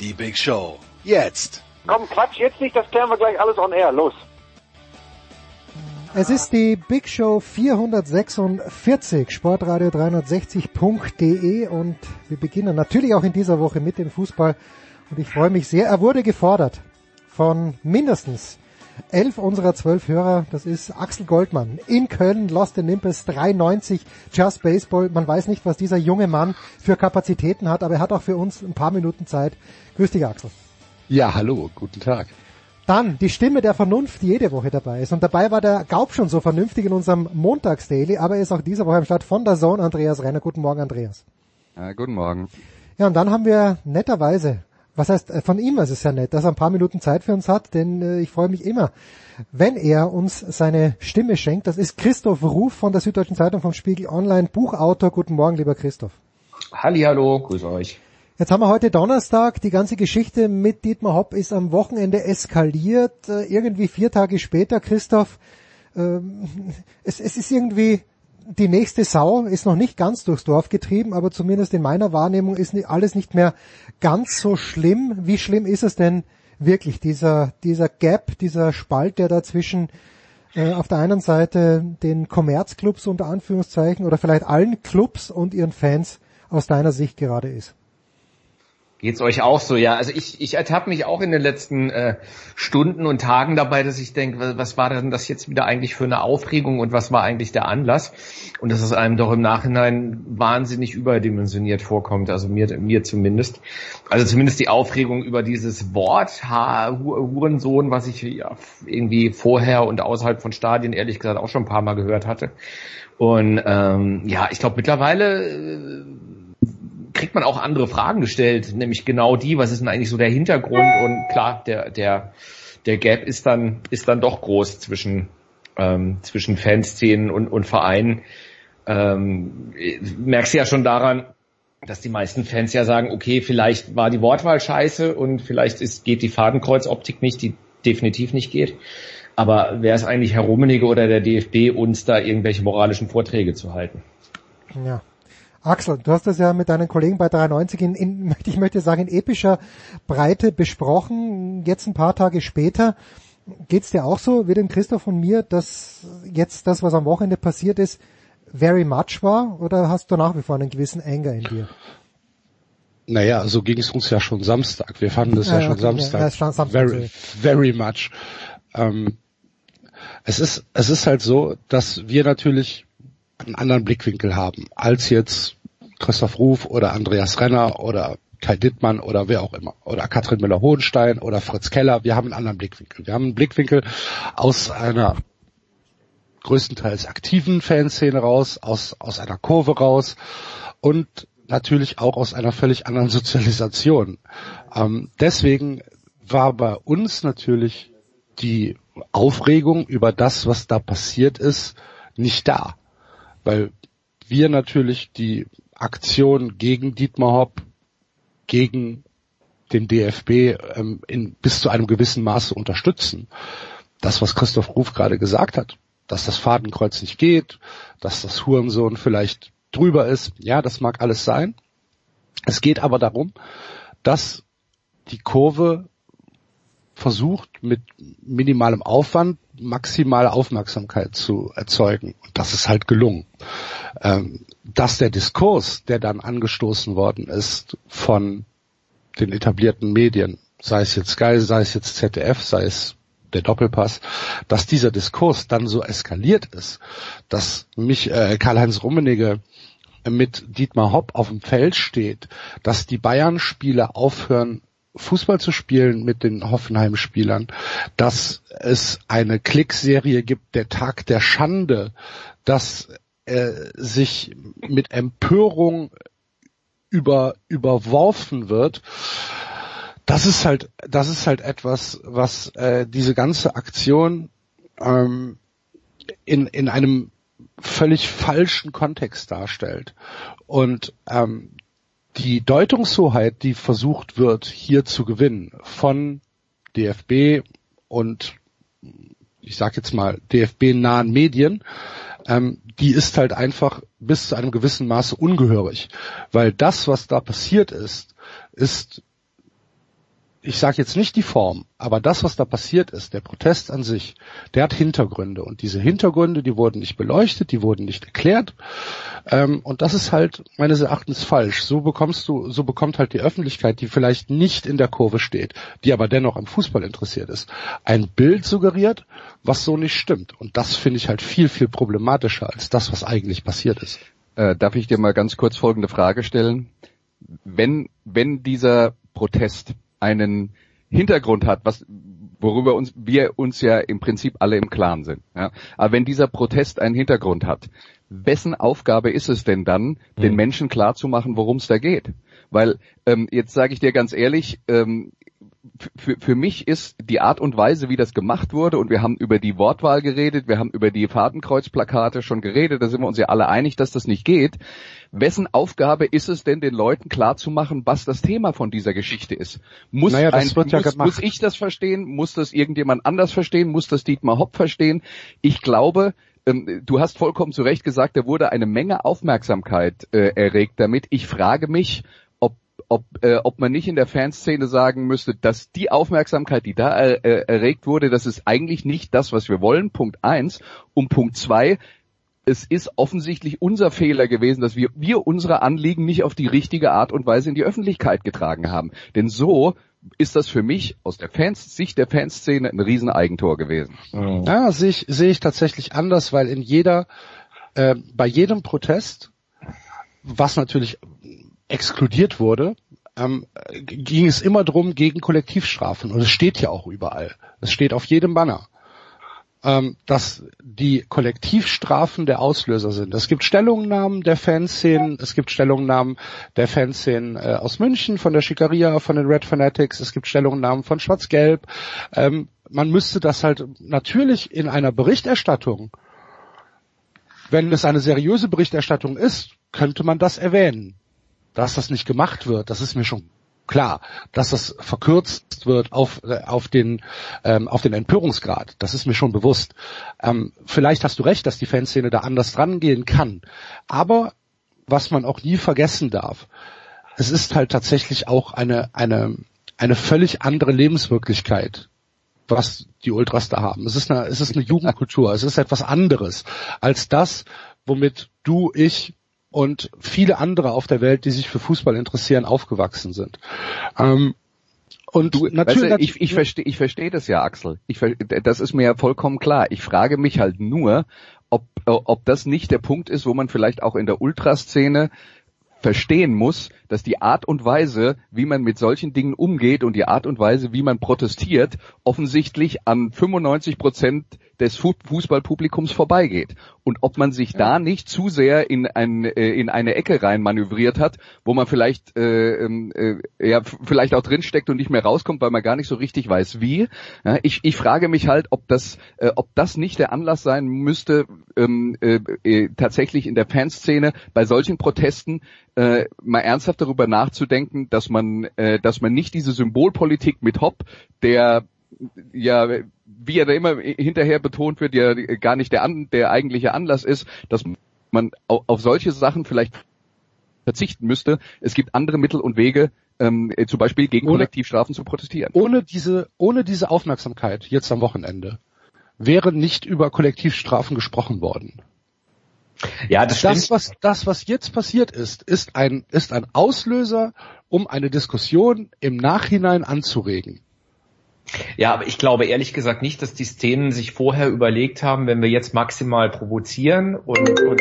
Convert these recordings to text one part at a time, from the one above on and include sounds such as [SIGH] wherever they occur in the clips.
Die Big Show. Jetzt. Komm, Quatsch, jetzt nicht, das klären wir gleich alles on air. Los. Es ist die Big Show 446, Sportradio 360.de und wir beginnen natürlich auch in dieser Woche mit dem Fußball und ich freue mich sehr. Er wurde gefordert von mindestens elf unserer zwölf Hörer. Das ist Axel Goldmann in Köln, Lost in Olympus 390, Just Baseball. Man weiß nicht, was dieser junge Mann für Kapazitäten hat, aber er hat auch für uns ein paar Minuten Zeit. Grüß dich, Axel. Ja, hallo, guten Tag. Dann die Stimme der Vernunft, die jede Woche dabei ist. Und dabei war der Gaub schon so vernünftig in unserem Montagsdaily, aber er ist auch diese Woche am Start von der Zone, Andreas Renner. Guten Morgen, Andreas. Ja, guten Morgen. Ja, und dann haben wir netterweise, was heißt, äh, von ihm ist es ja nett, dass er ein paar Minuten Zeit für uns hat, denn äh, ich freue mich immer, wenn er uns seine Stimme schenkt. Das ist Christoph Ruf von der Süddeutschen Zeitung vom Spiegel Online, Buchautor. Guten Morgen, lieber Christoph. Hallihallo, grüß euch. Jetzt haben wir heute Donnerstag. Die ganze Geschichte mit Dietmar Hopp ist am Wochenende eskaliert. Äh, Irgendwie vier Tage später, Christoph, ähm, es, es ist irgendwie die nächste Sau ist noch nicht ganz durchs Dorf getrieben, aber zumindest in meiner Wahrnehmung ist alles nicht mehr ganz so schlimm. Wie schlimm ist es denn wirklich, dieser, dieser Gap, dieser Spalt, der da zwischen äh, auf der einen Seite den Kommerzclubs unter Anführungszeichen oder vielleicht allen Clubs und ihren Fans aus deiner Sicht gerade ist? Geht's euch auch so? Ja, also ich, ich ertappe mich auch in den letzten äh, Stunden und Tagen dabei, dass ich denke, was- war denn das jetzt wieder eigentlich für eine Aufregung und was war eigentlich der Anlass? Und dass es einem doch im Nachhinein wahnsinnig überdimensioniert vorkommt, also mir, mir zumindest. Also zumindest die Aufregung über dieses Wort Hurensohn, was ich ja irgendwie vorher und außerhalb von Stadien ehrlich gesagt auch schon ein paar Mal gehört hatte. Und ähm, ja, ich glaube mittlerweile äh, kriegt man auch andere Fragen gestellt, nämlich genau die, was ist denn eigentlich so der Hintergrund und klar, der, der, der Gap ist dann, ist dann doch groß zwischen, ähm, zwischen Fanszenen und, und Vereinen. Ähm, merkst du ja schon daran, dass die meisten Fans ja sagen, okay, vielleicht war die Wortwahl scheiße und vielleicht ist, geht die Fadenkreuzoptik nicht, die definitiv nicht geht. Aber wer ist eigentlich Herr Rummenigge oder der DFB, uns da irgendwelche moralischen Vorträge zu halten? Ja. Axel, du hast das ja mit deinen Kollegen bei 93 in, in [LAUGHS] ich möchte sagen, in epischer Breite besprochen. Jetzt ein paar Tage später. Geht's dir auch so, wie dem Christoph und mir, dass jetzt das, was am Wochenende passiert ist, very much war? Oder hast du nach wie vor einen gewissen Anger in dir? Naja, so ging es uns ja schon Samstag. Wir fanden das ja, Ja, schon okay, Samstag. ja, schon Samstag, very, very much. Ähm, es ist, es ist halt so, dass wir natürlich einen anderen Blickwinkel haben, als jetzt Christoph Ruf oder Andreas Renner oder Kai Dittmann oder wer auch immer. Oder Katrin Müller-Hohenstein oder Fritz Keller. Wir haben einen anderen Blickwinkel. Wir haben einen Blickwinkel aus einer größtenteils aktiven Fanszene raus, aus, aus einer Kurve raus und natürlich auch aus einer völlig anderen [LAUGHS] Sozialisation. Ähm, deswegen war bei uns natürlich die Aufregung über das, was da passiert ist, nicht da. Weil wir natürlich die Aktion gegen Dietmar Hopp, gegen den DFB ähm, in, bis zu einem gewissen Maße unterstützen. Das, was Christoph Ruf gerade gesagt hat, dass das Fadenkreuz nicht geht, dass das Hurensohn vielleicht drüber ist, ja, das mag alles sein. Es geht aber darum, dass die Kurve versucht, mit minimalem Aufwand maximale Aufmerksamkeit zu erzeugen. Und das ist halt gelungen. Ähm, dass der Diskurs, der dann angestoßen worden ist von den etablierten Medien, sei es jetzt Sky, sei es jetzt ZDF, sei es der Doppelpass, dass dieser Diskurs dann so eskaliert ist, dass mich äh, Karl-Heinz Rummenigge mit Dietmar Hopp auf dem Feld steht, dass die Bayern-Spieler aufhören, Fußball zu spielen mit den Hoffenheim-Spielern, dass es eine Klickserie gibt, der Tag der Schande, dass äh, sich mit Empörung über, überworfen wird, das ist halt, das ist halt etwas, was äh, diese ganze Aktion ähm, in, in einem völlig falschen Kontext darstellt. Und ähm, die Deutungshoheit, die versucht wird, hier zu gewinnen von DFB und ich sage jetzt mal DFB-nahen Medien, ähm, die ist halt einfach bis zu einem gewissen Maße ungehörig, weil das, was da passiert ist, ist ich sage jetzt nicht die Form, aber das, was da passiert ist, der Protest an sich, der hat Hintergründe und diese Hintergründe, die wurden nicht beleuchtet, die wurden nicht erklärt ähm, und das ist halt meines Erachtens falsch. So bekommst du, so bekommt halt die Öffentlichkeit, die vielleicht nicht in der Kurve steht, die aber dennoch am Fußball interessiert ist, ein Bild suggeriert, was so nicht stimmt und das finde ich halt viel viel problematischer als das, was eigentlich passiert ist. Äh, darf ich dir mal ganz kurz folgende Frage stellen? Wenn wenn dieser Protest einen Hintergrund hat, was worüber uns wir uns ja im Prinzip alle im Klaren sind. Ja? Aber wenn dieser Protest einen Hintergrund hat, wessen Aufgabe ist es denn dann, mhm. den Menschen klarzumachen, worum es da geht? Weil ähm, jetzt sage ich dir ganz ehrlich, ähm, für, für mich ist die Art und Weise, wie das gemacht wurde, und wir haben über die Wortwahl geredet, wir haben über die Fadenkreuzplakate schon geredet, da sind wir uns ja alle einig, dass das nicht geht. Wessen Aufgabe ist es denn, den Leuten klarzumachen, was das Thema von dieser Geschichte ist? Muss, naja, ein, ja muss, muss ich das verstehen? Muss das irgendjemand anders verstehen? Muss das Dietmar Hopp verstehen? Ich glaube, ähm, du hast vollkommen zu Recht gesagt, da wurde eine Menge Aufmerksamkeit äh, erregt damit. Ich frage mich, ob, äh, ob man nicht in der Fanszene sagen müsste, dass die Aufmerksamkeit, die da äh, äh, erregt wurde, das ist eigentlich nicht das, was wir wollen. Punkt eins. Und Punkt zwei, es ist offensichtlich unser Fehler gewesen, dass wir, wir unsere Anliegen nicht auf die richtige Art und Weise in die Öffentlichkeit getragen haben. Denn so ist das für mich aus der Fans, Sicht der Fanszene ein Rieseneigentor gewesen. Mhm. Ja, sehe ich, sehe ich tatsächlich anders, weil in jeder, äh, bei jedem Protest, was natürlich exkludiert wurde, ähm, ging es immer drum gegen Kollektivstrafen. Und es steht ja auch überall. Es steht auf jedem Banner. Ähm, dass die Kollektivstrafen der Auslöser sind. Es gibt Stellungnahmen der Fanszenen, es gibt Stellungnahmen der Fanszenen äh, aus München, von der Schikaria, von den Red Fanatics, es gibt Stellungnahmen von Schwarz-Gelb. Ähm, man müsste das halt natürlich in einer Berichterstattung, wenn es eine seriöse Berichterstattung ist, könnte man das erwähnen dass das nicht gemacht wird, das ist mir schon klar. Dass das verkürzt wird auf, äh, auf, den, ähm, auf den Empörungsgrad, das ist mir schon bewusst. Ähm, vielleicht hast du recht, dass die Fanszene da anders drangehen kann. Aber was man auch nie vergessen darf, es ist halt tatsächlich auch eine, eine, eine völlig andere Lebenswirklichkeit, was die Ultras da haben. Es ist eine, es ist eine Jugendkultur, es ist etwas anderes als das, womit du, ich und viele andere auf der Welt, die sich für Fußball interessieren, aufgewachsen sind. Ähm, und du, natürlich, weißt du, ich, ich verstehe, ich verstehe das ja, Axel. Ich, das ist mir ja vollkommen klar. Ich frage mich halt nur, ob, ob das nicht der Punkt ist, wo man vielleicht auch in der Ultraszene verstehen muss, dass die Art und Weise, wie man mit solchen Dingen umgeht und die Art und Weise, wie man protestiert, offensichtlich an 95 Prozent des Fußballpublikums vorbeigeht. Und ob man sich da nicht zu sehr in, ein, äh, in eine Ecke rein manövriert hat, wo man vielleicht äh, ähm, äh, ja vielleicht auch drinsteckt und nicht mehr rauskommt, weil man gar nicht so richtig weiß wie. Ja, ich, ich frage mich halt, ob das, äh, ob das nicht der Anlass sein müsste, ähm, äh, äh, tatsächlich in der Fanszene bei solchen Protesten äh, mal ernsthaft darüber nachzudenken, dass man, äh, dass man nicht diese Symbolpolitik mit Hopp, der ja, wie er da immer hinterher betont wird, ja gar nicht der, an, der eigentliche Anlass ist, dass man auf solche Sachen vielleicht verzichten müsste. Es gibt andere Mittel und Wege, ähm, zum Beispiel gegen ohne, Kollektivstrafen zu protestieren. Ohne diese, ohne diese Aufmerksamkeit jetzt am Wochenende wäre nicht über Kollektivstrafen gesprochen worden. Ja, das, das stimmt. was das was jetzt passiert ist, ist ein ist ein Auslöser, um eine Diskussion im Nachhinein anzuregen. Ja, aber ich glaube ehrlich gesagt nicht, dass die Szenen sich vorher überlegt haben, wenn wir jetzt maximal provozieren und, und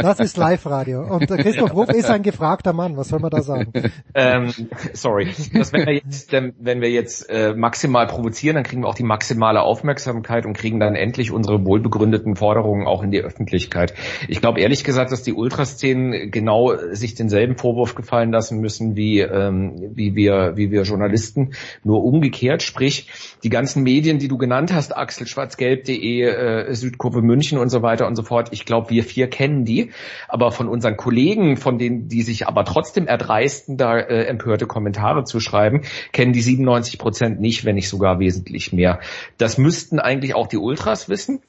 Das ist Live-Radio. Und Christoph Rupp ist ein gefragter Mann. Was soll man da sagen? Ähm, sorry. Das, wenn wir jetzt, wenn wir jetzt äh, maximal provozieren, dann kriegen wir auch die maximale Aufmerksamkeit und kriegen dann endlich unsere wohlbegründeten Forderungen auch in die Öffentlichkeit. Ich glaube ehrlich gesagt, dass die Ultraszenen genau sich denselben Vorwurf gefallen lassen müssen wie ähm, wie wir wie wir Journalisten. Nur umgekehrt, sprich die ganzen Medien, die du genannt hast, Axel Schwarzgelb.de, äh, Südkurve München und so weiter und so fort. Ich glaube, wir vier kennen die, aber von unseren Kollegen, von denen, die sich aber trotzdem erdreisten, da äh, empörte Kommentare zu schreiben, kennen die 97 Prozent nicht, wenn nicht sogar wesentlich mehr. Das müssten eigentlich auch die Ultras wissen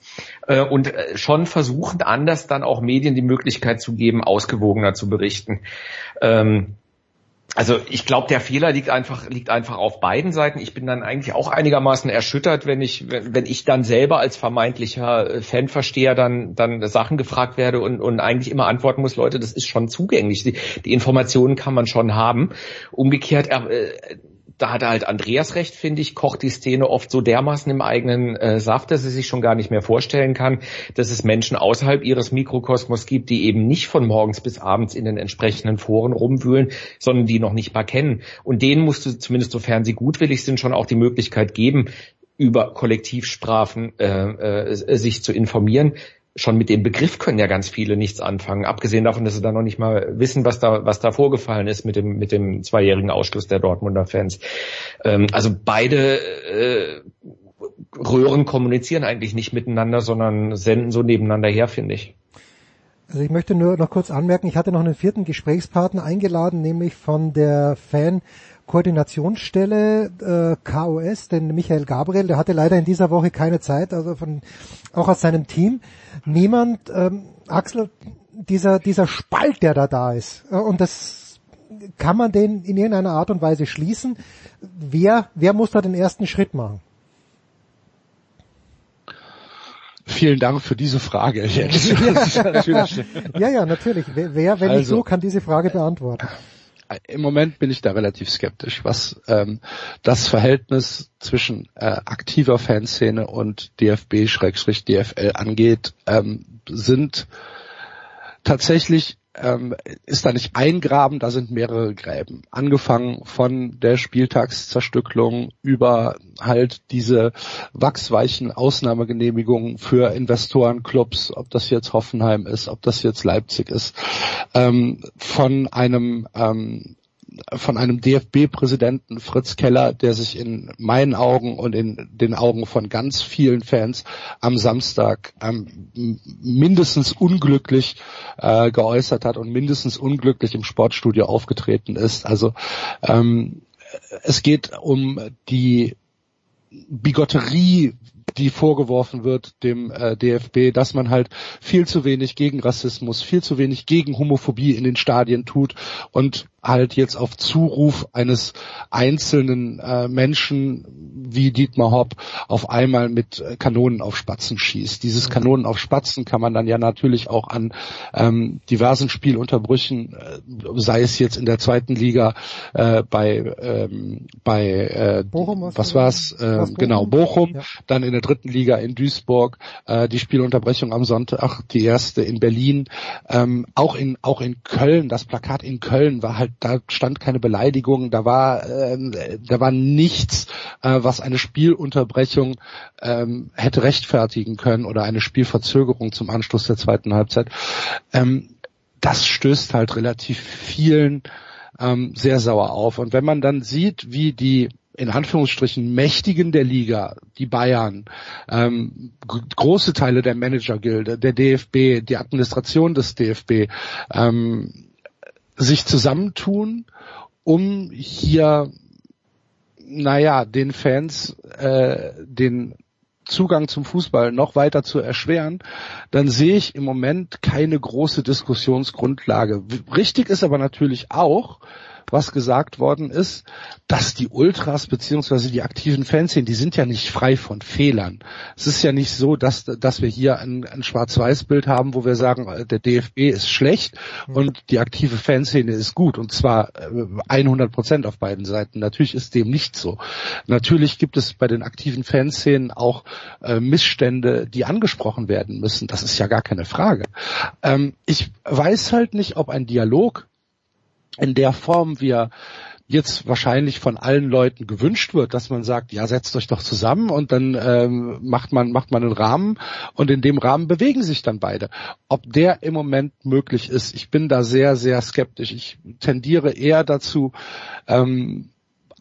äh, und äh, schon versuchen, anders dann auch Medien die Möglichkeit zu geben, ausgewogener zu berichten. Ähm, also ich glaube, der Fehler liegt einfach liegt einfach auf beiden Seiten. Ich bin dann eigentlich auch einigermaßen erschüttert, wenn ich wenn, ich dann selber als vermeintlicher äh, Fanversteher dann dann Sachen gefragt werde und und eigentlich immer antworten muss, Leute, das ist schon zugänglich. Die, die Informationen kann man schon haben. Umgekehrt äh, da hat halt Andreas recht, finde ich, kocht die Szene oft so dermaßen im eigenen äh, Saft, dass sie sich schon gar nicht mehr vorstellen kann, dass es Menschen außerhalb ihres Mikrokosmos gibt, die eben nicht von morgens bis abends in den entsprechenden Foren rumwühlen, sondern die noch nicht mal kennen. Und denen musst du zumindest, sofern sie gutwillig sind, schon auch die Möglichkeit geben, über Kollektivstrafen äh, äh, sich zu informieren schon mit dem Begriff können ja ganz viele nichts anfangen, abgesehen davon, dass sie da noch nicht mal wissen, was da, was da vorgefallen ist mit dem, mit dem zweijährigen Ausschluss der Dortmunder Fans. Ähm, also beide äh, Röhren kommunizieren eigentlich nicht miteinander, sondern senden so nebeneinander her, finde ich. Also ich möchte nur noch kurz anmerken, ich hatte noch einen vierten Gesprächspartner eingeladen, nämlich von der Fan Koordinationsstelle äh, KOS, den Michael Gabriel, der hatte leider in dieser Woche keine Zeit, also von auch aus seinem Team niemand, ähm, Axel, dieser, dieser Spalt, der da da ist, äh, und das kann man den in irgendeiner Art und Weise schließen. Wer, wer muss da den ersten Schritt machen? Vielen Dank für diese Frage. [LAUGHS] ja, ja, natürlich. Wer, wenn also, nicht so, kann diese Frage beantworten. Im Moment bin ich da relativ skeptisch, was ähm, das Verhältnis zwischen äh, aktiver Fanszene und DFB-DFL angeht, ähm, sind tatsächlich ähm, ist da nicht ein Graben, da sind mehrere Gräben. Angefangen von der Spieltagszerstücklung über halt diese wachsweichen Ausnahmegenehmigungen für Investorenclubs, ob das jetzt Hoffenheim ist, ob das jetzt Leipzig ist, ähm, von einem ähm, von einem DFB-Präsidenten Fritz Keller, der sich in meinen Augen und in den Augen von ganz vielen Fans am Samstag ähm, mindestens unglücklich äh, geäußert hat und mindestens unglücklich im Sportstudio aufgetreten ist. Also ähm, es geht um die Bigotterie die vorgeworfen wird dem äh, DFB, dass man halt viel zu wenig gegen Rassismus, viel zu wenig gegen Homophobie in den Stadien tut und halt jetzt auf Zuruf eines einzelnen äh, Menschen wie Dietmar Hopp auf einmal mit äh, Kanonen auf Spatzen schießt. Dieses Kanonen auf Spatzen kann man dann ja natürlich auch an ähm, diversen Spielunterbrüchen, äh, sei es jetzt in der zweiten Liga äh, bei ähm, bei äh, Bochum, was war's? Äh, genau Bochum, ja. dann in der dritten Liga in Duisburg äh, die Spielunterbrechung am Sonntag, die erste in Berlin, ähm, auch in auch in Köln. Das Plakat in Köln war halt da stand keine Beleidigung, da war, äh, da war nichts, äh, was eine Spielunterbrechung ähm, hätte rechtfertigen können oder eine Spielverzögerung zum Anschluss der zweiten Halbzeit. Ähm, das stößt halt relativ vielen ähm, sehr sauer auf. Und wenn man dann sieht, wie die in Anführungsstrichen Mächtigen der Liga, die Bayern, ähm, große Teile der Managergilde, der DFB, die Administration des DFB, ähm, sich zusammentun, um hier, naja, den Fans äh, den Zugang zum Fußball noch weiter zu erschweren, dann sehe ich im Moment keine große Diskussionsgrundlage. Richtig ist aber natürlich auch, was gesagt worden ist, dass die Ultras beziehungsweise die aktiven Fanszenen, die sind ja nicht frei von Fehlern. Es ist ja nicht so, dass, dass wir hier ein, ein Schwarz-Weiß-Bild haben, wo wir sagen, äh, der DFB ist schlecht und die aktive Fanszene ist gut und zwar 100 äh, Prozent auf beiden Seiten. Natürlich ist dem nicht so. Natürlich gibt es bei den aktiven Fanszenen auch äh, Missstände, die angesprochen werden müssen. Das ist ja gar keine Frage. Ähm, ich weiß halt nicht, ob ein Dialog in der Form, wie er jetzt wahrscheinlich von allen Leuten gewünscht wird, dass man sagt, ja, setzt euch doch zusammen und dann ähm, macht man macht man einen Rahmen und in dem Rahmen bewegen sich dann beide. Ob der im Moment möglich ist, ich bin da sehr sehr skeptisch. Ich tendiere eher dazu, ähm,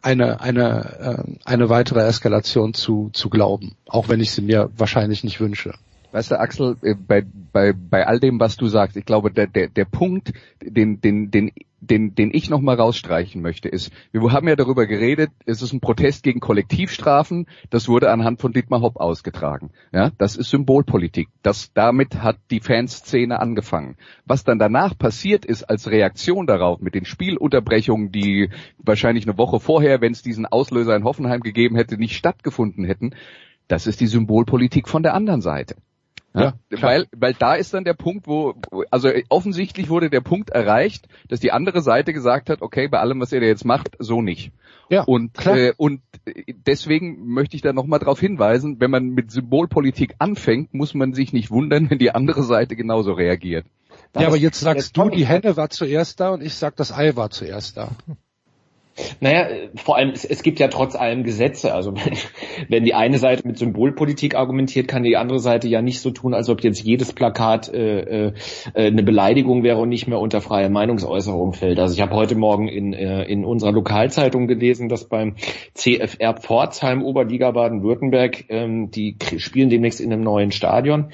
eine eine äh, eine weitere Eskalation zu zu glauben, auch wenn ich sie mir wahrscheinlich nicht wünsche. Weißt du, Axel, äh, bei, bei, bei all dem, was du sagst, ich glaube, der, der, der Punkt, den, den, den, den, den ich nochmal rausstreichen möchte, ist, wir haben ja darüber geredet, es ist ein Protest gegen Kollektivstrafen, das wurde anhand von Dietmar Hopp ausgetragen. Ja, das ist Symbolpolitik. Das, damit hat die Fanszene angefangen. Was dann danach passiert ist als Reaktion darauf mit den Spielunterbrechungen, die wahrscheinlich eine Woche vorher, wenn es diesen Auslöser in Hoffenheim gegeben hätte, nicht stattgefunden hätten, das ist die Symbolpolitik von der anderen Seite. Ja, weil, weil da ist dann der Punkt, wo, also offensichtlich wurde der Punkt erreicht, dass die andere Seite gesagt hat, okay, bei allem, was ihr da jetzt macht, so nicht. Ja, und, klar. Äh, und deswegen möchte ich da nochmal darauf hinweisen, wenn man mit Symbolpolitik anfängt, muss man sich nicht wundern, wenn die andere Seite genauso reagiert. ja, aber jetzt sagst du, die Henne war zuerst da und ich sag, das Ei war zuerst da. Naja, vor allem, es, es gibt ja trotz allem Gesetze. Also [LAUGHS] wenn, die eine Seite mit Symbolpolitik argumentiert, kann die andere Seite ja nicht so tun, als ob jetzt jedes Plakat äh, äh, eine Beleidigung wäre und nicht mehr unter freie Meinungsäußerung fällt. Also ich habe heute Morgen in, äh, in unserer Lokalzeitung gelesen, dass beim CFR Pforzheim Oberliga Baden-Württemberg, ähm, die spielen demnächst in einem neuen Stadion,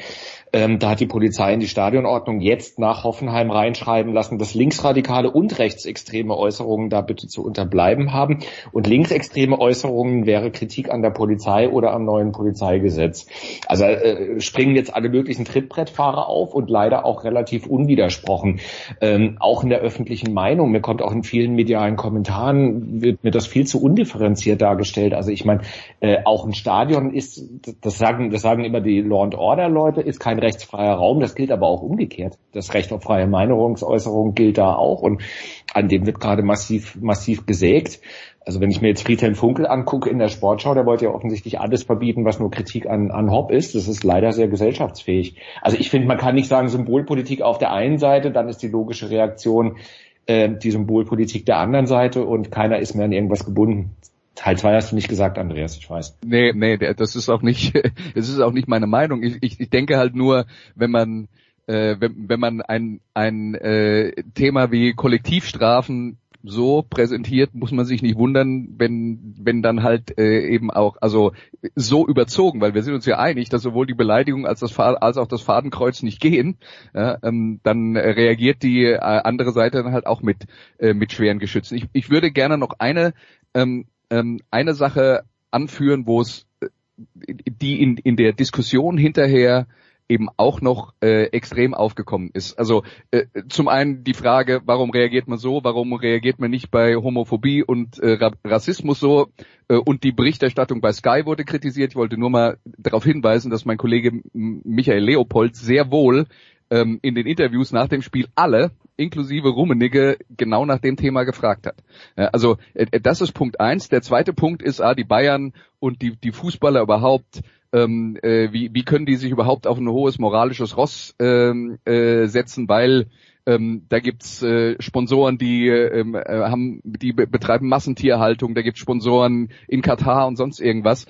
ähm, da hat die Polizei in die Stadionordnung jetzt nach Hoffenheim reinschreiben lassen, dass linksradikale und rechtsextreme Äußerungen da bitte zu unterbleiben haben. Und linksextreme Äußerungen wäre Kritik an der Polizei oder am neuen Polizeigesetz. Also äh, springen jetzt alle möglichen Trittbrettfahrer auf und leider auch relativ unwidersprochen. Ähm, auch in der öffentlichen Meinung, mir kommt auch in vielen medialen Kommentaren, wird mir das viel zu undifferenziert dargestellt. Also ich meine, äh, auch ein Stadion ist, das sagen, das sagen immer die Law and Order Leute, ist kein rechtsfreier Raum. Das gilt aber auch umgekehrt. Das Recht auf freie Meinungsäußerung gilt da auch und an dem wird gerade massiv, massiv gesägt. Also wenn ich mir jetzt Friedhelm Funkel angucke in der Sportschau, der wollte ja offensichtlich alles verbieten, was nur Kritik an, an Hopp ist. Das ist leider sehr gesellschaftsfähig. Also ich finde, man kann nicht sagen Symbolpolitik auf der einen Seite, dann ist die logische Reaktion äh, die Symbolpolitik der anderen Seite und keiner ist mehr an irgendwas gebunden. Teil 2 hast du nicht gesagt, Andreas, ich weiß. Nee, nee, das ist auch nicht, [LAUGHS] das ist auch nicht meine Meinung. Ich, ich, ich denke halt nur, wenn man, äh, wenn, wenn man ein, ein äh, Thema wie Kollektivstrafen so präsentiert, muss man sich nicht wundern, wenn, wenn dann halt äh, eben auch, also so überzogen, weil wir sind uns ja einig, dass sowohl die Beleidigung als, das, als auch das Fadenkreuz nicht gehen, ja, ähm, dann reagiert die äh, andere Seite dann halt auch mit, äh, mit schweren Geschützen. Ich, ich würde gerne noch eine ähm, ähm, eine Sache anführen, wo es äh, die in, in der Diskussion hinterher eben auch noch äh, extrem aufgekommen ist. Also äh, zum einen die Frage, warum reagiert man so, warum reagiert man nicht bei Homophobie und äh, Rassismus so äh, und die Berichterstattung bei Sky wurde kritisiert. Ich wollte nur mal darauf hinweisen, dass mein Kollege Michael Leopold sehr wohl ähm, in den Interviews nach dem Spiel alle inklusive Rummenigge genau nach dem Thema gefragt hat. Also äh, das ist Punkt eins. Der zweite Punkt ist, ah, die Bayern und die, die Fußballer überhaupt, ähm, äh, wie, wie können die sich überhaupt auf ein hohes moralisches Ross ähm, äh, setzen, weil ähm, da gibt's äh, Sponsoren, die ähm, äh, haben, die betreiben Massentierhaltung, da gibt's Sponsoren in Katar und sonst irgendwas.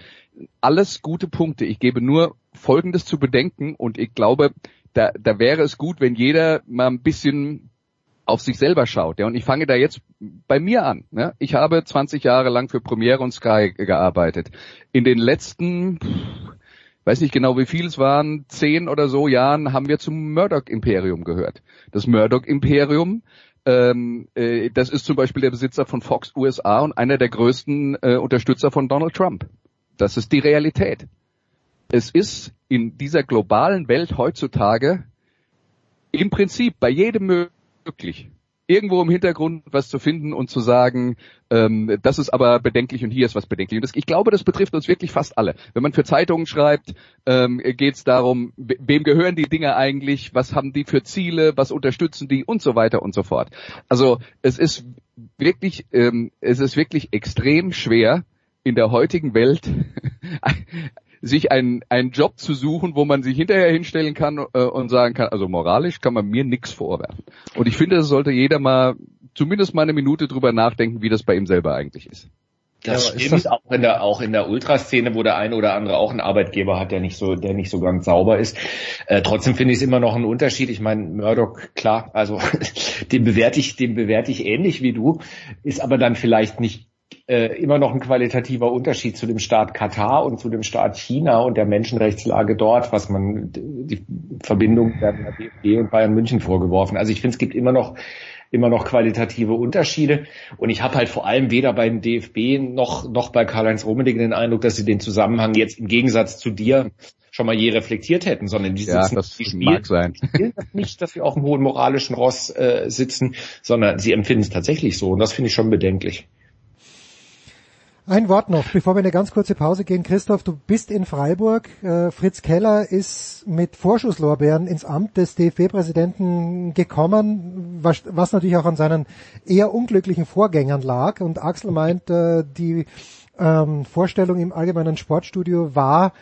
Alles gute Punkte. Ich gebe nur Folgendes zu bedenken und ich glaube, da, da wäre es gut, wenn jeder mal ein bisschen auf sich selber schaut. Ja, und ich fange da jetzt bei mir an. Ne? Ich habe 20 Jahre lang für Premiere und Sky gearbeitet. In den letzten, weiß nicht genau wie viel es waren, zehn oder so Jahren haben wir zum Murdoch-Imperium gehört. Das Murdoch-Imperium ähm, äh, das ist zum Beispiel der Besitzer von Fox USA und einer der größten äh, Unterstützer von Donald Trump. Das ist die Realität. Es ist in dieser globalen Welt heutzutage im Prinzip bei jedem möglich, irgendwo im Hintergrund was zu finden und zu sagen, ähm, das ist aber bedenklich und hier ist was bedenklich. Und das, ich glaube, das betrifft uns wirklich fast alle. Wenn man für Zeitungen schreibt, ähm, geht es darum, wem gehören die Dinge eigentlich, was haben die für Ziele, was unterstützen die und so weiter und so fort. Also es ist wirklich, ähm, es ist wirklich extrem schwer in der heutigen Welt sich einen, einen Job zu suchen, wo man sich hinterher hinstellen kann äh, und sagen kann, also moralisch kann man mir nichts vorwerfen. Und ich finde, es sollte jeder mal zumindest mal eine Minute drüber nachdenken, wie das bei ihm selber eigentlich ist. Das ja, stimmt, das auch in der, auch in der Ultraszene, wo der eine oder andere auch einen Arbeitgeber hat, der nicht so, der nicht so ganz sauber ist. Äh, trotzdem finde ich es immer noch ein Unterschied. Ich meine, Murdoch, klar, also [LAUGHS] den bewerte ich, den bewerte ich ähnlich wie du, ist aber dann vielleicht nicht äh, immer noch ein qualitativer Unterschied zu dem Staat Katar und zu dem Staat China und der Menschenrechtslage dort, was man die Verbindung der DFB und Bayern München vorgeworfen. Also ich finde, es gibt immer noch immer noch qualitative Unterschiede. Und ich habe halt vor allem weder beim DFB noch, noch bei Karl-Heinz Rummenigge den Eindruck, dass sie den Zusammenhang jetzt im Gegensatz zu dir schon mal je reflektiert hätten, sondern die sitzen, ja, das die spielen, mag sein. spielen nicht, dass wir auf einem hohen moralischen Ross äh, sitzen, sondern sie empfinden es tatsächlich so. Und das finde ich schon bedenklich. Ein Wort noch, bevor wir eine ganz kurze Pause gehen. Christoph, du bist in Freiburg. Äh, Fritz Keller ist mit Vorschusslorbeeren ins Amt des DFB-Präsidenten gekommen, was, was, natürlich auch an seinen eher unglücklichen Vorgängern lag. Und Axel meint, äh, die ähm, Vorstellung im allgemeinen Sportstudio war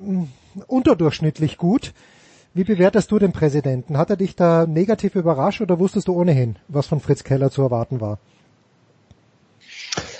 mh, mm, unterdurchschnittlich gut. Wie bewertest du den Präsidenten? Hat er dich da negativ überrascht oder wusstest du ohnehin, was von Fritz Keller zu erwarten war?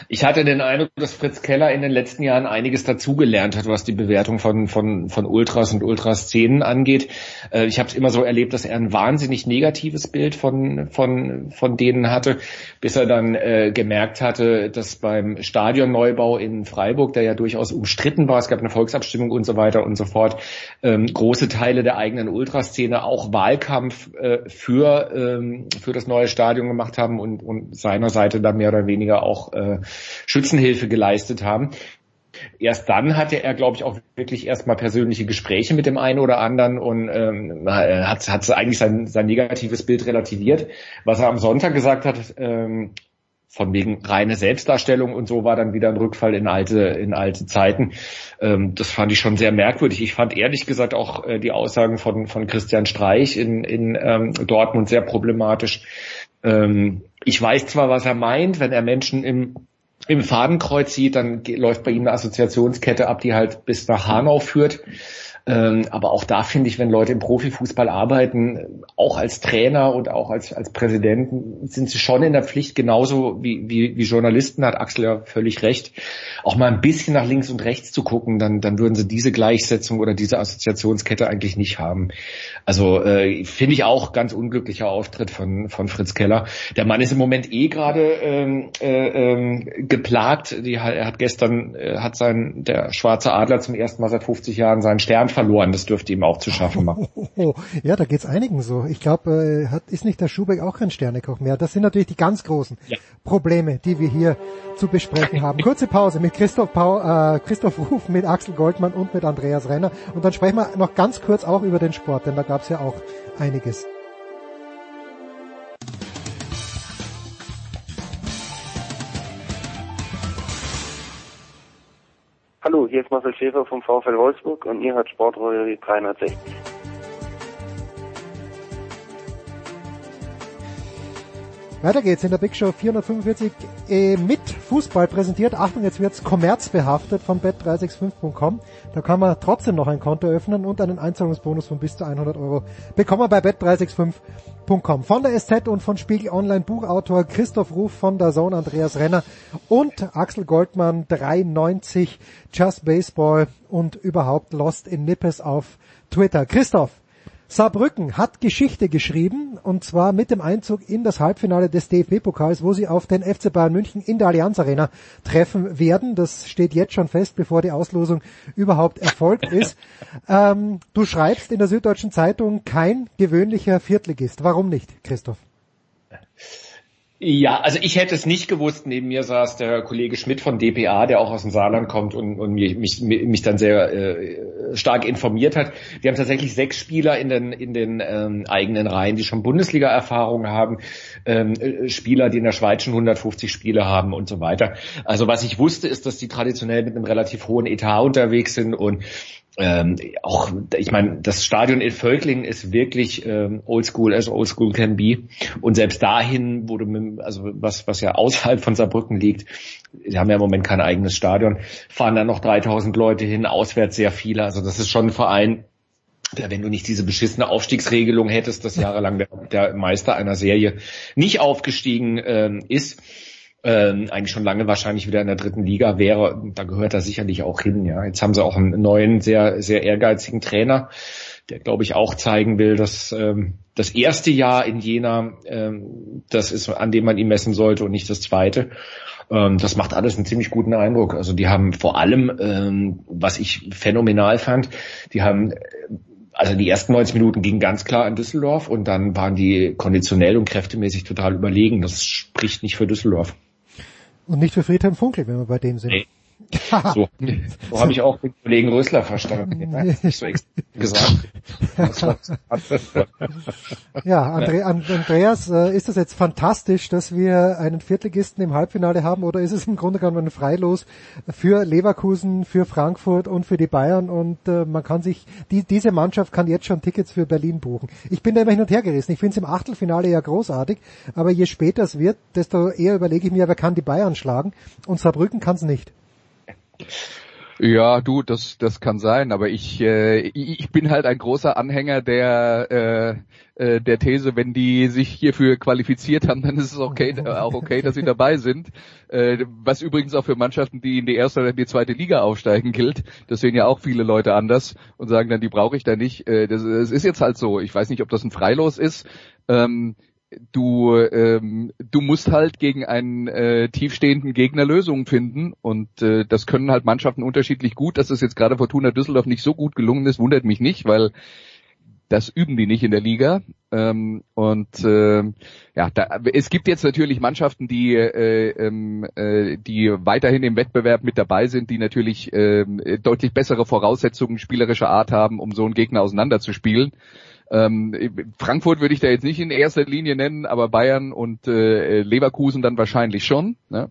Ich hatte den Eindruck, dass Fritz Keller in den letzten Jahren einiges dazugelernt hat, was die Bewertung von, von, von Ultras und Ultraszenen angeht. Äh, ich habe es immer so erlebt, dass er ein wahnsinnig negatives Bild von, von, von denen hatte, bis er dann äh, gemerkt hatte, dass beim Stadionneubau in Freiburg, der ja durchaus umstritten war, es gab eine Volksabstimmung und so weiter und so fort, ähm, große Teile der eigenen Ultraszene auch Wahlkampf äh, für, ähm, für das neue Stadion gemacht haben und, und seiner Seite da mehr oder weniger auch äh, Schützenhilfe geleistet haben. Erst dann hatte er, glaube ich, auch wirklich erstmal persönliche Gespräche mit dem einen oder anderen und ähm, hat, hat eigentlich sein, sein negatives Bild relativiert. Was er am Sonntag gesagt hat, ähm, von wegen reine Selbstdarstellung und so war dann wieder ein Rückfall in alte in alte Zeiten. Ähm, das fand ich schon sehr merkwürdig. Ich fand ehrlich gesagt auch äh, die Aussagen von von Christian Streich in in ähm, Dortmund sehr problematisch. Ähm, ich weiß zwar, was er meint, wenn er Menschen im im Fadenkreuz sieht, dann läuft bei ihm eine Assoziationskette ab, die halt bis nach Hanau führt. Ähm, aber auch da finde ich, wenn Leute im Profifußball arbeiten, auch als Trainer und auch als, als Präsidenten, sind sie schon in der Pflicht, genauso wie, wie, wie Journalisten, hat Axel ja völlig recht, auch mal ein bisschen nach links und rechts zu gucken, dann, dann würden sie diese Gleichsetzung oder diese Assoziationskette eigentlich nicht haben. Also äh, finde ich auch ganz unglücklicher Auftritt von, von Fritz Keller. Der Mann ist im Moment eh gerade ähm, äh, ähm, geplagt. Die, er hat gestern, äh, hat sein, der schwarze Adler zum ersten Mal seit 50 Jahren seinen Stern verloren. Das dürfte ihm auch zu schaffen machen. [LAUGHS] ja, da geht's einigen so. Ich glaube, äh, ist nicht der Schubeck auch kein Sternekoch mehr. Das sind natürlich die ganz großen ja. Probleme, die wir hier zu besprechen haben. Kurze Pause mit Christoph, Paul, äh, Christoph Ruf, mit Axel Goldmann und mit Andreas Renner. Und dann sprechen wir noch ganz kurz auch über den Sport, denn da gab's ja auch einiges. Hallo, hier ist Marcel Schäfer vom VfL Wolfsburg und ihr hört Sportradio 360. Weiter geht's in der Big Show 445 äh, mit Fußball präsentiert. Achtung, jetzt wird's kommerzbehaftet von bet365.com. Da kann man trotzdem noch ein Konto öffnen und einen Einzahlungsbonus von bis zu 100 Euro bekommen bei bet365.com. Von der SZ und von Spiegel Online Buchautor Christoph Ruf von der Zone Andreas Renner und Axel Goldmann 390 Just Baseball und überhaupt Lost in Nippes auf Twitter. Christoph, Saarbrücken hat Geschichte geschrieben und zwar mit dem Einzug in das Halbfinale des DFB-Pokals, wo sie auf den FC Bayern München in der Allianz Arena treffen werden. Das steht jetzt schon fest, bevor die Auslosung überhaupt erfolgt ist. [LAUGHS] ähm, du schreibst in der Süddeutschen Zeitung kein gewöhnlicher Viertligist. Warum nicht, Christoph? Ja, also ich hätte es nicht gewusst. Neben mir saß der Kollege Schmidt von DPA, der auch aus dem Saarland kommt und, und mich, mich, mich dann sehr äh, stark informiert hat. Wir haben tatsächlich sechs Spieler in den, in den ähm, eigenen Reihen, die schon Bundesliga-Erfahrung haben, ähm, äh, Spieler, die in der Schweiz schon 150 Spiele haben und so weiter. Also was ich wusste, ist, dass die traditionell mit einem relativ hohen Etat unterwegs sind und ähm, auch, ich meine, das Stadion in Völklingen ist wirklich ähm, oldschool as oldschool can be. Und selbst dahin wurde, mit, also was, was ja außerhalb von Saarbrücken liegt, wir haben ja im Moment kein eigenes Stadion, fahren da noch 3000 Leute hin, auswärts sehr viele. Also das ist schon ein Verein, der, wenn du nicht diese beschissene Aufstiegsregelung hättest, dass jahrelang der, der Meister einer Serie nicht aufgestiegen ähm, ist, ähm, eigentlich schon lange wahrscheinlich wieder in der dritten Liga wäre, da gehört er sicherlich auch hin. Ja, jetzt haben sie auch einen neuen, sehr sehr ehrgeizigen Trainer, der glaube ich auch zeigen will, dass ähm, das erste Jahr in Jena ähm, das ist, an dem man ihn messen sollte und nicht das zweite. Ähm, das macht alles einen ziemlich guten Eindruck. Also die haben vor allem, ähm, was ich phänomenal fand, die haben also die ersten 90 Minuten gingen ganz klar an Düsseldorf und dann waren die konditionell und kräftemäßig total überlegen. Das spricht nicht für Düsseldorf. Und nicht für Friedhelm Funkel, wenn wir bei dem sind. Nee. So, [LAUGHS] so habe ich auch den Kollegen Rösler verstanden. Nicht so gesagt. [LAUGHS] ja, Andre, Andreas, äh, ist das jetzt fantastisch, dass wir einen Viertligisten im Halbfinale haben oder ist es im Grunde genommen ein Freilos für Leverkusen, für Frankfurt und für die Bayern und äh, man kann sich, die, diese Mannschaft kann jetzt schon Tickets für Berlin buchen. Ich bin da immer hin und her gerissen. Ich finde es im Achtelfinale ja großartig, aber je später es wird, desto eher überlege ich mir, wer kann die Bayern schlagen und Saarbrücken kann es nicht. Ja, du, das das kann sein, aber ich äh, ich bin halt ein großer Anhänger der äh, äh, der These, wenn die sich hierfür qualifiziert haben, dann ist es okay, auch okay, dass sie dabei sind. Äh, was übrigens auch für Mannschaften, die in die erste oder in die zweite Liga aufsteigen gilt. Das sehen ja auch viele Leute anders und sagen dann, die brauche ich da nicht. Äh, das, das ist jetzt halt so. Ich weiß nicht, ob das ein Freilos ist. Ähm, du ähm, du musst halt gegen einen äh, tiefstehenden Gegner Lösungen finden und äh, das können halt Mannschaften unterschiedlich gut. Dass es jetzt gerade Fortuna Düsseldorf nicht so gut gelungen ist, wundert mich nicht, weil das üben die nicht in der Liga. Ähm, und äh, ja, da, es gibt jetzt natürlich Mannschaften, die äh, ähm, äh, die weiterhin im Wettbewerb mit dabei sind, die natürlich äh, deutlich bessere Voraussetzungen spielerischer Art haben, um so einen Gegner auseinanderzuspielen. Ähm, Frankfurt würde ich da jetzt nicht in erster Linie nennen, aber Bayern und äh, Leverkusen dann wahrscheinlich schon. Ne?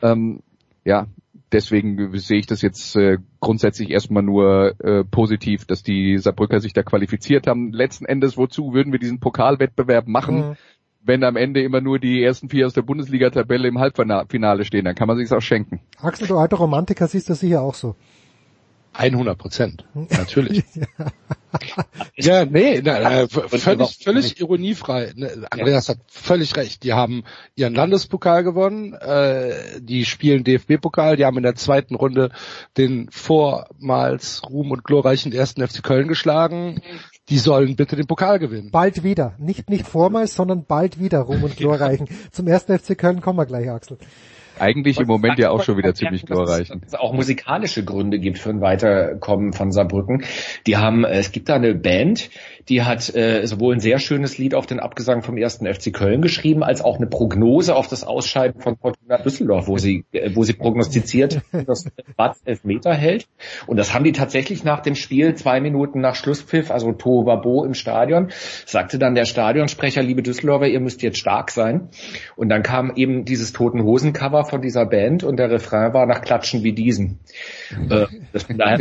Ähm, ja, deswegen sehe ich das jetzt äh, grundsätzlich erstmal nur äh, positiv, dass die Saarbrücker sich da qualifiziert haben. Letzten Endes, wozu würden wir diesen Pokalwettbewerb machen? Mhm. Wenn am Ende immer nur die ersten vier aus der Bundesliga-Tabelle im Halbfinale stehen, dann kann man sich's auch schenken. Axel, du alter Romantiker, siehst das sicher auch so. 100 Prozent, natürlich. [LAUGHS] ja, nee, na, völlig, völlig ironiefrei. Ne, Andreas hat völlig recht. Die haben ihren Landespokal gewonnen, äh, die spielen DFB-Pokal, die haben in der zweiten Runde den vormals ruhm- und glorreichen ersten FC Köln geschlagen. Die sollen bitte den Pokal gewinnen. Bald wieder. Nicht, nicht vormals, sondern bald wieder ruhm- und glorreichen. Zum ersten FC Köln kommen wir gleich, Axel eigentlich im Moment ja auch schon wieder ziemlich glorreichen. Dass es auch musikalische Gründe gibt für ein Weiterkommen von Saarbrücken. Die haben, äh, es gibt da eine Band, die hat äh, sowohl ein sehr schönes Lied auf den Abgesang vom ersten FC Köln geschrieben, als auch eine Prognose auf das Ausscheiden von Fortuna Düsseldorf, wo sie, äh, wo sie prognostiziert, [LAUGHS] dass Bad elf Meter hält. Und das haben die tatsächlich nach dem Spiel, zwei Minuten nach Schlusspfiff, also Tohuwabo im Stadion, sagte dann der Stadionsprecher, liebe Düsseldorfer, ihr müsst jetzt stark sein. Und dann kam eben dieses Toten Hosen Cover von dieser Band und der Refrain war nach Klatschen wie diesen. äh, das daher,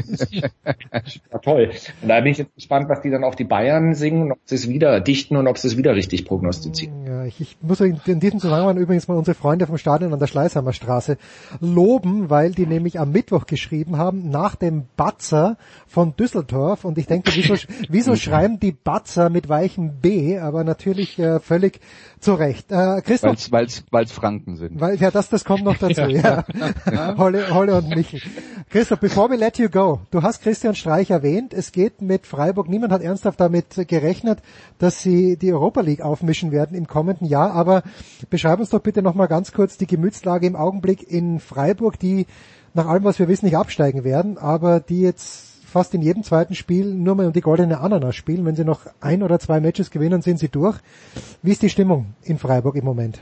war [LAUGHS] toll. Und daher bin ich jetzt gespannt, was die dann auf die Bayern singen, ob sie es wieder dichten und ob sie es wieder richtig prognostizieren. Ja, ich, ich muss in, in diesem Zusammenhang übrigens mal unsere Freunde vom Stadion an der Schleißheimer Straße loben, weil die nämlich am Mittwoch geschrieben haben, nach dem Batzer von Düsseldorf und ich denke, wieso, wieso [LAUGHS] schreiben die Batzer mit weichem B, aber natürlich äh, völlig zu Recht. Äh, Christoph, weil's, weil's, Franken sind. Weil, ja, das, das kommt noch [LAUGHS] dazu, ja. ja. Holle, Holle und Michel. Christoph, bevor wir let you go, du hast Christian Streich erwähnt, es geht mit Freiburg, niemand hat ernsthaft damit gerechnet, dass sie die Europa League aufmischen werden im kommenden Jahr, aber beschreib uns doch bitte nochmal ganz kurz die Gemütslage im Augenblick in Freiburg, die nach allem, was wir wissen, nicht absteigen werden, aber die jetzt fast in jedem zweiten Spiel nur mal um die goldene Ananas spielen. Wenn sie noch ein oder zwei Matches gewinnen, sind sie durch. Wie ist die Stimmung in Freiburg im Moment?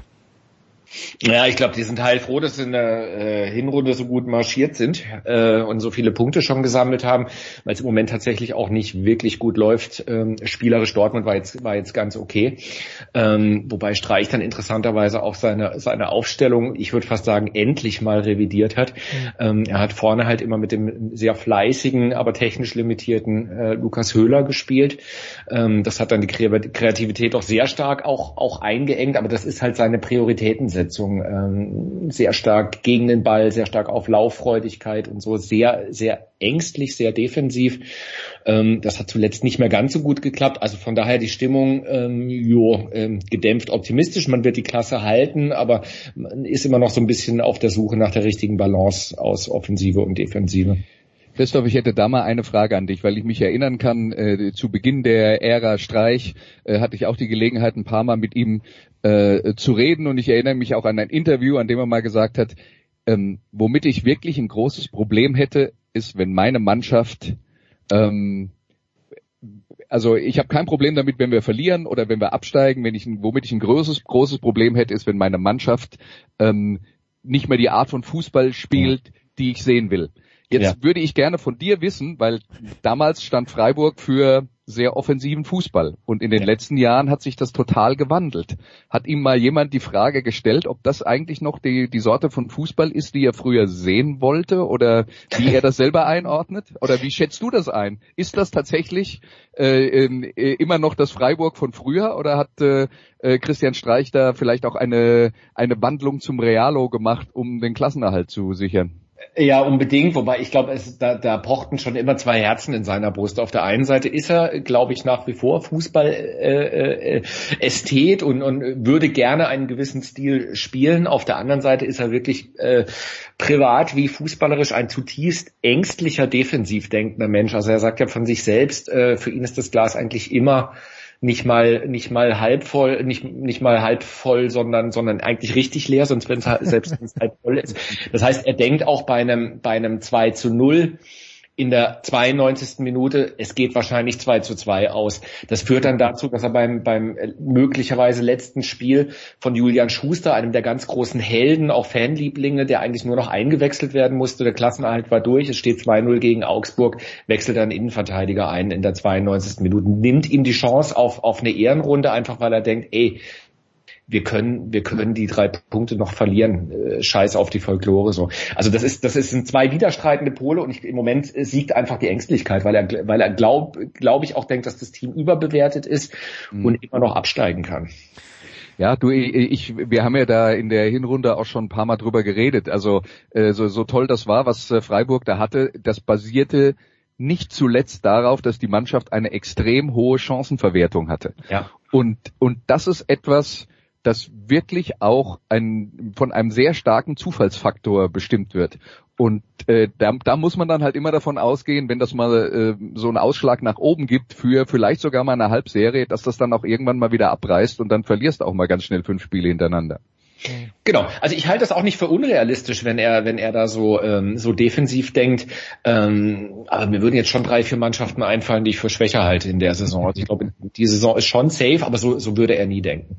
Ja, ich glaube, die sind heilfroh, dass sie in der äh, Hinrunde so gut marschiert sind äh, und so viele Punkte schon gesammelt haben, weil es im Moment tatsächlich auch nicht wirklich gut läuft. Ähm, spielerisch Dortmund war jetzt war jetzt ganz okay, ähm, wobei Streich dann interessanterweise auch seine seine Aufstellung, ich würde fast sagen, endlich mal revidiert hat. Ähm, er hat vorne halt immer mit dem sehr fleißigen, aber technisch limitierten äh, Lukas Höhler gespielt. Ähm, das hat dann die Kreativität auch sehr stark auch auch eingeengt, aber das ist halt seine Prioritäten Zielsetzung ähm, sehr stark gegen den Ball, sehr stark auf Lauffreudigkeit und so, sehr, sehr ängstlich, sehr defensiv. Ähm, das hat zuletzt nicht mehr ganz so gut geklappt. Also von daher die Stimmung ähm, jo, ähm, gedämpft optimistisch. Man wird die Klasse halten, aber man ist immer noch so ein bisschen auf der Suche nach der richtigen Balance aus Offensive und Defensive. Christoph, ich hätte da mal eine Frage an dich, weil ich mich erinnern kann, äh, zu Beginn der Ära Streich äh, hatte ich auch die Gelegenheit, ein paar Mal mit ihm äh, zu reden und ich erinnere mich auch an ein Interview, an dem er mal gesagt hat, ähm, womit ich wirklich ein großes Problem hätte, ist, wenn meine Mannschaft ähm, also ich habe kein Problem damit, wenn wir verlieren oder wenn wir absteigen. Wenn ich, womit ich ein großes, großes Problem hätte, ist, wenn meine Mannschaft ähm, nicht mehr die Art von Fußball spielt, die ich sehen will. Jetzt ja. würde ich gerne von dir wissen, weil damals stand Freiburg für sehr offensiven Fußball. Und in den ja. letzten Jahren hat sich das total gewandelt. Hat ihm mal jemand die Frage gestellt, ob das eigentlich noch die, die Sorte von Fußball ist, die er früher sehen wollte oder wie er das selber einordnet? Oder wie schätzt du das ein? Ist das tatsächlich äh, äh, immer noch das Freiburg von früher oder hat äh, äh, Christian Streich da vielleicht auch eine, eine Wandlung zum Realo gemacht, um den Klassenerhalt zu sichern? Ja, unbedingt, wobei ich glaube, da, da pochten schon immer zwei Herzen in seiner Brust. Auf der einen Seite ist er, glaube ich, nach wie vor Fußball-Ästhet äh, äh, und, und würde gerne einen gewissen Stil spielen. Auf der anderen Seite ist er wirklich äh, privat wie fußballerisch ein zutiefst ängstlicher, defensiv denkender Mensch. Also er sagt ja von sich selbst, äh, für ihn ist das Glas eigentlich immer nicht mal nicht mal halb voll, nicht nicht mal halb voll, sondern sondern eigentlich richtig leer, sonst wenn es selbst wenn es halb voll ist. Das heißt, er denkt auch bei einem bei einem 2 zu 0 in der 92. Minute, es geht wahrscheinlich 2 zu 2 aus. Das führt dann dazu, dass er beim, beim möglicherweise letzten Spiel von Julian Schuster, einem der ganz großen Helden, auch Fanlieblinge, der eigentlich nur noch eingewechselt werden musste, der Klassenerhalt war durch, es steht 2-0 gegen Augsburg, wechselt dann Innenverteidiger ein in der 92. Minute, nimmt ihm die Chance auf, auf eine Ehrenrunde, einfach weil er denkt, ey, wir können, wir können die drei Punkte noch verlieren. Äh, Scheiß auf die Folklore so. Also das ist, das sind zwei widerstreitende Pole und ich, im Moment siegt einfach die Ängstlichkeit, weil er, weil er glaub, glaube ich auch denkt, dass das Team überbewertet ist mhm. und immer noch absteigen kann. Ja, du, ich, wir haben ja da in der Hinrunde auch schon ein paar Mal drüber geredet. Also äh, so, so toll das war, was äh, Freiburg da hatte, das basierte nicht zuletzt darauf, dass die Mannschaft eine extrem hohe Chancenverwertung hatte. Ja. Und, und das ist etwas, das wirklich auch ein, von einem sehr starken Zufallsfaktor bestimmt wird. Und äh, da, da muss man dann halt immer davon ausgehen, wenn das mal äh, so einen Ausschlag nach oben gibt für vielleicht sogar mal eine Halbserie, dass das dann auch irgendwann mal wieder abreißt und dann verlierst auch mal ganz schnell fünf Spiele hintereinander. Genau, also ich halte das auch nicht für unrealistisch, wenn er, wenn er da so ähm, so defensiv denkt. Ähm, aber mir würden jetzt schon drei, vier Mannschaften einfallen, die ich für schwächer halte in der Saison. Also ich glaube, die Saison ist schon safe, aber so, so würde er nie denken.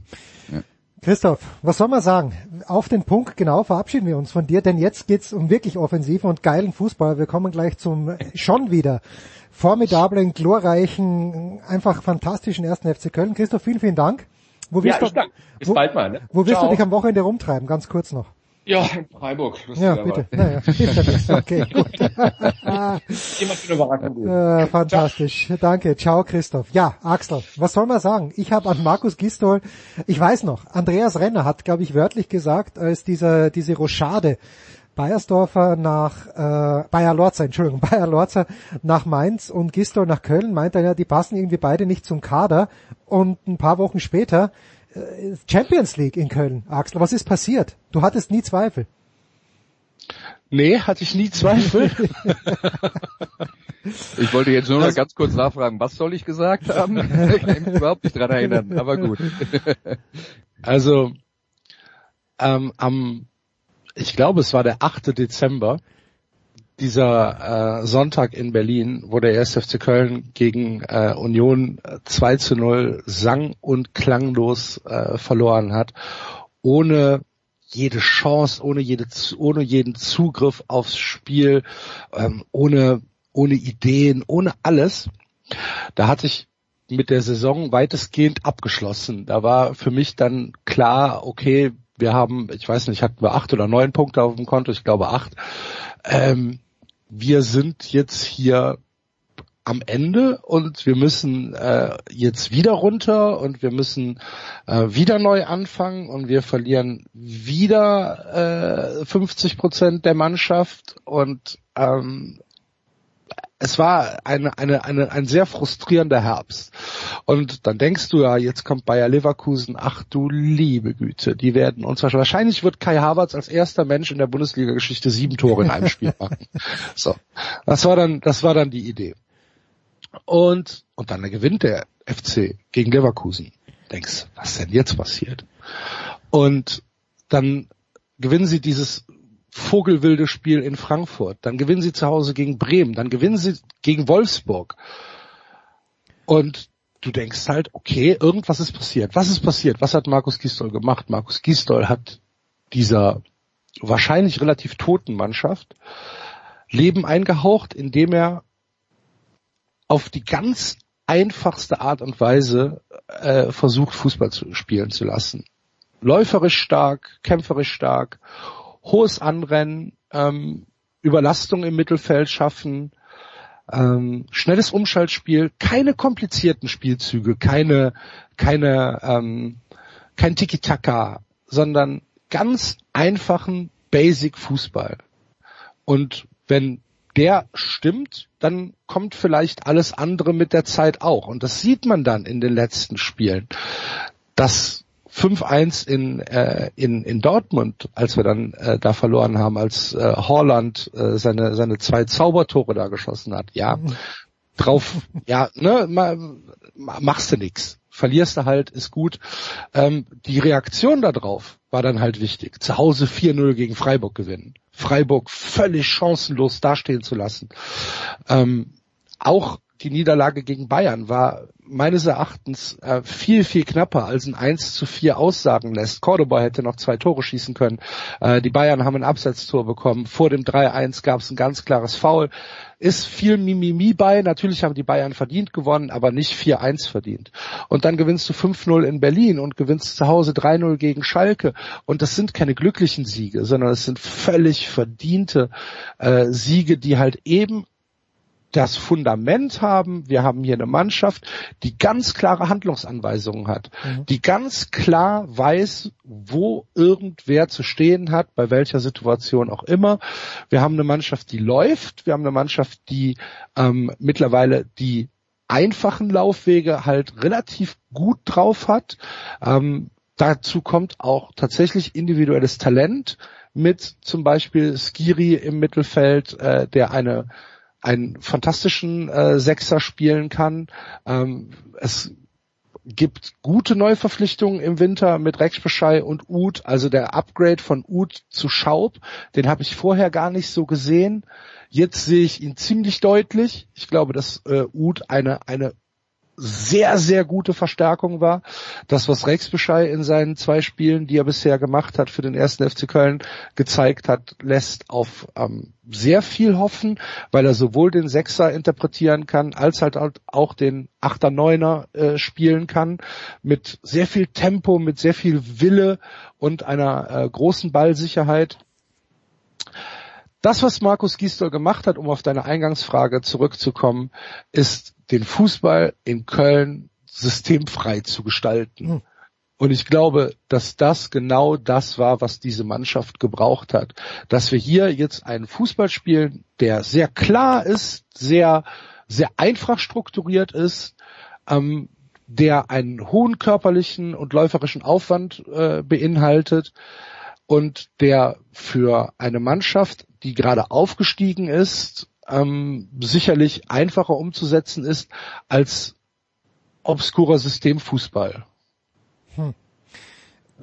Christoph, was soll man sagen? Auf den Punkt genau verabschieden wir uns von dir, denn jetzt geht's um wirklich offensiven und geilen Fußball. Wir kommen gleich zum schon wieder formidablen, glorreichen, einfach fantastischen ersten FC Köln. Christoph, vielen, vielen Dank. Wo wirst ja, du, Bis wo, bald mal. Ne? Wo wirst Ciao. du dich am Wochenende rumtreiben? Ganz kurz noch. Ja, in [LAUGHS] Freiburg. Ja, bitte. Naja, [LAUGHS] okay, gut. Immer für Überraschung. Äh, fantastisch. Ciao. Danke. Ciao, Christoph. Ja, Axel, was soll man sagen? Ich habe an Markus Gistol, ich weiß noch, Andreas Renner hat, glaube ich, wörtlich gesagt, als dieser, diese Rochade Bayersdorfer nach äh, Bayer Lorzer, Entschuldigung, [LAUGHS] Bayer Lorzer nach Mainz und Gistol nach Köln, meint er ja, die passen irgendwie beide nicht zum Kader. Und ein paar Wochen später Champions League in Köln, Axel. Was ist passiert? Du hattest nie Zweifel. Nee, hatte ich nie Zweifel. [LAUGHS] ich wollte jetzt nur noch ganz kurz nachfragen, was soll ich gesagt haben? [LAUGHS] ich kann mich überhaupt nicht dran erinnern, aber gut. [LAUGHS] also ähm, am, ich glaube, es war der 8. Dezember, dieser äh, Sonntag in Berlin, wo der 1. FC Köln gegen äh, Union 2 zu 0 sang und klanglos äh, verloren hat, ohne jede Chance, ohne jede, ohne jeden Zugriff aufs Spiel, ähm, ohne, ohne Ideen, ohne alles. Da hatte ich mit der Saison weitestgehend abgeschlossen. Da war für mich dann klar, okay, wir haben, ich weiß nicht, hatten wir acht oder neun Punkte auf dem Konto, ich glaube acht. Ähm, wir sind jetzt hier am Ende und wir müssen äh, jetzt wieder runter und wir müssen äh, wieder neu anfangen und wir verlieren wieder äh, 50 Prozent der Mannschaft und ähm, es war eine, eine, eine, ein sehr frustrierender Herbst. Und dann denkst du ja, jetzt kommt Bayer Leverkusen, ach du liebe Güte, die werden uns wahrscheinlich, wahrscheinlich wird Kai Havertz als erster Mensch in der Bundesliga-Geschichte sieben Tore in einem Spiel machen. [LAUGHS] So. Das war dann, das war dann die Idee. Und, und dann gewinnt der FC gegen Leverkusen. Denkst, was denn jetzt passiert? Und dann gewinnen sie dieses vogelwilde Spiel in Frankfurt. Dann gewinnen sie zu Hause gegen Bremen. Dann gewinnen sie gegen Wolfsburg. Und du denkst halt, okay, irgendwas ist passiert. Was ist passiert? Was hat Markus Gisdol gemacht? Markus Gisdol hat dieser wahrscheinlich relativ toten Mannschaft Leben eingehaucht, indem er auf die ganz einfachste Art und Weise äh, versucht, Fußball zu spielen zu lassen. Läuferisch stark, kämpferisch stark, hohes Anrennen, ähm, Überlastung im Mittelfeld schaffen, ähm, schnelles Umschaltspiel, keine komplizierten Spielzüge, keine, keine, ähm, kein Tiki-Taka, sondern ganz einfachen Basic Fußball. Und wenn der stimmt, dann kommt vielleicht alles andere mit der Zeit auch. Und das sieht man dann in den letzten Spielen. Das 5-1 in, äh, in, in Dortmund, als wir dann äh, da verloren haben, als äh, Horland äh, seine, seine zwei Zaubertore da geschossen hat. Ja, drauf, ja, ne, ma, machst du nix. Verlierst du halt, ist gut. Ähm, die Reaktion darauf war dann halt wichtig. Zu Hause 4-0 gegen Freiburg gewinnen. Freiburg völlig chancenlos dastehen zu lassen. Ähm, auch die Niederlage gegen Bayern war meines Erachtens äh, viel, viel knapper als ein 1 zu 4 aussagen lässt. Cordoba hätte noch zwei Tore schießen können. Äh, die Bayern haben ein Absetztor bekommen. Vor dem 3-1 gab es ein ganz klares Foul. Ist viel Mimimi bei. Natürlich haben die Bayern verdient gewonnen, aber nicht 4-1 verdient. Und dann gewinnst du 5-0 in Berlin und gewinnst zu Hause 3-0 gegen Schalke. Und das sind keine glücklichen Siege, sondern es sind völlig verdiente äh, Siege, die halt eben das Fundament haben. Wir haben hier eine Mannschaft, die ganz klare Handlungsanweisungen hat, mhm. die ganz klar weiß, wo irgendwer zu stehen hat, bei welcher Situation auch immer. Wir haben eine Mannschaft, die läuft. Wir haben eine Mannschaft, die ähm, mittlerweile die einfachen Laufwege halt relativ gut drauf hat. Ähm, dazu kommt auch tatsächlich individuelles Talent mit zum Beispiel Skiri im Mittelfeld, äh, der eine einen fantastischen äh, Sechser spielen kann. Ähm, es gibt gute Neuverpflichtungen im Winter mit Rekschbeschei und Uth, also der Upgrade von Uth zu Schaub, den habe ich vorher gar nicht so gesehen. Jetzt sehe ich ihn ziemlich deutlich. Ich glaube, dass äh, Uth eine, eine sehr, sehr gute Verstärkung war. Das, was Rex Beschei in seinen zwei Spielen, die er bisher gemacht hat für den ersten FC Köln, gezeigt hat, lässt auf ähm, sehr viel hoffen, weil er sowohl den Sechser interpretieren kann, als halt auch den Achter, Neuner äh, spielen kann, mit sehr viel Tempo, mit sehr viel Wille und einer äh, großen Ballsicherheit. Das, was Markus Gisdol gemacht hat, um auf deine Eingangsfrage zurückzukommen, ist den Fußball in Köln systemfrei zu gestalten. Hm. Und ich glaube, dass das genau das war, was diese Mannschaft gebraucht hat. Dass wir hier jetzt einen Fußball spielen, der sehr klar ist, sehr, sehr einfach strukturiert ist, ähm, der einen hohen körperlichen und läuferischen Aufwand äh, beinhaltet und der für eine Mannschaft, die gerade aufgestiegen ist, ähm, sicherlich einfacher umzusetzen ist als obskurer Systemfußball. Hm.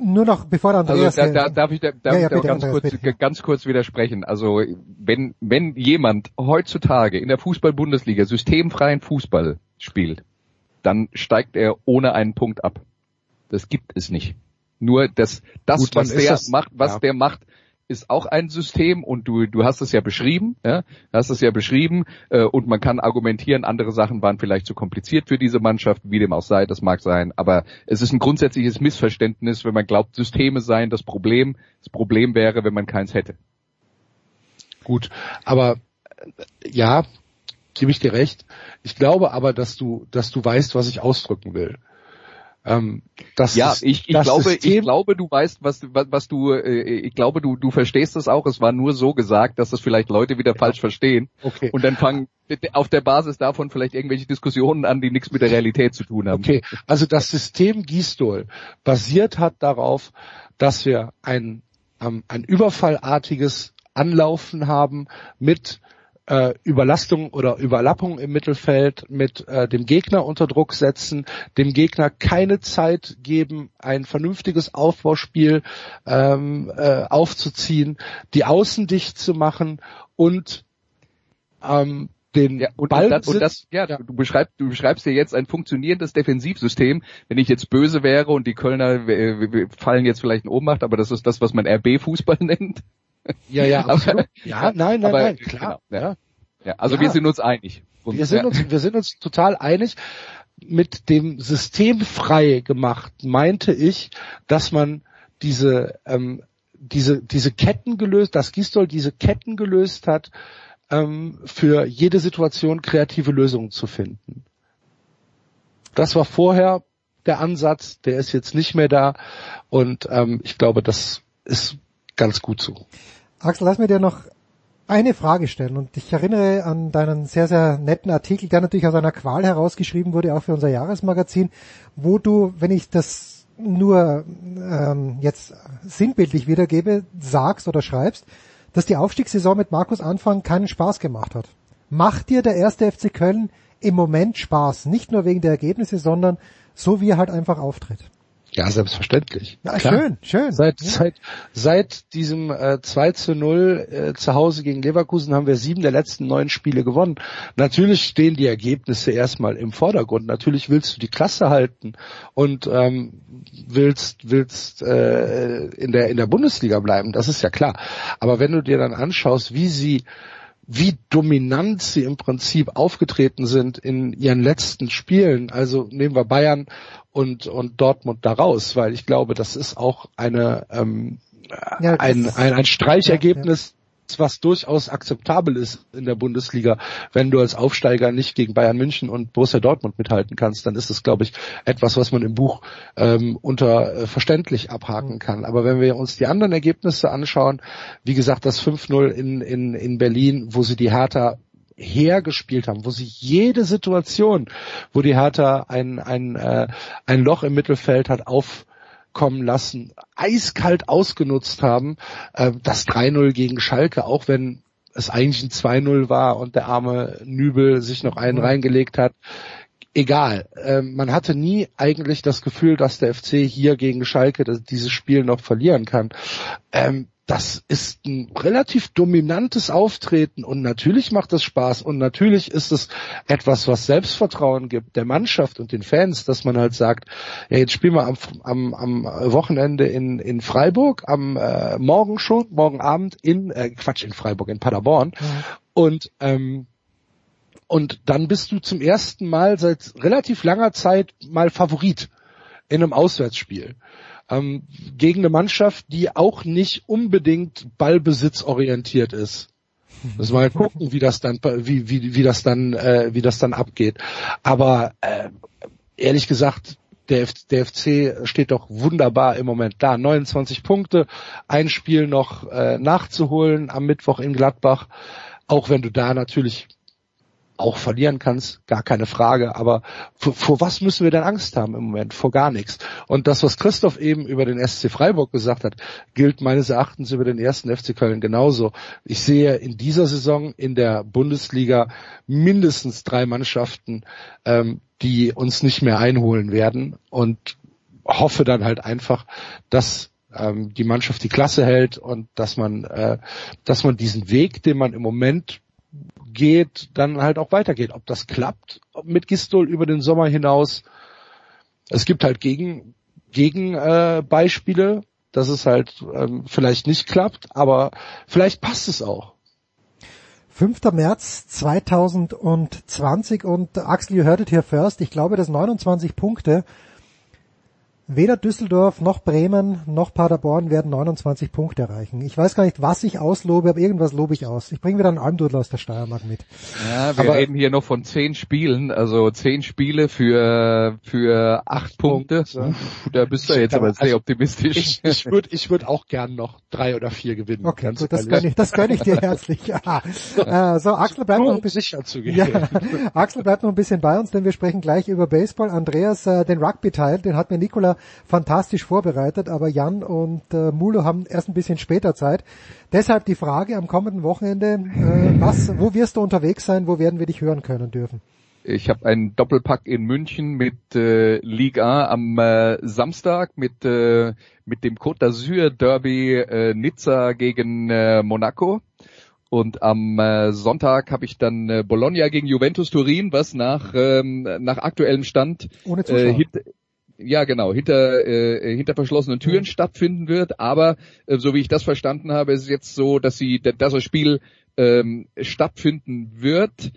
Nur noch, bevor der Andreas... Also, da, da, darf ich, da, darf ja, ja, bitte, ganz, Andreas, kurz, ganz kurz widersprechen. Also wenn, wenn jemand heutzutage in der Fußball-Bundesliga systemfreien Fußball spielt, dann steigt er ohne einen Punkt ab. Das gibt es nicht. Nur das, das Gut, dann was der das- macht, was ja. der macht, ist auch ein System und du, du hast es ja beschrieben, ja, du hast es ja beschrieben äh, und man kann argumentieren, andere Sachen waren vielleicht zu kompliziert für diese Mannschaft, wie dem auch sei, das mag sein, aber es ist ein grundsätzliches Missverständnis, wenn man glaubt, Systeme seien das Problem. Das Problem wäre, wenn man keins hätte. Gut, aber äh, ja, gebe ich dir recht. Ich glaube aber, dass du, dass du weißt, was ich ausdrücken will. Ähm, das Ja, ist- ich, ich das glaube, ich System- glaube, du weißt, was, was, was du, äh, ich glaube, du, du verstehst es auch. Es war nur so gesagt, dass das vielleicht Leute wieder falsch verstehen Okay. und dann fangen auf der Basis davon vielleicht irgendwelche Diskussionen an, die nichts mit der Realität zu tun haben. Okay, also das System Gisdol basiert hat darauf, dass wir ein, ähm, ein überfallartiges Anlaufen haben mit äh, Überlastung oder Überlappung im Mittelfeld, mit äh, dem Gegner unter Druck setzen, dem Gegner keine Zeit geben, ein vernünftiges Aufbauspiel ähm, äh, aufzuziehen, die Außen dicht zu machen und ähm, den Ja, und, Ball das, und das, ja, du beschreibst, du beschreibst dir jetzt ein funktionierendes Defensivsystem. Wenn ich jetzt böse wäre und die Kölner äh, fallen jetzt vielleicht in Ohnmacht, aber das ist das, was man RB-Fußball [LAUGHS] nennt. Ja, ja, absolut. Ja, [LAUGHS] nein, nein, aber, nein, klar. genau, ja. Ja, also Ja. wir sind uns einig. Und, Wir sind uns, wir sind uns total einig. Mit dem System frei gemacht meinte ich, dass man diese, ähm, diese, diese Ketten gelöst, dass Gistol diese Ketten gelöst hat, ähm, für jede Situation kreative Lösungen zu finden. Das war vorher der Ansatz, der ist jetzt nicht mehr da und ähm, ich glaube, das ist ganz gut so. Axel, lass mir dir noch eine Frage stellen und ich erinnere an deinen sehr, sehr netten Artikel, der natürlich aus einer Qual herausgeschrieben wurde, auch für unser Jahresmagazin, wo du, wenn ich das nur ähm, jetzt sinnbildlich wiedergebe, sagst oder schreibst, dass die Aufstiegssaison mit Markus Anfang keinen Spaß gemacht hat. Macht dir der erste FC Köln im Moment Spaß? Nicht nur wegen der Ergebnisse, sondern so wie er halt einfach auftritt. Ja, selbstverständlich. Ja, Klar. schön, schön. Seit, Ja. seit, seit diesem äh, 2 zu 0 äh, zu Hause gegen Leverkusen haben wir sieben der letzten neun Spiele gewonnen. Natürlich stehen die Ergebnisse erstmal im Vordergrund. Natürlich willst du die Klasse halten und ähm, willst willst äh, in der in der Bundesliga bleiben. Das ist ja klar. Aber wenn du dir dann anschaust, wie sie wie dominant sie im Prinzip aufgetreten sind in ihren letzten Spielen. Also nehmen wir Bayern und, und Dortmund da raus, weil ich glaube, das ist auch eine, ähm, Ja, ein, ein, ein Streichergebnis, was durchaus akzeptabel ist in der Bundesliga. Wenn du als Aufsteiger nicht gegen Bayern München und Borussia Dortmund mithalten kannst, dann ist das, glaube ich, etwas, was man im Buch ähm, unter äh, verständlich abhaken kann. Aber wenn wir uns die anderen Ergebnisse anschauen, wie gesagt, das 5-0 in, in, in Berlin, wo sie die Hertha hergespielt haben, wo sie jede Situation, wo die Hertha ein, ein, äh, ein Loch im Mittelfeld hat aufkommen lassen, eiskalt ausgenutzt haben. Äh, das 3-0 gegen Schalke, auch wenn es eigentlich ein 2-0 war und der arme Nübel sich noch einen reingelegt hat. Egal, ähm, man hatte nie eigentlich das Gefühl, dass der FC hier gegen Schalke das, dieses Spiel noch verlieren kann. Ähm, das ist ein relativ dominantes Auftreten und natürlich macht es Spaß und natürlich ist es etwas, was Selbstvertrauen gibt der Mannschaft und den Fans, dass man halt sagt, ja, jetzt spielen wir am, am, am Wochenende in, in Freiburg, am äh, Morgen schon, morgen Abend in, äh, Quatsch, in Freiburg, in Paderborn. Und ähm, und dann bist du zum ersten Mal seit relativ langer Zeit mal Favorit in einem Auswärtsspiel ähm, gegen eine Mannschaft, die auch nicht unbedingt ballbesitzorientiert ist. Müssen wir mal gucken, wie das dann, wie, wie, wie das dann, äh, wie das dann abgeht. Aber äh, ehrlich gesagt, der, F der FC steht doch wunderbar im Moment da. 29 Punkte, ein Spiel noch äh, nachzuholen am Mittwoch in Gladbach. Auch wenn du da natürlich auch verlieren kannst, gar keine Frage. Aber vor, vor was müssen wir denn Angst haben im Moment? Vor gar nichts. Und das, was Christoph eben über den SC Freiburg gesagt hat, gilt meines Erachtens über den ersten FC Köln genauso. Ich sehe in dieser Saison in der Bundesliga mindestens drei Mannschaften, ähm, die uns nicht mehr einholen werden und hoffe dann halt einfach, dass ähm, die Mannschaft die Klasse hält und dass man, äh, dass man diesen Weg, den man im Moment geht, dann halt auch weitergeht. Ob das klappt mit Gistol über den Sommer hinaus. Es gibt halt gegen Gegenbeispiele, äh, Beispiele, dass es halt ähm, vielleicht nicht klappt, aber vielleicht passt es auch. 5. März 2020 und Axel, you heard it here first. Ich glaube, dass 29 Punkte Weder Düsseldorf noch Bremen noch Paderborn werden 29 Punkte erreichen. Ich weiß gar nicht, was ich auslobe, aber irgendwas lobe ich aus. Ich bringe wieder einen Almdudel aus der Steiermark mit. Ja, wir aber reden hier noch von zehn Spielen, also zehn Spiele für für acht Punkte. Punkte. Uff, da bist du jetzt aber sehr also optimistisch. Ich, ich würde ich würd auch gern noch drei oder vier gewinnen. Okay, gut, das gönne ich, das gönn ich dir [LAUGHS] herzlich. [LAUGHS] Ja. Äh, so, Axel bleibt noch ein bisschen sicher zu gehen. Ja, [LAUGHS] Axel bleibt noch ein bisschen bei uns, denn wir sprechen gleich über Baseball. Andreas, äh, den Rugby-Teil, den hat mir Nikola fantastisch vorbereitet, aber Jan und äh, Mulo haben erst ein bisschen später Zeit. Deshalb die Frage am kommenden Wochenende, äh, [LAUGHS] was, wo wirst du unterwegs sein, wo werden wir dich hören können dürfen? Ich habe einen Doppelpack in München mit äh, Liga am äh, Samstag mit äh, mit dem Côte d'Azur Derby äh, Nizza gegen äh, Monaco und am äh, Sonntag habe ich dann äh, Bologna gegen Juventus Turin, was nach ähm, nach aktuellem Stand Ohne Zuschauer. äh, hit, ja genau, hinter, äh, hinter verschlossenen Türen mhm. stattfinden wird. Aber äh, so wie ich das verstanden habe, ist es jetzt so, dass sie, dass das Spiel ähm, stattfinden wird.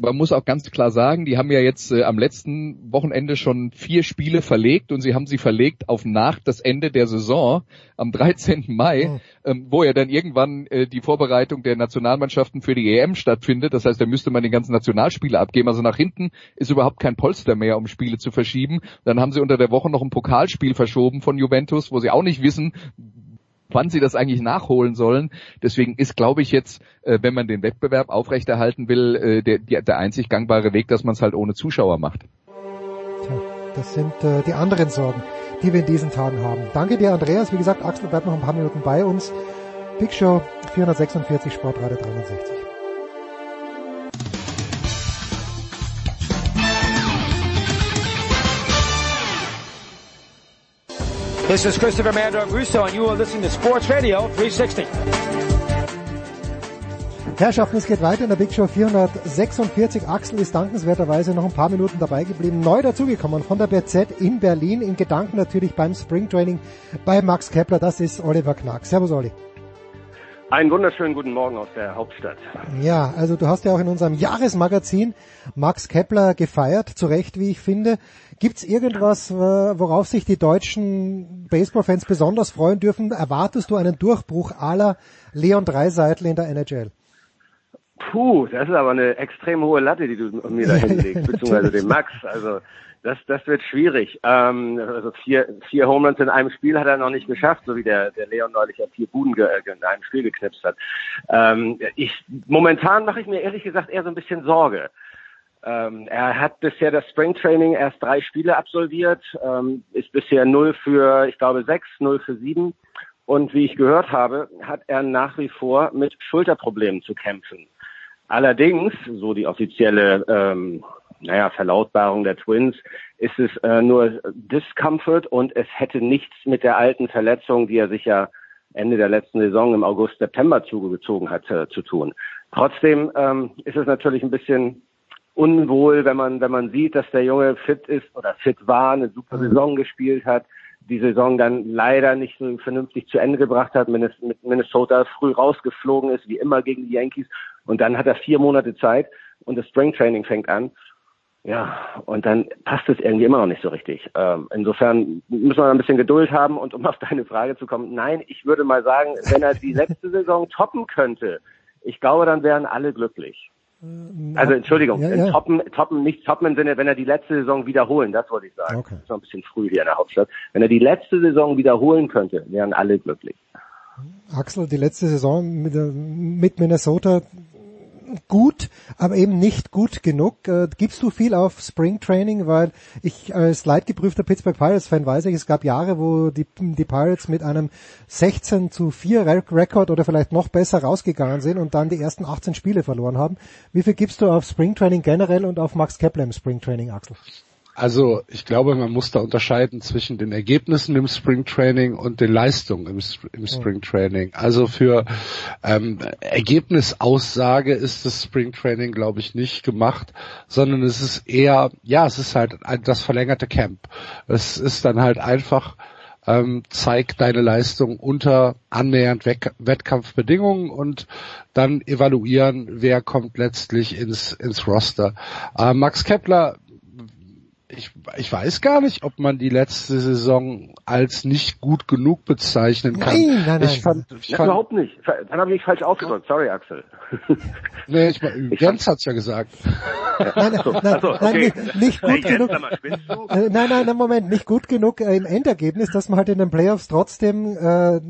Man muss auch ganz klar sagen, die haben ja jetzt äh, am letzten Wochenende schon vier Spiele verlegt und sie haben sie verlegt auf nach das Ende der Saison am [LAUGHS] 13. Mai, oh. ähm, wo ja dann irgendwann äh, die Vorbereitung der Nationalmannschaften für die EM stattfindet. Das heißt, da müsste man die ganzen Nationalspiele abgeben. Also nach hinten ist überhaupt kein Polster mehr, um Spiele zu verschieben. Dann haben sie unter der Woche noch ein Pokalspiel verschoben von Juventus, wo sie auch nicht wissen, wann sie das eigentlich nachholen sollen. Deswegen ist, glaube ich, jetzt, äh, wenn man den Wettbewerb aufrechterhalten will, äh, der, der einzig gangbare Weg, dass man es halt ohne Zuschauer macht. Tja, das sind äh, die anderen Sorgen, die wir in diesen Tagen haben. Danke dir, Andreas. Wie gesagt, Axel bleibt noch ein paar Minuten bei uns. Big Show 446 Sportradio 63. This is Christopher Mandor Russo and you are listening to Sports Radio 360. Herrschaften, es geht weiter in der Big Show 446. Axel ist dankenswerterweise noch ein paar Minuten dabei geblieben. Neu dazugekommen von der BZ in Berlin. In Gedanken natürlich beim Springtraining bei Max Kepler. Das ist Oliver Knack. Servus, Olli. Einen wunderschönen guten Morgen aus der Hauptstadt. Ja, also du hast ja auch in unserem Jahresmagazin Max Kepler gefeiert, zu Recht, wie ich finde. Gibt's irgendwas, worauf sich die deutschen Baseballfans besonders freuen dürfen? Erwartest du einen Durchbruch aller Leon Dreiseitel in der NHL? Puh, das ist aber eine extrem hohe Latte, die du mir da [LAUGHS] hinlegst, beziehungsweise dem Max. Also das, das wird schwierig. Ähm, also vier, vier Homeruns in einem Spiel hat er noch nicht geschafft, so wie der, der Leon neulich ja vier Buden ge, in einem Spiel geknipst hat. Ähm, ich, momentan mache ich mir ehrlich gesagt eher so ein bisschen Sorge. Ähm, er hat bisher das Springtraining erst drei Spiele absolviert, ähm, ist bisher null für, ich glaube, sechs, null für sieben. Und wie ich gehört habe, hat er nach wie vor mit Schulterproblemen zu kämpfen. Allerdings, so die offizielle ähm, naja, Verlautbarung der Twins, ist es äh, nur Discomfort und es hätte nichts mit der alten Verletzung, die er sich ja Ende der letzten Saison im August, September zugezogen hat, äh, zu tun. Trotzdem ähm, ist es natürlich ein bisschen unwohl, wenn man, wenn man sieht, dass der Junge fit ist oder fit war, eine super. Saison gespielt hat, die Saison dann leider nicht so vernünftig zu Ende gebracht hat, mit Minnesota früh rausgeflogen ist, wie immer gegen die Yankees. Und dann hat er vier Monate Zeit und das Springtraining fängt an. Ja, und dann passt es irgendwie immer noch nicht so richtig. Ähm, insofern müssen wir ein bisschen Geduld haben und um auf deine Frage zu kommen, nein, ich würde mal sagen, wenn er die letzte Saison toppen könnte, ich glaube, dann wären alle glücklich. Äh, also Entschuldigung, ja, ja. Toppen, toppen, nicht toppen im Sinne, wenn er die letzte Saison wiederholen, das wollte ich sagen. Okay. Das ist noch ein bisschen früh hier in der Hauptstadt. Wenn er die letzte Saison wiederholen könnte, wären alle glücklich. Axel, die letzte Saison mit, mit Minnesota gut, aber eben nicht gut genug. Äh, gibst du viel auf Spring Training, weil ich als leidgeprüfter Pittsburgh Pirates Fan weiß ich, es gab Jahre, wo die, die Pirates mit einem 16 zu 4 Rekord oder vielleicht noch besser rausgegangen sind und dann die ersten 18 Spiele verloren haben. Wie viel gibst du auf Spring Training generell und auf Max Kepler im Spring Training, Axel? Also ich glaube, man muss da unterscheiden zwischen den Ergebnissen im Spring Training und den Leistungen im, im Spring Training. Also für ähm, Ergebnisaussage ist das Spring Training, glaube ich, nicht gemacht, sondern es ist eher, ja, es ist halt das verlängerte Camp. Es ist dann halt einfach ähm, zeig deine Leistung unter annähernd Wett Wettkampfbedingungen und dann evaluieren, wer kommt letztlich ins, ins Roster. Äh, Max Kepler ich, ich weiß gar nicht, ob man die letzte Saison als nicht gut genug bezeichnen kann. Nein, nein, nein. Ich fand, ich fand überhaupt nicht. Dann habe ich mich falsch ausgedrückt. Sorry, Axel. [LAUGHS] nee, ich, ich Jens hat's ja gesagt. Nein, nein, nein, so, okay. nein nicht, gut hey, genug. Äh, nein, nein, nein, Moment, nicht gut genug äh, im Endergebnis, dass man halt in den Playoffs trotzdem äh,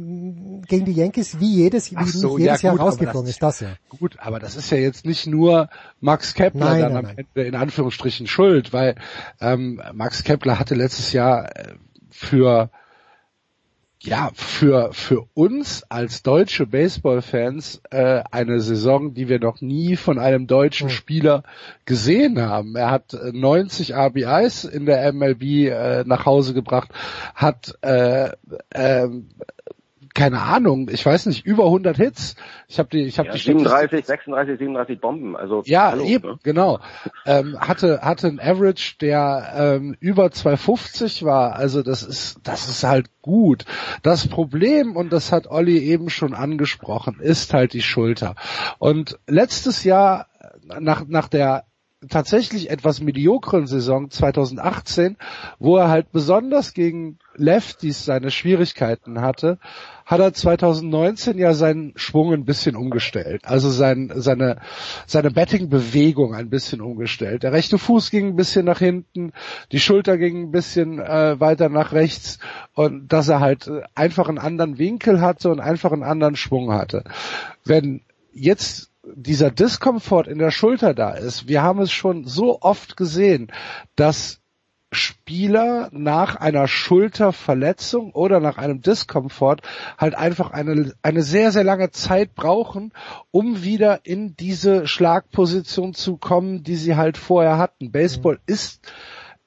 gegen die Yankees wie jedes, wie so, jedes ja, Jahr rausgeflogen ist. Das ja. Gut, aber das ist ja jetzt nicht nur Max Kepler nein, dann nein, am Ende in Anführungsstrichen schuld, weil ähm, Max Kepler hatte letztes Jahr äh, für ja, für, für uns als deutsche Baseballfans äh, eine Saison, die wir noch nie von einem deutschen hm. Spieler gesehen haben. Er hat 90 RBIs in der MLB äh, nach Hause gebracht, hat äh, äh, keine Ahnung, ich weiß nicht, über 100 Hits. Ich habe die, ich habe ja, die 37, 36, 37 Bomben. Also ja, hallo, eben, ne? genau. Ähm, hatte hatte ein Average, der ähm, über 250 war. Also das ist das ist halt gut. Das Problem und das hat Olli eben schon angesprochen, ist halt die Schulter. Und letztes Jahr nach nach der tatsächlich etwas mediokren Saison 2018, wo er halt besonders gegen Lefties seine Schwierigkeiten hatte, hat er 2019 ja seinen Schwung ein bisschen umgestellt. Also sein, seine, seine Betting-Bewegung ein bisschen umgestellt. Der rechte Fuß ging ein bisschen nach hinten, die Schulter ging ein bisschen äh, weiter nach rechts und dass er halt einfach einen anderen Winkel hatte und einfach einen anderen Schwung hatte. Wenn jetzt dieser Diskomfort in der Schulter da ist. Wir haben es schon so oft gesehen, dass Spieler nach einer Schulterverletzung oder nach einem Diskomfort halt einfach eine, eine sehr, sehr lange Zeit brauchen, um wieder in diese Schlagposition zu kommen, die sie halt vorher hatten. Baseball mhm. ist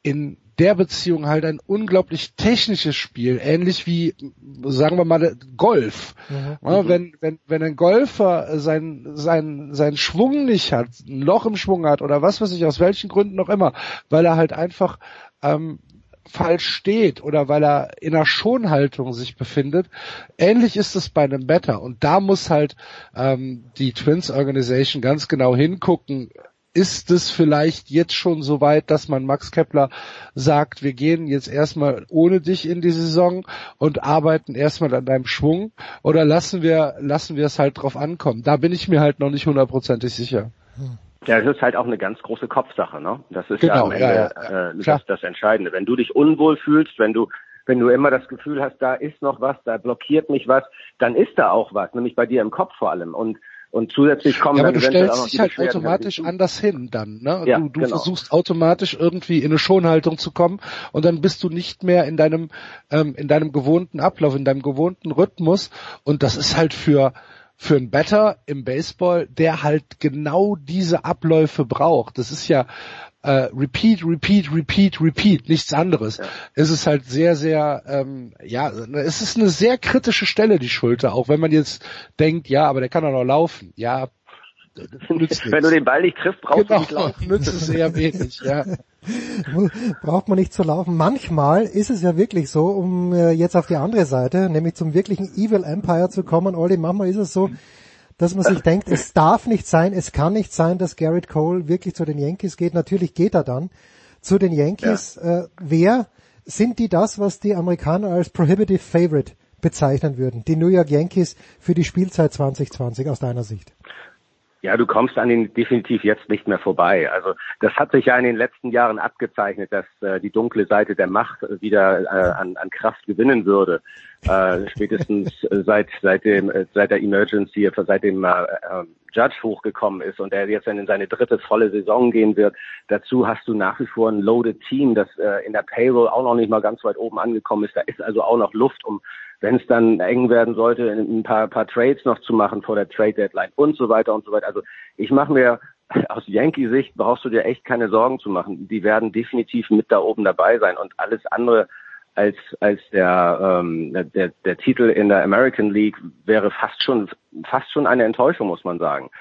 in der Beziehung halt ein unglaublich technisches Spiel, ähnlich wie, sagen wir mal, Golf. Mhm. Ja, wenn, wenn, wenn ein Golfer sein, sein, sein Schwung nicht hat, ein Loch im Schwung hat oder was weiß ich, aus welchen Gründen noch immer, weil er halt einfach ähm, falsch steht oder weil er in einer Schonhaltung sich befindet. Ähnlich ist es bei einem Better und da muss halt ähm, die Twins Organization ganz genau hingucken, ist es vielleicht jetzt schon so weit, dass man Max Kepler sagt, wir gehen jetzt erstmal ohne dich in die Saison und arbeiten erstmal an deinem Schwung oder lassen wir, lassen wir es halt drauf ankommen? Da bin ich mir halt noch nicht hundertprozentig sicher. Ja, das ist halt auch eine ganz große Kopfsache, ne? Das ist genau, ja am Ende ja, ja, äh, das, das Entscheidende. Wenn du dich unwohl fühlst, wenn du wenn du immer das Gefühl hast, da ist noch was, da blockiert mich was, dann ist da auch was, nämlich bei dir im Kopf vor allem. Und und zusätzlich kommen ja, aber du stellst dich halt automatisch anders hin dann. Ne? Ja, du du genau. versuchst automatisch irgendwie in eine Schonhaltung zu kommen und dann bist du nicht mehr in deinem ähm, in deinem gewohnten Ablauf, in deinem gewohnten Rhythmus und das ist halt für für einen Better im Baseball, der halt genau diese Abläufe braucht. Das ist ja äh, repeat, repeat, repeat, repeat, nichts anderes. Ja. Es ist halt sehr, sehr, ähm, ja, es ist eine sehr kritische Stelle, die Schulter, auch wenn man jetzt denkt, ja, aber der kann doch noch laufen. Ja, wenn du den Ball nicht triffst, brauchst genau, du nicht laufen. [LAUGHS] nützt es sehr wenig, ja. [LAUGHS] Braucht man nicht zu laufen. Manchmal ist es ja wirklich so, um äh, jetzt auf die andere Seite, nämlich zum wirklichen Evil Empire zu kommen, Olli, manchmal ist es so, dass man sich [LAUGHS] denkt, es darf nicht sein, es kann nicht sein, dass Garrett Cole wirklich zu den Yankees geht. Natürlich geht er dann zu den Yankees. Ja. Äh, wer sind die das, was die Amerikaner als Prohibitive Favorite bezeichnen würden? Die New York Yankees für die Spielzeit 2020 aus deiner Sicht? Ja, du kommst an ihn definitiv jetzt nicht mehr vorbei. Also das hat sich ja in den letzten Jahren abgezeichnet, dass äh, die dunkle Seite der Macht wieder äh, an, an Kraft gewinnen würde. Äh, spätestens [LAUGHS] seit seit dem äh, seit der Emergency, seit dem äh, ähm, Judge hochgekommen ist und der jetzt in seine dritte volle Saison gehen wird. Dazu hast du nach wie vor ein loaded Team, das äh, in der Payroll auch noch nicht mal ganz weit oben angekommen ist. Da ist also auch noch Luft, um wenn es dann eng werden sollte, ein paar, paar Trades noch zu machen vor der Trade Deadline und so weiter und so weiter. Also ich mache mir [LAUGHS] aus Yankee-Sicht brauchst du dir echt keine Sorgen zu machen. Die werden definitiv mit da oben dabei sein und alles andere als als der ähm, der der Titel in der American League wäre fast schon fast schon eine Enttäuschung, muss man sagen.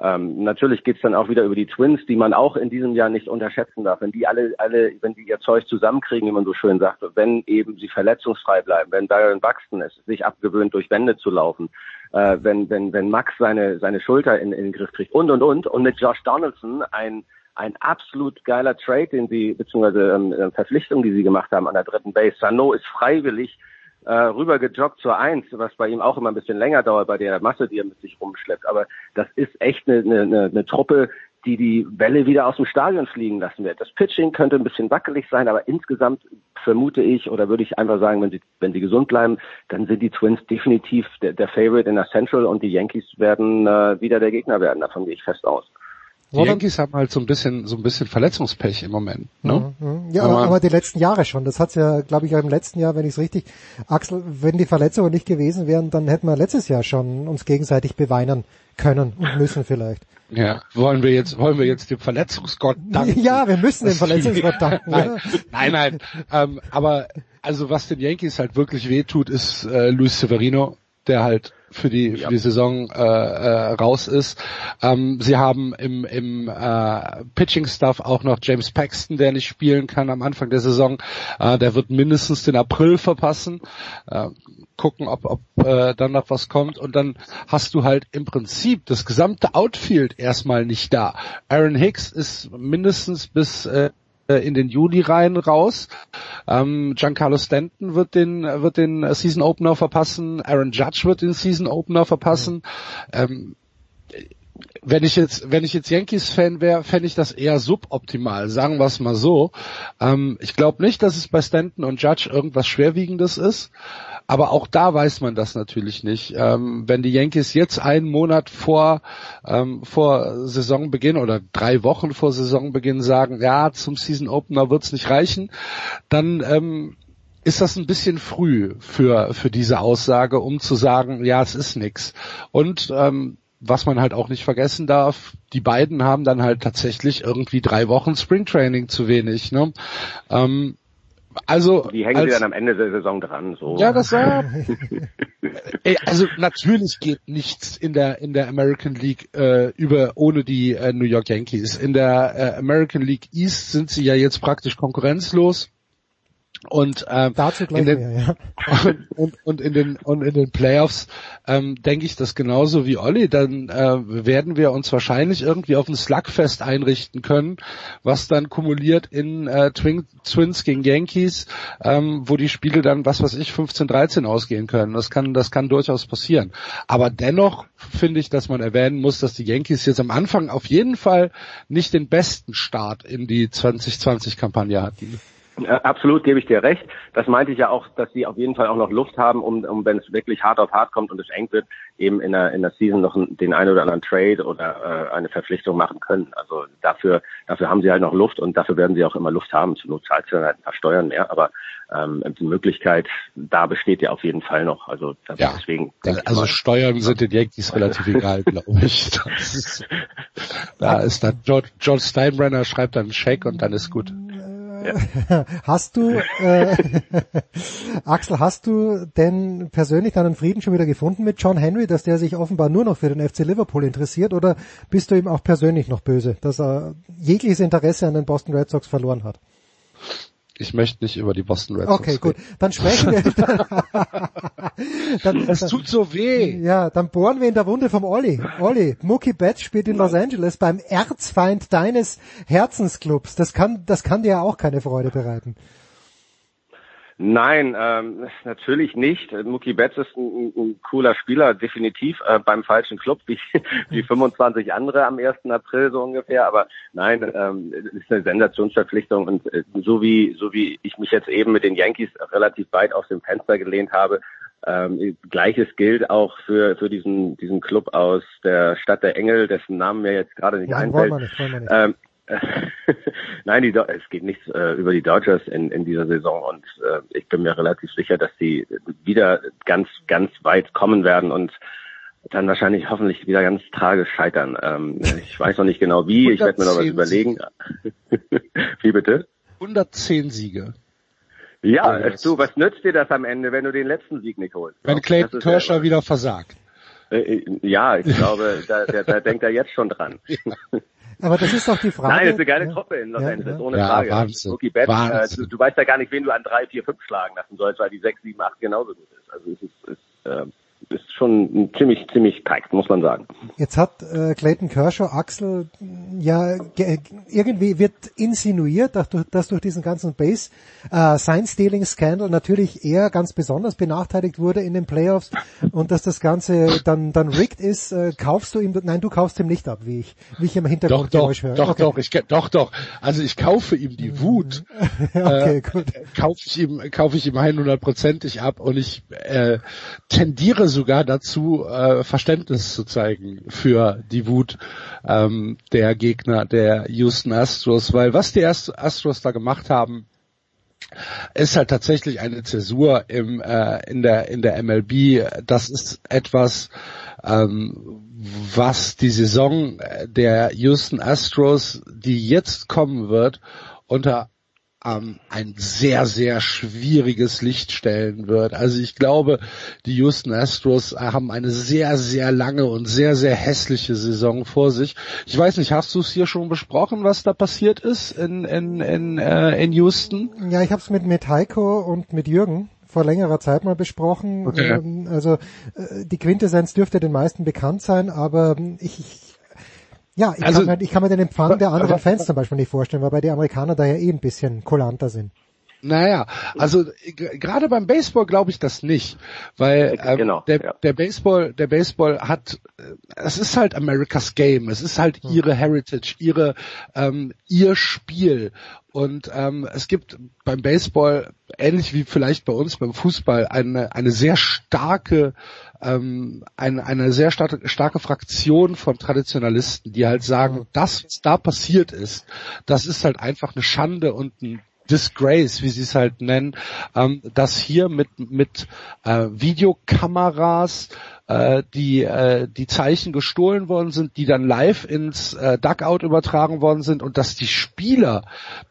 Ähm, natürlich geht's dann auch wieder über die Twins, die man auch in diesem Jahr nicht unterschätzen darf. Wenn die alle, alle, wenn die ihr Zeug zusammenkriegen, wie man so schön sagt, wenn eben sie verletzungsfrei bleiben, wenn Byron Buxton es sich abgewöhnt, durch Wände zu laufen, äh, wenn, wenn, wenn Max seine, seine Schulter in, in den Griff kriegt und und und und mit Josh Donaldson ein ein absolut geiler Trade, den sie, beziehungsweise ähm, Verpflichtung, die sie gemacht haben an der dritten Base. Sano ist freiwillig äh, rübergejoggt zur Eins, was bei ihm auch immer ein bisschen länger dauert bei der Masse, die er mit sich rumschleppt. Aber das ist echt eine, eine, eine Truppe, die die Welle wieder aus dem Stadion fliegen lassen wird. Das Pitching könnte ein bisschen wackelig sein, aber insgesamt vermute ich oder würde ich einfach sagen, wenn sie wenn sie gesund bleiben, dann sind die Twins definitiv der, der Favorite in der Central und die Yankees werden äh, wieder der Gegner werden. Davon gehe ich fest aus. Die Yankees haben halt so ein bisschen, so ein bisschen Verletzungspech im Moment. Ne? Mhm. Ja, aber, aber die letzten Jahre schon. Das hat's ja, glaube ich, auch im letzten Jahr, wenn ich es richtig, Axel, wenn die Verletzungen nicht gewesen wären, dann hätten wir letztes Jahr schon uns gegenseitig beweinen können und müssen vielleicht. Ja, wollen wir jetzt, wollen wir jetzt dem Verletzungsgott [LAUGHS] danken? Ja, wir müssen dem Verletzungsgott [LAUGHS] danken. nein, nein, nein. Ähm, aber also was den Yankees halt wirklich wehtut, ist äh, Luis Severino, der halt für die, für die Saison äh, äh, raus ist. Ähm, sie haben im, im äh, Pitching-Stuff auch noch James Paxton, der nicht spielen kann am Anfang der Saison. Äh, der wird mindestens den April verpassen. Äh, gucken, ob, ob äh, dann noch was kommt. Und dann hast du halt im Prinzip das gesamte Outfield erstmal nicht da. Aaron Hicks ist mindestens bis äh, in den Juli rein raus. Ähm, Giancarlo Stanton wird den wird den Season Opener verpassen. Aaron Judge wird den Season Opener verpassen. Ähm, wenn ich jetzt, wenn ich jetzt Yankees-Fan wäre, fände ich das eher suboptimal, sagen wir es mal so. Ähm, ich glaube nicht, dass es bei Stanton und Judge irgendwas Schwerwiegendes ist. Aber auch da weiß man das natürlich nicht. Ähm, wenn die Yankees jetzt einen Monat vor, ähm, vor Saisonbeginn oder drei Wochen vor Saisonbeginn sagen, ja, zum Season Opener wird's nicht reichen, dann ähm, ist das ein bisschen früh für, für diese Aussage, um zu sagen, ja, es ist nix. Und ähm, was man halt auch nicht vergessen darf, die beiden haben dann halt tatsächlich irgendwie drei Wochen Springtraining zu wenig. Ne? Ähm, also die hängen als, sie dann am Ende der Saison dran. So. Ja, das war. [LAUGHS] ey, also natürlich geht nichts in der in der American League äh, über ohne die äh, New York Yankees. In der äh, American League East sind sie ja jetzt praktisch konkurrenzlos. Und ähm, Dazu in den, mehr, ja. [LAUGHS] und, und in den und in den Playoffs ähm, denke ich das genauso wie Olli. Dann äh, werden wir uns wahrscheinlich irgendwie auf ein Slugfest einrichten können, was dann kumuliert in äh, Twin, Twins gegen Yankees, ähm, wo die Spiele dann was weiß ich 15-13 ausgehen können. Das kann das kann durchaus passieren. Aber dennoch finde ich, dass man erwähnen muss, dass die Yankees jetzt am Anfang auf jeden Fall nicht den besten Start in die 2020-Kampagne hatten. Absolut, gebe ich dir recht. Das meinte ich ja auch, dass sie auf jeden Fall auch noch Luft haben, um, um wenn es wirklich hart auf hart kommt und es eng wird, eben in der, in der Season noch den einen oder anderen Trade oder äh, eine Verpflichtung machen können. Also dafür, dafür haben sie halt noch Luft und dafür werden sie auch immer Luft haben. Zur Not zahlt sie dann halt ein paar Steuern mehr, aber ähm, die Möglichkeit, da besteht ja auf jeden Fall noch. Also ja, deswegen. Also Steuern sind den Yankees relativ egal, glaube ich. Ist, da ist dann George, George Steinbrenner schreibt dann einen Scheck und dann ist gut. Ja. [LAUGHS] Hast du, äh, [LAUGHS] Axel, hast du denn persönlich deinen Frieden schon wieder gefunden mit John Henry, dass der sich offenbar nur noch für den FC Liverpool interessiert oder bist du ihm auch persönlich noch böse, dass er jegliches Interesse an den Boston Red Sox verloren hat? Ich möchte nicht über die Boston Red Sox Okay, gut. Dann sprechen wir. [LAUGHS] dann, es tut so weh. Ja, dann bohren wir in der Wunde vom Olli. Olli, Mookie Betts spielt in Los Angeles beim Erzfeind deines Herzensclubs. Das kann, das kann dir ja auch keine Freude bereiten. Nein, ähm, natürlich nicht. Mookie Betts ist ein, ein cooler Spieler, definitiv äh, beim falschen Club, wie, [LAUGHS] wie 25 andere am 1. April so ungefähr. Aber nein, ähm, ist eine Sensationsverpflichtung und äh, so wie so wie ich mich jetzt eben mit den Yankees relativ weit aus dem Fenster gelehnt habe, ähm, Gleiches gilt auch für, für diesen, diesen Club aus der Stadt der Engel, dessen Namen mir jetzt gerade nicht Nein, einfällt. Nicht, nicht. Ähm, [LAUGHS] Nein, die, es geht nichts äh, über die Dodgers in, in dieser Saison und äh, ich bin mir relativ sicher, dass sie wieder ganz, ganz weit kommen werden und dann wahrscheinlich hoffentlich wieder ganz tragisch scheitern. Ähm, [LAUGHS] ich weiß noch nicht genau wie, ich werde mir noch was 110 überlegen. [LAUGHS] wie bitte? 110 Siege. Ja, du, was nützt dir das am Ende, wenn du den letzten Sieg nicht holst? Wenn Clayton Kershaw wieder versagt. Äh, Ja, ich glaube, da, da, da denkt er jetzt schon dran. [LAUGHS] Aber das ist doch die Frage. Nein, das ist eine geile ja. Truppe in Los Ja, Angeles, ja. ohne Ja, Frage. Wahnsinn. Mookie Betts, äh, Wahnsinn. du, du weißt ja gar nicht, wen du an drei, vier, fünf schlagen lassen sollst, weil die sechs, sieben, acht genauso gut ist. Also es ist, ist, äh, ist schon ziemlich, ziemlich packed, muss man sagen. Jetzt hat äh, Clayton Kershaw Axel ja ge- irgendwie wird insinuiert, dass durch, dass durch diesen ganzen Base äh, Sign Stealing Scandal natürlich er ganz besonders benachteiligt wurde in den Playoffs und dass das Ganze dann dann rigged ist. Äh, kaufst du ihm? Nein, du kaufst ihm nicht ab, wie ich wie ich im Doch, Hintergrund doch, Geräusch höre. doch, okay. doch, ich, doch, doch. Also ich kaufe ihm die Wut, [LAUGHS] okay, äh, gut. kaufe ich ihm, kaufe ich ihm 100%ig ab und ich äh, tendiere sogar dazu, äh, Verständnis zu zeigen für die Wut ähm, der Gegner der Houston Astros, weil was die Ast- Astros da gemacht haben, ist halt tatsächlich eine Zäsur im, äh, in der in der MLB. Das ist etwas, ähm, was die Saison der Houston Astros, die jetzt kommen wird, unter ähm, ein sehr, sehr schwieriges Licht stellen wird. Also ich glaube, die Houston Astros haben eine sehr, sehr lange und sehr, sehr hässliche Saison vor sich. Ich weiß nicht, hast du es hier schon besprochen, was da passiert ist in, in, in, äh, in Houston? Ja, ich habe es mit, mit Heiko und mit Jürgen vor längerer Zeit mal besprochen. Okay. Ähm, Also äh, die Quintessenz dürfte den meisten bekannt sein, aber ähm, ich, ich ja, ich, Also- kann mir, ich kann mir den Empfang der anderen Fans zum Beispiel nicht vorstellen, weil bei die Amerikaner da ja eh ein bisschen kulanter sind. Naja, also gerade beim Baseball glaube ich das nicht, weil ähm, Genau, der, ja. der Baseball, der Baseball hat, äh, es ist halt America's Game, es ist halt ihre Heritage, ihre ähm, ihr Spiel und ähm, es gibt beim Baseball ähnlich wie vielleicht bei uns beim Fußball eine eine sehr starke ähm, eine, eine sehr starke, starke Fraktion von Traditionalisten, die halt sagen, das, was da passiert ist, das ist halt einfach eine Schande und ein Disgrace, wie sie es halt nennen, ähm, dass hier mit mit äh, Videokameras äh, die äh, die Zeichen gestohlen worden sind, die dann live ins äh, Duckout übertragen worden sind und dass die Spieler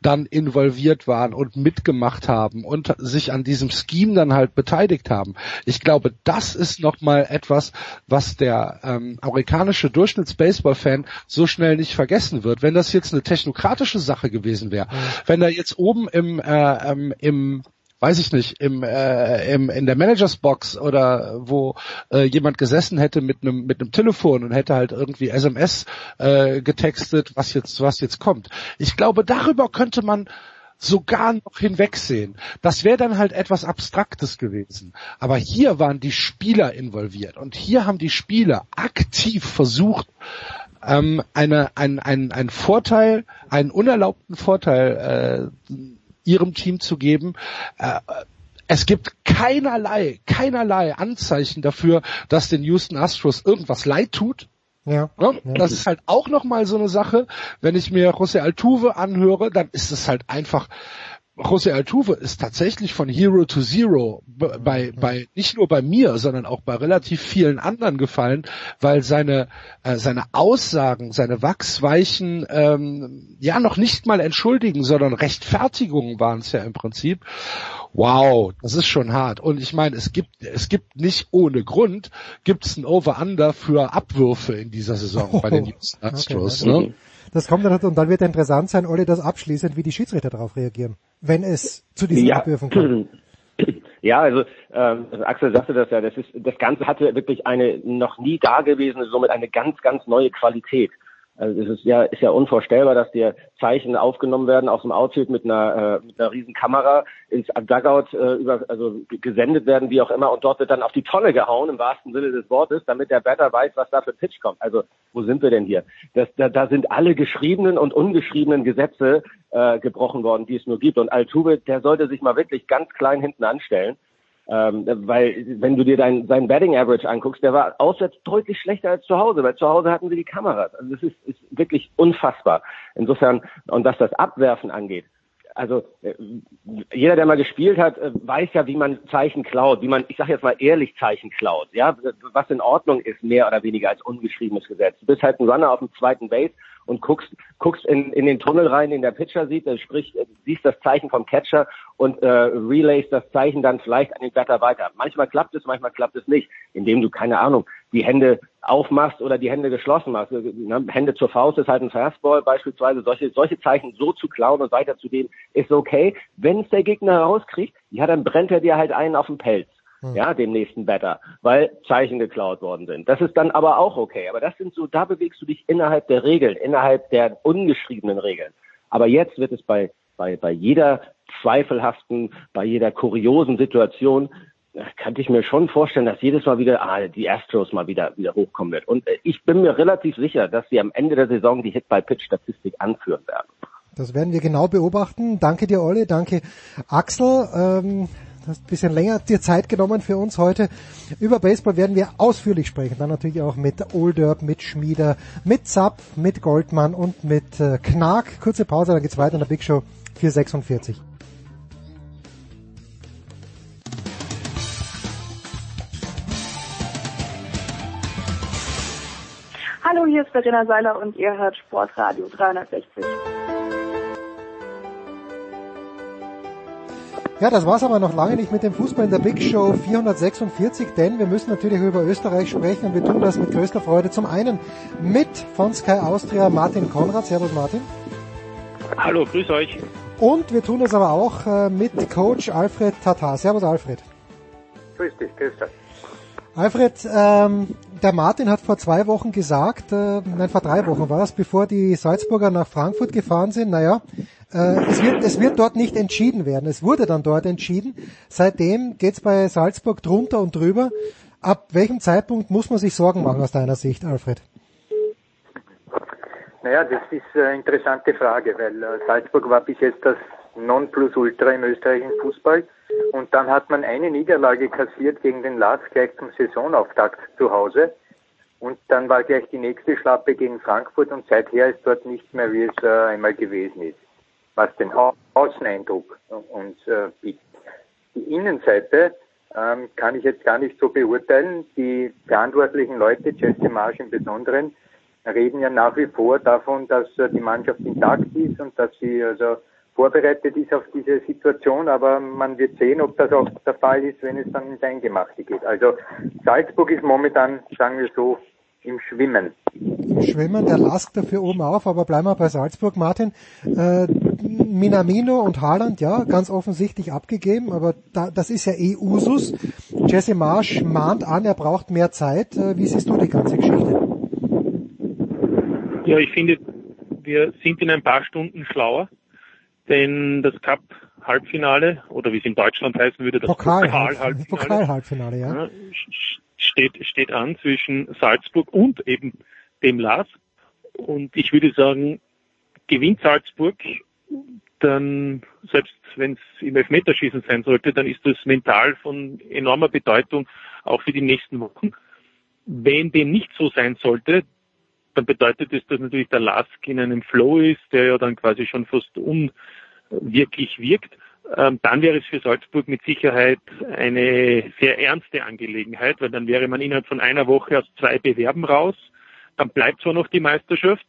dann involviert waren und mitgemacht haben und sich an diesem Scheme dann halt beteiligt haben. Ich glaube, das ist noch mal etwas, was der ähm, amerikanische Durchschnitts-Baseball-Fan so schnell nicht vergessen wird. Wenn das jetzt eine technokratische Sache gewesen wäre, wenn da jetzt oben im äh, ähm, im weiß ich nicht, im, äh, im in der Managers Box oder wo äh, jemand gesessen hätte mit einem mit einem Telefon und hätte halt irgendwie SMS äh, getextet, was jetzt was jetzt kommt. Ich glaube, darüber könnte man sogar noch hinwegsehen. Das wäre dann halt etwas Abstraktes gewesen. Aber hier waren die Spieler involviert und hier haben die Spieler aktiv versucht, ähm, eine, ein, ein, ein Vorteil, einen unerlaubten Vorteil äh, ihrem Team zu geben. Äh, es gibt keinerlei, keinerlei Anzeichen dafür, dass den Houston Astros irgendwas leid tut. Ja. Ne? Das ist halt auch nochmal so eine Sache. Wenn ich mir José Altuve anhöre, dann ist es halt einfach, José Altuve ist tatsächlich von Hero to Zero bei, bei, nicht nur bei mir, sondern auch bei relativ vielen anderen gefallen, weil seine, äh, seine Aussagen, seine wachsweichen, ähm, ja noch nicht mal entschuldigen, sondern Rechtfertigungen waren es ja im Prinzip. Wow, das ist schon hart. Und ich meine, es gibt, es gibt nicht ohne Grund, gibt es ein Over-Under für Abwürfe in dieser Saison bei den [LAUGHS] Houston Astros. Okay, ne? Das kommt dann und dann wird interessant sein, Olli, das abschließend, wie die Schiedsrichter darauf reagieren, wenn es zu diesen Ja. Abwürfen [CLEARS THROAT] kommt. Ja, also, ähm, also Axel sagte das ja, das ist das Ganze hatte wirklich eine noch nie dagewesene, somit eine ganz, ganz neue Qualität. Also es ist ja ist ja unvorstellbar, dass dir Zeichen aufgenommen werden aus dem Outfield mit einer äh, mit einer riesen Kamera ins Dugout äh, über also gesendet werden, wie auch immer, und dort wird dann auf die Tonne gehauen im wahrsten Sinne des Wortes, damit der Batter weiß, was da für Pitch kommt. Also wo sind wir denn hier? Das, da, da sind alle geschriebenen und ungeschriebenen Gesetze äh, gebrochen worden, die es nur gibt. Und Altuve, der sollte sich mal wirklich ganz klein hinten anstellen. Ähm, weil wenn du dir dein, sein Batting Average anguckst, der war auswärts deutlich schlechter als zu Hause, weil zu Hause hatten sie die Kameras. Also das ist, ist wirklich unfassbar. Insofern, und was das Abwerfen angeht, also äh, jeder, der mal gespielt hat, äh, weiß ja, wie man Zeichen klaut, wie man, ich sage jetzt mal ehrlich Zeichen klaut, ja, was in Ordnung ist, mehr oder weniger als ungeschriebenes Gesetz. Du bist halt ein Runner auf dem zweiten Base und guckst, guckst in, in den Tunnel rein, den der Pitcher sieht, sprich, äh, siehst das Zeichen vom Catcher und äh, relays das Zeichen dann vielleicht an den Batter weiter. Manchmal klappt es, manchmal klappt es nicht, indem du, keine Ahnung, die Hände aufmachst oder die Hände geschlossen machst. Äh, ne? Hände zur Faust ist halt ein Fastball beispielsweise. Solche, solche Zeichen so zu klauen und weiterzugeben, ist okay. Wenn es der Gegner herauskriegt, ja, dann brennt er dir halt einen auf den Pelz. Hm. ja, dem nächsten Better, weil Zeichen geklaut worden sind. Das ist dann aber auch okay. Aber das sind so, da bewegst du dich innerhalb der Regeln, innerhalb der ungeschriebenen Regeln. Aber jetzt wird es bei, bei, bei jeder zweifelhaften, bei jeder kuriosen Situation, kann ich mir schon vorstellen, dass jedes Mal wieder ah, die Astros mal wieder wieder hochkommen wird. Und äh, ich bin mir relativ sicher, dass sie am Ende der Saison die Hit-by-Pitch-Statistik anführen werden. Das werden wir genau beobachten. Danke dir, Olle. Danke, Axel. Ähm, hast ein bisschen länger dir Zeit genommen für uns heute. Über Baseball werden wir ausführlich sprechen. Dann natürlich auch mit Olderb, mit Schmieder, mit Zapp, mit Goldmann und mit äh, Knark. Kurze Pause, dann geht's weiter in der Big Show 446. Hallo, hier ist Verena Seiler und ihr hört Sportradio 360. Ja, das war's aber noch lange nicht mit dem Fußball in der Big Show 446, denn wir müssen natürlich über Österreich sprechen und wir tun das mit größter Freude. Zum einen mit von Sky Austria Martin Konrad. Servus Martin. Hallo, grüß euch. Und wir tun das aber auch äh, mit Coach Alfred Tatar. Servus Alfred. Grüß dich, grüß dich. Alfred, ähm, der Martin hat vor zwei Wochen gesagt, äh, nein, vor drei Wochen war es, bevor die Salzburger nach Frankfurt gefahren sind, naja, äh, es, wird, es wird dort nicht entschieden werden. Es wurde dann dort entschieden. Seitdem geht's bei Salzburg drunter und drüber. Ab welchem Zeitpunkt muss man sich Sorgen machen aus deiner Sicht, Alfred? Naja, das ist eine interessante Frage, weil äh, Salzburg war bis jetzt das Nonplusultra im österreichischen Fußball. Und dann hat man eine Niederlage kassiert gegen den Lars gleich zum Saisonauftakt zu Hause. Und dann war gleich die nächste Schlappe gegen Frankfurt und seither ist dort nicht mehr, wie es äh, einmal gewesen ist was den Außeneindruck uns äh, bietet. Die Innenseite ähm, kann ich jetzt gar nicht so beurteilen. Die verantwortlichen Leute, Jesse Marsch im Besonderen, reden ja nach wie vor davon, dass äh, die Mannschaft intakt ist und dass sie also vorbereitet ist auf diese Situation, aber man wird sehen, ob das auch der Fall ist, wenn es dann ins Eingemachte geht. Also Salzburg ist momentan, sagen wir so, im Schwimmen. Im Schwimmen, der Lask dafür oben auf, aber bleiben wir bei Salzburg, Martin. Äh, Minamino und Haaland, ja, ganz offensichtlich abgegeben, aber da, das ist ja eh Usus. Jesse Marsch mahnt an, er braucht mehr Zeit. Äh, wie siehst du die ganze Geschichte? Ja, ich finde, wir sind in ein paar Stunden schlauer, denn das Cup Halbfinale oder wie es in Deutschland heißen würde, das Pokal-Halbfinale Pokal -Halbfinale, ja steht, steht an zwischen Salzburg und eben dem LAS. Und ich würde sagen, gewinnt Salzburg, dann, selbst wenn es im Elfmeterschießen sein sollte, dann ist das mental von enormer Bedeutung auch für die nächsten Wochen. Wenn dem nicht so sein sollte, dann bedeutet es, dass natürlich der Lask in einem Flow ist, der ja dann quasi schon fast unwirklich wirkt ähm, dann wäre es für Salzburg mit Sicherheit eine sehr ernste Angelegenheit, weil dann wäre man innerhalb von einer Woche aus zwei Bewerben raus. Dann bleibt zwar noch die Meisterschaft,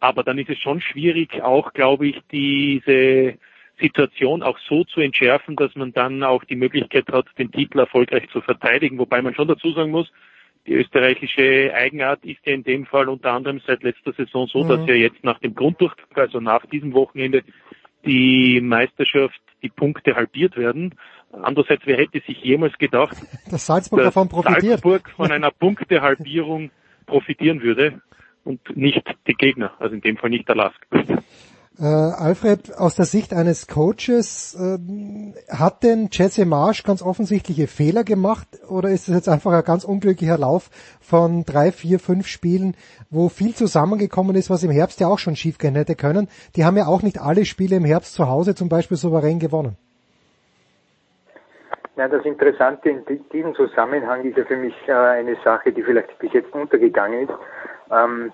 aber dann ist es schon schwierig, auch, glaube ich, diese Situation auch so zu entschärfen, dass man dann auch die Möglichkeit hat, den Titel erfolgreich zu verteidigen. Wobei man schon dazu sagen muss, die österreichische Eigenart ist ja in dem Fall unter anderem seit letzter Saison so, mhm. dass ja jetzt nach dem Grunddurchgang, also nach diesem Wochenende, die Meisterschaft die Punkte halbiert werden. Andererseits, wer hätte sich jemals gedacht, [LAUGHS] dass Salzburg dass davon profitiert. Salzburg von [LAUGHS] einer Punktehalbierung profitieren würde und nicht die Gegner, also in dem Fall nicht der Lask. Äh, Alfred, aus der Sicht eines Coaches, äh, hat denn Jesse Marsch ganz offensichtliche Fehler gemacht oder ist es jetzt einfach ein ganz unglücklicher Lauf von drei, vier, fünf Spielen, wo viel zusammengekommen ist, was im Herbst ja auch schon schiefgehen hätte können? Die haben ja auch nicht alle Spiele im Herbst zu Hause zum Beispiel souverän gewonnen. Ja, das Interessante in diesem Zusammenhang ist ja für mich äh, eine Sache, die vielleicht bis jetzt untergegangen ist. Ähm,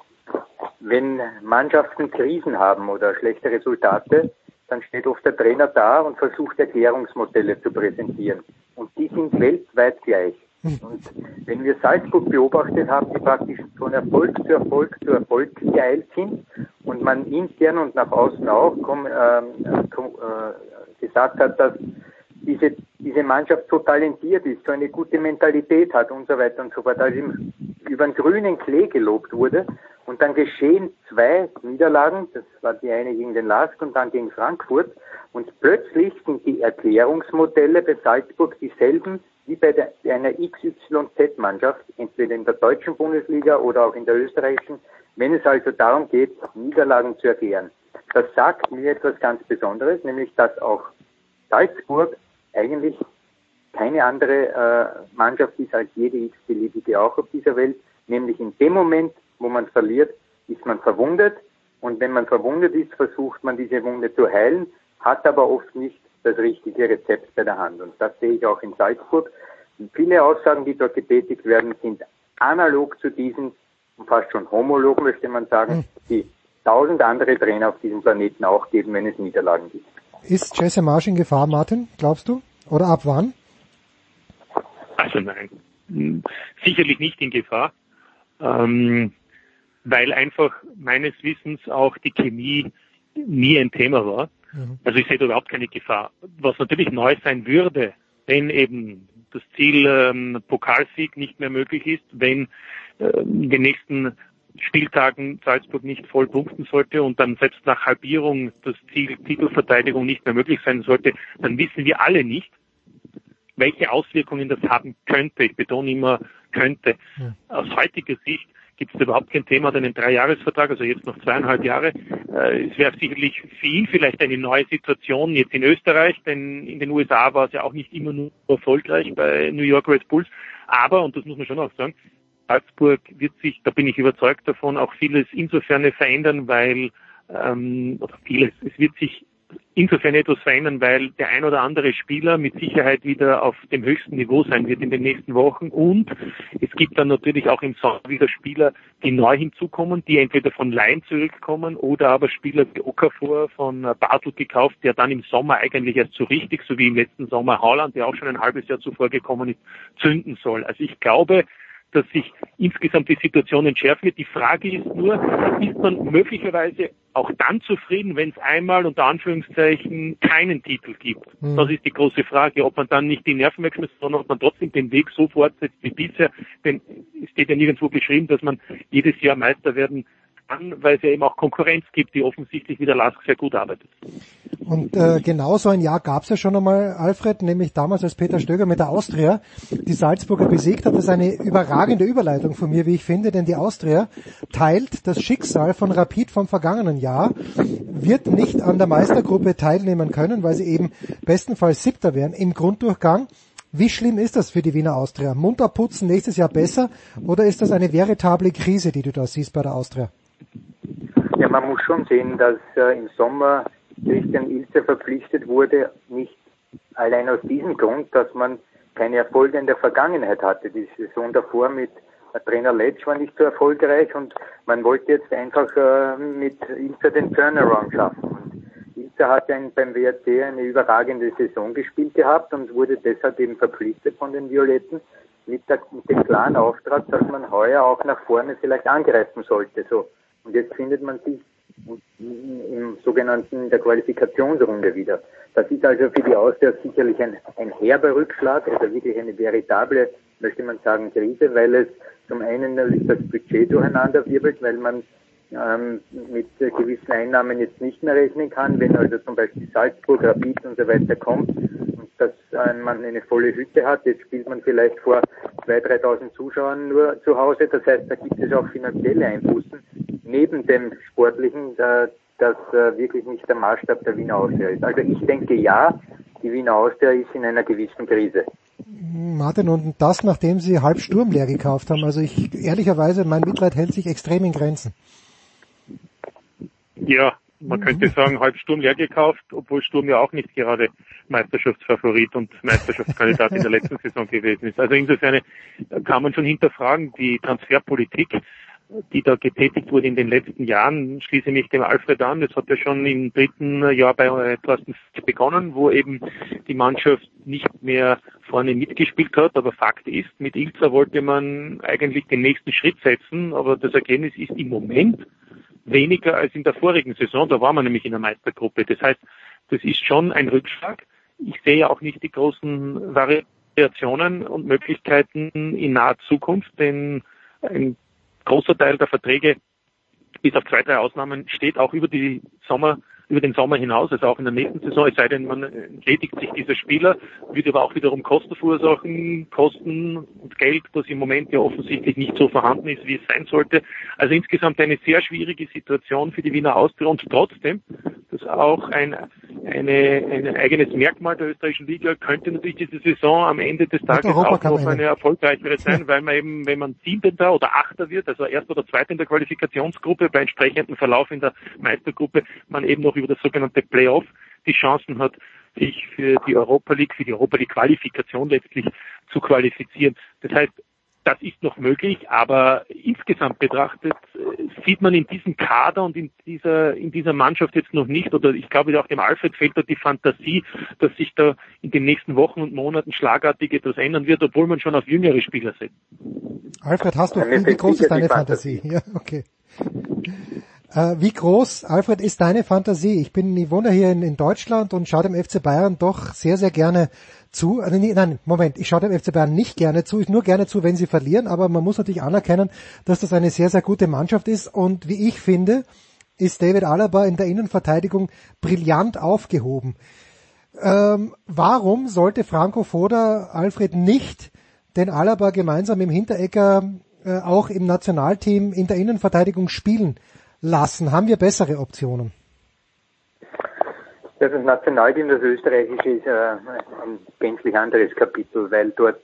wenn Mannschaften Krisen haben oder schlechte Resultate, dann steht oft der Trainer da und versucht Erklärungsmodelle zu präsentieren. Und die sind weltweit gleich. Und wenn wir Salzburg beobachtet haben, die praktisch von Erfolg zu Erfolg zu Erfolg geeilt sind und man intern und nach außen auch komm, ähm, komm, äh, gesagt hat, dass diese, diese Mannschaft so talentiert ist, so eine gute Mentalität hat und so weiter und so fort, also über den grünen Klee gelobt wurde. Und dann geschehen zwei Niederlagen, das war die eine gegen den Lask und dann gegen Frankfurt. Und plötzlich sind die Erklärungsmodelle bei Salzburg dieselben wie bei der, einer XYZ-Mannschaft, entweder in der deutschen Bundesliga oder auch in der österreichischen, wenn es also darum geht, Niederlagen zu erklären. Das sagt mir etwas ganz Besonderes, nämlich dass auch Salzburg eigentlich keine andere äh, Mannschaft ist als jede x-beliebige auch auf dieser Welt, nämlich in dem Moment, wo man verliert, ist man verwundet und wenn man verwundet ist, versucht man diese Wunde zu heilen, hat aber oft nicht das richtige Rezept bei der Hand und das sehe ich auch in Salzburg. Und viele Aussagen, die dort getätigt werden, sind analog zu diesen, fast schon homolog möchte man sagen, mhm. die tausend andere Trainer auf diesem Planeten auch geben, wenn es Niederlagen gibt. Ist Jesse Marsch in Gefahr, Martin, glaubst du? Oder ab wann? Also nein, hm, sicherlich nicht in Gefahr, ähm, weil einfach meines Wissens auch die Chemie nie ein Thema war. Mhm. Also ich sehe da überhaupt keine Gefahr. Was natürlich neu sein würde, wenn eben das Ziel ähm, Pokalsieg nicht mehr möglich ist, wenn äh, den nächsten Spieltagen Salzburg nicht voll punkten sollte und dann selbst nach Halbierung das Ziel Titelverteidigung nicht mehr möglich sein sollte, dann wissen wir alle nicht, welche Auswirkungen das haben könnte. Ich betone immer könnte. Ja. Aus heutiger Sicht gibt es überhaupt kein Thema, einen Dreijahresvertrag, also jetzt noch zweieinhalb Jahre. Äh, es wäre sicherlich für ihn vielleicht eine neue Situation jetzt in Österreich, denn in den USA war es ja auch nicht immer nur erfolgreich bei New York Red Bulls. Aber, und das muss man schon auch sagen, Salzburg wird sich, da bin ich überzeugt davon, auch vieles insofern verändern, weil ähm, oder vieles, es wird sich insofern etwas verändern, weil der ein oder andere Spieler mit Sicherheit wieder auf dem höchsten Niveau sein wird in den nächsten Wochen. Und es gibt dann natürlich auch im Sommer wieder Spieler, die neu hinzukommen, die entweder von Laien zurückkommen oder aber Spieler wie Okafor von Bartel gekauft, der dann im Sommer eigentlich erst so richtig, so wie im letzten Sommer Haaland, der auch schon ein halbes Jahr zuvor gekommen ist, zünden soll. Also ich glaube, dass sich insgesamt die Situation entschärfen wird. Die Frage ist nur, ist man möglicherweise auch dann zufrieden, wenn es einmal unter Anführungszeichen keinen Titel gibt? Mhm. Das ist die große Frage, ob man dann nicht die Nerven wegschmeißt, sondern ob man trotzdem den Weg so fortsetzt wie bisher. Denn es steht ja nirgendwo geschrieben, dass man jedes Jahr Meister werden an, weil es ja eben auch Konkurrenz gibt, die offensichtlich wie der Lask sehr gut arbeitet. Und äh, genau so ein Jahr gab es ja schon einmal, Alfred, nämlich damals als Peter Stöger mit der Austria die Salzburger besiegt hat. Das ist eine überragende Überleitung von mir, wie ich finde, denn die Austria teilt das Schicksal von Rapid vom vergangenen Jahr, wird nicht an der Meistergruppe teilnehmen können, weil sie eben bestenfalls Siebter wären im Grunddurchgang. Wie schlimm ist das für die Wiener Austria? Munter putzen nächstes Jahr besser oder ist das eine veritable Krise, die du da siehst bei der Austria? Ja, man muss schon sehen, dass äh, im Sommer Christian Ilse verpflichtet wurde, nicht allein aus diesem Grund, dass man keine Erfolge in der Vergangenheit hatte. Die Saison davor mit Trainer Letsch war nicht so erfolgreich und man wollte jetzt einfach äh, mit Ilse den Turnaround schaffen. Ilse hat ein, beim WRC eine überragende Saison gespielt gehabt und wurde deshalb eben verpflichtet von den Violetten mit, der, mit dem klaren Auftrag, dass man heuer auch nach vorne vielleicht angreifen sollte. So und jetzt findet man sich im sogenannten der Qualifikationsrunde wieder. Das ist also für die Austria sicherlich ein, ein herber Rückschlag, also wirklich eine veritable, möchte man sagen, Krise, weil es zum einen natürlich das Budget durcheinander wirbelt, weil man ähm, mit gewissen Einnahmen jetzt nicht mehr rechnen kann, wenn also zum Beispiel Salzburg, Rapid und so weiter kommt dass äh, man eine volle Hütte hat. Jetzt spielt man vielleicht vor 2.000, 3.000 Zuschauern nur zu Hause. Das heißt, da gibt es auch finanzielle Einbußen neben dem Sportlichen, da, das äh, wirklich nicht der Maßstab der Wiener Austria ist. Also ich denke ja, die Wiener Austria ist in einer gewissen Krise. Martin, und das nachdem sie halb Sturm leer gekauft haben. Also ich ehrlicherweise, mein Mitleid hält sich extrem in Grenzen. Ja, man könnte sagen, halb Sturm leer gekauft, obwohl Sturm ja auch nicht gerade Meisterschaftsfavorit und Meisterschaftskandidat in der letzten Saison gewesen ist. Also insofern kann man schon hinterfragen, die Transferpolitik die da getätigt wurde in den letzten Jahren, schließe mich dem Alfred an. Das hat ja schon im dritten Jahr bei äh, Thorsten begonnen, wo eben die Mannschaft nicht mehr vorne mitgespielt hat. Aber Fakt ist, mit Ilza wollte man eigentlich den nächsten Schritt setzen, aber das Ergebnis ist im Moment weniger als in der vorigen Saison. Da war man nämlich in der Meistergruppe. Das heißt, das ist schon ein Rückschlag. Ich sehe ja auch nicht die großen Variationen und Möglichkeiten in naher Zukunft, denn ein großer Teil der Verträge, bis auf zwei, drei Ausnahmen, steht auch über die Sommer über den Sommer hinaus, also auch in der nächsten Saison, es sei denn, man entledigt sich dieser Spieler, würde aber auch wiederum Kosten verursachen, Kosten und Geld, das im Moment ja offensichtlich nicht so vorhanden ist, wie es sein sollte. Also insgesamt eine sehr schwierige Situation für die Wiener Austria und trotzdem, das ist auch ein, eine, ein eigenes Merkmal der österreichischen Liga, könnte natürlich diese Saison am Ende des Tages auch noch eine erfolgreichere sein, [LAUGHS] weil man eben, wenn man Siebenter oder Achter wird, also Erster oder Zweiter in der Qualifikationsgruppe, bei entsprechendem Verlauf in der Meistergruppe, man eben noch noch über das sogenannte Playoff die Chancen hat, sich für die Europa League, für die Europa League Qualifikation letztlich zu qualifizieren. Das heißt, das ist noch möglich, aber insgesamt betrachtet äh, sieht man in diesem Kader und in dieser, in dieser Mannschaft jetzt noch nicht, oder ich glaube auch dem Alfred fehlt da die Fantasie, dass sich da in den nächsten Wochen und Monaten schlagartig etwas ändern wird, obwohl man schon auf jüngere Spieler setzt. Alfred, hast du, wie groß ist deine Fantasie? [LAUGHS] Ja, okay. Äh, wie groß, Alfred, ist deine Fantasie? Ich bin, ich wohne hier in, in Deutschland und schaue dem FC Bayern doch sehr, sehr gerne zu. Also, nein, Moment, ich schaue dem FC Bayern nicht gerne zu, ich nur gerne zu, wenn sie verlieren, aber man muss natürlich anerkennen, dass das eine sehr, sehr gute Mannschaft ist und wie ich finde, ist David Alaba in der Innenverteidigung brillant aufgehoben. Ähm, warum sollte Franco Foda Alfred nicht den Alaba gemeinsam im Hinterecker äh, auch im Nationalteam in der Innenverteidigung spielen lassen? Haben wir bessere Optionen? Das Nationalteam, das österreichische, ist äh, ein gänzlich anderes Kapitel, weil dort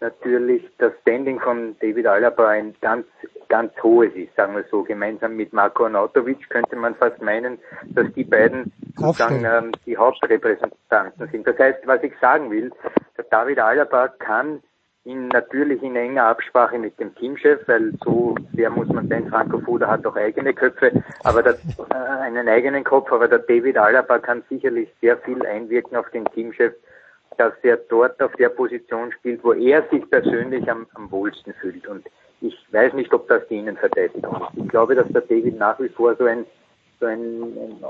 natürlich das Standing von David Alaba ein ganz, ganz hohes ist, sagen wir so. Gemeinsam mit Marko Arnautovic könnte man fast meinen, dass die beiden sozusagen ähm, die Hauptrepräsentanten sind. Das heißt, was ich sagen will, der David Alaba kann in, natürlich in enger Absprache mit dem Teamchef, weil so sehr muss man sein, Franco Foda hat auch eigene Köpfe, aber der, äh, einen eigenen Kopf, aber der David Alaba kann sicherlich sehr viel einwirken auf den Teamchef, dass er dort auf der Position spielt, wo er sich persönlich am, am wohlsten fühlt. Und ich weiß nicht, ob das die Innenverteidigung ist. Ich glaube, dass der David nach wie vor so ein so ein,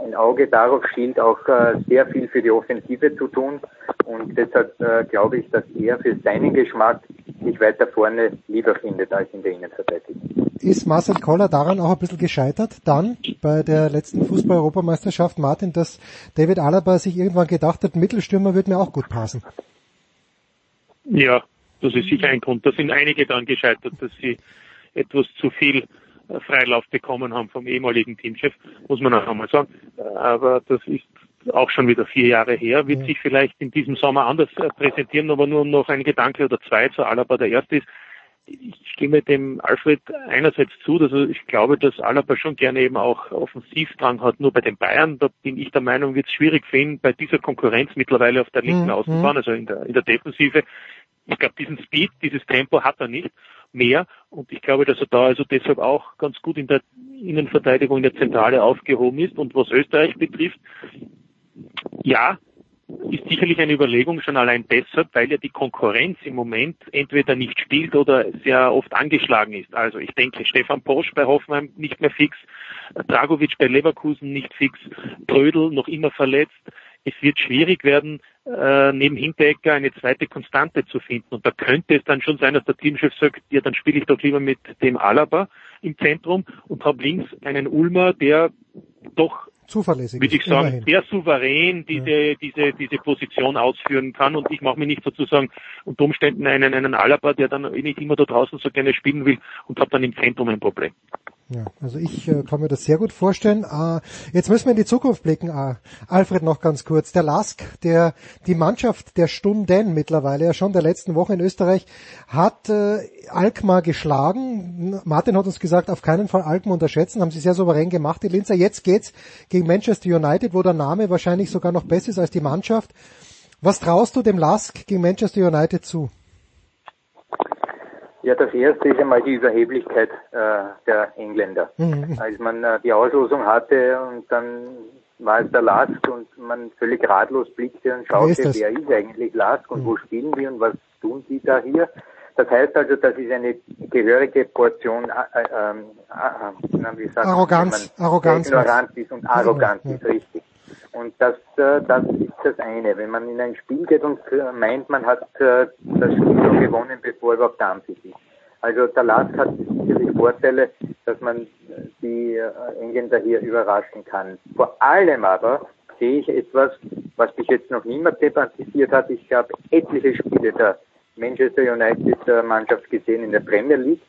ein Auge darauf schielt, auch äh, sehr viel für die Offensive zu tun. Und deshalb äh, glaube ich, dass er für seinen Geschmack sich weiter vorne lieber findet als in der Innenverteidigung. Ist Marcel Koller daran auch ein bisschen gescheitert, dann bei der letzten Fußball-Europameisterschaft, Martin, dass David Alaba sich irgendwann gedacht hat, Mittelstürmer wird mir auch gut passen? Ja, das ist sicher ein Grund. Da sind einige daran gescheitert, dass sie etwas zu viel Freilauf bekommen haben vom ehemaligen Teamchef, muss man auch einmal sagen. Aber das ist auch schon wieder vier Jahre her, wird sich vielleicht in diesem Sommer anders äh, präsentieren, aber nur noch ein Gedanke oder zwei zu Alaba. Der erste ist, ich stimme dem Alfred einerseits zu, dass ich glaube, dass Alaba schon gerne eben auch Offensivdrang hat. Nur bei den Bayern, da bin ich der Meinung, wird es schwierig für ihn bei dieser Konkurrenz mittlerweile auf der linken mhm. Außenbahn, also in der, in der Defensive. Ich glaube, diesen Speed, dieses Tempo hat er nicht mehr. Und ich glaube, dass er da also deshalb auch ganz gut in der Innenverteidigung in der Zentrale aufgehoben ist. Und was Österreich betrifft, ja, ist sicherlich eine Überlegung schon allein deshalb, weil ja die Konkurrenz im Moment entweder nicht spielt oder sehr oft angeschlagen ist. Also ich denke, Stefan Posch bei Hoffenheim nicht mehr fix, Dragovic bei Leverkusen nicht fix, Brödel noch immer verletzt. Es wird schwierig werden, äh, neben Hinteregger eine zweite Konstante zu finden. Und da könnte es dann schon sein, dass der Teamchef sagt, ja, dann spiele ich doch lieber mit dem Alaba im Zentrum und habe links einen Ulmer, der doch zuverlässig würde ich sagen, immerhin. sehr souverän diese, ja. diese, diese Position ausführen kann und ich mache mir nicht sozusagen unter Umständen einen, einen Alaba, der dann eh nicht immer da draußen so gerne spielen will und habe dann im Zentrum ein Problem. Ja, also ich äh, kann mir das sehr gut vorstellen. Äh, jetzt müssen wir in die Zukunft blicken. Äh, Alfred noch ganz kurz. Der Lask, der die Mannschaft der Stunden mittlerweile, ja schon der letzten Woche in Österreich, hat äh, Alkmaar geschlagen. Martin hat uns gesagt, auf keinen Fall Alkmaar unterschätzen. Haben sie sehr souverän gemacht, die Linzer. Jetzt geht's gegen Manchester United, wo der Name wahrscheinlich sogar noch besser ist als die Mannschaft. Was traust du dem Lask gegen Manchester United zu? Ja, das erste ist einmal die Überheblichkeit äh, der Engländer. Mhm. Als man äh, die Auslosung hatte und dann war es der Lask und man völlig ratlos blickte und ist schaute, das? wer ist eigentlich Lask und wo spielen die und was tun die da hier. Das heißt also, das ist eine gehörige Portion, äh, ähm, äh, na, wie sagt Arroganz, man Arroganz ignorant ist und arrogant Ja. ist, richtig. Und das, äh, das ist das eine. Wenn man in ein Spiel geht und äh, meint, man hat äh, das Spiel schon gewonnen, bevor überhaupt der Anpfiff ist. Also der Lask hat sicherlich Vorteile, dass man die äh, Engländer hier überraschen kann. Vor allem aber sehe ich etwas, was bis jetzt noch niemand thematisiert hat. Ich habe etliche Spiele der Manchester United äh, Mannschaft gesehen in der Premier League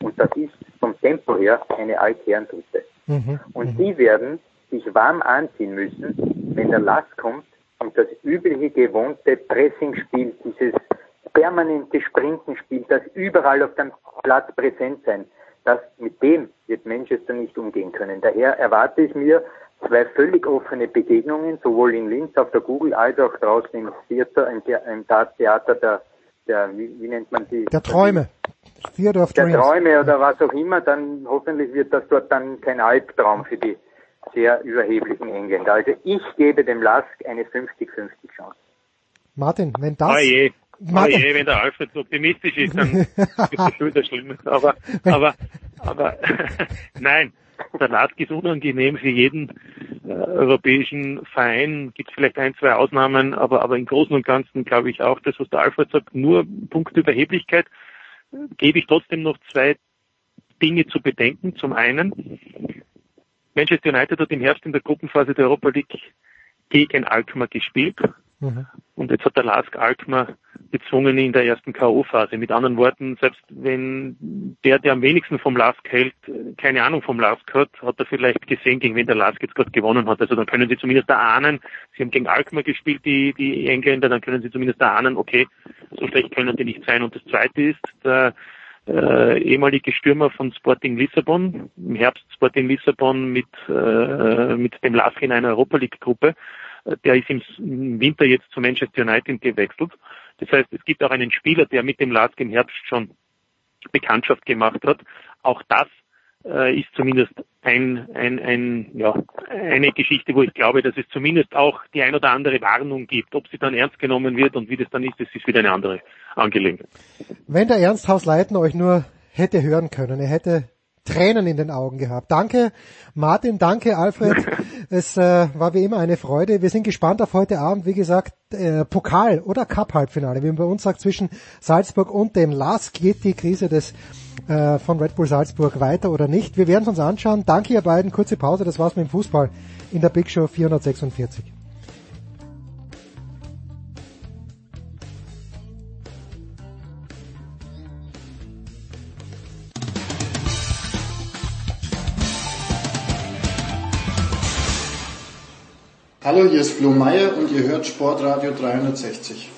und das ist vom Tempo her eine Altherrentruppe. Mhm. Und die werden sich warm anziehen müssen, wenn der Last kommt und das übliche gewohnte Pressingspiel, dieses permanente Sprintenspiel, das überall auf dem Platz präsent sein, das mit dem wird Manchester nicht umgehen können. Daher erwarte ich mir zwei völlig offene Begegnungen, sowohl in Linz auf der Google als auch draußen im Theater, im, im Theater der, der wie, wie nennt man die? Der Träume. Theater of der Dreams. Träume oder was auch immer, dann hoffentlich wird das dort dann kein Albtraum für die sehr überheblichen Engländer. Also ich gebe dem Lask eine 50-50 Chance. Martin, wenn das... Ah je. Ah Martin, je, wenn der Alfred so optimistisch ist, dann ist das schon wieder schlimm. Aber, aber, aber, [LAUGHS] nein, der Lask ist unangenehm für jeden äh, europäischen Verein. Gibt vielleicht ein, zwei Ausnahmen, aber, aber im Großen und Ganzen glaube ich auch, das, was der Alfred sagt, nur Punkt Überheblichkeit, gebe ich trotzdem noch zwei Dinge zu bedenken. Zum einen, Manchester United hat im Herbst in der Gruppenphase der Europa League gegen Alkmaar gespielt. Mhm. Und jetzt hat der Lask Alkmaar bezwungen in der ersten K.O.-Phase. Mit anderen Worten, selbst wenn der, der am wenigsten vom Lask hält, keine Ahnung vom Lask hat, hat er vielleicht gesehen, gegen wen der Lask jetzt gerade gewonnen hat. Also dann können Sie zumindest erahnen, Sie haben gegen Alkmaar gespielt, die, die Engländer, dann können Sie zumindest erahnen, okay, so schlecht können die nicht sein. Und das Zweite ist, der äh, ehemalige Stürmer von Sporting Lissabon, im Herbst Sporting Lissabon mit, äh, mit dem Lask in einer Europa League Gruppe, äh, der ist im, Winter jetzt zu Manchester United gewechselt. Das heißt, es gibt auch einen Spieler, der mit dem Lask im Herbst schon Bekanntschaft gemacht hat. Auch das äh, ist zumindest ein, ein, ein, ja, eine Geschichte, wo ich glaube, dass es zumindest auch die ein oder andere Warnung gibt. Ob sie dann ernst genommen wird und wie das dann ist, das ist wieder eine andere Angelegenheit. wenn der Ernsthaus Leiten euch nur hätte hören können, er hätte Tränen in den Augen gehabt. Danke Martin, danke Alfred. [LAUGHS] Es äh, war wie immer eine Freude. Wir sind gespannt auf heute Abend. Wie gesagt, äh, Pokal oder Cup-Halbfinale, wie man bei uns sagt, zwischen Salzburg und dem LASK. Geht die Krise des äh, von Red Bull Salzburg weiter oder nicht? Wir werden es uns anschauen. Danke ihr beiden. Kurze Pause. Das war's mit dem Fußball in der Big Show 446. Hallo, hier ist Flo Meyer und ihr hört Sportradio 360.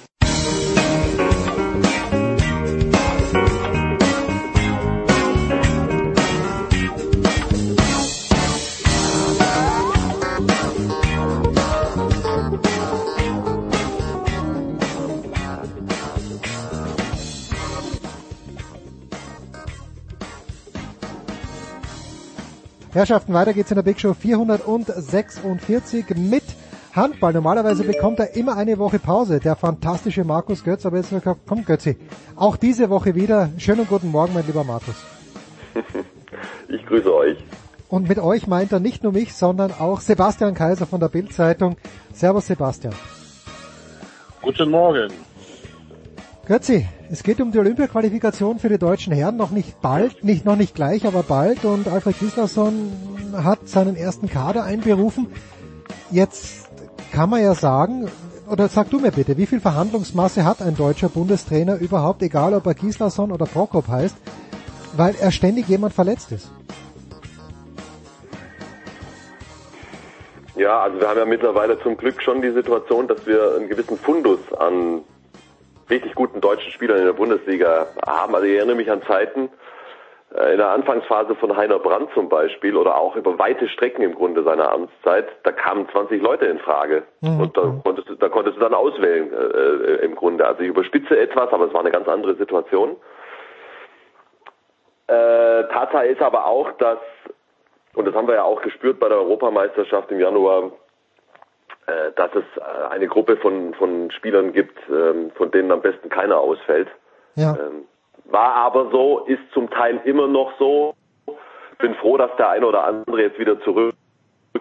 Herrschaften, weiter geht's in der Big Show 446 mit Handball. Normalerweise bekommt er immer eine Woche Pause, der fantastische Markus Götz, aber jetzt kommt Götzi. Auch diese Woche wieder. Schönen guten Morgen, mein lieber Markus. [LAUGHS] Ich grüße euch. Und mit euch meint er nicht nur mich, sondern auch Sebastian Kaiser von der Bild-Zeitung. Servus Sebastian. Guten Morgen. Götzi, es geht um die Olympia-Qualifikation für die deutschen Herren, noch nicht bald, nicht, noch nicht gleich, aber bald. Und Alfred Gislason hat seinen ersten Kader einberufen. Jetzt kann man ja sagen, oder sag du mir bitte, wie viel Verhandlungsmasse hat ein deutscher Bundestrainer überhaupt, egal ob er Gislason oder Prokop heißt, weil er ständig jemand verletzt ist? Ja, also wir haben ja mittlerweile zum Glück schon die Situation, dass wir einen gewissen Fundus an richtig guten deutschen Spielern in der Bundesliga haben. Also ich erinnere mich an Zeiten äh, in der Anfangsphase von Heiner Brandt zum Beispiel oder auch über weite Strecken im Grunde seiner Amtszeit, da kamen 20 Leute in Frage Mhm. und da konntest, du, da konntest du dann auswählen äh, im Grunde. Also ich überspitze etwas, aber es war eine ganz andere Situation. Äh, Tatsache ist aber auch, dass, und das haben wir ja auch gespürt bei der Europameisterschaft im Januar, äh, dass es äh, eine Gruppe von, von Spielern gibt, ähm, von denen am besten keiner ausfällt. Ja. Ähm, war aber so, ist zum Teil immer noch so. Bin froh, dass der eine oder andere jetzt wieder zurück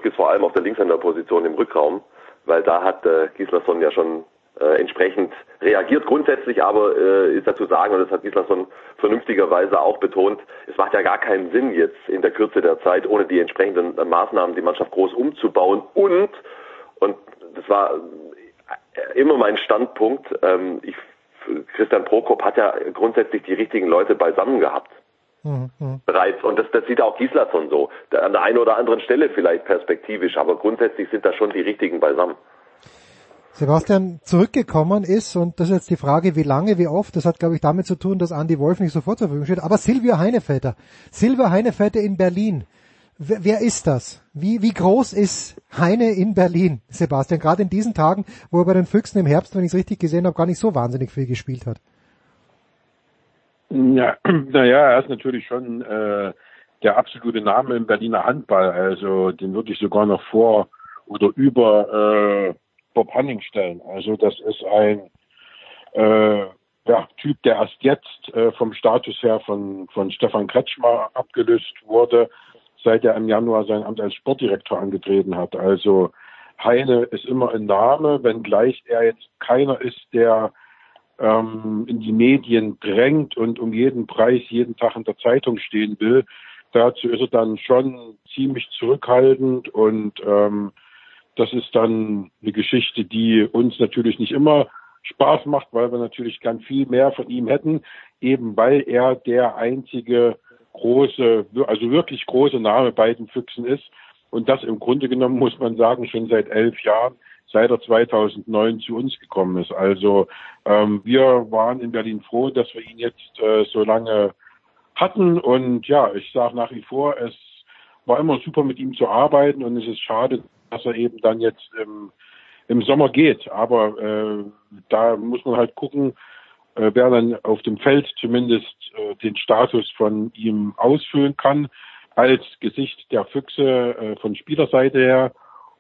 ist, vor allem auf der Linkshänderposition im Rückraum, weil da hat äh, Gislason ja schon äh, entsprechend reagiert grundsätzlich, aber äh, ist dazu sagen, und das hat Gislason vernünftigerweise auch betont, es macht ja gar keinen Sinn jetzt in der Kürze der Zeit, ohne die entsprechenden äh, Maßnahmen die Mannschaft groß umzubauen und, und das war äh, immer mein Standpunkt, ähm, ich, Christian Prokop hat ja grundsätzlich die richtigen Leute beisammen gehabt Mhm. bereits. Und das, das sieht auch Gislason so. An der einen oder anderen Stelle vielleicht perspektivisch, aber grundsätzlich sind da schon die richtigen beisammen. Sebastian zurückgekommen ist, und das ist jetzt die Frage, wie lange, wie oft, das hat, glaube ich, damit zu tun, dass Andy Wolf nicht sofort zur Verfügung steht, aber Silvio Heinevetter, Silvio Heinevetter in Berlin, wer ist das? Wie, wie groß ist Heine in Berlin, Sebastian, gerade in diesen Tagen, wo er bei den Füchsen im Herbst, wenn ich es richtig gesehen habe, gar nicht so wahnsinnig viel gespielt hat? Ja, [CLEARS THROAT] naja, er ist natürlich schon äh, der absolute Name im Berliner Handball. Also den würde ich sogar noch vor oder über äh, Bob Hanning stellen. Also das ist ein äh, ja, Typ, der erst jetzt äh, vom Status her von, von Stefan Kretschmer abgelöst wurde, seit er im Januar sein Amt als Sportdirektor angetreten hat. Also Heine ist immer ein Name, wenngleich er jetzt keiner ist, der ähm, in die Medien drängt und um jeden Preis jeden Tag in der Zeitung stehen will. Dazu ist er dann schon ziemlich zurückhaltend und ähm, das ist dann eine Geschichte, die uns natürlich nicht immer Spaß macht, weil wir natürlich gern viel mehr von ihm hätten, eben weil er der einzige große, also wirklich große Name bei den Füchsen ist. Und das im Grunde genommen, muss man sagen, schon seit elf Jahren, seit er 2009 zu uns gekommen ist. Also ähm, wir waren in Berlin froh, dass wir ihn jetzt äh, so lange hatten. Und ja, ich sage nach wie vor, es war immer super mit ihm zu arbeiten und es ist schade, dass er eben dann jetzt im, im Sommer geht. Aber äh, da muss man halt gucken, äh, wer dann auf dem Feld zumindest äh, den Status von ihm ausfüllen kann als Gesicht der Füchse äh, von Spielerseite her.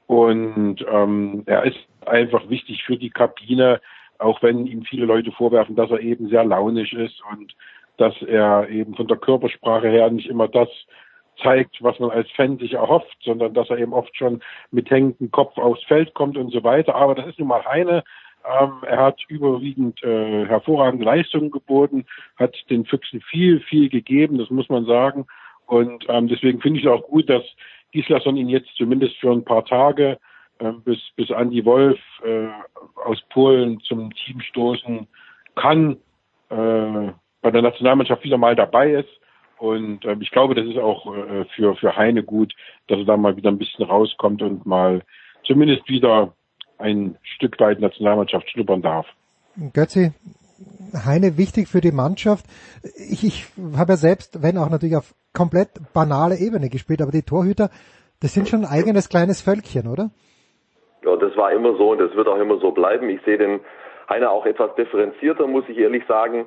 Und ähm, er ist einfach wichtig für die Kabine, auch wenn ihm viele Leute vorwerfen, dass er eben sehr launisch ist und dass er eben von der Körpersprache her nicht immer das zeigt, was man als Fan sich erhofft, sondern dass er eben oft schon mit hängendem Kopf aufs Feld kommt und so weiter. Aber das ist nun mal Heine. Ähm, er hat überwiegend äh, hervorragende Leistungen geboten, hat den Füchsen viel, viel gegeben, das muss man sagen. Und ähm, deswegen finde ich es auch gut, dass Gislason ihn jetzt zumindest für ein paar Tage äh, bis, bis Andy Wolf äh, aus Polen zum Team stoßen kann, äh, bei der Nationalmannschaft wieder mal dabei ist. Und äh, ich glaube, das ist auch äh, für, für Heine gut, dass er da mal wieder ein bisschen rauskommt und mal zumindest wieder ein Stück weit Nationalmannschaft schnuppern darf. Götzi, Heine wichtig für die Mannschaft. Ich, ich habe ja selbst, wenn auch natürlich auf komplett banale Ebene gespielt, aber die Torhüter, das sind schon ein eigenes kleines Völkchen, oder? Ja, das war immer so und das wird auch immer so bleiben. Ich sehe den Heine auch etwas differenzierter, muss ich ehrlich sagen.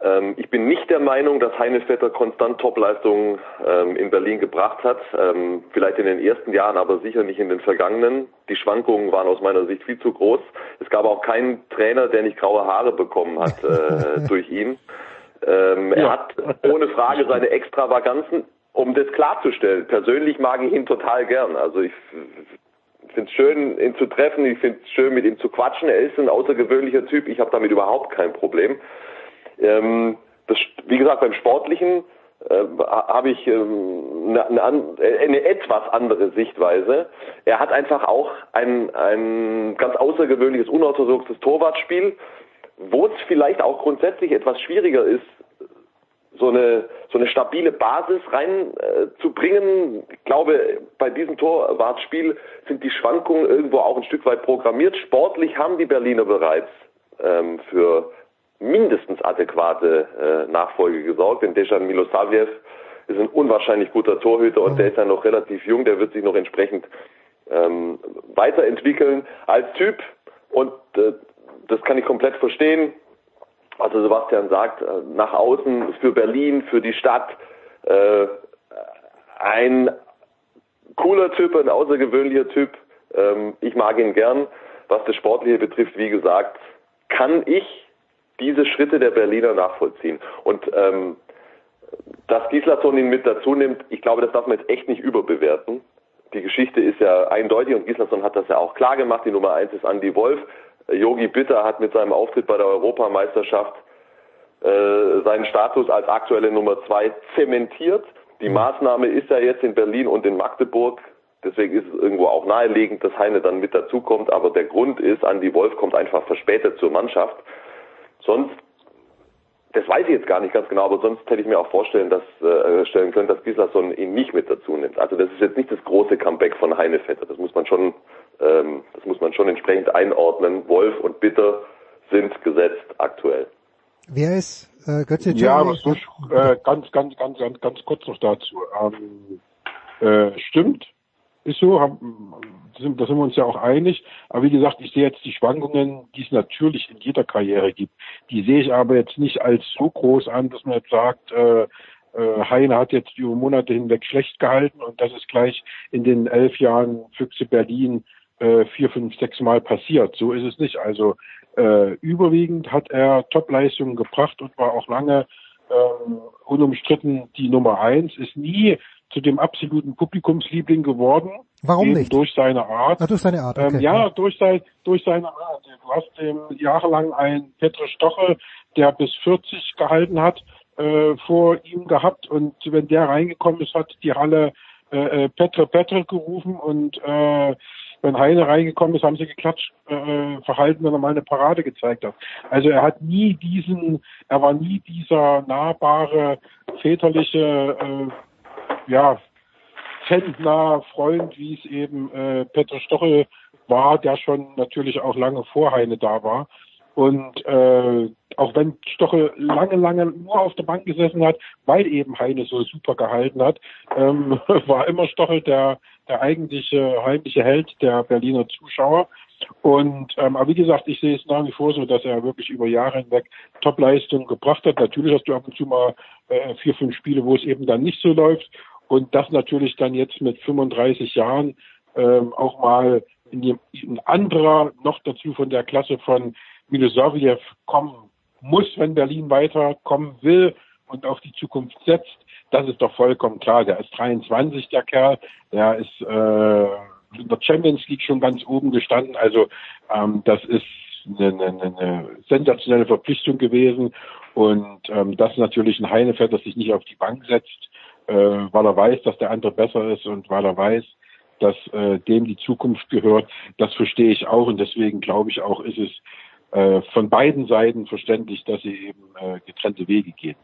Ähm, ich bin nicht der Meinung, dass Heine Vetter konstant Topleistungen ähm, in Berlin gebracht hat. Ähm, vielleicht in den ersten Jahren, aber sicher nicht in den vergangenen. Die Schwankungen waren aus meiner Sicht viel zu groß. Es gab auch keinen Trainer, der nicht graue Haare bekommen hat äh, [LAUGHS] durch ihn. Ähm, Er hat ohne Frage seine Extravaganzen, um das klarzustellen. Persönlich mag ich ihn total gern. Also ich finde es schön, ihn zu treffen. Ich finde es schön, mit ihm zu quatschen. Er ist ein außergewöhnlicher Typ. Ich habe damit überhaupt kein Problem. Ähm, das, wie gesagt, beim Sportlichen äh, habe ich ähm, eine, eine, eine etwas andere Sichtweise. Er hat einfach auch ein, ein ganz außergewöhnliches, unorthodoxes Torwartspiel, wo es vielleicht auch grundsätzlich etwas schwieriger ist, so eine so eine stabile Basis reinzubringen. Äh, ich glaube, bei diesem Torwartspiel sind die Schwankungen irgendwo auch ein Stück weit programmiert. Sportlich haben die Berliner bereits ähm, für mindestens adäquate äh, Nachfolge gesorgt, denn Dejan Milosavljev ist ein unwahrscheinlich guter Torhüter und der ist ja noch relativ jung, der wird sich noch entsprechend ähm, weiterentwickeln als Typ und äh, das kann ich komplett verstehen. Also Sebastian sagt, äh, nach außen für Berlin, für die Stadt Äh, ein cooler Typ, ein außergewöhnlicher Typ. Ähm, ich mag ihn gern. Was das Sportliche betrifft, wie gesagt, kann ich diese Schritte der Berliner nachvollziehen. Und ähm, dass Gislason ihn mit dazu nimmt, ich glaube, das darf man jetzt echt nicht überbewerten. Die Geschichte ist ja eindeutig und Gislason hat das ja auch klar gemacht. Die Nummer eins ist Andy Wolf. Yogi Bitter hat mit seinem Auftritt bei der Europameisterschaft äh, seinen Status als aktuelle Nummer zwei zementiert. Die Maßnahme ist ja jetzt in Berlin und in Magdeburg. Deswegen ist es irgendwo auch naheliegend, dass Heine dann mit dazukommt. Aber der Grund ist, Andy Wolf kommt einfach verspätet zur Mannschaft. Sonst, das weiß ich jetzt gar nicht ganz genau, aber sonst hätte ich mir auch vorstellen, dass, äh, stellen können, dass Gislason ihn nicht mit dazu nimmt. Also das ist jetzt nicht das große Comeback von Heine Vetter. Das muss man schon, ähm, das muss man schon entsprechend einordnen. Wolf und Bitter sind gesetzt aktuell. Wer ist äh, Götze Ja, aber so, äh, ganz, ganz, ganz, ganz, ganz kurz noch dazu. Ähm, äh, stimmt, ist so, haben, da sind, da sind wir uns ja auch einig. Aber wie gesagt, ich sehe jetzt die Schwankungen, die es natürlich in jeder Karriere gibt. Die sehe ich aber jetzt nicht als so groß an, dass man jetzt sagt, äh, äh, Heine hat jetzt über Monate hinweg schlecht gehalten und das ist gleich in den elf Jahren Füchse Berlin äh, vier, fünf, sechs Mal passiert. So ist es nicht. Also äh, überwiegend hat er Topleistungen gebracht und war auch lange ähm, unumstritten die Nummer eins, ist nie zu dem absoluten Publikumsliebling geworden. Warum nicht? Durch seine Art. Ah, durch seine Art, okay. Ähm, ja, durch, sein, durch seine Art. Du hast ähm, jahrelang einen Petre Stoche, der bis 40 gehalten hat, äh, vor ihm gehabt und wenn der reingekommen ist, hat die Halle äh, äh Petre Petre gerufen und äh, wenn Heine reingekommen ist, haben sie geklatscht, äh, verhalten, wenn er mal eine Parade gezeigt hat. Also er hat nie diesen, er war nie dieser nahbare, väterliche, äh, ja, fandnahe Freund, wie es eben äh, Peter Stochel war, der schon natürlich auch lange vor Heine da war. Und äh, auch wenn Stochel lange, lange nur auf der Bank gesessen hat, weil eben Heine so super gehalten hat, ähm, [LAUGHS] war immer Stochel der, der eigentliche heimliche Held der Berliner Zuschauer. Und ähm, aber wie gesagt, ich sehe es nach wie vor so, dass er wirklich über Jahre hinweg Topleistung gebracht hat. Natürlich hast du ab und zu mal äh, vier, fünf Spiele, wo es eben dann nicht so läuft. Und das natürlich dann jetzt mit 35 Jahren ähm, auch mal in die, ein anderer noch dazu von der Klasse von Milosavljev kommen muss, wenn Berlin weiterkommen will und auf die Zukunft setzt. Das ist doch vollkommen klar. Der ist 23, der Kerl. Der ist äh, in der Champions League schon ganz oben gestanden. Also ähm, das ist eine, eine, eine sensationelle Verpflichtung gewesen. Und ähm, das natürlich ein Heinefeld, das sich nicht auf die Bank setzt, äh, weil er weiß, dass der andere besser ist und weil er weiß, dass äh, dem die Zukunft gehört. Das verstehe ich auch und deswegen glaube ich auch, ist es äh, von beiden Seiten verständlich, dass sie eben äh, getrennte Wege gehen.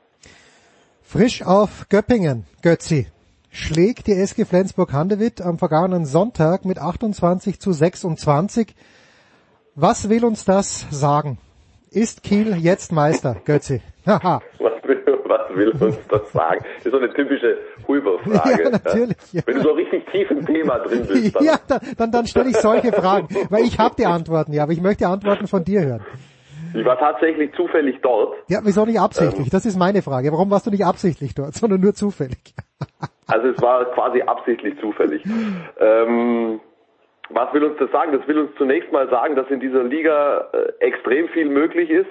Frisch auf Göppingen, Götzi. Schlägt die SG Flensburg-Handewitt am vergangenen Sonntag mit 28 zu 26. Was will uns das sagen? Ist Kiel jetzt Meister, Götzi? [LAUGHS] Haha. [LAUGHS] was, will, uns das sagen? Das ist so eine typische Huber-Frage. Ja, natürlich. Ja. Wenn du so richtig tief im Thema drin bist. [LAUGHS] Dann ja, dann, dann, dann stelle ich solche Fragen, weil ich habe die Antworten, ja, aber ich möchte Antworten von dir hören. Ich war tatsächlich zufällig dort. Ja, wieso nicht absichtlich? Ähm, das ist meine Frage. Warum warst du nicht absichtlich dort, sondern nur zufällig? [LAUGHS] also es war quasi absichtlich zufällig. ähm, was will uns das sagen? Das will uns zunächst mal sagen, dass in dieser Liga äh, extrem viel möglich ist.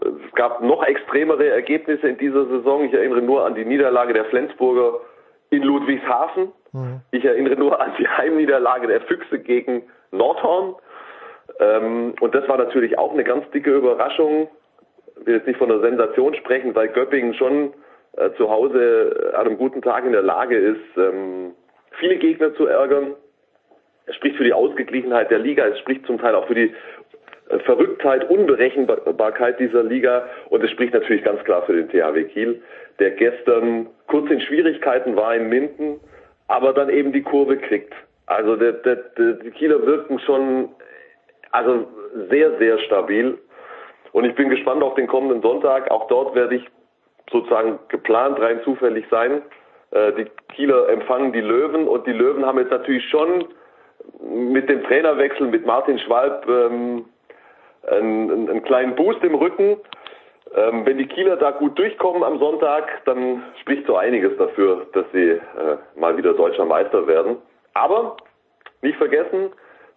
Es gab noch extremere Ergebnisse in dieser Saison. Ich erinnere nur an die Niederlage der Flensburger in Ludwigshafen. Mhm. Ich erinnere nur an die Heimniederlage der Füchse gegen Nordhorn. Ähm, und das war natürlich auch eine ganz dicke Überraschung. Ich will jetzt nicht von einer Sensation sprechen, weil Göppingen schon äh, zu Hause an einem guten Tag in der Lage ist, ähm, viele Gegner zu ärgern. Es spricht für die Ausgeglichenheit der Liga, es spricht zum Teil auch für die Verrücktheit, Unberechenbarkeit dieser Liga und es spricht natürlich ganz klar für den THW Kiel, der gestern kurz in Schwierigkeiten war in Minden, aber dann eben die Kurve kriegt. Also der, der, der, die Kieler wirken schon also sehr, sehr stabil und ich bin gespannt auf den kommenden Sonntag. Auch dort werde ich sozusagen geplant rein zufällig sein. Äh, die Kieler empfangen die Löwen und die Löwen haben jetzt natürlich schon mit dem Trainerwechsel mit Martin Schwalb ähm, einen, einen kleinen Boost im Rücken. Ähm, wenn die Kieler da gut durchkommen am Sonntag, dann spricht so einiges dafür, dass sie äh, mal wieder deutscher Meister werden. Aber nicht vergessen,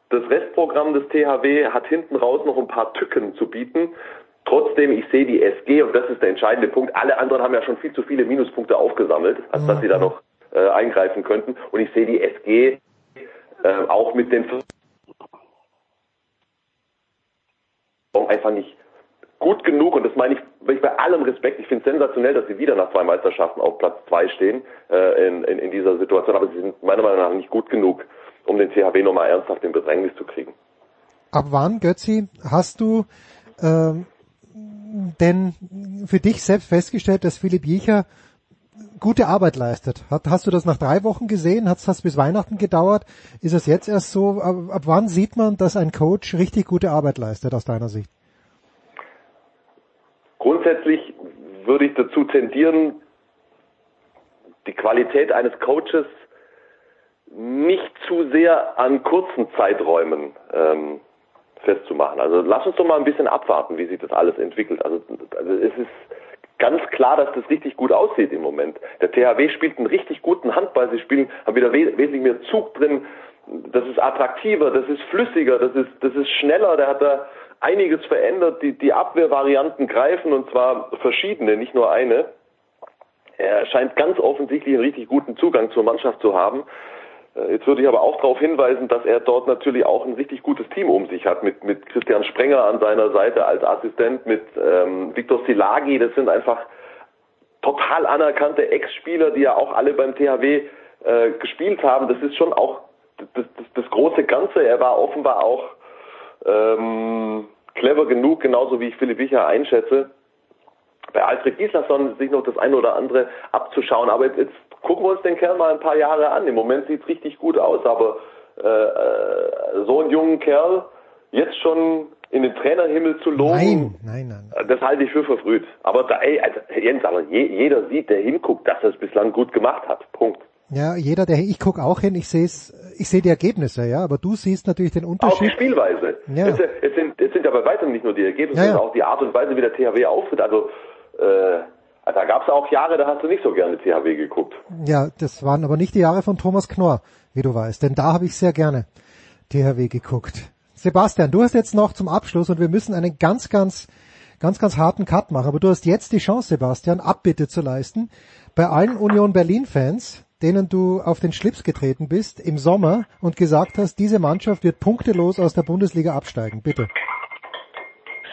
das Restprogramm des THW hat hinten raus noch ein paar Tücken zu bieten. Trotzdem, ich sehe die SG, und das ist der entscheidende Punkt, alle anderen haben ja schon viel zu viele Minuspunkte aufgesammelt, als dass sie da noch äh, eingreifen könnten. Und ich sehe die SG äh, auch mit den einfach nicht gut genug und das meine ich bei allem Respekt. Ich finde es sensationell, dass sie wieder nach zwei Meisterschaften auf Platz zwei stehen äh, in, in, in dieser Situation, aber sie sind meiner Meinung nach nicht gut genug, um den THW nochmal ernsthaft in Bedrängnis zu kriegen. Ab wann, Götzi, hast du ähm, denn für dich selbst festgestellt, dass Philipp Jecher gute Arbeit leistet? Hat, hast du das nach drei Wochen gesehen? Hat es bis Weihnachten gedauert? Ist es jetzt erst so? Ab, ab wann sieht man, dass ein Coach richtig gute Arbeit leistet aus deiner Sicht? Grundsätzlich würde ich dazu tendieren, die Qualität eines Coaches nicht zu sehr an kurzen Zeiträumen ähm, festzumachen. Also lass uns doch mal ein bisschen abwarten, wie sich das alles entwickelt. Also, also es ist ganz klar, dass das richtig gut aussieht im Moment. Der THW spielt einen richtig guten Handball. Sie spielen, haben wieder wesentlich mehr Zug drin. Das ist attraktiver, das ist flüssiger, das ist, das ist schneller. Der hat da einiges verändert. Die, die Abwehrvarianten greifen und zwar verschiedene, nicht nur eine. Er scheint ganz offensichtlich einen richtig guten Zugang zur Mannschaft zu haben. Äh, jetzt würde ich aber auch darauf hinweisen, dass er dort natürlich auch ein richtig gutes Team um sich hat, mit, mit Christian Sprenger an seiner Seite als Assistent, mit ähm, Viktor Silagi, das sind einfach total anerkannte Ex-Spieler, die ja auch alle beim THW äh, gespielt haben. Das ist schon auch das, das, das große Ganze. Er war offenbar auch ähm, clever genug, genauso wie ich Philipp Wicher einschätze, bei Alfred Gislason sich noch das eine oder andere abzuschauen. Aber jetzt, jetzt gucken wir uns den Kerl mal ein paar Jahre an. Im Moment sieht es richtig gut aus, aber äh, äh, so einen jungen Kerl jetzt schon in den Trainerhimmel zu loben, nein, nein, nein. das halte ich für verfrüht. Aber da, ey, also, Jens, aber je, jeder sieht, der hinguckt, dass er es bislang gut gemacht hat. Punkt. Ja, jeder, der ich gucke auch hin, ich sehe ich sehe die Ergebnisse, ja, aber du siehst natürlich den Unterschied. Auch die Spielweise. Ja. Es, es, sind, es sind ja bei weitem nicht nur die Ergebnisse, Ja, ja. sondern auch die Art und Weise, wie der THW auftritt. Also äh, da gab es auch Jahre, da hast du nicht so gerne THW geguckt. Ja, das waren aber nicht die Jahre von Thomas Knorr, wie du weißt, denn da habe ich sehr gerne THW geguckt. Sebastian, du hast jetzt noch zum Abschluss und wir müssen einen ganz, ganz, ganz, ganz harten Cut machen, aber du hast jetzt die Chance, Sebastian, Abbitte zu leisten bei allen Union Berlin Fans, denen du auf den Schlips getreten bist im Sommer und gesagt hast, diese Mannschaft wird punktelos aus der Bundesliga absteigen. Bitte.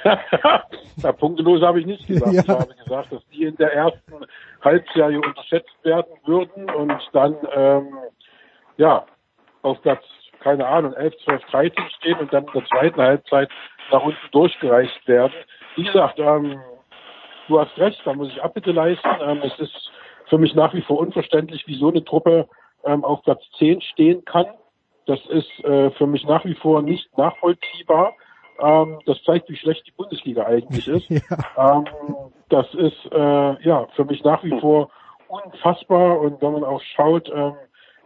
[LAUGHS] Na, punktelos habe ich nicht gesagt. Ja. Ich habe gesagt, dass die in der ersten Halbserie unterschätzt werden würden und dann ähm, ja auf Platz, keine Ahnung, 11, 12, 13 stehen und dann in der zweiten Halbzeit nach unten durchgereicht werden. Wie gesagt, ähm, du hast recht, da muss ich Abbitte leisten. Ähm, es ist für mich nach wie vor unverständlich, wie so eine Truppe ähm, auf Platz 10 stehen kann. Das ist äh, für mich nach wie vor nicht nachvollziehbar. Ähm, das zeigt, wie schlecht die Bundesliga eigentlich [LAUGHS] ist. Ähm, das ist äh, ja für mich nach wie vor unfassbar. Und wenn man auch schaut, ähm,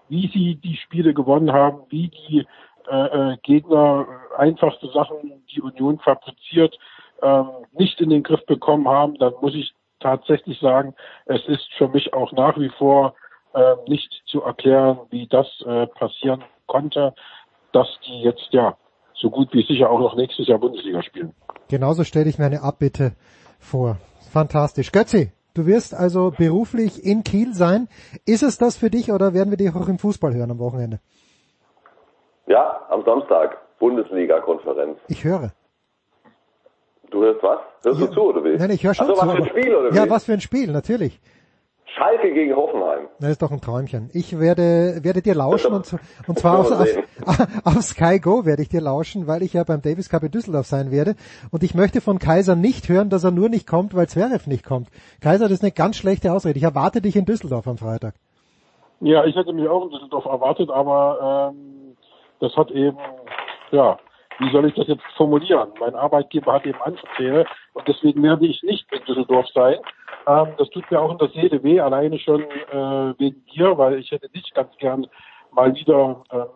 wie sie die Spiele gewonnen haben, wie die äh, äh, Gegner äh, einfachste Sachen, die Union fabriziert, ähm, nicht in den Griff bekommen haben, dann muss ich tatsächlich sagen, es ist für mich auch nach wie vor äh, nicht zu erklären, wie das äh, passieren konnte, dass die jetzt ja so gut wie sicher auch noch nächstes Jahr Bundesliga spielen. Genauso stelle ich mir eine Abbitte vor. Fantastisch. Götzi, du wirst also beruflich in Kiel sein. Ist es das für dich oder werden wir dich auch im Fußball hören am Wochenende? Ja, am Samstag, Bundesliga-Konferenz. Ich höre. Du hörst was? Hörst Ja. du zu, oder wie? Nein, ich höre schon Ach so, zu. was für ein Spiel, oder wie? ja, was für ein Spiel, natürlich. Schalke gegen Hoffenheim. Das ist doch ein Träumchen. Ich werde, werde dir lauschen und, [LAUGHS] und zwar auf, auf, [LAUGHS] auf Sky Go werde ich dir lauschen, weil ich ja beim Davis Cup in Düsseldorf sein werde. Und ich möchte von Kaiser nicht hören, dass er nur nicht kommt, weil Zverev nicht kommt. Kaiser, das ist eine ganz schlechte Ausrede. Ich erwarte dich in Düsseldorf am Freitag. Ja, ich hätte mich auch in Düsseldorf erwartet, aber ähm, das hat eben, ja, wie soll ich das jetzt formulieren? Mein Arbeitgeber hat eben Anverträge und deswegen werde ich nicht in Düsseldorf sein. Ähm, das tut mir auch in der Seele weh, alleine schon äh, wegen dir, weil ich hätte dich ganz gern mal wieder ähm,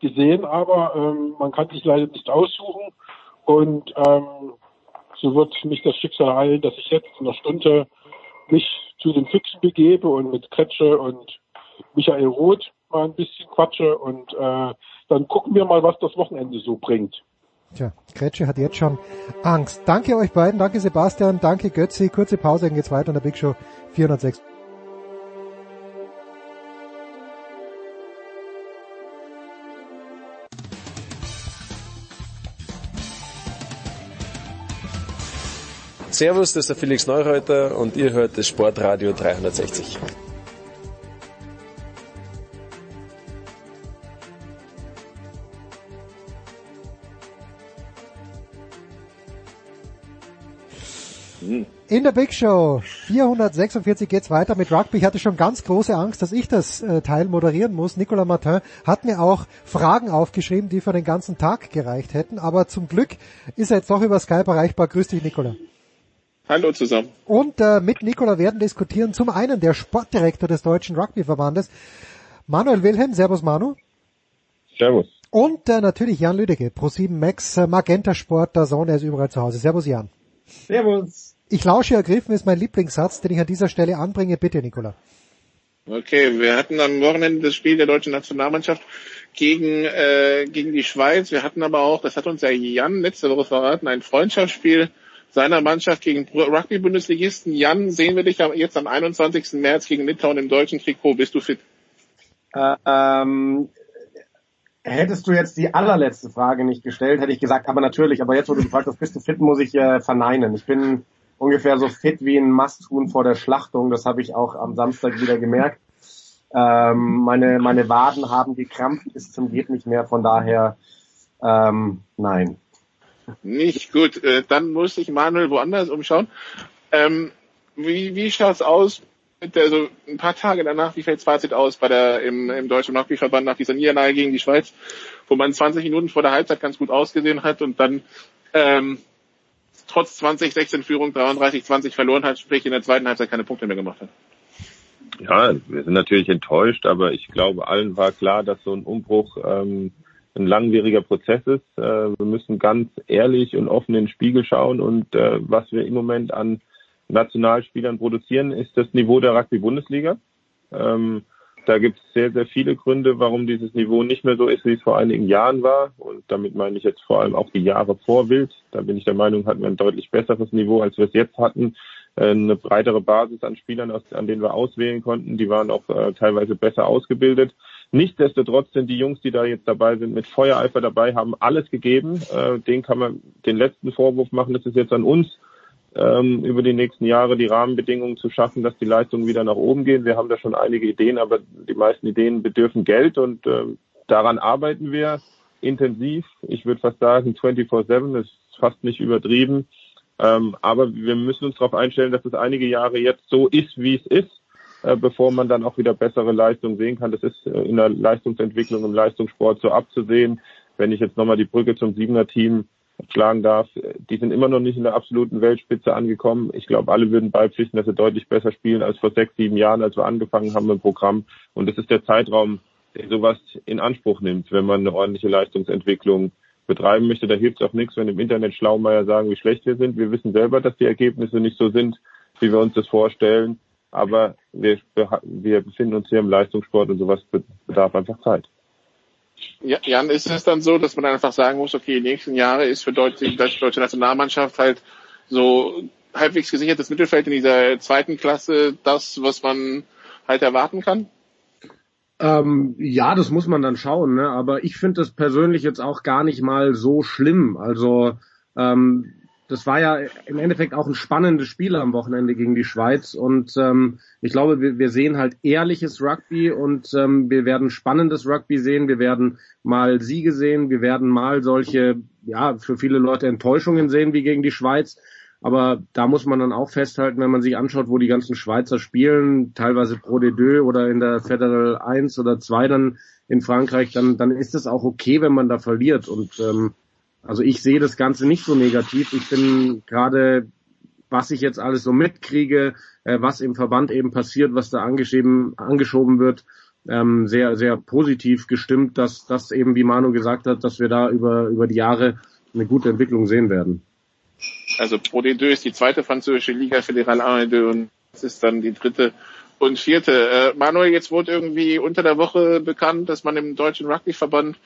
gesehen, aber ähm, man kann sich leider nicht aussuchen und ähm, so wird mich das Schicksal heilen, dass ich jetzt in einer Stunde mich zu den Fixen begebe und mit Kretsche und Michael Roth mal ein bisschen quatsche und äh, dann gucken wir mal, was das Wochenende so bringt. Tja, Kretsche hat jetzt schon Angst. Danke euch beiden, danke Sebastian, danke Götzi. Kurze Pause, dann geht's weiter in der Big Show 406. Servus, das ist der Felix Neureuter und ihr hört das Sportradio 360. In der Big Show 446 geht's weiter mit Rugby. Ich hatte schon ganz große Angst, dass ich das äh, Teil moderieren muss. Nicolas Martin hat mir auch Fragen aufgeschrieben, die für den ganzen Tag gereicht hätten. Aber zum Glück ist er jetzt doch über Skype erreichbar. Grüß dich, Nicolas. Hallo zusammen. Und äh, mit Nicola werden diskutieren zum einen der Sportdirektor des Deutschen Rugbyverbandes, Manuel Wilhelm. Servus Manu. Servus. Und äh, natürlich Jan Lüdecke, Pro7 Max, äh, Magenta Sport, der Sohn, er ist überall zu Hause. Servus Jan. Servus. Ich lausche ergriffen ist mein Lieblingssatz, den ich an dieser Stelle anbringe. Bitte, Nicola. Okay, wir hatten am Wochenende das Spiel der deutschen Nationalmannschaft gegen, äh, gegen die Schweiz. Wir hatten aber auch, das hat uns ja Jan letzte Woche verraten, ein Freundschaftsspiel seiner Mannschaft gegen Rugby-Bundesligisten. Jan, sehen wir dich jetzt am 21. März gegen Litauen im deutschen Trikot. Bist du fit? Äh, ähm, hättest du jetzt die allerletzte Frage nicht gestellt, hätte ich gesagt, aber natürlich. Aber jetzt, wo du gefragt hast, bist du fit, muss ich äh, verneinen. Ich bin ungefähr so fit wie ein Masthuhn vor der Schlachtung. Das habe ich auch am Samstag wieder gemerkt. Ähm, meine, meine Waden haben gekrampft bis zum geht nicht mehr. Von daher, ähm, nein. Nicht gut. Äh, dann muss ich Manuel woanders umschauen. Ähm, wie, wie schaut's aus? Also ein paar Tage danach, wie fällt's Fazit aus bei der im, im deutschen Rugbyverband nach dieser Niederlage gegen die Schweiz, wo man 20 Minuten vor der Halbzeit ganz gut ausgesehen hat und dann ähm, trotz 20, 16 Führung 33, 20 verloren hat, sprich in der zweiten Halbzeit keine Punkte mehr gemacht hat. Ja, wir sind natürlich enttäuscht, aber ich glaube, allen war klar, dass so ein Umbruch ähm, ein langwieriger Prozess ist. Äh, wir müssen ganz ehrlich und offen in den Spiegel schauen und äh, was wir im Moment an Nationalspielern produzieren, ist das Niveau der Rugby-Bundesliga. Ähm, da gibt es sehr, sehr viele Gründe, warum dieses Niveau nicht mehr so ist, wie es vor einigen Jahren war. Und damit meine ich jetzt vor allem auch die Jahre vor Wild. Da bin ich der Meinung, hatten wir ein deutlich besseres Niveau, als wir es jetzt hatten. Äh, eine breitere Basis an Spielern, an denen wir auswählen konnten. Die waren auch äh, teilweise besser ausgebildet. Nichtsdestotrotz sind die Jungs, die da jetzt dabei sind, mit Feuereifer dabei, haben alles gegeben. Äh, den kann man den letzten Vorwurf machen, das ist jetzt an uns ähm, über die nächsten Jahre die Rahmenbedingungen zu schaffen, dass die Leistungen wieder nach oben gehen. Wir haben da schon einige Ideen, aber die meisten Ideen bedürfen Geld und äh, daran arbeiten wir intensiv. Ich würde fast sagen 24/7 ist fast nicht übertrieben. Ähm, aber wir müssen uns darauf einstellen, dass es einige Jahre jetzt so ist, wie es ist, äh, bevor man dann auch wieder bessere Leistungen sehen kann. Das ist äh, in der Leistungsentwicklung im Leistungssport so abzusehen. Wenn ich jetzt nochmal die Brücke zum Siebener Team schlagen darf, die sind immer noch nicht in der absoluten Weltspitze angekommen. Ich glaube, alle würden beipflichten, dass sie deutlich besser spielen als vor sechs, sieben Jahren, als wir angefangen haben im Programm. Und das ist der Zeitraum, der sowas in Anspruch nimmt, wenn man eine ordentliche Leistungsentwicklung betreiben möchte. Da hilft es auch nichts, wenn im Internet Schlaumeier sagen, wie schlecht wir sind. Wir wissen selber, dass die Ergebnisse nicht so sind, wie wir uns das vorstellen. Aber wir, wir befinden uns hier im Leistungssport und sowas bedarf einfach Zeit. Ja, Jan, ist es dann so, dass man einfach sagen muss, okay, die nächsten Jahre ist für die deutsche Nationalmannschaft halt so halbwegs gesichertes Mittelfeld in dieser zweiten Klasse das, was man halt erwarten kann? Ähm, ja, das muss man dann schauen, ne? aber ich finde das persönlich jetzt auch gar nicht mal so schlimm. Also ähm, das war ja im Endeffekt auch ein spannendes Spiel am Wochenende gegen die Schweiz und ähm, ich glaube, wir, wir sehen halt ehrliches Rugby und ähm, wir werden spannendes Rugby sehen, wir werden mal Siege sehen, wir werden mal solche, ja, für viele Leute Enttäuschungen sehen wie gegen die Schweiz. Aber da muss man dann auch festhalten, wenn man sich anschaut, wo die ganzen Schweizer spielen, teilweise Pro de Deux oder in der Federal 1 oder 2 dann in Frankreich, dann, dann ist es auch okay, wenn man da verliert. Und ähm, also ich sehe das Ganze nicht so negativ. Ich bin gerade, was ich jetzt alles so mitkriege, äh, was im Verband eben passiert, was da angeschoben, angeschoben wird, ähm, sehr, sehr positiv gestimmt, dass das eben, wie Manu gesagt hat, dass wir da über, über die Jahre eine gute Entwicklung sehen werden. Also Pro D2 ist die zweite französische Liga, Fédérale 1 et 2 und das ist dann die dritte und vierte. Äh, Manuel, jetzt wurde irgendwie unter der Woche bekannt, dass man im Deutschen Rugbyverband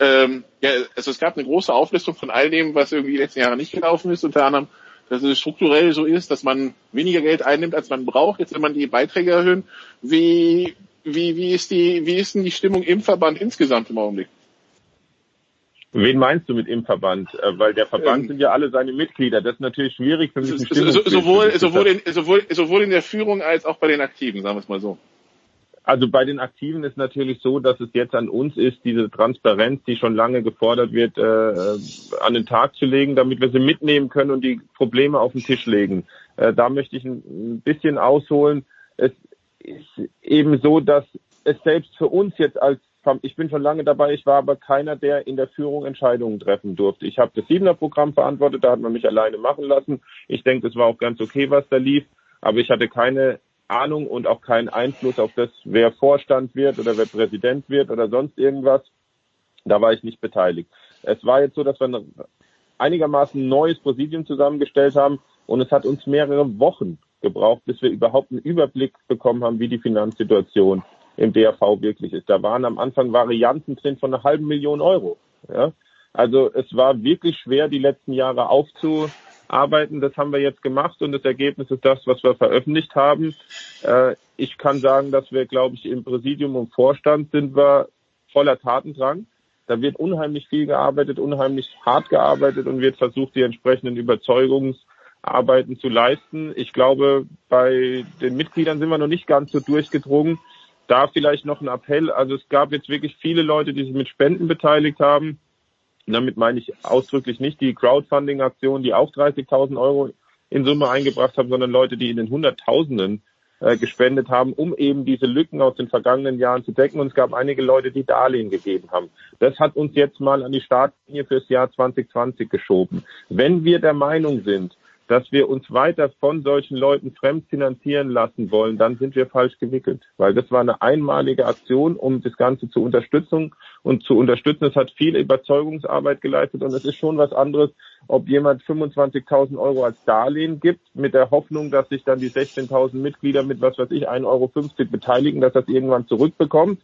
ähm, ja, also es gab eine große Auflistung von all dem, was irgendwie die letzten Jahre nicht gelaufen ist, unter anderem, dass es strukturell so ist, dass man weniger Geld einnimmt, als man braucht. Jetzt will man die Beiträge erhöhen. Wie, wie, wie ist die, wie ist denn die Stimmung im Verband insgesamt im Augenblick? Wen meinst du mit im Verband? Äh, Weil der Verband Ähm, sind ja alle seine Mitglieder. Das ist natürlich schwierig für mich. So, sowohl, sowohl, in, sowohl, sowohl in der Führung als auch bei den Aktiven, sagen wir es mal so. Also bei den Aktiven ist natürlich so, dass es jetzt an uns ist, diese Transparenz, die schon lange gefordert wird, äh, äh, an den Tag zu legen, damit wir sie mitnehmen können und die Probleme auf den Tisch legen. Äh, da möchte ich ein, bisschen ausholen. Es ist eben so, dass es selbst für uns jetzt als ich bin schon lange dabei, ich war aber keiner, der in der Führung Entscheidungen treffen durfte. Ich habe das Siebener Programm verantwortet, da hat man mich alleine machen lassen. Ich denke, es war auch ganz okay, was da lief, aber ich hatte keine Ahnung und auch keinen Einfluss auf das, wer Vorstand wird oder wer Präsident wird oder sonst irgendwas. Da war ich nicht beteiligt. Es war jetzt so, dass wir ein einigermaßen neues Präsidium zusammengestellt haben und es hat uns mehrere Wochen gebraucht, bis wir überhaupt einen Überblick bekommen haben, wie die Finanzsituation im DRV wirklich ist. Da waren am Anfang Varianten drin von einer halben Million Euro. Ja? Also es war wirklich schwer, die letzten Jahre aufzuarbeiten. Das haben wir jetzt gemacht und das Ergebnis ist das, was wir veröffentlicht haben. Äh, ich kann sagen, dass wir, glaube ich, im Präsidium und Vorstand sind wir voller Tatendrang. Da wird unheimlich viel gearbeitet, unheimlich hart gearbeitet und wird versucht, die entsprechenden Überzeugungsarbeiten zu leisten. Ich glaube, bei den Mitgliedern sind wir noch nicht ganz so durchgedrungen. Da vielleicht noch ein Appell. Also es gab jetzt wirklich viele Leute, die sich mit Spenden beteiligt haben. Und damit meine ich ausdrücklich nicht die Crowdfunding-Aktion, die auch 30.000 Euro in Summe eingebracht haben, sondern Leute, die in den Hunderttausenden äh, gespendet haben, um eben diese Lücken aus den vergangenen Jahren zu decken. Und es gab einige Leute, die Darlehen gegeben haben. Das hat uns jetzt mal an die Startlinie fürs Jahr 2020 geschoben. Wenn wir der Meinung sind, dass wir uns weiter von solchen Leuten fremdfinanzieren lassen wollen, dann sind wir falsch gewickelt. Weil das war eine einmalige Aktion, um das Ganze zu unterstützen und zu unterstützen. Es hat viel Überzeugungsarbeit geleistet und es ist schon was anderes, ob jemand 25.000 Euro als Darlehen gibt, mit der Hoffnung, dass sich dann die 16.000 Mitglieder mit was weiß ich 1,50 Euro beteiligen, dass das irgendwann zurückbekommt.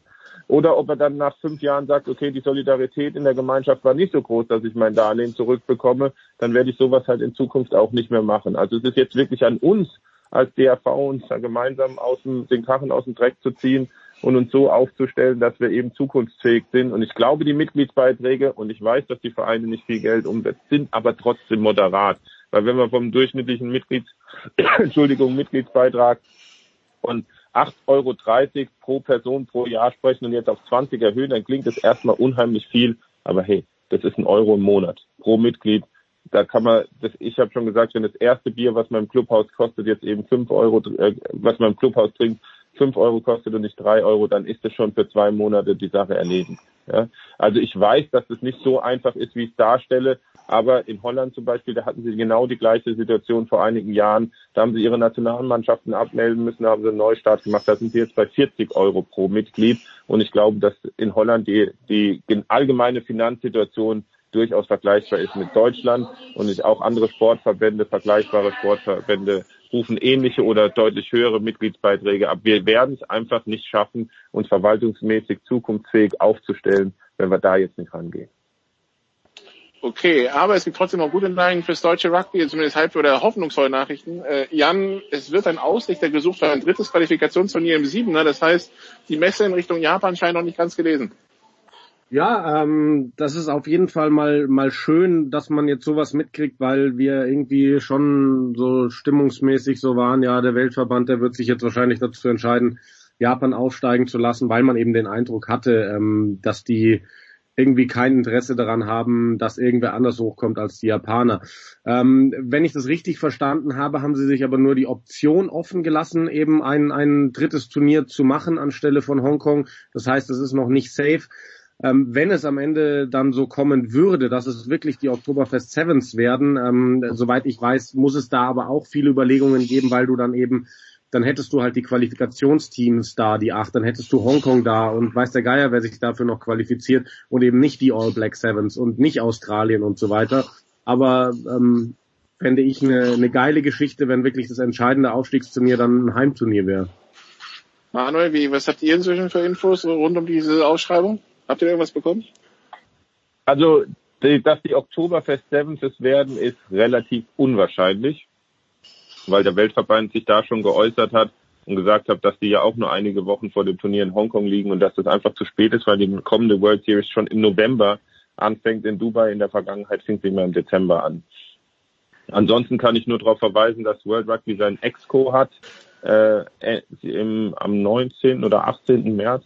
Oder ob er dann nach fünf Jahren sagt, okay, die Solidarität in der Gemeinschaft war nicht so groß, dass ich mein Darlehen zurückbekomme, dann werde ich sowas halt in Zukunft auch nicht mehr machen. Also es ist jetzt wirklich an uns als DRV uns da gemeinsam aus dem, den Kachen aus dem Dreck zu ziehen und uns so aufzustellen, dass wir eben zukunftsfähig sind. Und ich glaube, die Mitgliedsbeiträge, und ich weiß, dass die Vereine nicht viel Geld umsetzen, sind aber trotzdem moderat. Weil wenn wir vom durchschnittlichen Mitglieds, [COUGHS] Entschuldigung, Mitgliedsbeitrag von 8,30 Euro pro Person pro Jahr sprechen und jetzt auf 20 erhöhen, dann klingt das erstmal unheimlich viel. Aber hey, das ist ein Euro im Monat pro Mitglied. Da kann man, das, ich habe schon gesagt, wenn das erste Bier, was man im Clubhaus kostet, jetzt eben 5 Euro, äh, was man im Clubhaus trinkt, 5 Euro kostet und nicht 3 Euro, dann ist das schon für zwei Monate die Sache erledigt. Ja? Also ich weiß, dass das nicht so einfach ist, wie ich es darstelle, aber in Holland zum Beispiel, da hatten sie genau die gleiche Situation vor einigen Jahren. Da haben sie ihre Nationalmannschaften abmelden müssen, da haben sie einen Neustart gemacht. Da sind sie jetzt bei 40 Euro pro Mitglied. Und ich glaube, dass in Holland die, die allgemeine Finanzsituation durchaus vergleichbar ist mit Deutschland und auch andere Sportverbände, vergleichbare Sportverbände rufen ähnliche oder deutlich höhere Mitgliedsbeiträge ab. Wir werden es einfach nicht schaffen, uns verwaltungsmäßig zukunftsfähig aufzustellen, wenn wir da jetzt nicht rangehen. Okay, aber es gibt trotzdem noch gute Nachrichten fürs deutsche Rugby, zumindest halb oder hoffnungsvolle Nachrichten. Äh, Jan, es wird ein Ausrichter gesucht für ein drittes Qualifikationsturnier im Siebener. Das heißt, die Messe in Richtung Japan scheint noch nicht ganz gelesen. Ja, ähm, das ist auf jeden Fall mal mal schön, dass man jetzt sowas mitkriegt, weil wir irgendwie schon so stimmungsmäßig so waren. Ja, der Weltverband, der wird sich jetzt wahrscheinlich dazu entscheiden, Japan aufsteigen zu lassen, weil man eben den Eindruck hatte, ähm, dass die irgendwie kein Interesse daran haben, dass irgendwer anders hochkommt als die Japaner. Ähm, wenn ich das richtig verstanden habe, haben sie sich aber nur die Option offen gelassen, eben ein, ein drittes Turnier zu machen anstelle von Hongkong. Das heißt, es ist noch nicht safe. Ähm, wenn es am Ende dann so kommen würde, dass es wirklich die Oktoberfest Sevens werden, ähm, soweit ich weiß, muss es da aber auch viele Überlegungen geben, weil du dann eben dann hättest du halt die Qualifikationsteams da, die acht, dann hättest du Hongkong da und weiß der Geier, wer sich dafür noch qualifiziert und eben nicht die All Black Sevens und nicht Australien und so weiter. Aber ähm, fände ich eine, eine geile Geschichte, wenn wirklich das entscheidende Aufstiegsturnier dann ein Heimturnier wäre. Manuel, wie, was habt ihr inzwischen für Infos rund um diese Ausschreibung? Habt ihr irgendwas bekommen? Also, die, dass die Oktoberfest Sevens es werden, ist relativ unwahrscheinlich, weil der Weltverband sich da schon geäußert hat und gesagt hat, dass die ja auch nur einige Wochen vor dem Turnier in Hongkong liegen und dass das einfach zu spät ist, weil die kommende World Series schon im November anfängt in Dubai. In der Vergangenheit fing sie immer im Dezember an. Ansonsten kann ich nur darauf verweisen, dass World Rugby sein Exco hat äh, im, am 19. oder 18. März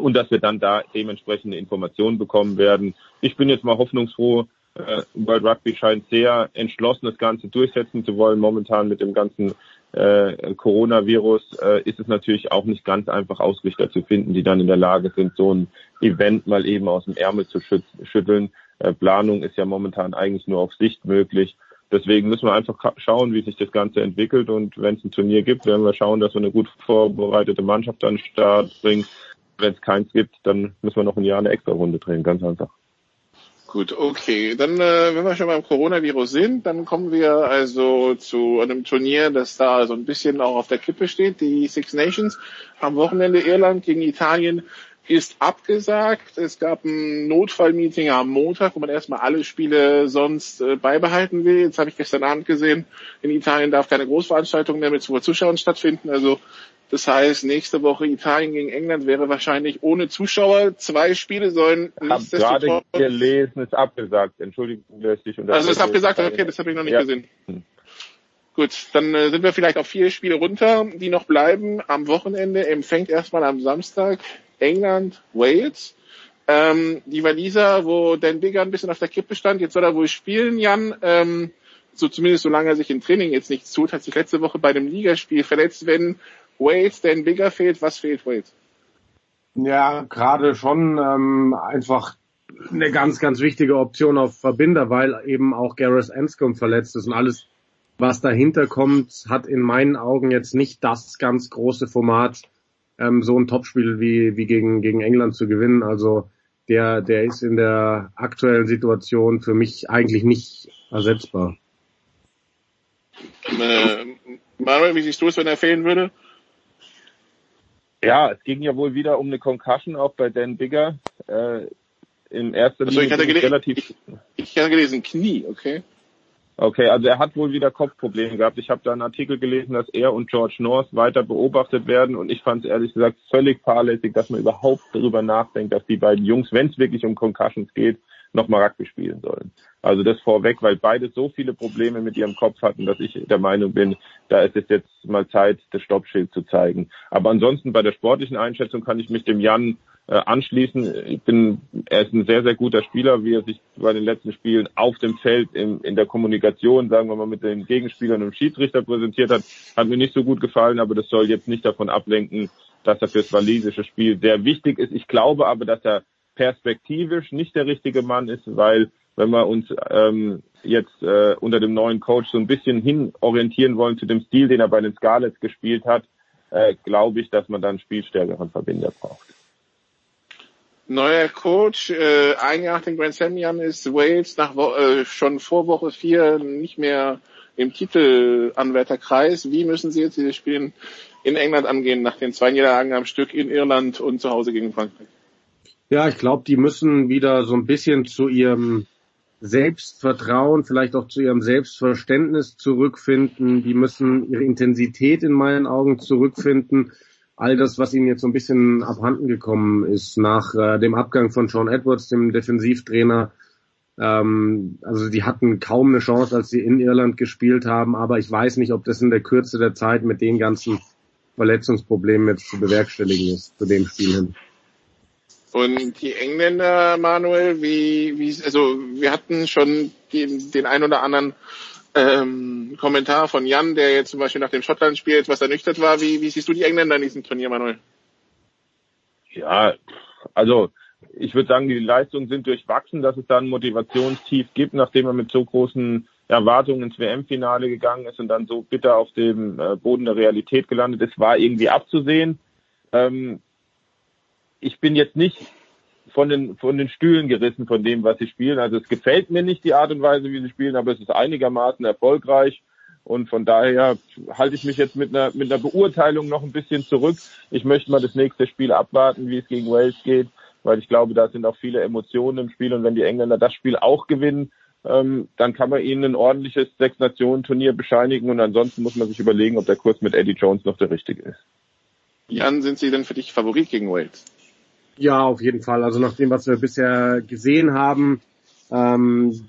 und dass wir dann da dementsprechende Informationen bekommen werden. Ich bin jetzt mal hoffnungsfroh. Äh, World Rugby scheint sehr entschlossen, das Ganze durchsetzen zu wollen. Momentan mit dem ganzen äh, Coronavirus äh, ist es natürlich auch nicht ganz einfach, Ausrichter zu finden, die dann in der Lage sind, so ein Event mal eben aus dem Ärmel zu schütteln. Äh, Planung ist ja momentan eigentlich nur auf Sicht möglich. Deswegen müssen wir einfach schauen, wie sich das Ganze entwickelt. Und wenn es ein Turnier gibt, werden wir schauen, dass wir eine gut vorbereitete Mannschaft an den Start bringen. Wenn es keins gibt, dann müssen wir noch ein Jahr eine extra Runde drehen. Ganz einfach. Gut, okay. Dann, äh, wenn wir schon beim Coronavirus sind, dann kommen wir also zu einem Turnier, das da so ein bisschen auch auf der Kippe steht, die Six Nations. Am Wochenende Irland gegen Italien ist abgesagt. Es gab ein Notfallmeeting am Montag, wo man erstmal alle Spiele sonst äh, beibehalten will. Jetzt habe ich gestern Abend gesehen, in Italien darf keine Großveranstaltung mehr mit Zuschauern stattfinden. Also das heißt, nächste Woche Italien gegen England wäre wahrscheinlich ohne Zuschauer. Zwei Spiele sollen nicht gerade gelesen, ist abgesagt. Entschuldigung, dass ich Also ist abgesagt, okay, das habe ich noch nicht ja. gesehen. Gut, dann äh, sind wir vielleicht auf vier Spiele runter, die noch bleiben. Am Wochenende empfängt erstmal am Samstag England, Wales. Ähm, die Waliser, wo Dan Bigger ein bisschen auf der Kippe stand, jetzt soll er wohl spielen, Jan. Ähm, so zumindest solange er sich im Training jetzt nichts tut, hat sich letzte Woche bei dem Ligaspiel verletzt. Wenn Wales Dan Bigger fehlt, was fehlt Wales? Ja, gerade schon ähm, einfach eine ganz, ganz wichtige Option auf Verbinder, weil eben auch Gareth Anscombe verletzt ist und alles, was dahinter kommt, hat in meinen Augen jetzt nicht das ganz große Format, ähm, so ein Topspiel wie, wie gegen, gegen England zu gewinnen. Also der, der ist in der aktuellen Situation für mich eigentlich nicht ersetzbar. Äh, Manuel, wie siehst du es, wenn er fehlen würde? Ja, es ging ja wohl wieder um eine Concussion auch bei Dan Bigger. Äh, Im ersten also ich hatte relativ. Ich, ich hatte gelesen Knie, okay. Okay, also er hat wohl wieder Kopfprobleme gehabt. Ich habe da einen Artikel gelesen, dass er und George North weiter beobachtet werden und ich fand es ehrlich gesagt völlig fahrlässig, dass man überhaupt darüber nachdenkt, dass die beiden Jungs, wenn es wirklich um Concussions geht, nochmal Rugby spielen sollen. Also das vorweg, weil beide so viele Probleme mit ihrem Kopf hatten, dass ich der Meinung bin, da ist es jetzt mal Zeit, das Stoppschild zu zeigen. Aber ansonsten bei der sportlichen Einschätzung kann ich mich dem Jan äh, anschließen. Ich bin, er ist ein sehr, sehr guter Spieler, wie er sich bei den letzten Spielen auf dem Feld in, in der Kommunikation, sagen wir mal, mit den Gegenspielern und Schiedsrichter präsentiert hat, hat mir nicht so gut gefallen, aber das soll jetzt nicht davon ablenken, dass er fürs walisische Spiel sehr wichtig ist. Ich glaube aber, dass er perspektivisch nicht der richtige Mann ist, weil wenn wir uns ähm, jetzt äh, unter dem neuen Coach so ein bisschen hin orientieren wollen zu dem Stil, den er bei den Scarlets gespielt hat, äh, glaube ich, dass man dann spielstärkeren Verbinder braucht. Neuer Coach, äh, ein Jahr nach dem Grand Slam ist Wales nach äh, schon vor Woche vier nicht mehr im Titelanwärterkreis. Wie müssen Sie jetzt diese Spiele in England angehen, nach den zwei Niederlagen am Stück in Irland und zu Hause gegen Frankreich? Ja, ich glaube, die müssen wieder so ein bisschen zu ihrem Selbstvertrauen, vielleicht auch zu ihrem Selbstverständnis zurückfinden. Die müssen ihre Intensität in meinen Augen zurückfinden. All das, was ihnen jetzt so ein bisschen abhanden gekommen ist nach äh, dem Abgang von Sean Edwards, dem Defensivtrainer. Ähm, also die hatten kaum eine Chance, als sie in Irland gespielt haben. Aber ich weiß nicht, ob das in der Kürze der Zeit mit den ganzen Verletzungsproblemen jetzt zu bewerkstelligen ist, zu dem Spiel hin. Und die Engländer, Manuel, wie, wie, also wir hatten schon den, den ein oder anderen ähm, Kommentar von Jan, der jetzt zum Beispiel nach dem Schottland-Spiel etwas ernüchtert war. Wie, wie siehst du die Engländer in diesem Turnier, Manuel? Ja, also ich würde sagen, die Leistungen sind durchwachsen, dass es da ein Motivationstief gibt, nachdem er mit so großen Erwartungen ins WM-Finale gegangen ist und dann so bitter auf dem äh, Boden der Realität gelandet ist, war irgendwie abzusehen. Ähm, ich bin jetzt nicht von den, von den Stühlen gerissen von dem, was sie spielen. Also es gefällt mir nicht die Art und Weise, wie sie spielen, aber es ist einigermaßen erfolgreich. Und von daher halte ich mich jetzt mit einer, mit einer Beurteilung noch ein bisschen zurück. Ich möchte mal das nächste Spiel abwarten, wie es gegen Wales geht, weil ich glaube, da sind auch viele Emotionen im Spiel. Und wenn die Engländer das Spiel auch gewinnen, ähm, dann kann man ihnen ein ordentliches Sechs-Nationen-Turnier bescheinigen. Und ansonsten muss man sich überlegen, ob der Kurs mit Eddie Jones noch der richtige ist. Jan, sind Sie denn für dich Favorit gegen Wales? Ja, auf jeden Fall. Also nach dem, was wir bisher gesehen haben, ähm,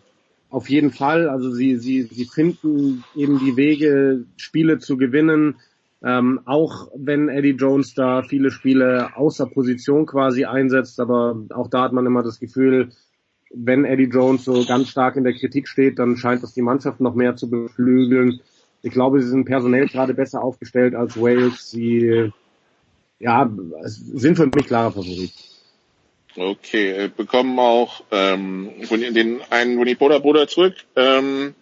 auf jeden Fall. Also sie, sie, sie finden eben die Wege, Spiele zu gewinnen. Ähm, auch wenn Eddie Jones da viele Spiele außer Position quasi einsetzt, aber auch da hat man immer das Gefühl, wenn Eddie Jones so ganz stark in der Kritik steht, dann scheint das die Mannschaft noch mehr zu beflügeln. Ich glaube, sie sind personell gerade besser aufgestellt als Wales. Sie ja, sind für mich klarer Favorit. Okay, bekommen auch ähm, den einen Bonipoda-Bruder zurück. Ähm,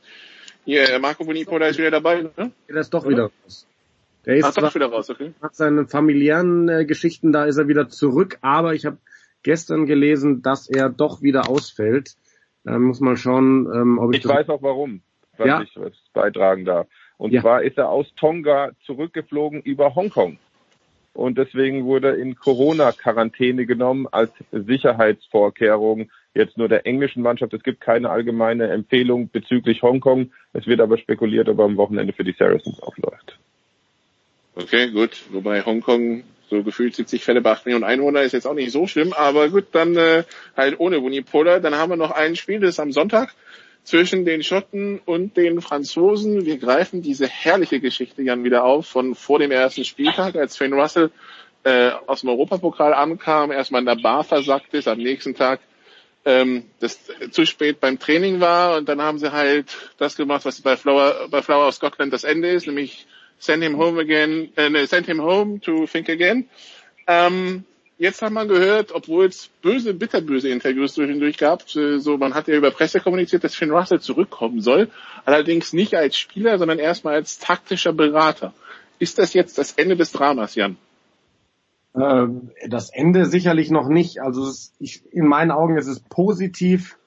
hier, Marco Bonipoda ist wieder dabei, ne? Der ist doch wieder raus. Der ist Ach, doch wieder raus, okay. Nach seinen familiären äh, Geschichten, da ist er wieder zurück, aber ich habe gestern gelesen, dass er doch wieder ausfällt. Da muss man schauen, ähm, ob ich. Ich weiß auch warum, was ja? ich was beitragen darf. Und ja. zwar ist er aus Tonga zurückgeflogen über Hongkong und deswegen wurde in Corona-Quarantäne genommen als Sicherheitsvorkehrung jetzt nur der englischen Mannschaft. Es gibt keine allgemeine Empfehlung bezüglich Hongkong. Es wird aber spekuliert, ob er am Wochenende für die Saracens aufläuft. Okay, gut. Wobei Hongkong so gefühlt 70 Fälle bei 8 Millionen Einwohner ist jetzt auch nicht so schlimm, aber gut, dann äh, halt ohne Unipolar. Dann haben wir noch ein Spiel, das ist am Sonntag zwischen den Schotten und den Franzosen. Wir greifen diese herrliche Geschichte Jan wieder auf von vor dem ersten Spieltag, als Finn Russell äh, aus dem Europapokal ankam, erstmal in der Bar versackt ist, am nächsten Tag ähm, das zu spät beim Training war und dann haben sie halt das gemacht, was bei Flower, bei Flower of Scotland das Ende ist, nämlich send him home again, äh, send him home to think again. Ähm, jetzt hat man gehört, obwohl es böse, bitterböse Interviews zwischendurch gab, äh, so man hat ja über Presse kommuniziert, dass Finn Russell zurückkommen soll, allerdings nicht als Spieler, sondern erstmal als taktischer Berater. Ist das jetzt das Ende des Dramas, Jan? Ähm, das Ende sicherlich noch nicht. Also es, ich, in meinen Augen ist es positiv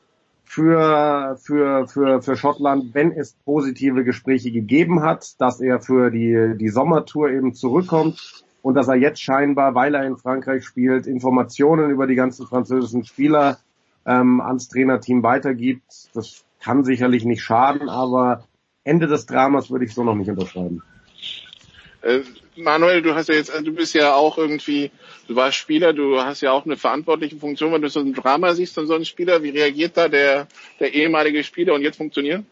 für, für, für, für Schottland, wenn es positive Gespräche gegeben hat, dass er für die, die Sommertour eben zurückkommt und dass er jetzt scheinbar, weil er in Frankreich spielt, Informationen über die ganzen französischen Spieler ähm, ans Trainerteam weitergibt. Das kann sicherlich nicht schaden, aber Ende des Dramas würde ich so noch nicht unterschreiben. Äh, Manuel, du hast ja jetzt, du bist ja auch irgendwie, du warst Spieler, du hast ja auch eine verantwortliche Funktion, wenn du so ein Drama siehst von so einem Spieler, wie reagiert da der, der ehemalige Spieler und jetzt funktioniert?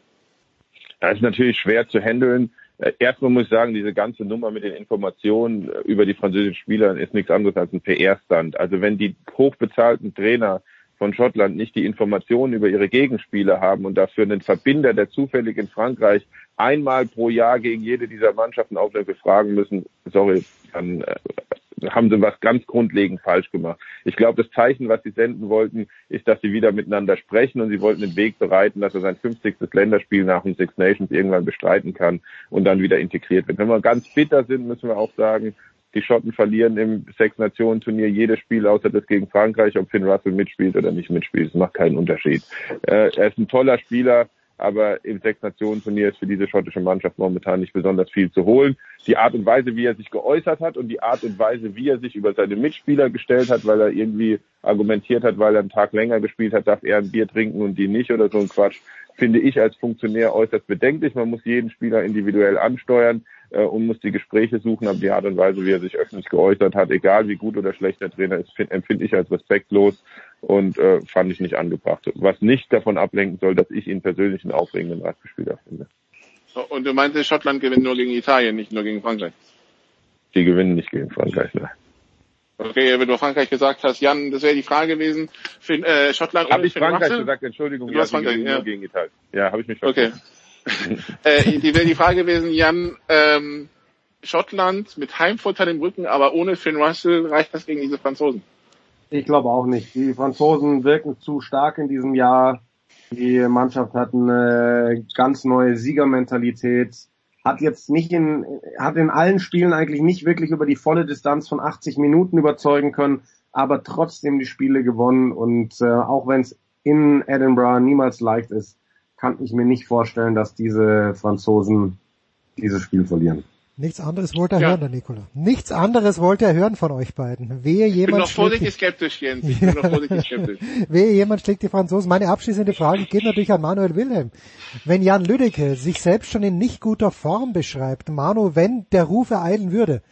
Das ist natürlich schwer zu handeln. Äh, erstmal muss ich sagen, diese ganze Nummer mit den Informationen äh, über die französischen Spieler ist nichts anderes als ein PR-Stand. Also wenn die hochbezahlten Trainer von Schottland nicht die Informationen über ihre Gegenspieler haben und dafür einen Verbinder, der zufällig in Frankreich einmal pro Jahr gegen jede dieser Mannschaften aufläuft, befragen müssen, sorry, dann äh, haben sie was ganz grundlegend falsch gemacht. Ich glaube, das Zeichen, was sie senden wollten, ist, dass sie wieder miteinander sprechen und sie wollten den Weg bereiten, dass er sein 50. Länderspiel nach den Six Nations irgendwann bestreiten kann und dann wieder integriert wird. Wenn wir ganz bitter sind, müssen wir auch sagen, die Schotten verlieren im Sechs-Nationen-Turnier jedes Spiel, außer das gegen Frankreich, ob Finn Russell mitspielt oder nicht mitspielt. Das macht keinen Unterschied. Äh, er ist ein toller Spieler, aber im Sechs-Nationen-Turnier ist für diese schottische Mannschaft momentan nicht besonders viel zu holen. Die Art und Weise, wie er sich geäußert hat und die Art und Weise, wie er sich über seine Mitspieler gestellt hat, weil er irgendwie argumentiert hat, weil er einen Tag länger gespielt hat, darf er ein Bier trinken und die nicht oder so ein Quatsch, finde ich als Funktionär äußerst bedenklich. Man muss jeden Spieler individuell ansteuern äh, und muss die Gespräche suchen, aber die Art und Weise, wie er sich öffentlich geäußert hat, egal wie gut oder schlecht der Trainer ist, empfinde ich als respektlos und äh, fand ich nicht angebracht. Was nicht davon ablenken soll, dass ich ihn persönlich einen aufregenden Radspieler finde. Und du meintest, Schottland gewinnt nur gegen Italien, nicht nur gegen Frankreich? Die gewinnen nicht gegen Frankreich, ne? Okay, wenn du Frankreich gesagt hast, Jan, das wäre die Frage gewesen. Für, äh, Schottland Habe ich Frankreich Russell? gesagt? Entschuldigung, du ja, Frankreich, ja. nur gegen Italien. Ja, habe ich mich verstanden. Okay. [LAUGHS] äh, die wäre die Frage gewesen, Jan, ähm, Schottland mit Heimvorteil im Rücken, aber ohne Finn Russell reicht das gegen diese Franzosen? Ich glaube auch nicht. Die Franzosen wirken zu stark in diesem Jahr. Die Mannschaft hat eine ganz neue Siegermentalität. Hat jetzt nicht in, hat in allen Spielen eigentlich nicht wirklich über die volle Distanz von 80 Minuten überzeugen können. aber trotzdem die Spiele gewonnen und äh, auch wenn es in Edinburgh niemals leicht ist, kann ich mir nicht vorstellen, dass diese Franzosen dieses Spiel verlieren. Nichts anderes wollte er ja. hören, der Nikola. Nichts anderes wollte er hören von euch beiden. Wehe jemand ich bin noch vorsichtig skeptisch, Jens. Ich bin noch vorsichtig [LAUGHS] skeptisch. Wehe jemand schlägt die Franzosen. Meine abschließende Frage geht natürlich an Manuel Wilhelm. Wenn Jan Lüdecke sich selbst schon in nicht guter Form beschreibt, Manu, wenn der Ruf ereilen würde,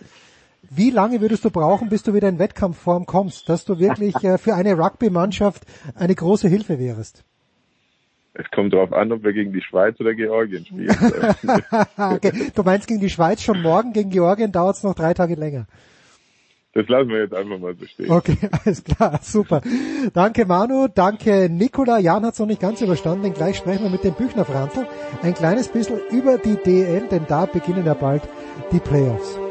wie lange würdest du brauchen, bis du wieder in Wettkampfform kommst, dass du wirklich [LAUGHS] äh, für eine Rugby-Mannschaft eine große Hilfe wärst? Es kommt darauf an, ob wir gegen die Schweiz oder Georgien spielen. [LAUGHS] okay. Du meinst gegen die Schweiz schon morgen, gegen Georgien dauert es noch drei Tage länger. Das lassen wir jetzt einfach mal so stehen. Okay, [LAUGHS] alles klar, super. Danke Manu, danke Nikola. Jan hat es noch nicht ganz überstanden, denn gleich sprechen wir mit dem Büchner Franzl ein kleines bisschen über die DL, denn da beginnen ja bald die Playoffs.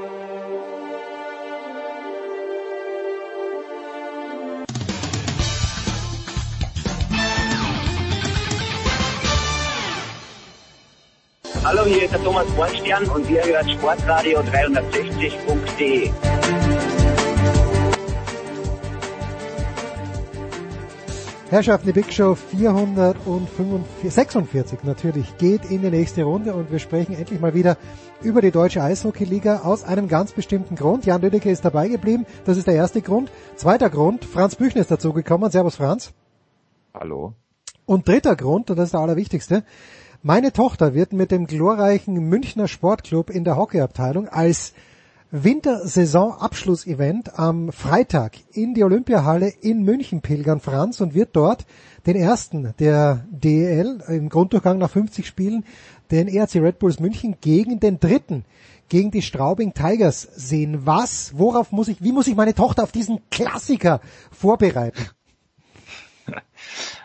Hallo, hier ist der Thomas Bornstern und ihr hört Sportradio 360.de. Herrschaften, die Big Show 446 natürlich geht in die nächste Runde und wir sprechen endlich mal wieder über die deutsche Eishockey-Liga aus einem ganz bestimmten Grund. Jan Lüdecke ist dabei geblieben, das ist der erste Grund. Zweiter Grund, Franz Büchner ist dazugekommen. Servus Franz. Hallo. Und dritter Grund, und das ist der allerwichtigste, meine Tochter wird mit dem glorreichen Münchner Sportclub in der Hockeyabteilung als Wintersaison-Abschlussevent am Freitag in die Olympiahalle in München pilgern, Franz, und wird dort den ersten der DEL im Grunddurchgang nach 50 Spielen, den ERC Red Bulls München gegen den dritten, gegen die Straubing Tigers sehen. Was, worauf muss ich, wie muss ich meine Tochter auf diesen Klassiker vorbereiten?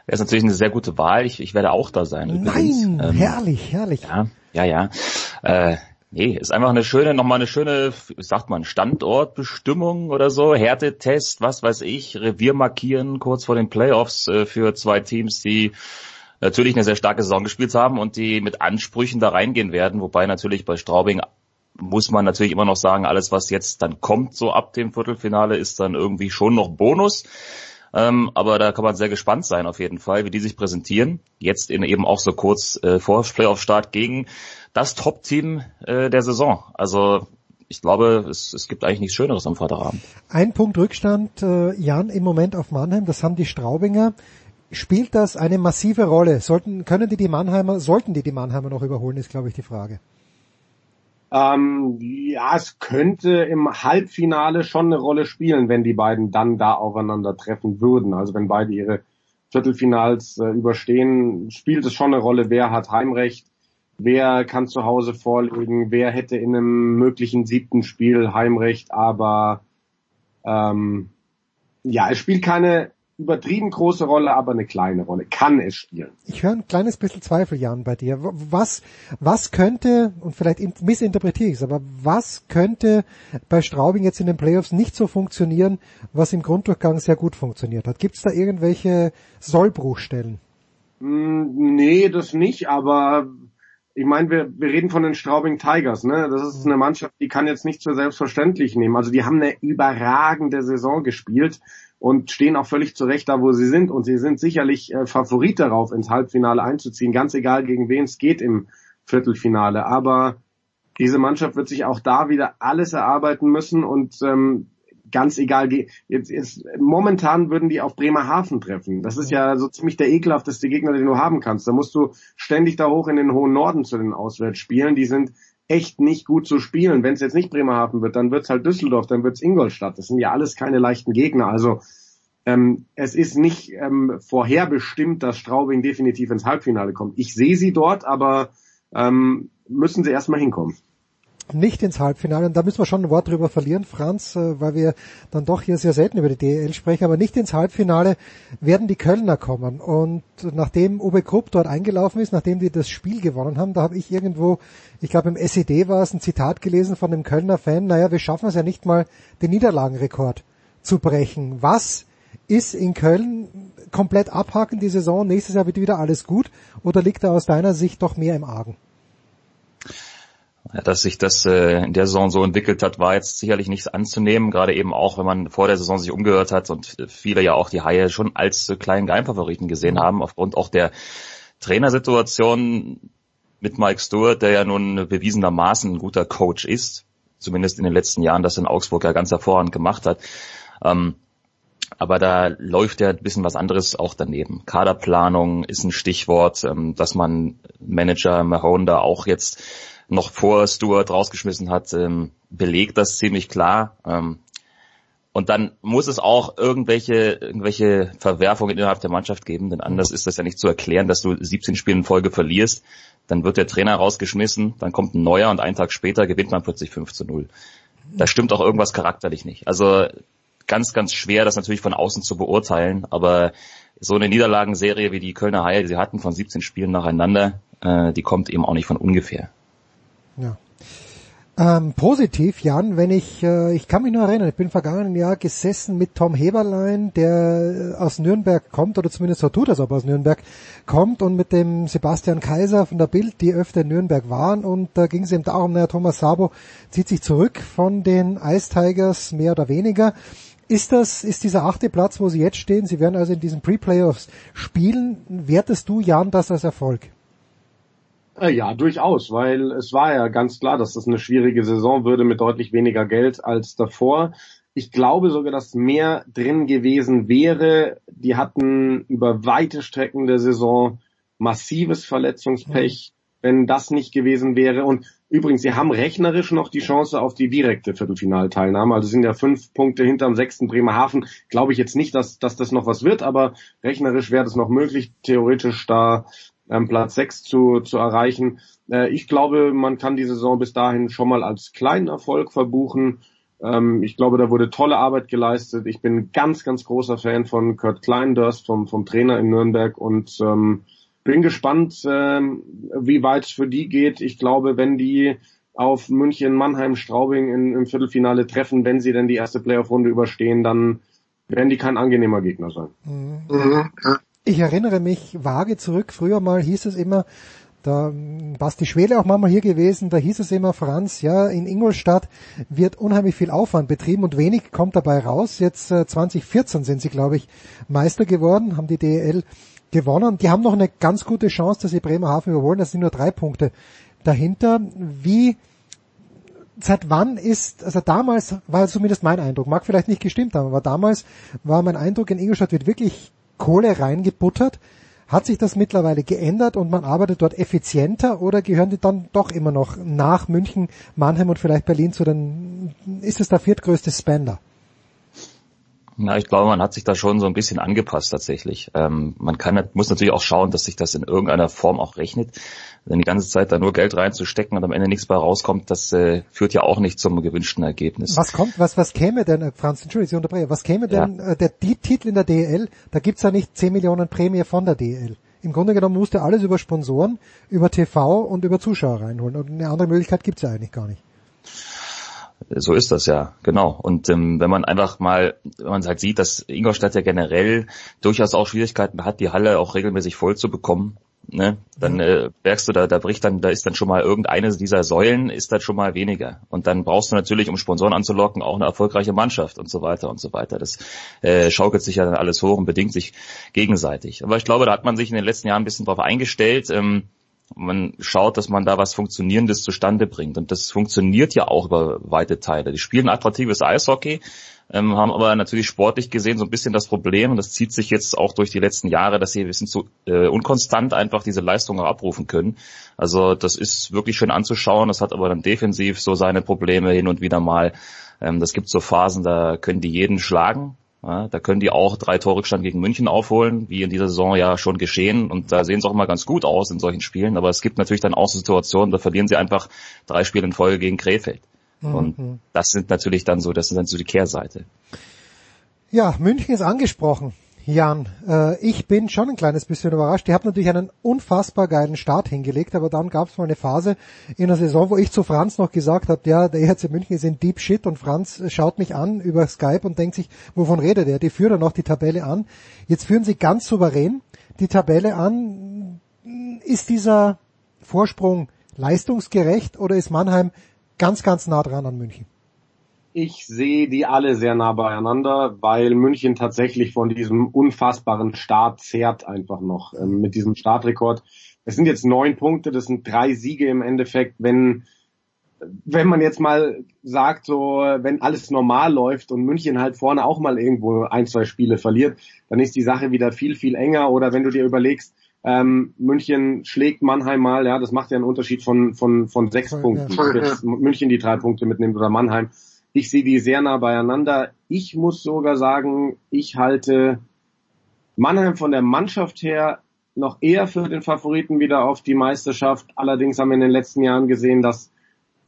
Wäre es natürlich eine sehr gute Wahl. Ich, ich werde auch da sein. Nein, ähm, herrlich, herrlich. Ja, ja, ja. Äh, nee, ist einfach eine schöne, nochmal eine schöne, sagt man, Standortbestimmung oder so, Härtetest, was weiß ich, Revier markieren kurz vor den Playoffs äh, für zwei Teams, die natürlich eine sehr starke Saison gespielt haben und die mit Ansprüchen da reingehen werden, wobei natürlich bei Straubing muss man natürlich immer noch sagen, alles was jetzt dann kommt, so ab dem Viertelfinale, ist dann irgendwie schon noch Bonus. Ähm, aber da kann man sehr gespannt sein auf jeden Fall, wie die sich präsentieren. Jetzt in eben auch so kurz äh, vor Playoff-Start gegen das Top-Team äh, der Saison. Also ich glaube, es, es gibt eigentlich nichts Schöneres am Vaterabend. Ein Punkt Rückstand, äh, Jan, im Moment auf Mannheim, das haben die Straubinger. Spielt das eine massive Rolle? Sollten, können die die Mannheimer, sollten die die Mannheimer noch überholen, ist glaube ich die Frage. Ähm, ja, es könnte im Halbfinale schon eine Rolle spielen, wenn die beiden dann da aufeinander treffen würden. Also wenn beide ihre Viertelfinals äh, überstehen, spielt es schon eine Rolle, wer hat Heimrecht, wer kann zu Hause vorlegen, wer hätte in einem möglichen siebten Spiel Heimrecht, aber ähm, ja, es spielt keine übertrieben große Rolle, aber eine kleine Rolle. Kann es spielen. Ich höre ein kleines bisschen Zweifel, Jan, bei dir. Was, was könnte, und vielleicht missinterpretiere ich es, aber was könnte bei Straubing jetzt in den Playoffs nicht so funktionieren, was im Grunddurchgang sehr gut funktioniert hat? Gibt es da irgendwelche Sollbruchstellen? Mm, nee, das nicht, aber ich meine, wir, wir reden von den Straubing Tigers, ne? Das ist eine Mannschaft, die kann jetzt nicht so selbstverständlich nehmen. Also die haben eine überragende Saison gespielt und stehen auch völlig zurecht da, wo sie sind. Und sie sind sicherlich äh, Favorit darauf, ins Halbfinale einzuziehen, ganz egal gegen wen es geht im Viertelfinale. Aber diese Mannschaft wird sich auch da wieder alles erarbeiten müssen und ähm, ganz egal, jetzt, jetzt, momentan würden die auf Bremerhaven treffen. Das ist ja so ziemlich der ekelhafteste Gegner, den du haben kannst. Da musst du ständig da hoch in den hohen Norden zu den Auswärtsspielen. Die sind echt nicht gut zu spielen. Wenn es jetzt nicht Bremerhaven wird, dann wird's halt Düsseldorf, dann wird's Ingolstadt. Das sind ja alles keine leichten Gegner. Also ähm, es ist nicht ähm, vorherbestimmt, dass Straubing definitiv ins Halbfinale kommt. Ich sehe sie dort, aber ähm, müssen sie erstmal hinkommen nicht ins Halbfinale. Und da müssen wir schon ein Wort drüber verlieren, Franz, äh, weil wir dann doch hier sehr selten über die DEL sprechen. Aber nicht ins Halbfinale werden die Kölner kommen. Und nachdem Uwe Krupp dort eingelaufen ist, nachdem die das Spiel gewonnen haben, da habe ich irgendwo, ich glaube im SED war es, ein Zitat gelesen von einem Kölner Fan, naja, wir schaffen es ja nicht mal, den Niederlagenrekord zu brechen. Was ist in Köln komplett abhaken die Saison, nächstes Jahr wird wieder alles gut oder liegt da aus deiner Sicht doch mehr im Argen? Ja, dass sich das äh, in der Saison so entwickelt hat, war jetzt sicherlich nicht anzunehmen, gerade eben auch, wenn man vor der Saison sich umgehört hat und viele ja auch die Haie schon als äh, kleinen Geheimfavoriten gesehen haben, aufgrund auch der Trainersituation mit Mike Stewart, der ja nun bewiesenermaßen ein guter Coach ist, zumindest in den letzten Jahren das in Augsburg ja ganz hervorragend gemacht hat. Ähm, aber da läuft ja ein bisschen was anderes auch daneben. Kaderplanung ist ein Stichwort, ähm, dass man Manager Mahone da auch jetzt noch vor Stewart rausgeschmissen hat, ähm, belegt das ziemlich klar. Ähm, und dann muss es auch irgendwelche, irgendwelche Verwerfungen innerhalb der Mannschaft geben, denn anders ist das ja nicht zu erklären, dass du 17 Spiele in Folge verlierst, dann wird der Trainer rausgeschmissen, dann kommt ein neuer und einen Tag später gewinnt man plötzlich 5 zu 0. Da stimmt auch irgendwas charakterlich nicht. Also ganz, ganz schwer, das natürlich von außen zu beurteilen, aber so eine Niederlagenserie wie die Kölner Haie, die sie hatten von 17 Spielen nacheinander, äh, die kommt eben auch nicht von ungefähr. Ja. Ähm, positiv, Jan, wenn ich, äh, ich kann mich nur erinnern, ich bin vergangenen Jahr gesessen mit Tom Heberlein, der aus Nürnberg kommt, oder zumindest so tut, als ob er aus Nürnberg kommt, und mit dem Sebastian Kaiser von der Bild, die öfter in Nürnberg waren, und da ging es eben darum, naja, Thomas Sabo zieht sich zurück von den Ice Tigers, mehr oder weniger. Ist das, ist dieser achte Platz, wo Sie jetzt stehen, Sie werden also in diesen Pre-Playoffs spielen, wertest du, Jan, das als Erfolg? Äh, ja, durchaus, weil es war ja ganz klar, dass das eine schwierige Saison würde mit deutlich weniger Geld als davor. Ich glaube sogar, dass mehr drin gewesen wäre. Die hatten über weite Strecken der Saison massives Verletzungspech, mhm. wenn das nicht gewesen wäre. Und übrigens, sie haben rechnerisch noch die Chance auf die direkte Viertelfinalteilnahme. Also sind ja fünf Punkte hinterm sechsten Bremerhaven. Glaube ich jetzt nicht, dass, dass das noch was wird, aber rechnerisch wäre das noch möglich, theoretisch da ähm, Platz 6 zu, zu erreichen. Äh, ich glaube, man kann die Saison bis dahin schon mal als kleinen Erfolg verbuchen. Ähm, ich glaube, da wurde tolle Arbeit geleistet. Ich bin ganz, ganz großer Fan von Kurt Kleindurst, vom, vom Trainer in Nürnberg und ähm, bin gespannt, ähm, wie weit es für die geht. Ich glaube, wenn die auf München, Mannheim, Straubing in, im Viertelfinale treffen, wenn sie denn die erste Playoff-Runde überstehen, dann werden die kein angenehmer Gegner sein. Mhm. Mhm. Ich erinnere mich vage zurück, früher mal hieß es immer, da Basti Schwele auch mal hier gewesen, da hieß es immer, Franz, ja, in Ingolstadt wird unheimlich viel Aufwand betrieben und wenig kommt dabei raus. Jetzt äh, 2014 sind sie, glaube ich, Meister geworden, haben die DEL gewonnen. Die haben noch eine ganz gute Chance, dass sie Bremerhaven überholen. Das sind nur drei Punkte dahinter. Wie, seit wann ist, also damals war zumindest mein Eindruck, mag vielleicht nicht gestimmt haben, aber damals war mein Eindruck, in Ingolstadt wird wirklich Kohle reingebuttert. Hat sich das mittlerweile geändert und man arbeitet dort effizienter oder gehören die dann doch immer noch nach München, Mannheim und vielleicht Berlin zu den, ist es der viertgrößte Spender? Na, ich glaube, man hat sich da schon so ein bisschen angepasst tatsächlich. Ähm, man kann, muss natürlich auch schauen, dass sich das in irgendeiner Form auch rechnet. Denn die ganze Zeit da nur Geld reinzustecken und am Ende nichts bei rauskommt, das äh, führt ja auch nicht zum gewünschten Ergebnis. Was kommt, was, was käme denn, äh, Franz, Entschuldigung, ich unterbreche, was käme denn, ja. äh, der die Titel in der DEL, da gibt's ja nicht 10 Millionen Prämie von der DEL. Im Grunde genommen musst du alles über Sponsoren, über TV und über Zuschauer reinholen. Und eine andere Möglichkeit gibt's ja eigentlich gar nicht. So ist das ja, genau. Und ähm, wenn man einfach mal, wenn man halt sieht, dass Ingolstadt ja generell durchaus auch Schwierigkeiten hat, die Halle auch regelmäßig voll zu bekommen, ne, dann äh, merkst du, da, da bricht dann, da ist dann schon mal irgendeine dieser Säulen, ist dann schon mal weniger. Und dann brauchst du natürlich, um Sponsoren anzulocken, auch eine erfolgreiche Mannschaft und so weiter und so weiter. Das äh, schaukelt sich ja dann alles hoch und bedingt sich gegenseitig. Aber ich glaube, da hat man sich in den letzten Jahren ein bisschen drauf eingestellt. Ähm, man schaut, dass man da was Funktionierendes zustande bringt. Und das funktioniert ja auch über weite Teile. Die spielen attraktives Eishockey, ähm, haben aber natürlich sportlich gesehen so ein bisschen das Problem, und das zieht sich jetzt auch durch die letzten Jahre, dass sie ein bisschen zu äh, unkonstant einfach diese Leistung auch abrufen können. Also das ist wirklich schön anzuschauen, das hat aber dann defensiv so seine Probleme hin und wieder mal. Ähm, das gibt so Phasen, da können die jeden schlagen, ja, da können die auch drei Tore Rückstand gegen München aufholen, wie in dieser Saison ja schon geschehen. Und da sehen sie auch immer ganz gut aus in solchen Spielen. Aber es gibt natürlich dann auch Situationen, da verlieren sie einfach drei Spiele in Folge gegen Krefeld. Mhm. Und das sind natürlich dann so, das ist dann so die Kehrseite. Ja, München ist angesprochen. Jan, äh, ich bin schon ein kleines bisschen überrascht. Ihr habt natürlich einen unfassbar geilen Start hingelegt, aber dann gab es mal eine Phase in der Saison, wo ich zu Franz noch gesagt habe, ja, der EHC München ist in Deep Shit und Franz schaut mich an über Skype und denkt sich, wovon redet er? Die führen dann noch die Tabelle an. Jetzt führen sie ganz souverän die Tabelle an. Ist dieser Vorsprung leistungsgerecht oder ist Mannheim ganz, ganz nah dran an München? Ich sehe die alle sehr nah beieinander, weil München tatsächlich von diesem unfassbaren Start zehrt einfach noch ähm, mit diesem Startrekord. Es sind jetzt neun Punkte, das sind drei Siege im Endeffekt. Wenn wenn man jetzt mal sagt, so wenn alles normal läuft und München halt vorne auch mal irgendwo ein, zwei Spiele verliert, dann ist die Sache wieder viel, viel enger. Oder wenn du dir überlegst, ähm, München schlägt Mannheim mal, ja, das macht ja einen Unterschied von, von, von sechs ja, Punkten. Ja. München die drei Punkte mitnimmt oder Mannheim. Ich sehe die sehr nah beieinander. Ich muss sogar sagen, ich halte Mannheim von der Mannschaft her noch eher für den Favoriten wieder auf die Meisterschaft. Allerdings haben wir in den letzten Jahren gesehen, dass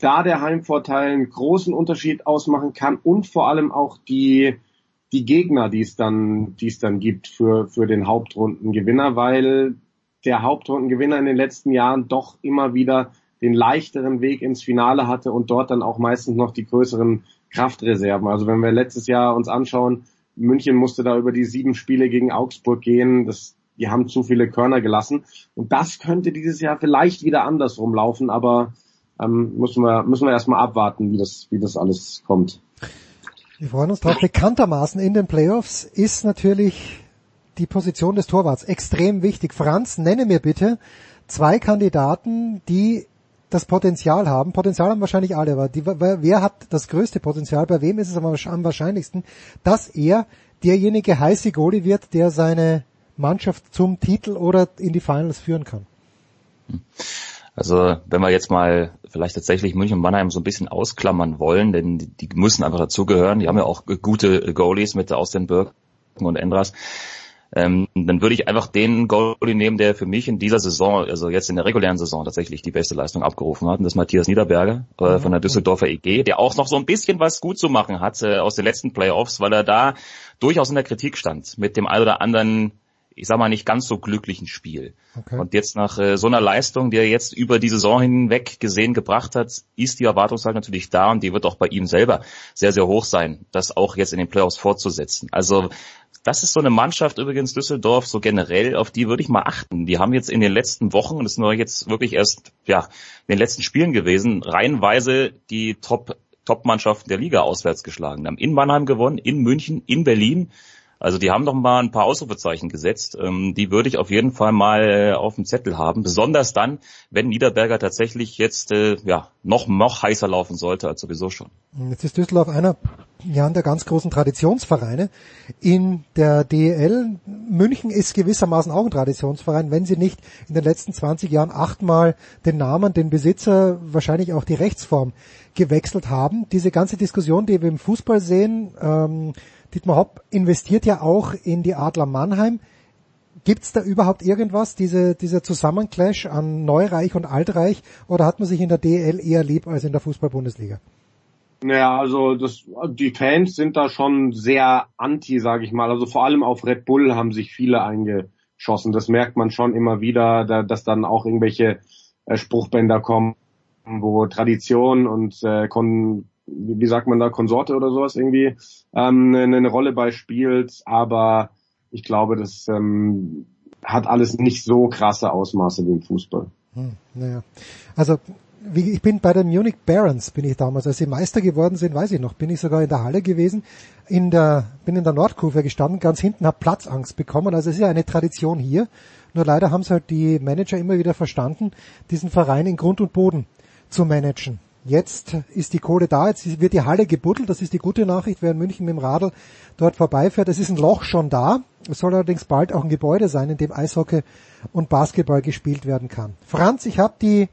da der Heimvorteil einen großen Unterschied ausmachen kann und vor allem auch die, die Gegner, die es dann, die es dann gibt für, für den Hauptrundengewinner, weil der Hauptrundengewinner in den letzten Jahren doch immer wieder den leichteren Weg ins Finale hatte und dort dann auch meistens noch die größeren Kraftreserven. Also wenn wir letztes Jahr uns anschauen, München musste da über die sieben Spiele gegen Augsburg gehen. Das, die haben zu viele Körner gelassen. Und das könnte dieses Jahr vielleicht wieder andersrum laufen, aber ähm, müssen wir, müssen wir erstmal abwarten, wie das, wie das alles kommt. Wir freuen uns drauf. Bekanntermaßen in den Playoffs ist natürlich die Position des Torwarts extrem wichtig. Franz, nenne mir bitte zwei Kandidaten, die das Potenzial haben. Potenzial haben wahrscheinlich alle, aber die, wer hat das größte Potenzial? Bei wem ist es am wahrscheinlichsten, dass er derjenige heiße Goalie wird, der seine Mannschaft zum Titel oder in die Finals führen kann? Also wenn wir jetzt mal vielleicht tatsächlich München und Mannheim so ein bisschen ausklammern wollen, denn die, die müssen einfach dazugehören. Die haben ja auch gute Goalies mit Austin Burke und Endras. Ähm, dann würde ich einfach den Goalie nehmen, der für mich in dieser Saison, also jetzt in der regulären Saison tatsächlich die beste Leistung abgerufen hat. Und das ist Matthias Niederberger äh, von der Düsseldorfer EG, der auch noch so ein bisschen was gut zu machen hat äh, aus den letzten Playoffs, weil er da durchaus in der Kritik stand mit dem ein oder anderen ich sag mal, nicht ganz so glücklichen Spiel. Okay. Und jetzt nach äh, so einer Leistung, die er jetzt über die Saison hinweg gesehen gebracht hat, ist die Erwartungshaltung natürlich da und die wird auch bei ihm selber sehr, sehr hoch sein, das auch jetzt in den Playoffs fortzusetzen. Also das ist so eine Mannschaft übrigens Düsseldorf, so generell, auf die würde ich mal achten. Die haben jetzt in den letzten Wochen, das ist nur jetzt wirklich erst ja in den letzten Spielen gewesen, reihenweise die Top Top-Mannschaften der Liga auswärts geschlagen. Die haben in Mannheim gewonnen, in München, in Berlin. Also die haben doch mal ein paar Ausrufezeichen gesetzt. Ähm, die würde ich auf jeden Fall mal äh, auf dem Zettel haben. Besonders dann, wenn Niederberger tatsächlich jetzt äh, ja noch noch heißer laufen sollte als sowieso schon. Jetzt ist Düsseldorf einer ja, der ganz großen Traditionsvereine in der DEL. München ist gewissermaßen auch ein Traditionsverein, wenn sie nicht in den letzten 20 Jahren achtmal den Namen, den Besitzer, wahrscheinlich auch die Rechtsform gewechselt haben. Diese ganze Diskussion, die wir im Fußball sehen, ähm, Dietmar Hopp investiert ja auch in die Adler Mannheim. Gibt es da überhaupt irgendwas, diese, dieser Zusammenclash an Neureich und Altreich, oder hat man sich in der DL eher lieb als in der Fußball-Bundesliga? Naja, also das, die Fans sind da schon sehr anti, sage ich mal. Also vor allem auf Red Bull haben sich viele eingeschossen. Das merkt man schon immer wieder, da, dass dann auch irgendwelche äh, Spruchbänder kommen, wo Tradition und äh, wie sagt man da, Konsorte oder sowas irgendwie ähm, eine, eine Rolle bei spielt, aber ich glaube, das ähm, hat alles nicht so krasse Ausmaße wie im Fußball. Hm, naja. Also wie, ich bin bei den Munich Barons, bin ich damals, als sie Meister geworden sind, weiß ich noch, bin ich sogar in der Halle gewesen, in der, bin in der Nordkurve gestanden, ganz hinten, habe Platzangst bekommen. Also es ist ja eine Tradition hier. Nur leider haben es halt die Manager immer wieder verstanden, diesen Verein in Grund und Boden zu managen. Jetzt ist die Kohle da, jetzt wird die Halle gebuddelt, das ist die gute Nachricht, wer in München mit dem Radl dort vorbeifährt. Es ist ein Loch schon da. Es soll allerdings bald auch ein Gebäude sein, in dem Eishockey und Basketball gespielt werden kann. Franz, ich habe die,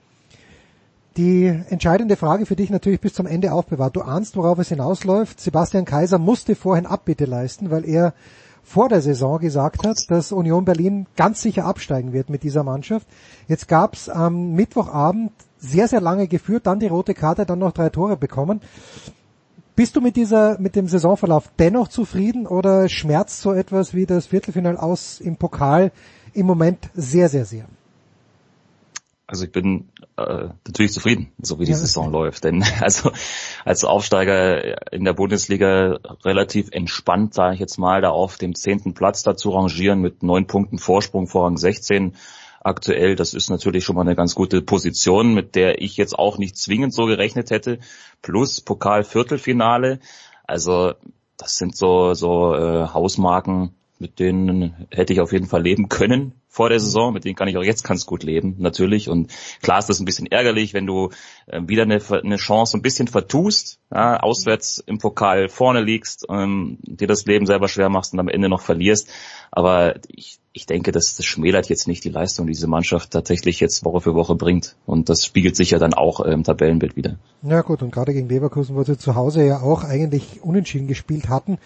die entscheidende Frage für dich natürlich bis zum Ende aufbewahrt. Du ahnst, worauf es hinausläuft. Sebastian Kaiser musste vorhin Abbitte leisten, weil er vor der Saison gesagt hat, dass Union Berlin ganz sicher absteigen wird mit dieser Mannschaft. Jetzt gab es am Mittwochabend sehr, sehr lange geführt, dann die rote Karte, dann noch drei Tore bekommen. Bist du mit dieser, mit dem Saisonverlauf dennoch zufrieden oder schmerzt so etwas wie das Viertelfinal aus im Pokal im Moment sehr, sehr, sehr? Also ich bin äh, natürlich zufrieden, so wie die ja, Saison läuft. Denn [LAUGHS] also als Aufsteiger in der Bundesliga relativ entspannt, sage ich jetzt mal, da auf dem zehnten Platz dazu rangieren mit neun Punkten Vorsprung vor Rang 16 aktuell. Das ist natürlich schon mal eine ganz gute Position, mit der ich jetzt auch nicht zwingend so gerechnet hätte. Plus Pokal-Viertelfinale. Also das sind so, so äh, Hausmarken, mit denen hätte ich auf jeden Fall leben können vor der Saison, mit denen kann ich auch jetzt ganz gut leben, natürlich. Und klar ist das ein bisschen ärgerlich, wenn du äh, wieder eine, eine Chance ein bisschen vertust, ja, auswärts im Pokal vorne liegst, ähm, dir das Leben selber schwer machst und am Ende noch verlierst. Aber ich, ich denke, das, das schmälert jetzt nicht die Leistung, die diese Mannschaft tatsächlich jetzt Woche für Woche bringt. Und das spiegelt sich ja dann auch im Tabellenbild wieder. Ja gut, und gerade gegen Leverkusen, wo sie zu Hause ja auch eigentlich unentschieden gespielt hatten,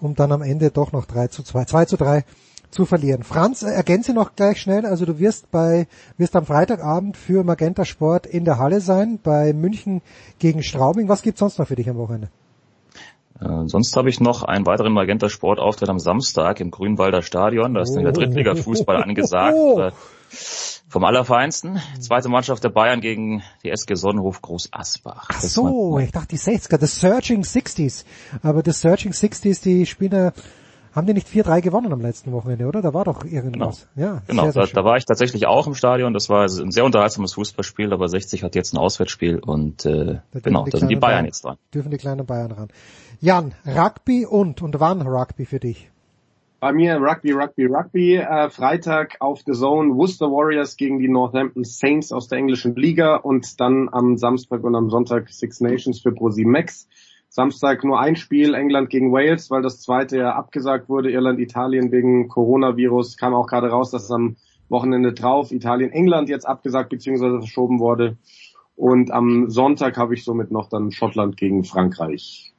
um dann am Ende doch noch 3 zu 2, 2 zu 3 zu verlieren. Franz, äh, ergänze noch gleich schnell, also du wirst bei, wirst am Freitagabend für Magenta Sport in der Halle sein, bei München gegen Straubing. Was gibt's sonst noch für dich am Wochenende? Äh, sonst habe ich noch einen weiteren Magenta Sport Auftritt am Samstag im Grünwalder Stadion. Da ist dann der Drittliga-Fußball angesagt. [LAUGHS] Äh, vom Allerfeinsten. Zweite Mannschaft der Bayern gegen die SG Sonnenhof Groß Asbach. Ach so, ich dachte die 60er, the Searching 60s. Aber the Searching 60s, die Spieler haben die nicht 4-3 gewonnen am letzten Wochenende, oder? Da war doch irgendwas. Genau. Ja, genau. Sehr, sehr da, da, war ich tatsächlich auch im Stadion. Das war ein sehr unterhaltsames Fußballspiel, aber 60 hat jetzt ein Auswärtsspiel und äh, da genau, da sind die Bayern, Bayern jetzt dran. Dürfen die kleinen Bayern ran. Jan, Rugby und und wann Rugby für dich? Bei mir Rugby, Rugby, Rugby. Äh, Freitag auf The Zone Worcester Warriors gegen die Northampton Saints aus der englischen Liga und dann am Samstag und am Sonntag Six Nations für Pro Max. Samstag nur ein Spiel, England gegen Wales, weil das zweite ja abgesagt wurde, Irland, Italien wegen Coronavirus. Kam auch gerade raus, dass am Wochenende drauf Italien, England jetzt abgesagt bzw. verschoben wurde. Und am Sonntag habe ich somit noch dann Schottland gegen Frankreich.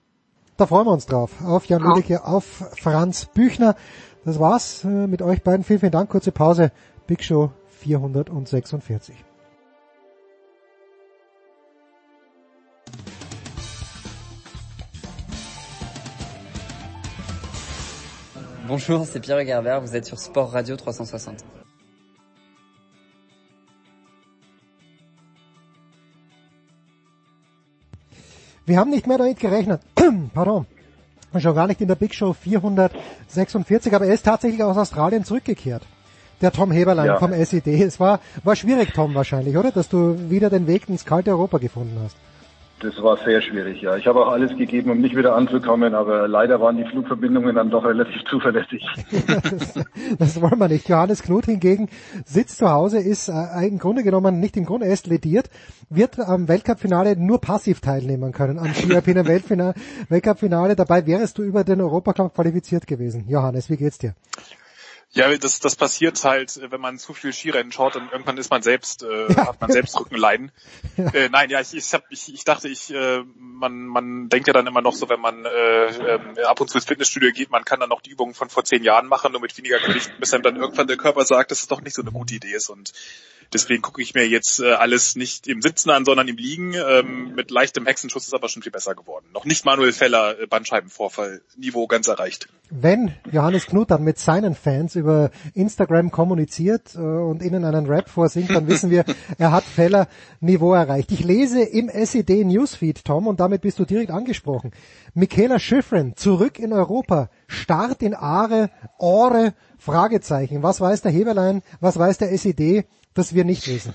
Da freuen wir uns drauf. Auf Jan Lüdecke, auf Franz Büchner. Das war's äh, mit euch beiden. Vielen, vielen Dank. Kurze Pause. Big Show 446. Bonjour, c'est Pierre Gerber, vous êtes sur Sport Radio 360. Wir haben nicht mehr damit gerechnet. [CLEARS THROAT] Pardon. Schon gar nicht in der Big Show 446, aber er ist tatsächlich aus Australien zurückgekehrt. Der Tom Heberlein ja. vom SED. Es war, war schwierig, Tom, wahrscheinlich, oder? Dass du wieder den Weg ins kalte Europa gefunden hast. Das war sehr schwierig, ja. Ich habe auch alles gegeben, um nicht wieder anzukommen, aber leider waren die Flugverbindungen dann doch relativ [LAUGHS] zuverlässig. das, [LAUGHS] das wollen wir nicht. Johannes Knut hingegen sitzt zu Hause, ist äh, im Grunde genommen nicht im Grunde erst lediert, wird am Weltcup-Finale nur passiv teilnehmen können. Am Ski-Alpinen Weltcup-Finale. Dabei wärst du über den Europacup qualifiziert gewesen. Johannes, wie geht's dir? Ja, das, das passiert halt, wenn man zu viel Skirennen schaut, dann irgendwann ist man selbst, äh, ja. [LAUGHS] hat man selbst Rückenleiden. Ja. Äh, nein, ja, ich, ich, hab, ich, ich dachte, ich, äh, man, man denkt ja dann immer noch so, wenn man äh, äh, ab und zu ins Fitnessstudio geht, man kann dann noch die Übungen von vor zehn Jahren machen, nur mit weniger Gewicht, bis dann irgendwann der Körper sagt, dass es doch nicht so eine gute Idee ist. Und Deswegen gucke ich mir jetzt äh, alles nicht im Sitzen an, sondern im Liegen. Ähm, mit leichtem Hexenschuss ist aber schon viel besser geworden. Noch nicht Manuel Feller äh, Bandscheibenvorfall Niveau ganz erreicht. Wenn Johannes Knut dann mit seinen Fans über Instagram kommuniziert äh, und ihnen einen Rap vorsingt, dann wissen wir, [LAUGHS] er hat Feller Niveau erreicht. Ich lese im SED Newsfeed, Tom, und damit bist du direkt angesprochen. Michaela Schifrin, zurück in Europa, Start in Aare, Ore, Fragezeichen. Was weiß der Heberlein, was weiß der SED? Das wir nicht wissen?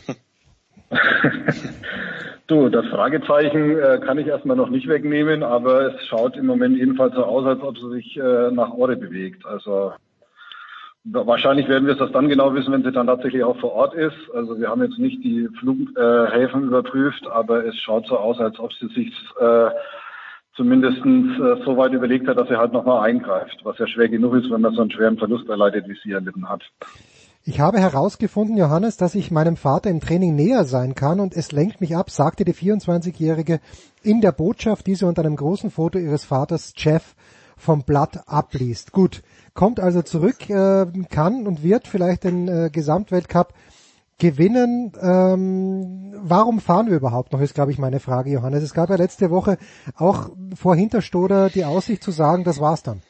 [LAUGHS] du, das Fragezeichen äh, kann ich erstmal noch nicht wegnehmen, aber es schaut im Moment jedenfalls so aus, als ob sie sich äh, nach Ore bewegt. Also wahrscheinlich werden wir es das dann genau wissen, wenn sie dann tatsächlich auch vor Ort ist. Also wir haben jetzt nicht die Flughäfen äh, überprüft, aber es schaut so aus, als ob sie sich äh, zumindest äh, so weit überlegt hat, dass sie halt nochmal eingreift, was ja schwer genug ist, wenn man so einen schweren Verlust erleidet, wie sie erlitten hat. Ich habe herausgefunden, Johannes, dass ich meinem Vater im Training näher sein kann und es lenkt mich ab, sagte die 24-Jährige in der Botschaft, die sie unter einem großen Foto ihres Vaters Jeff vom Blatt abliest. Gut, kommt also zurück, äh, kann und wird vielleicht den äh, Gesamtweltcup gewinnen. Ähm, warum fahren wir überhaupt noch, ist glaube ich meine Frage, Johannes. Es gab ja letzte Woche auch vor Hinterstoder die Aussicht zu sagen, das war's dann.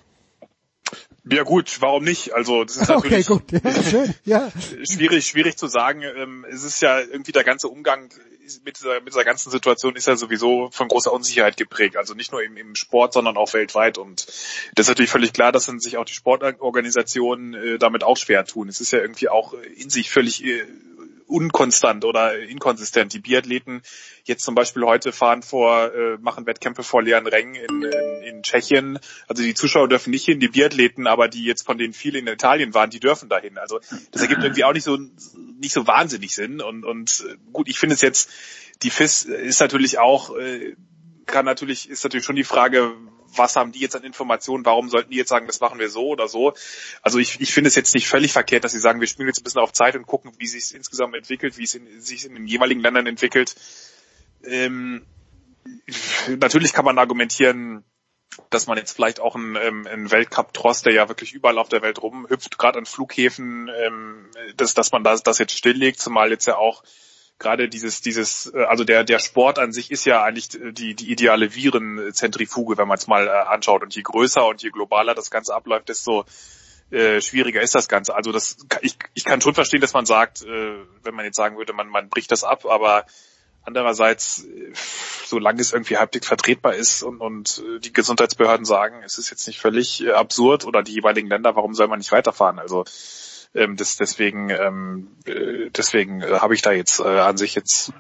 Ja gut, warum nicht? Also das ist [LAUGHS] natürlich okay, gut. Ja, [LAUGHS] schön. Ja. schwierig, schwierig zu sagen. Ähm, es ist ja irgendwie der ganze Umgang mit dieser, mit dieser ganzen Situation ist ja sowieso von großer Unsicherheit geprägt. Also nicht nur im, im Sport, sondern auch weltweit. Und das ist natürlich völlig klar, dass dann sich auch die Sportorganisationen äh, damit auch schwer tun. Es ist ja irgendwie auch in sich völlig äh, unkonstant oder inkonsistent. Die Biathleten jetzt zum Beispiel heute fahren vor, äh, machen Wettkämpfe vor leeren Rängen in, Tschechien. Also die Zuschauer dürfen nicht hin, die Biathleten, aber die jetzt von denen viele in Italien waren, die dürfen dahin. Also das ergibt irgendwie auch nicht so nicht so wahnsinnig Sinn. Und, und äh, gut, ich finde es jetzt, die FIS ist natürlich auch, äh, kann natürlich, ist natürlich schon die Frage, was haben die jetzt an Informationen, warum sollten die jetzt sagen, das machen wir so oder so. Also ich, ich finde es jetzt nicht völlig verkehrt, dass sie sagen, wir spielen jetzt ein bisschen auf Zeit und gucken, wie sich insgesamt entwickelt, wie es in, sich in den jeweiligen Ländern entwickelt. Ähm, natürlich kann man argumentieren, dass man jetzt vielleicht auch einen, einen Weltcup-Tross, der ja wirklich überall auf der Welt rumhüpft, gerade an Flughäfen, ähm, dass, dass man das, das jetzt stilllegt, zumal jetzt ja auch gerade dieses, dieses, äh, also der, der Sport an sich ist ja eigentlich die, die ideale Virenzentrifuge, wenn man es mal äh, anschaut. Und je größer und je globaler das Ganze abläuft, desto äh, schwieriger ist das Ganze. Also das, ich, ich kann schon verstehen, dass man sagt, wenn man jetzt sagen würde, man, man bricht das ab, aber andererseits, äh, solange es irgendwie halbwegs vertretbar ist und, und äh, die Gesundheitsbehörden sagen, es ist jetzt nicht völlig absurd oder die jeweiligen Länder, warum soll man nicht weiterfahren? Also ähm, das, deswegen ähm, äh, deswegen äh, habe ich da jetzt äh, an sich jetzt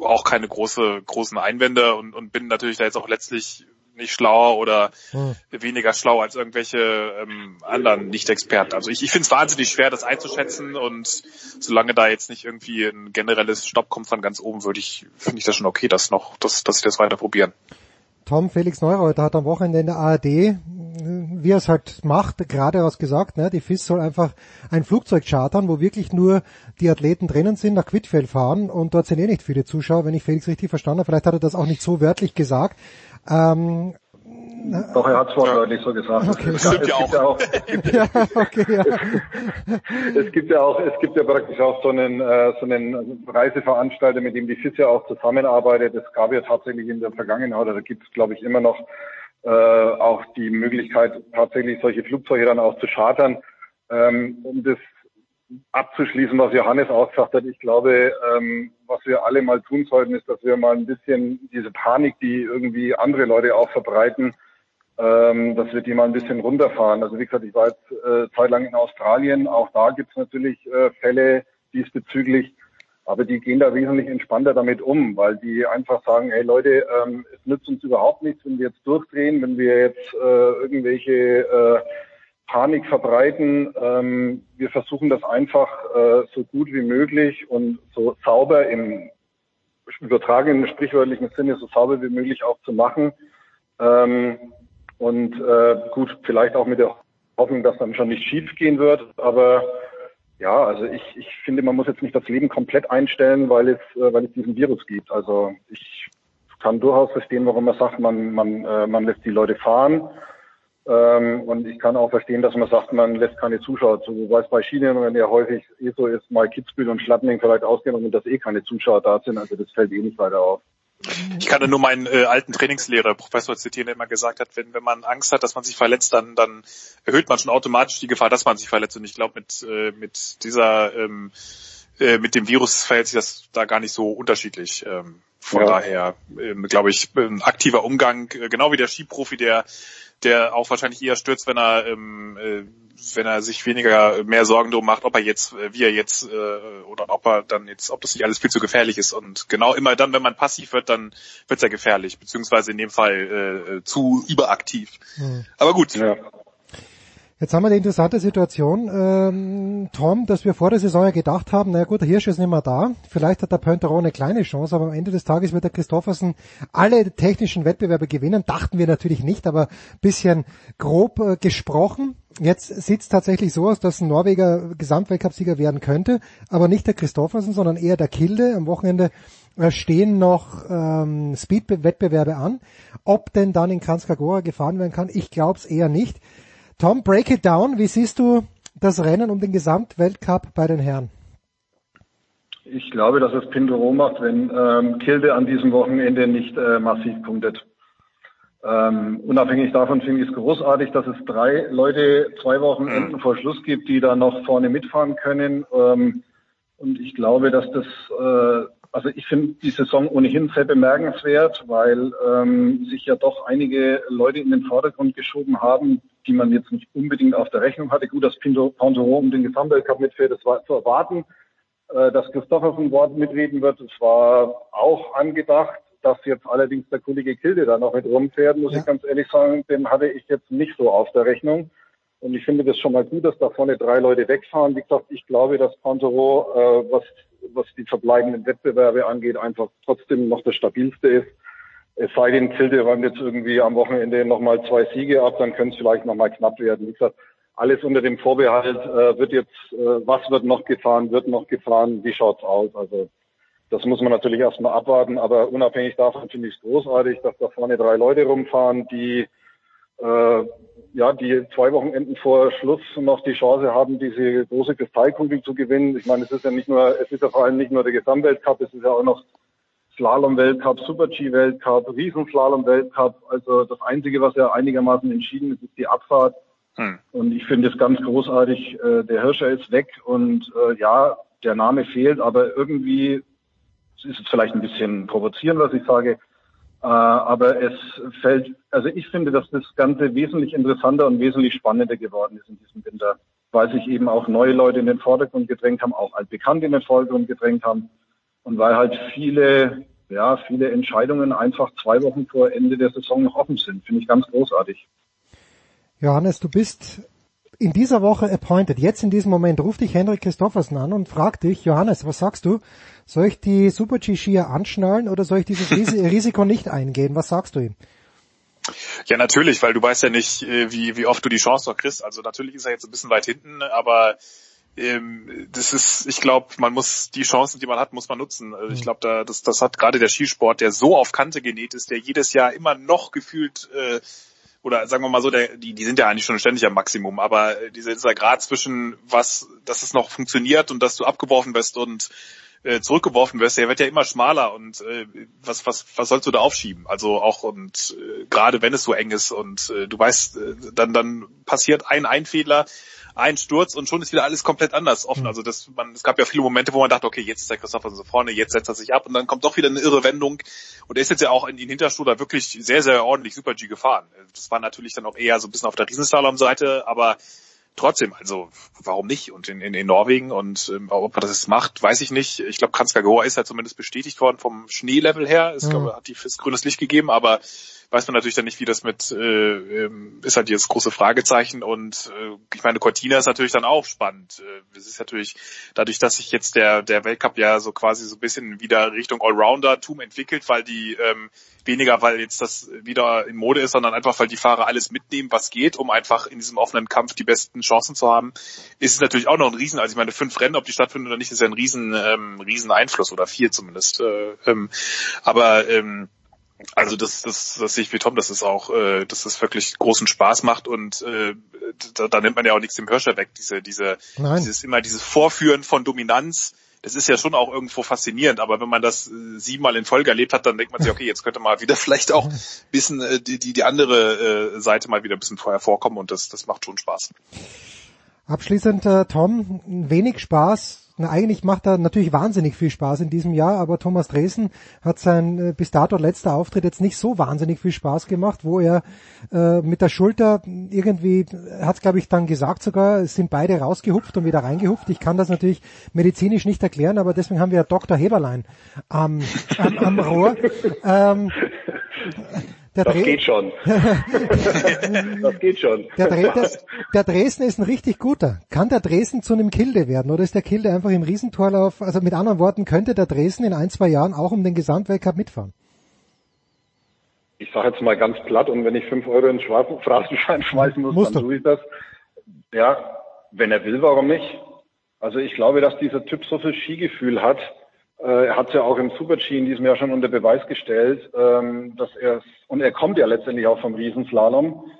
auch keine große großen Einwände und, und bin natürlich da jetzt auch letztlich nicht schlauer oder hm. weniger schlau als irgendwelche ähm, anderen Nicht-Experten. Also ich, ich finde es wahnsinnig schwer, das einzuschätzen und solange da jetzt nicht irgendwie ein generelles Stopp kommt von ganz oben, würde ich, finde ich das schon okay, dass noch, dass, dass sie das weiter probieren. Tom Felix Neureuter hat am Wochenende in der ARD wie er es halt macht, gerade was gesagt, ne, die FIS soll einfach ein Flugzeug chartern, wo wirklich nur die Athleten drinnen sind, nach Quidfeld fahren und dort sind eh nicht viele Zuschauer, wenn ich Felix richtig verstanden habe. Vielleicht hat er das auch nicht so wörtlich gesagt. Ähm, doch, er hat es wortwörtlich so gesagt. Okay. Es, es, ja gibt ja auch, [LAUGHS] ja, okay, ja. es gibt ja auch, es gibt ja praktisch auch so einen, äh, so einen Reiseveranstalter, mit dem die FIS ja auch zusammenarbeitet. Es gab ja tatsächlich in der Vergangenheit, oder da gibt es glaube ich immer noch äh, auch die Möglichkeit, tatsächlich solche Flugzeuge dann auch zu chartern. Ähm, um das abzuschließen, was Johannes auch gesagt hat, ich glaube, ähm, was wir alle mal tun sollten, ist, dass wir mal ein bisschen diese Panik, die irgendwie andere Leute auch verbreiten, ähm, dass wir die mal ein bisschen runterfahren. Also wie gesagt, ich war jetzt äh, zeitlang in Australien, auch da gibt es natürlich äh, Fälle diesbezüglich. Aber die gehen da wesentlich entspannter damit um, weil die einfach sagen, hey Leute, ähm, es nützt uns überhaupt nichts, wenn wir jetzt durchdrehen, wenn wir jetzt äh, irgendwelche äh, Panik verbreiten. Ähm, wir versuchen das einfach äh, so gut wie möglich und so sauber im übertragenen, sprichwörtlichen Sinne, so sauber wie möglich auch zu machen. Ähm, und äh, gut, vielleicht auch mit der Hoffnung, dass dann schon nicht schief gehen wird, aber ja, also ich, ich finde, man muss jetzt nicht das Leben komplett einstellen, weil es, äh, weil es diesen Virus gibt. Also ich kann durchaus verstehen, warum man sagt, man, man, äh, man lässt die Leute fahren. Ähm, und ich kann auch verstehen, dass man sagt, man lässt keine Zuschauer zu. Wobei es bei Schienen ja häufig eh so ist, mal Kitzbühel und Schladming vielleicht ausgenommen, dass eh keine Zuschauer da sind. Also das fällt eh nicht weiter auf. Ich kann nur meinen äh, alten Trainingslehrer, Professor zitieren, der immer gesagt hat, wenn, wenn man Angst hat, dass man sich verletzt, dann, dann erhöht man schon automatisch die Gefahr, dass man sich verletzt. Und ich glaube, mit, äh, mit dieser, ähm, äh, mit dem Virus verhält sich das da gar nicht so unterschiedlich. Ähm, von ja. daher, ähm, glaube ich, ein aktiver Umgang, äh, genau wie der Skiprofi, der der auch wahrscheinlich eher stürzt, wenn er ähm, äh, wenn er sich weniger mehr Sorgen darum macht, ob er jetzt, äh, wie er jetzt äh, oder ob er dann jetzt, ob das nicht alles viel zu gefährlich ist. Und genau immer dann, wenn man passiv wird, dann wird es ja gefährlich, beziehungsweise in dem Fall äh, zu überaktiv. Mhm. Aber gut. Ja. Jetzt haben wir die interessante Situation, ähm, Tom, dass wir vor der Saison ja gedacht haben, naja gut, der Hirsch ist nicht mehr da, vielleicht hat der Pönteron eine kleine Chance, aber am Ende des Tages wird der Christoffersen alle technischen Wettbewerbe gewinnen, dachten wir natürlich nicht, aber bisschen grob äh, gesprochen. Jetzt sieht es tatsächlich so aus, dass ein Norweger Gesamtweltcupsieger werden könnte, aber nicht der Christoffersen, sondern eher der Kilde. Am Wochenende äh, stehen noch ähm, Speed-Wettbewerbe an. Ob denn dann in Kranjskagora gefahren werden kann, ich glaube es eher nicht. Tom, break it down. Wie siehst du das Rennen um den Gesamtweltcup bei den Herren? Ich glaube, dass es Pindoro macht, wenn ähm, Kilde an diesem Wochenende nicht äh, massiv punktet. Ähm, unabhängig davon finde ich es großartig, dass es drei Leute zwei Wochenenden vor Schluss gibt, die da noch vorne mitfahren können. Ähm, und ich glaube, dass das äh, Also ich finde die Saison ohnehin sehr bemerkenswert, weil ähm, sich ja doch einige Leute in den Vordergrund geschoben haben, die man jetzt nicht unbedingt auf der Rechnung hatte. Gut, dass Pinto Panteron um den Gesamtweltcup mitfährt, das war zu erwarten. Äh, dass Christophersen Wort mitreden wird, das war auch angedacht. Dass jetzt allerdings der Kollege Kilde da noch mit rumfährt, muss ja. ich ganz ehrlich sagen, den hatte ich jetzt nicht so auf der Rechnung. Und ich finde das schon mal gut, dass da vorne drei Leute wegfahren. Wie gesagt, ich glaube, dass Pantero, äh, was, was die verbleibenden Wettbewerbe angeht, einfach trotzdem noch das stabilste ist. Es sei denn, Kilde räumt jetzt irgendwie am Wochenende nochmal zwei Siege ab, dann könnte es vielleicht nochmal knapp werden. Wie gesagt, alles unter dem Vorbehalt, äh, wird jetzt, äh, was wird noch gefahren, wird noch gefahren, wie schaut's aus? Also das muss man natürlich erstmal abwarten, aber unabhängig davon finde ich es großartig, dass da vorne drei Leute rumfahren, die äh, ja, die zwei Wochenenden vor Schluss noch die Chance haben, diese große Kristallkugel zu gewinnen. Ich meine, es ist ja nicht nur, es ist ja vor allem nicht nur der Gesamtweltcup, es ist ja auch noch Slalom-Weltcup, Super-G-Weltcup, Riesenslalom-Weltcup. Also das Einzige, was ja einigermaßen entschieden ist, ist die Abfahrt. Hm. Und ich finde es ganz großartig, äh, der Hirscher ist weg und äh, ja, der Name fehlt, aber irgendwie ist es vielleicht ein bisschen provozierend, was ich sage, aber es fällt, also ich finde, dass das Ganze wesentlich interessanter und wesentlich spannender geworden ist in diesem Winter, weil sich eben auch neue Leute in den Vordergrund gedrängt haben, auch altbekannte in den Vordergrund gedrängt haben und weil halt viele, ja, viele Entscheidungen einfach zwei Wochen vor Ende der Saison noch offen sind. Finde ich ganz großartig. Johannes, du bist in dieser Woche appointed. Jetzt in diesem Moment ruft dich Henrik Christoffersen an und fragt dich, Johannes, was sagst du? Soll ich die Super G-Skier anschnallen oder soll ich dieses [LAUGHS] Risiko nicht eingehen? Was sagst du ihm? Ja, natürlich, weil du weißt ja nicht, äh, wie, wie oft du die Chance noch kriegst. Also natürlich ist er jetzt ein bisschen weit hinten, aber ähm, das ist, ich glaube, man muss die Chancen, die man hat, muss man nutzen. Also ich glaube, da, das, das hat gerade der Skisport, der so auf Kante genäht ist, der jedes Jahr immer noch gefühlt äh, oder sagen wir mal so, der, die, die sind ja eigentlich schon ständig am Maximum, aber dieser, dieser Grad zwischen was, dass es noch funktioniert und dass du abgeworfen wirst und äh, zurückgeworfen wirst, der wird ja immer schmaler und äh, was, was, was sollst du da aufschieben? Also auch und äh, gerade wenn es so eng ist und äh, du weißt, äh, dann, dann passiert ein Einfehler, ein Sturz und schon ist wieder alles komplett anders offen. Mhm. Also das, man, es gab ja viele Momente, wo man dachte, okay, jetzt ist der Christopher so vorne, jetzt setzt er sich ab und dann kommt doch wieder eine irre Wendung. Und er ist jetzt ja auch in den Hinterstuder wirklich sehr, sehr ordentlich Super G gefahren. Das war natürlich dann auch eher so ein bisschen auf der Riesenslalom-Seite, aber trotzdem, also warum nicht? Und in, in, in Norwegen und ähm, ob er das jetzt macht, weiß ich nicht. Ich glaube, Kranzka ist halt zumindest bestätigt worden vom Schneelevel her. Ich mhm. glaube, hat die fürs grünes Licht gegeben, aber weiß man natürlich dann nicht, wie das mit äh, ähm, ist halt jetzt große Fragezeichen und äh, ich meine Cortina ist natürlich dann auch spannend. Äh, es ist natürlich dadurch, dass sich jetzt der der Weltcup ja so quasi so ein bisschen wieder Richtung Allrounder-Tum entwickelt, weil die ähm, weniger, weil jetzt das wieder in Mode ist, sondern einfach, weil die Fahrer alles mitnehmen, was geht, um einfach in diesem offenen Kampf die besten Chancen zu haben, ist es natürlich auch noch ein Riesen, also ich meine, fünf Rennen, ob die stattfinden oder nicht, ist ja ein Riesen, ähm, Riesen Einfluss oder vier zumindest. Äh, ähm, aber ähm, also das, das, das sehe ich wie Tom, dass es auch, äh, dass es wirklich großen Spaß macht und äh, da, da nimmt man ja auch nichts dem Hirscher weg. Diese, diese, Nein. dieses immer dieses Vorführen von Dominanz, das ist ja schon auch irgendwo faszinierend, aber wenn man das äh, siebenmal in Folge erlebt hat, dann denkt man sich, okay, jetzt könnte mal wieder [LAUGHS] vielleicht auch ein bisschen äh, die, die, die andere äh, Seite mal wieder ein bisschen vorher vorkommen und das, das macht schon Spaß. Abschließend, äh, Tom, wenig Spaß na, eigentlich macht er natürlich wahnsinnig viel Spaß in diesem Jahr, aber Thomas Dresen hat sein äh, bis dato letzter Auftritt jetzt nicht so wahnsinnig viel Spaß gemacht, wo er äh, mit der Schulter irgendwie, hat es glaube ich dann gesagt sogar, es sind beide rausgehupft und wieder reingehupft. Ich kann das natürlich medizinisch nicht erklären, aber deswegen haben wir Dr. Heberlein am, am, am Rohr. [LAUGHS] Ähm, der das geht schon. [LAUGHS] das geht schon. Der, der, der, Dresden ist ein richtig guter. Kann der Dresden zu einem Kilde werden oder ist der Kilde einfach im Riesentorlauf? Also mit anderen Worten, könnte der Dresden in ein, zwei Jahren auch um den Gesamtweltcup mitfahren? Ich sage jetzt mal ganz platt und wenn ich fünf Euro in den [LAUGHS] Phrasenschein schmeißen muss, Musst dann tue ich das. Ja, wenn er will, warum nicht? Also ich glaube, dass dieser Typ so viel Skigefühl hat, er hat ja auch im Super-G in diesem Jahr schon unter Beweis gestellt, ähm, dass er und er kommt ja letztendlich auch vom Riesenslalom,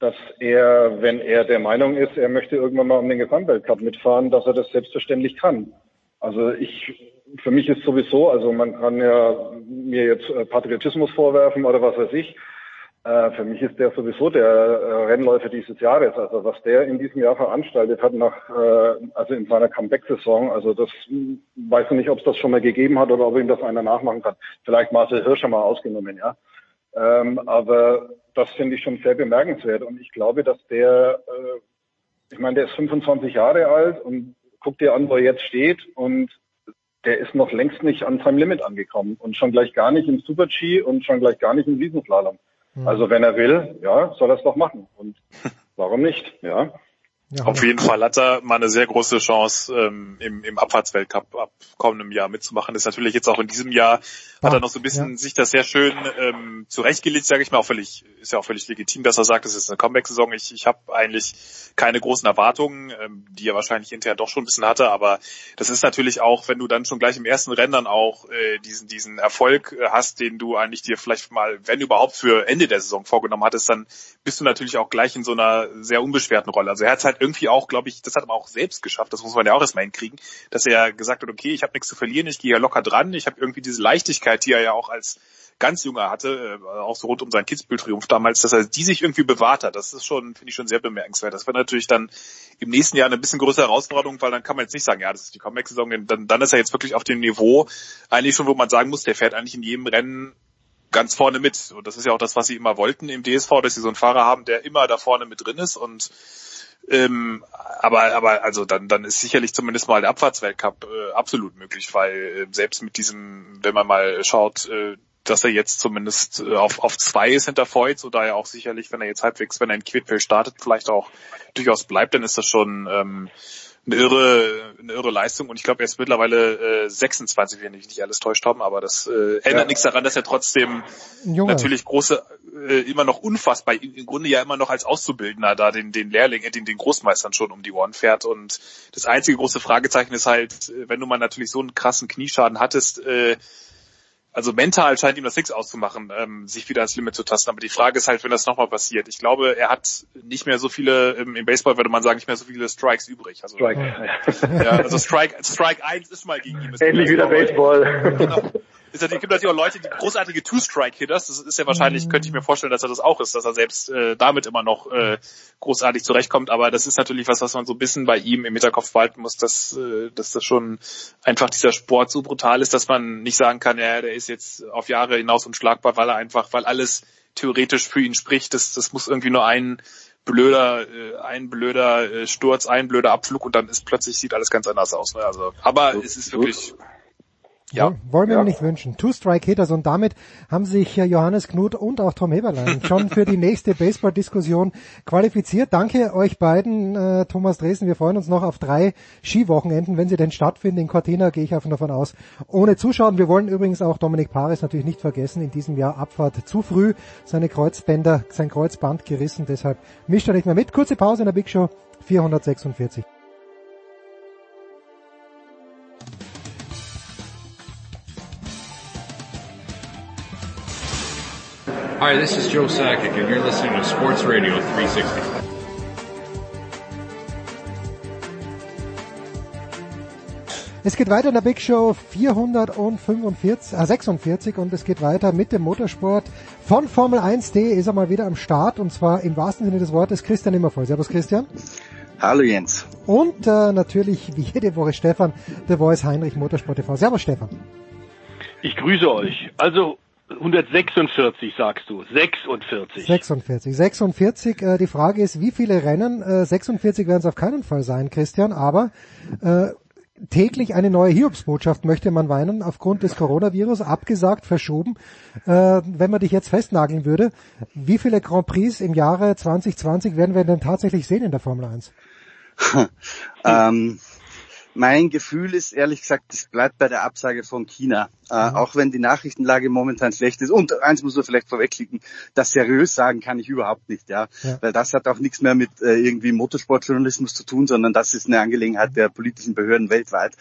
dass er, wenn er der Meinung ist, er möchte irgendwann mal um den Gesamtweltcup mitfahren, dass er das selbstverständlich kann. Also ich, für mich ist sowieso, also man kann ja mir jetzt äh, Patriotismus vorwerfen oder was weiß ich. Äh, für mich ist der sowieso der äh, Rennläufer dieses Jahres. Also was der in diesem Jahr veranstaltet hat nach, äh, also in seiner Comeback-Saison, also das hm, weiß ich nicht, ob es das schon mal gegeben hat oder ob ihm das einer nachmachen kann. Vielleicht Marcel Hirscher mal ausgenommen, ja. Ähm, aber das finde ich schon sehr bemerkenswert und ich glaube, dass der, äh, ich meine, der ist 25 Jahre alt und guck dir an, wo er jetzt steht und der ist noch längst nicht an seinem Limit angekommen und schon gleich gar nicht im Super-G und schon gleich gar nicht im Riesenslalom. Also wenn er will, ja, soll er es doch machen. Und [LAUGHS] warum nicht? Ja. Ja, Auf jeden Fall hat er mal eine sehr große Chance, ähm, im, im Abfahrtsweltcup ab kommendem Jahr mitzumachen. Ist natürlich jetzt auch in diesem Jahr, hat er noch so ein bisschen ja. sich das sehr schön ähm, zurechtgelegt, sage ich mal, auch völlig, ist ja auch völlig legitim, dass er sagt, es ist eine Comeback-Saison. Ich, ich habe eigentlich keine großen Erwartungen, ähm, die er wahrscheinlich hinterher doch schon ein bisschen hatte, aber das ist natürlich auch, wenn du dann schon gleich im ersten Rennen dann auch äh, diesen, diesen Erfolg äh, hast, den du eigentlich dir vielleicht mal, wenn überhaupt für Ende der Saison vorgenommen hattest, dann bist du natürlich auch gleich in so einer sehr unbeschwerten Rolle. Also er hat halt irgendwie auch, glaube ich, das hat er auch selbst geschafft, das muss man ja auch erstmal hinkriegen, dass er gesagt hat, okay, ich habe nichts zu verlieren, ich gehe ja locker dran, ich habe irgendwie diese Leichtigkeit, die er ja auch als ganz junger hatte, äh, auch so rund um seinen Kitzbühel-Triumph damals, dass er die sich irgendwie bewahrt hat. Das ist schon, finde ich schon sehr bemerkenswert. Das wäre natürlich dann im nächsten Jahr eine bisschen größere Herausforderung, weil dann kann man jetzt nicht sagen, ja, das ist die Comeback-Saison, dann, dann ist er jetzt wirklich auf dem Niveau eigentlich schon, wo man sagen muss, der fährt eigentlich in jedem Rennen ganz vorne mit. Und das ist ja auch das, was sie immer wollten im DSV, dass sie so einen Fahrer haben, der immer da vorne mit drin ist und ähm, aber aber also dann dann ist sicherlich zumindest mal der Abfahrtsweltcup äh, absolut möglich, weil äh, selbst mit diesem, wenn man mal schaut, äh, dass er jetzt zumindest äh, auf, auf zwei ist hinter Voigt, oder er auch sicherlich, wenn er jetzt halbwegs, wenn er in Quidfeld startet, vielleicht auch durchaus bleibt, dann ist das schon ähm, eine irre, eine irre Leistung. Und ich glaube, er ist mittlerweile äh, 26, wenn ich nicht alles täuscht haben, aber das äh, ändert ja. nichts daran, dass er trotzdem natürlich große, äh, immer noch unfassbar, im Grunde ja immer noch als Auszubildender da den, den Lehrling, äh, den, den Großmeistern schon um die Ohren fährt. Und das einzige große Fragezeichen ist halt, äh, wenn du mal natürlich so einen krassen Knieschaden hattest, äh, also mental scheint ihm das nichts auszumachen, ähm, sich wieder ans Limit zu tasten. Aber die Frage ist halt, wenn das nochmal passiert. Ich glaube, er hat nicht mehr so viele, im, im Baseball würde man sagen, nicht mehr so viele Strikes übrig. Also, Strike. Ja, also Strike, Strike 1 ist mal gegen ihn. Ähnlich wie der Baseball. Genau es gibt natürlich auch Leute, die großartige Two-Strike-Hitters. Das ist ja wahrscheinlich, könnte ich mir vorstellen, dass er das auch ist, dass er selbst äh, damit immer noch äh, großartig zurechtkommt. Aber das ist natürlich was, was man so ein bisschen bei ihm im Hinterkopf behalten muss, dass, äh, dass das schon einfach dieser Sport so brutal ist, dass man nicht sagen kann, ja, der ist jetzt auf Jahre hinaus unschlagbar, weil er einfach, weil alles theoretisch für ihn spricht. Das, das muss irgendwie nur ein blöder, äh, ein blöder äh, Sturz, ein blöder Abflug und dann ist plötzlich sieht alles ganz anders aus. Ne? Also, aber es ist wirklich ja. Wollen wir ja. nicht wünschen. Two-Strike-Hitters und damit haben sich Johannes Knut und auch Tom Heberlein schon für die nächste Baseball-Diskussion qualifiziert. Danke euch beiden, äh, Thomas Dresden. Wir freuen uns noch auf drei Skiwochenenden, wenn sie denn stattfinden. In Cortina gehe ich einfach davon aus, ohne Zuschauen. Wir wollen übrigens auch Dominik Paris natürlich nicht vergessen. In diesem Jahr Abfahrt zu früh. Seine Kreuzbänder, sein Kreuzband gerissen. Deshalb mischt er nicht mehr mit. Kurze Pause in der Big Show 446. Hi, this is Joe Sakic, and you're listening to Sports Radio 360. Es geht weiter in der Big Show 445, äh 46 und es geht weiter mit dem Motorsport von Formel 1D ist er mal wieder am Start und zwar im wahrsten Sinne des Wortes Christian Immervoll. Servus Christian. Hallo Jens. Und äh, natürlich wie jede Woche Stefan, der Voice Heinrich Motorsport TV. Servus Stefan. Ich grüße euch. Also 146 sagst du. 46. 46. 46. Äh, die Frage ist, wie viele Rennen? Äh, 46 werden es auf keinen Fall sein, Christian, aber äh, täglich eine neue Hiobsbotschaft möchte man weinen aufgrund des Coronavirus, abgesagt, verschoben. Äh, wenn man dich jetzt festnageln würde, wie viele Grand Prix im Jahre 2020 werden wir denn tatsächlich sehen in der Formel 1? [LAUGHS] ähm, mein Gefühl ist ehrlich gesagt, es bleibt bei der Absage von China. Äh, mhm. Auch wenn die Nachrichtenlage momentan schlecht ist. Und eins muss man vielleicht vorwegklicken, das seriös sagen kann ich überhaupt nicht, ja. ja. Weil das hat auch nichts mehr mit äh, irgendwie Motorsportjournalismus zu tun, sondern das ist eine Angelegenheit der politischen Behörden weltweit.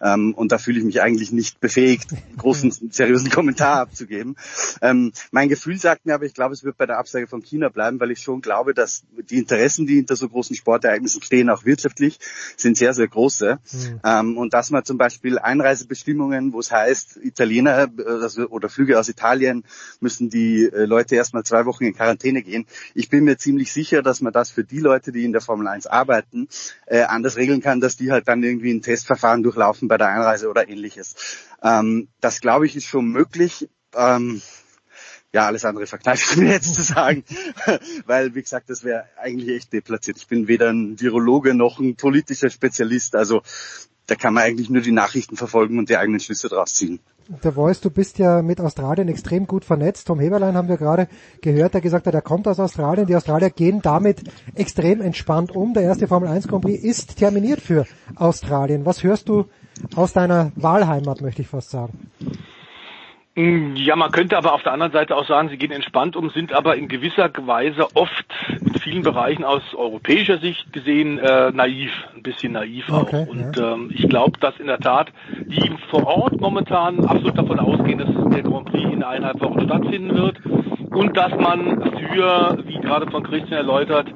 Ähm, und da fühle ich mich eigentlich nicht befähigt, großen, [LAUGHS] seriösen Kommentar abzugeben. Ähm, mein Gefühl sagt mir aber, ich glaube, es wird bei der Absage von China bleiben, weil ich schon glaube, dass die Interessen, die hinter so großen Sportereignissen stehen, auch wirtschaftlich, sind sehr, sehr große. Mhm. Ähm, und dass man zum Beispiel Einreisebestimmungen, wo es heißt, Italiener also, oder Flüge aus Italien müssen die äh, Leute erstmal zwei Wochen in Quarantäne gehen. Ich bin mir ziemlich sicher, dass man das für die Leute, die in der Formel 1 arbeiten, äh, anders regeln kann, dass die halt dann irgendwie ein Testverfahren durchlaufen bei der Einreise oder ähnliches. Ähm, das glaube ich ist schon möglich. Ähm, ja, alles andere verkneife ich [LAUGHS] mir jetzt zu sagen, [LAUGHS] weil, wie gesagt, das wäre eigentlich echt deplatziert. Ich bin weder ein Virologe noch ein politischer Spezialist, also da kann man eigentlich nur die Nachrichten verfolgen und die eigenen Schlüsse draus ziehen. Der Voice, du bist ja mit Australien extrem gut vernetzt. Tom Heberlein haben wir gerade gehört, der gesagt hat, er kommt aus Australien. Die Australier gehen damit extrem entspannt um. Der erste Formel 1 Grand Prix ist terminiert für Australien. Was hörst du aus deiner Wahlheimat, möchte ich fast sagen? Ja, man könnte aber auf der anderen Seite auch sagen, sie gehen entspannt um, sind aber in gewisser Weise oft in vielen Bereichen aus europäischer Sicht gesehen äh, naiv, ein bisschen naiv auch. Okay, und ja. ähm, ich glaube, dass in der Tat die vor Ort momentan absolut davon ausgehen, dass der Grand Prix in eineinhalb Wochen stattfinden wird und dass man für, wie gerade von Christian erläutert,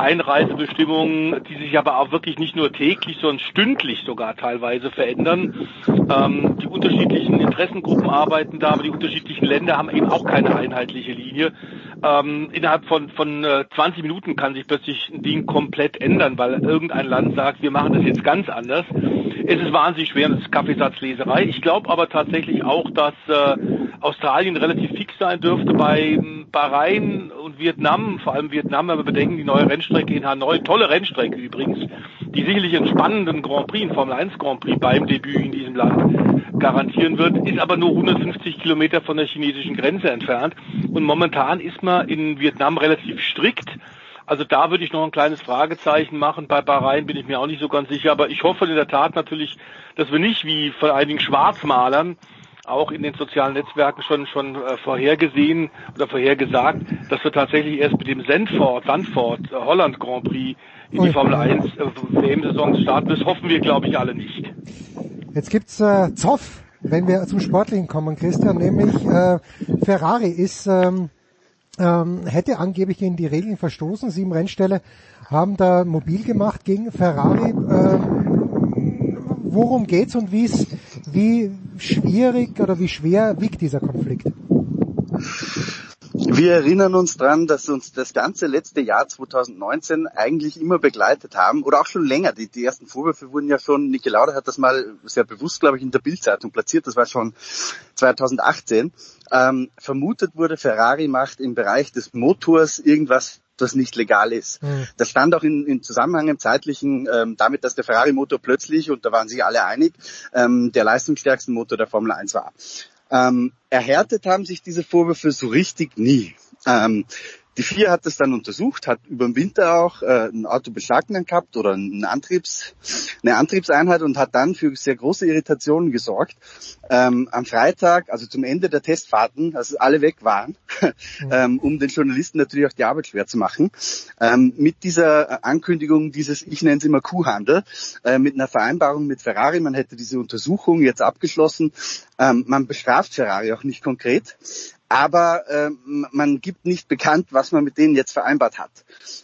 Einreisebestimmungen, die sich aber auch wirklich nicht nur täglich, sondern stündlich sogar teilweise verändern. Ähm, die unterschiedlichen Interessengruppen arbeiten da, aber die unterschiedlichen Länder haben eben auch keine einheitliche Linie. Ähm, innerhalb von, von äh, 20 Minuten kann sich plötzlich ein Ding komplett ändern, weil irgendein Land sagt, wir machen das jetzt ganz anders. Es ist wahnsinnig schwer, das ist Kaffeesatzleserei. Ich glaube aber tatsächlich auch, dass äh, Australien relativ fix sein dürfte bei Bahrain und Vietnam, vor allem Vietnam, wenn wir bedenken, die neue Rennstrecke in Hanoi, tolle Rennstrecke übrigens, die sicherlich einen spannenden Grand Prix, einen Formel 1 Grand Prix beim Debüt in diesem Land garantieren wird, ist aber nur 150 Kilometer von der chinesischen Grenze entfernt. Und momentan ist man in Vietnam relativ strikt. Also da würde ich noch ein kleines Fragezeichen machen. Bei Bahrain bin ich mir auch nicht so ganz sicher. Aber ich hoffe in der Tat natürlich, dass wir nicht wie von einigen Schwarzmalern auch in den sozialen Netzwerken schon schon äh, vorhergesehen oder vorhergesagt, dass wir tatsächlich erst mit dem Sandford, Sandford äh, Holland Grand Prix in die Formel 1 äh, WM-Saison starten. Das hoffen wir, glaube ich, alle nicht. Jetzt gibt's äh, Zoff, wenn wir zum Sportlichen kommen, Christian, nämlich äh, Ferrari ist ähm, ähm, hätte angeblich in die Regeln verstoßen. Sieben Rennställe haben da mobil gemacht gegen Ferrari. Ähm, worum geht's und wie, wie schwierig oder wie schwer wiegt dieser Konflikt? Wir erinnern uns dran, dass uns das ganze letzte Jahr 2019 eigentlich immer begleitet haben oder auch schon länger. Die, die ersten Vorwürfe wurden ja schon, Niki Lauda hat das mal sehr bewusst, glaube ich, in der Bildzeitung platziert. Das war schon 2018. Ähm, vermutet wurde, Ferrari macht im Bereich des Motors irgendwas das nicht legal ist. Mhm. Das stand auch in, in Zusammenhang im zeitlichen ähm, damit, dass der Ferrari-Motor plötzlich, und da waren sich alle einig, ähm, der leistungsstärkste Motor der Formel 1 war. Ähm, erhärtet haben sich diese Vorwürfe so richtig nie. Ähm, die vier hat es dann untersucht, hat über den Winter auch äh, ein Auto beschlagnahmt gehabt oder ein Antriebs, eine Antriebseinheit und hat dann für sehr große Irritationen gesorgt. Ähm, am Freitag, also zum Ende der Testfahrten, als alle weg waren, [LAUGHS] ähm, um den Journalisten natürlich auch die Arbeit schwer zu machen, ähm, mit dieser Ankündigung dieses, ich nenne es immer Kuhhandel, äh, mit einer Vereinbarung mit Ferrari, man hätte diese Untersuchung jetzt abgeschlossen, ähm, man bestraft Ferrari auch nicht konkret, aber äh, man gibt nicht bekannt, was man mit denen jetzt vereinbart hat.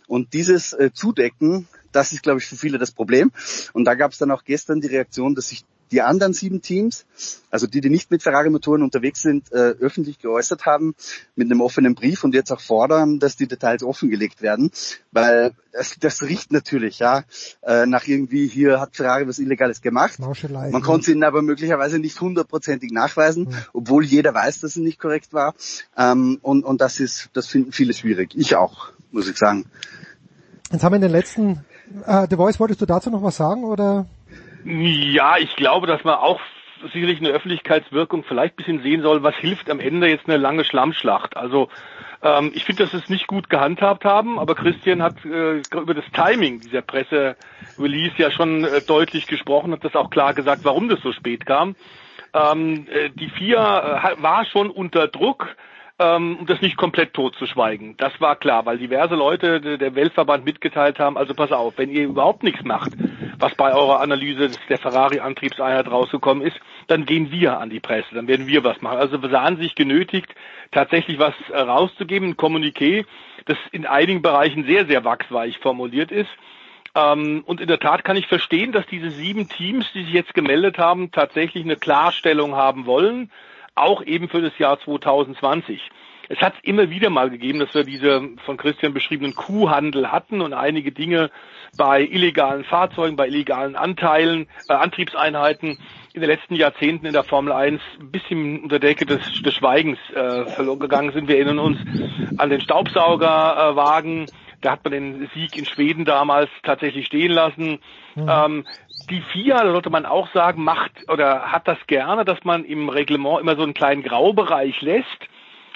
Und dieses äh, Zudecken, das ist, glaube ich, für viele das Problem. Und da gab es dann auch gestern die Reaktion, dass sich die anderen sieben Teams, also die, die nicht mit Ferrari-Motoren unterwegs sind, äh, öffentlich geäußert haben mit einem offenen Brief und jetzt auch fordern, dass die Details offengelegt werden, weil das, das riecht natürlich ja äh, nach irgendwie hier hat Ferrari was Illegales gemacht. Man konnte es ihnen aber möglicherweise nicht hundertprozentig nachweisen, mhm. obwohl jeder weiß, dass es nicht korrekt war. Ähm, und, und das ist, das finden viele schwierig. Ich auch, muss ich sagen. Jetzt haben wir in den letzten, äh, The Voice, wolltest du dazu noch was sagen oder? Ja, ich glaube, dass man auch sicherlich eine Öffentlichkeitswirkung vielleicht ein bisschen sehen soll, was hilft am Ende jetzt eine lange Schlammschlacht. Also ähm, ich finde, dass sie es nicht gut gehandhabt haben, aber Christian hat äh, über das Timing dieser Presse-Release ja schon äh, deutlich gesprochen, hat das auch klar gesagt, warum das so spät kam. Ähm, äh, die FIA äh, war schon unter Druck, ähm, um das nicht komplett totzuschweigen. Das war klar, weil diverse Leute der Weltverband mitgeteilt haben, also pass auf, wenn ihr überhaupt nichts macht, was bei eurer Analyse der Ferrari-Antriebseinheit rausgekommen ist, dann gehen wir an die Presse, dann werden wir was machen. Also sahen sich genötigt, tatsächlich was äh, rauszugeben, ein Kommuniqué, das in einigen Bereichen sehr, sehr wachsweich formuliert ist. Ähm, und in der Tat kann ich verstehen, dass diese sieben Teams, die sich jetzt gemeldet haben, tatsächlich eine Klarstellung haben wollen auch eben für das Jahr 2020. Es hat immer wieder mal gegeben, dass wir diese von Christian beschriebenen Kuhhandel hatten und einige Dinge bei illegalen Fahrzeugen, bei illegalen Anteilen, äh, Antriebseinheiten in den letzten Jahrzehnten in der Formel 1 ein bisschen unter der Decke des, des Schweigens äh, verloren gegangen sind. Wir erinnern uns an den Staubsaugerwagen, äh, da hat man den Sieg in Schweden damals tatsächlich stehen lassen. Mhm. Ähm, die FIA, da sollte man auch sagen, macht oder hat das gerne, dass man im Reglement immer so einen kleinen Graubereich lässt,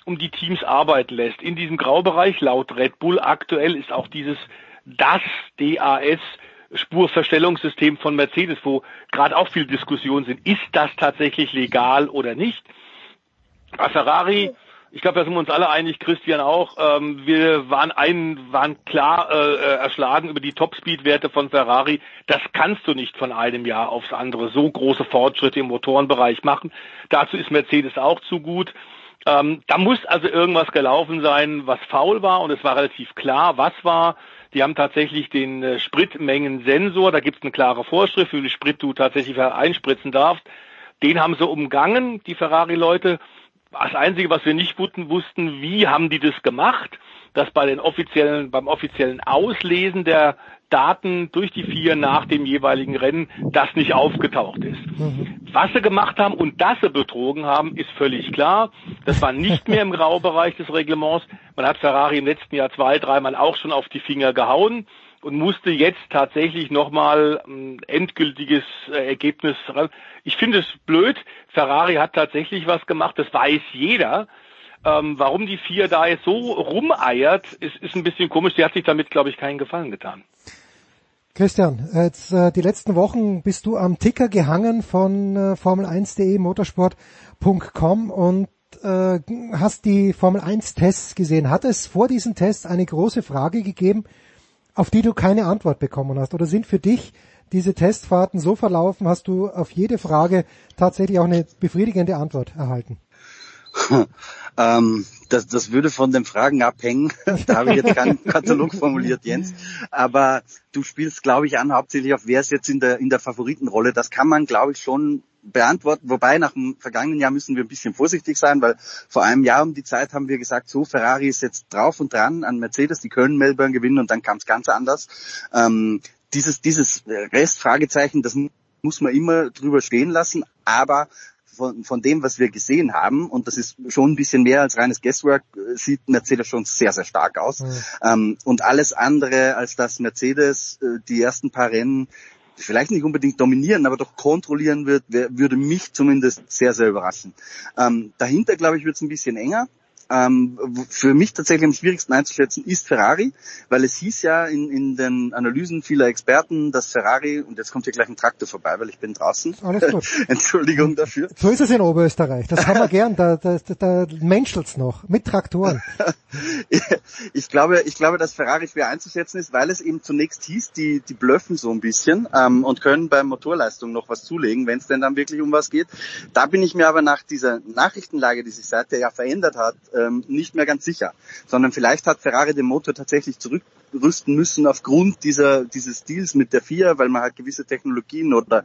um die Teams arbeiten lässt. In diesem Graubereich, laut Red Bull aktuell, ist auch dieses das DAS Spurverstellungssystem von Mercedes, wo gerade auch viel Diskussionen sind. Ist das tatsächlich legal oder nicht? Bei Ferrari ich glaube, da sind wir uns alle einig, Christian auch. Ähm, wir waren ein, waren klar äh, äh, erschlagen über die Topspeed-Werte von Ferrari. Das kannst du nicht von einem Jahr aufs andere so große Fortschritte im Motorenbereich machen. Dazu ist Mercedes auch zu gut. Ähm, da muss also irgendwas gelaufen sein, was faul war und es war relativ klar, was war. Die haben tatsächlich den äh, Spritmengensensor, da gibt es eine klare Vorschrift, wie viel Sprit du tatsächlich einspritzen darfst. Den haben sie umgangen, die Ferrari-Leute. Das Einzige, was wir nicht wussten, wie haben die das gemacht, dass bei den offiziellen, beim offiziellen Auslesen der Daten durch die vier nach dem jeweiligen Rennen das nicht aufgetaucht ist. Mhm. Was sie gemacht haben und dass sie betrogen haben, ist völlig klar. Das war nicht mehr im [LAUGHS] Graubereich des Reglements. Man hat Ferrari im letzten Jahr zwei, dreimal auch schon auf die Finger gehauen und musste jetzt tatsächlich nochmal ein endgültiges äh, Ergebnis. Ich finde es blöd. Ferrari hat tatsächlich was gemacht, das weiß jeder. Ähm, warum die vier da jetzt so rumeiert, ist, ist ein bisschen komisch. Sie hat sich damit, glaube ich, keinen Gefallen getan. Christian, jetzt äh, die letzten Wochen bist du am Ticker gehangen von äh, Formel1.de, motorsport.com und äh, hast die Formel 1 Tests gesehen. Hat es vor diesen Tests eine große Frage gegeben, auf die du keine Antwort bekommen hast? Oder sind für dich diese Testfahrten so verlaufen, hast du auf jede Frage tatsächlich auch eine befriedigende Antwort erhalten? [LAUGHS] ähm, das, das würde von den Fragen abhängen. [LAUGHS] da habe ich jetzt keinen [LAUGHS] Katalog formuliert, Jens. Aber du spielst, glaube ich, an hauptsächlich auf, wer ist jetzt in der, in der Favoritenrolle. Das kann man, glaube ich, schon beantworten. Wobei nach dem vergangenen Jahr müssen wir ein bisschen vorsichtig sein, weil vor einem Jahr um die Zeit haben wir gesagt, so Ferrari ist jetzt drauf und dran an Mercedes, die können Melbourne gewinnen und dann kam es ganz anders. Ähm, dieses, dieses Restfragezeichen, das muss man immer drüber stehen lassen, aber von, von dem, was wir gesehen haben, und das ist schon ein bisschen mehr als reines Guesswork, sieht Mercedes schon sehr, sehr stark aus. Mhm. Ähm, und alles andere, als dass Mercedes äh, die ersten paar Rennen vielleicht nicht unbedingt dominieren, aber doch kontrollieren wird, würde mich zumindest sehr, sehr überraschen. Ähm, dahinter, glaube ich, wird es ein bisschen enger. Ähm, für mich tatsächlich am schwierigsten einzuschätzen ist Ferrari, weil es hieß ja in, in den Analysen vieler Experten, dass Ferrari, und jetzt kommt hier gleich ein Traktor vorbei, weil ich bin draußen. Alles gut. [LAUGHS] Entschuldigung dafür. So ist es in Oberösterreich. Das haben wir gern. Da, da, da menschelt's noch. Mit Traktoren. [LAUGHS] ich glaube, ich glaube, dass Ferrari schwer einzuschätzen ist, weil es eben zunächst hieß, die, die blöffen so ein bisschen ähm, und können bei Motorleistung noch was zulegen, wenn es denn dann wirklich um was geht. Da bin ich mir aber nach dieser Nachrichtenlage, die sich seither ja verändert hat, ähm, nicht mehr ganz sicher, sondern vielleicht hat Ferrari den Motor tatsächlich zurückrüsten müssen aufgrund dieser, dieses Deals mit der FIA, weil man halt gewisse Technologien oder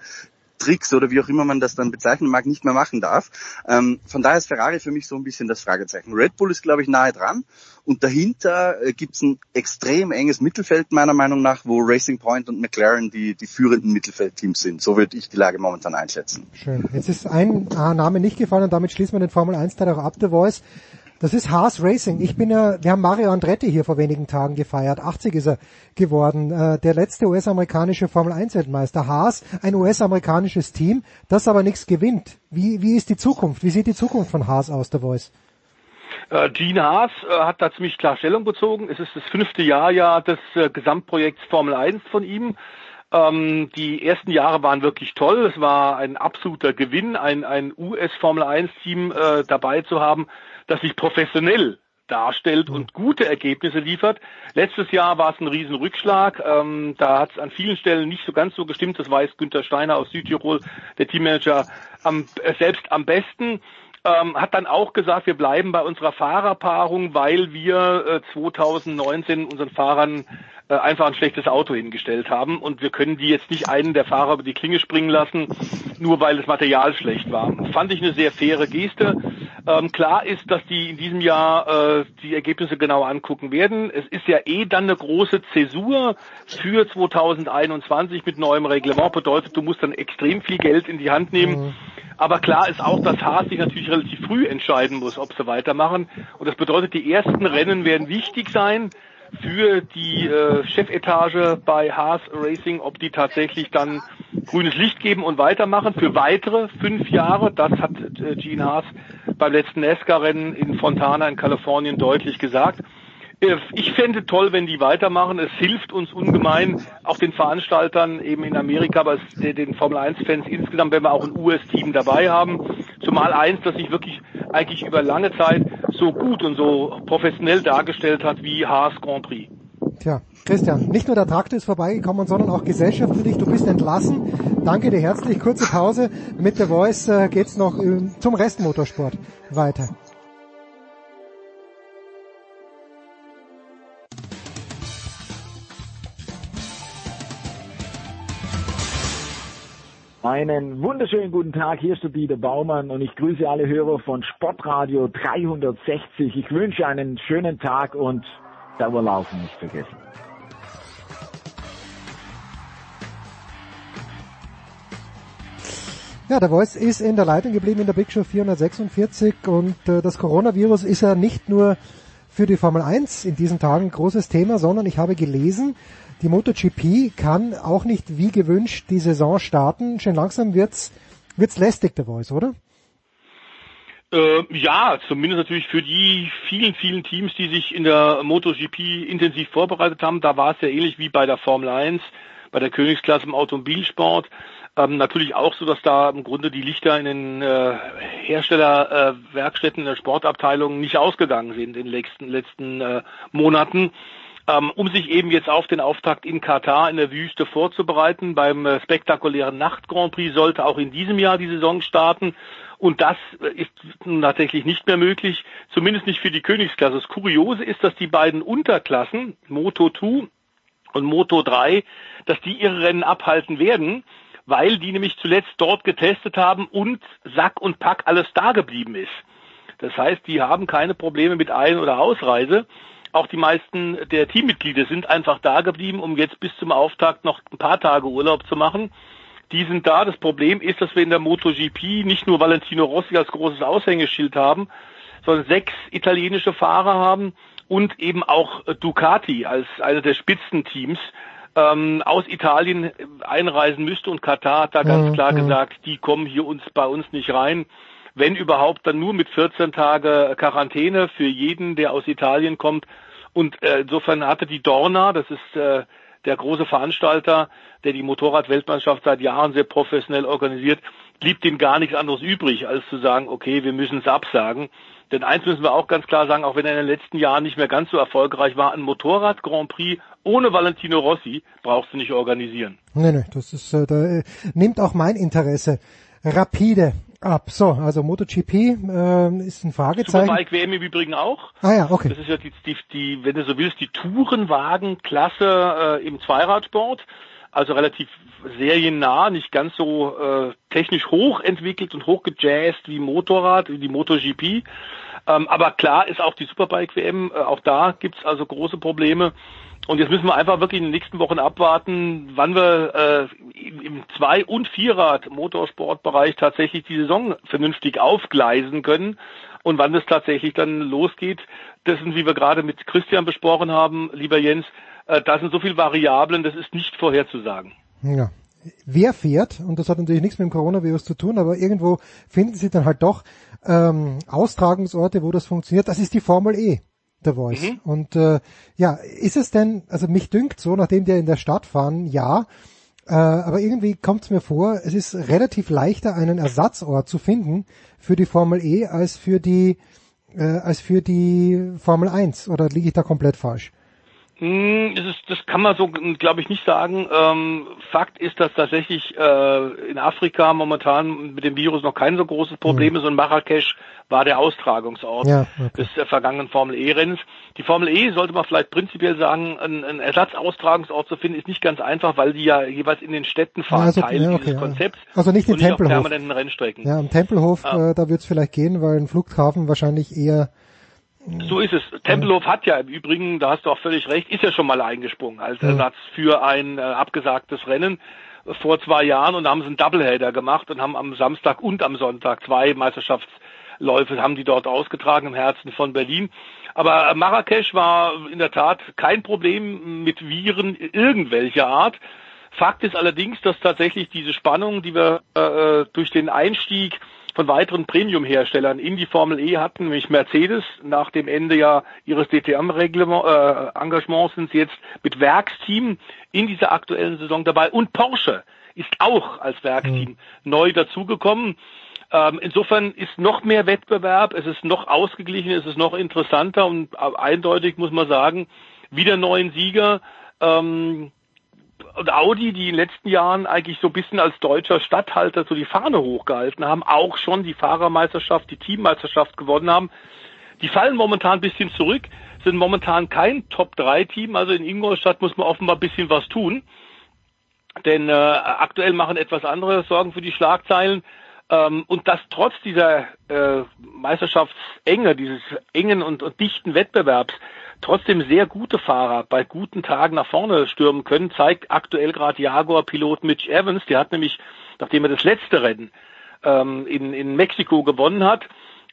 Tricks oder wie auch immer man das dann bezeichnen mag, nicht mehr machen darf. Ähm, von daher ist Ferrari für mich so ein bisschen das Fragezeichen. Red Bull ist, glaube ich, nahe dran und dahinter äh, gibt es ein extrem enges Mittelfeld meiner Meinung nach, wo Racing Point und McLaren die, die führenden Mittelfeldteams sind. So würde ich die Lage momentan einschätzen. Schön. Jetzt ist ein Name nicht gefallen und damit schließen wir den Formel 1 Teil auch ab, The Voice. Das ist Haas Racing. Ich bin ja, wir haben Mario Andretti hier vor wenigen Tagen gefeiert. 80 ist er geworden. Äh, der letzte US-amerikanische Formel 1 Weltmeister. Haas, ein US-amerikanisches Team, das aber nichts gewinnt. Wie, wie ist die Zukunft? Wie sieht die Zukunft von Haas aus, der Voice? Äh, Gene Haas äh, hat da ziemlich klar Stellung bezogen. Es ist das fünfte Jahr ja des Gesamtprojekts Formel 1 von ihm. Ähm, die ersten Jahre waren wirklich toll. Es war ein absoluter Gewinn, ein, ein US-Formel-1-Team äh, dabei zu haben, das sich professionell darstellt und gute Ergebnisse liefert. Letztes Jahr war es ein Riesenrückschlag. Ähm, da hat es an vielen Stellen nicht so ganz so gestimmt. Das weiß Günther Steiner aus Südtirol, der Teammanager, am, äh, selbst am besten. Ähm, hat dann auch gesagt, wir bleiben bei unserer Fahrerpaarung, weil wir äh, 2019 unseren Fahrern äh, einfach ein schlechtes Auto hingestellt haben und wir können die jetzt nicht einen der Fahrer über die Klinge springen lassen, nur weil das Material schlecht war. Fand ich eine sehr faire Geste. Ähm, klar ist, dass die in diesem Jahr äh, die Ergebnisse genau angucken werden. Es ist ja eh dann eine große Zäsur für 2021 mit neuem Reglement. Bedeutet, du musst dann extrem viel Geld in die Hand nehmen. Mhm. Aber klar ist auch, dass Haas sich natürlich relativ früh entscheiden muss, ob sie weitermachen. Und das bedeutet, die ersten Rennen werden wichtig sein für die äh, Chefetage bei Haas Racing, ob die tatsächlich dann grünes Licht geben und weitermachen für weitere fünf Jahre. Das hat äh, Gene Haas beim letzten NASCAR-Rennen in Fontana in Kalifornien deutlich gesagt. Äh, ich fände toll, wenn die weitermachen. Es hilft uns ungemein, auch den Veranstaltern eben in Amerika, aber es, den Formel 1-Fans insgesamt, wenn wir auch ein US-Team dabei haben. Zumal eins, das sich wirklich eigentlich über lange Zeit so gut und so professionell dargestellt hat wie Haas Grand Prix. Tja, Christian, nicht nur der Traktor ist vorbeigekommen, sondern auch Gesellschaft für dich. Du bist entlassen. Danke dir herzlich. Kurze Pause. Mit der Voice äh, geht's noch äh, zum Restmotorsport weiter. Einen wunderschönen guten Tag, hier ist der Dieter Baumann und ich grüße alle Hörer von Sportradio 360. Ich wünsche einen schönen Tag und Dauerlaufen nicht vergessen. Ja, der Voice ist in der Leitung geblieben in der Big Show 446 und äh, das Coronavirus ist ja nicht nur für die Formel 1 in diesen Tagen großes Thema, sondern ich habe gelesen, die MotoGP kann auch nicht wie gewünscht die Saison starten. Schon langsam wird's, wird's lästig, der Voice, oder? Äh, ja, zumindest natürlich für die vielen, vielen Teams, die sich in der MotoGP intensiv vorbereitet haben. Da war es ja ähnlich wie bei der Formel 1, bei der Königsklasse im Automobilsport. Ähm, natürlich auch so, dass da im Grunde die Lichter in den äh, Herstellerwerkstätten äh, in der Sportabteilung nicht ausgegangen sind in den letzten, letzten äh, Monaten ähm, um sich eben jetzt auf den Auftakt in Katar in der Wüste vorzubereiten. Beim äh, spektakulären Nacht Grand Prix sollte auch in diesem Jahr die Saison starten. Und das äh, ist tatsächlich nicht mehr möglich, zumindest nicht für die Königsklasse. Das Kuriose ist, dass die beiden Unterklassen, Moto 2 und Moto 3, dass die ihre Rennen abhalten werden, weil die nämlich zuletzt dort getestet haben und Sack und Pack alles da geblieben ist. Das heißt, die haben keine Probleme mit Ein- oder Ausreise. Auch die meisten der Teammitglieder sind einfach da geblieben, um jetzt bis zum Auftakt noch ein paar Tage Urlaub zu machen. Die sind da. Das Problem ist, dass wir in der MotoGP nicht nur Valentino Rossi als großes Aushängeschild haben, sondern sechs italienische Fahrer haben und eben auch Ducati als eine der Spitzenteams ähm, aus Italien einreisen müsste und Katar hat da ganz klar gesagt, die kommen hier uns bei uns nicht rein wenn überhaupt dann nur mit 14 Tage Quarantäne für jeden, der aus Italien kommt. Und äh, insofern hatte die Dorna, das ist äh, der große Veranstalter, der die Motorradweltmeisterschaft seit Jahren sehr professionell organisiert, blieb dem gar nichts anderes übrig, als zu sagen, okay, wir müssen es absagen. Denn eins müssen wir auch ganz klar sagen, auch wenn er in den letzten Jahren nicht mehr ganz so erfolgreich war, ein Motorrad Grand Prix ohne Valentino Rossi brauchst du nicht organisieren. Nee, nee, das ist, äh, da, äh, nimmt auch mein Interesse rapide ab. So, also MotoGP äh, ist ein Fragezeichen. Superbike WM im Übrigen auch. Ah ja, okay. Das ist ja die, die, die wenn du so willst, die Tourenwagenklasse äh, im Zweiradsport. Also relativ seriennah, nicht ganz so äh, technisch hochentwickelt und hochgejazzt wie Motorrad, wie die MotoGP. Ähm, aber klar ist auch die Superbike WM, äh, auch da gibt's also große Probleme. Und jetzt müssen wir einfach wirklich in den nächsten Wochen abwarten, wann wir äh, im Zwei- und Vierrad-Motorsportbereich tatsächlich die Saison vernünftig aufgleisen können und wann es tatsächlich dann losgeht. Das sind, wie wir gerade mit Christian besprochen haben, lieber Jens, äh, da sind so viele Variablen, das ist nicht vorherzusagen. Ja. Wer fährt, und das hat natürlich nichts mit dem Coronavirus zu tun, aber irgendwo finden sie dann halt doch ähm, Austragungsorte, wo das funktioniert. Das ist die Formel E. The Voice. Mhm. Und äh, ja, ist es denn, also mich dünkt so, nachdem der in der Stadt fahren, ja, Äh, aber irgendwie kommt es mir vor, es ist relativ leichter, einen Ersatzort zu finden für die Formel E als für die äh, als für die Formel 1. Oder liege ich da komplett falsch? Hm, das, ist, das kann man so, glaube ich, nicht sagen. Ähm, Fakt ist, dass tatsächlich äh, in Afrika momentan mit dem Virus noch kein so großes Problem mhm. ist und Marrakesch war der Austragungsort ja, okay. des äh, vergangenen Formel E-Rennens. Die Formel E sollte man vielleicht prinzipiell sagen, ein, ein Ersatzaustragungsort zu finden, ist nicht ganz einfach, weil die ja jeweils in den Städten fahren, also, Teil ja, okay, dieses Konzepts. Also nicht in Tempelhof. Nicht permanenten Rennstrecken. Ja, im Tempelhof, äh, da wird es vielleicht gehen, weil ein Flughafen wahrscheinlich eher so ist es. Tempelhof hat ja im Übrigen, da hast du auch völlig recht, ist ja schon mal eingesprungen als Ersatz für ein äh, abgesagtes Rennen vor zwei Jahren und da haben sie einen Doubleheader gemacht und haben am Samstag und am Sonntag zwei Meisterschaftsläufe haben die dort ausgetragen im Herzen von Berlin. Aber Marrakesch war in der Tat kein Problem mit Viren irgendwelcher Art. Fakt ist allerdings, dass tatsächlich diese Spannung, die wir äh, durch den Einstieg von weiteren Premium-Herstellern in die Formel E hatten, nämlich Mercedes. Nach dem Ende ja ihres DTM-Engagements äh, sind sie jetzt mit Werksteam in dieser aktuellen Saison dabei. Und Porsche ist auch als Werksteam mhm. neu dazugekommen. Ähm, insofern ist noch mehr Wettbewerb, es ist noch ausgeglichen, es ist noch interessanter und eindeutig muss man sagen, wieder neuen Sieger. Ähm, und Audi, die in den letzten Jahren eigentlich so ein bisschen als deutscher Stadthalter so die Fahne hochgehalten haben, auch schon die Fahrermeisterschaft, die Teammeisterschaft gewonnen haben, die fallen momentan ein bisschen zurück, sind momentan kein Top-3-Team. Also in Ingolstadt muss man offenbar ein bisschen was tun. Denn äh, aktuell machen etwas andere Sorgen für die Schlagzeilen. Ähm, und das trotz dieser äh, Meisterschaftsenge, dieses engen und, und dichten Wettbewerbs, trotzdem sehr gute Fahrer bei guten Tagen nach vorne stürmen können, zeigt aktuell gerade Jaguar-Pilot Mitch Evans. Der hat nämlich, nachdem er das letzte Rennen ähm, in, in Mexiko gewonnen hat,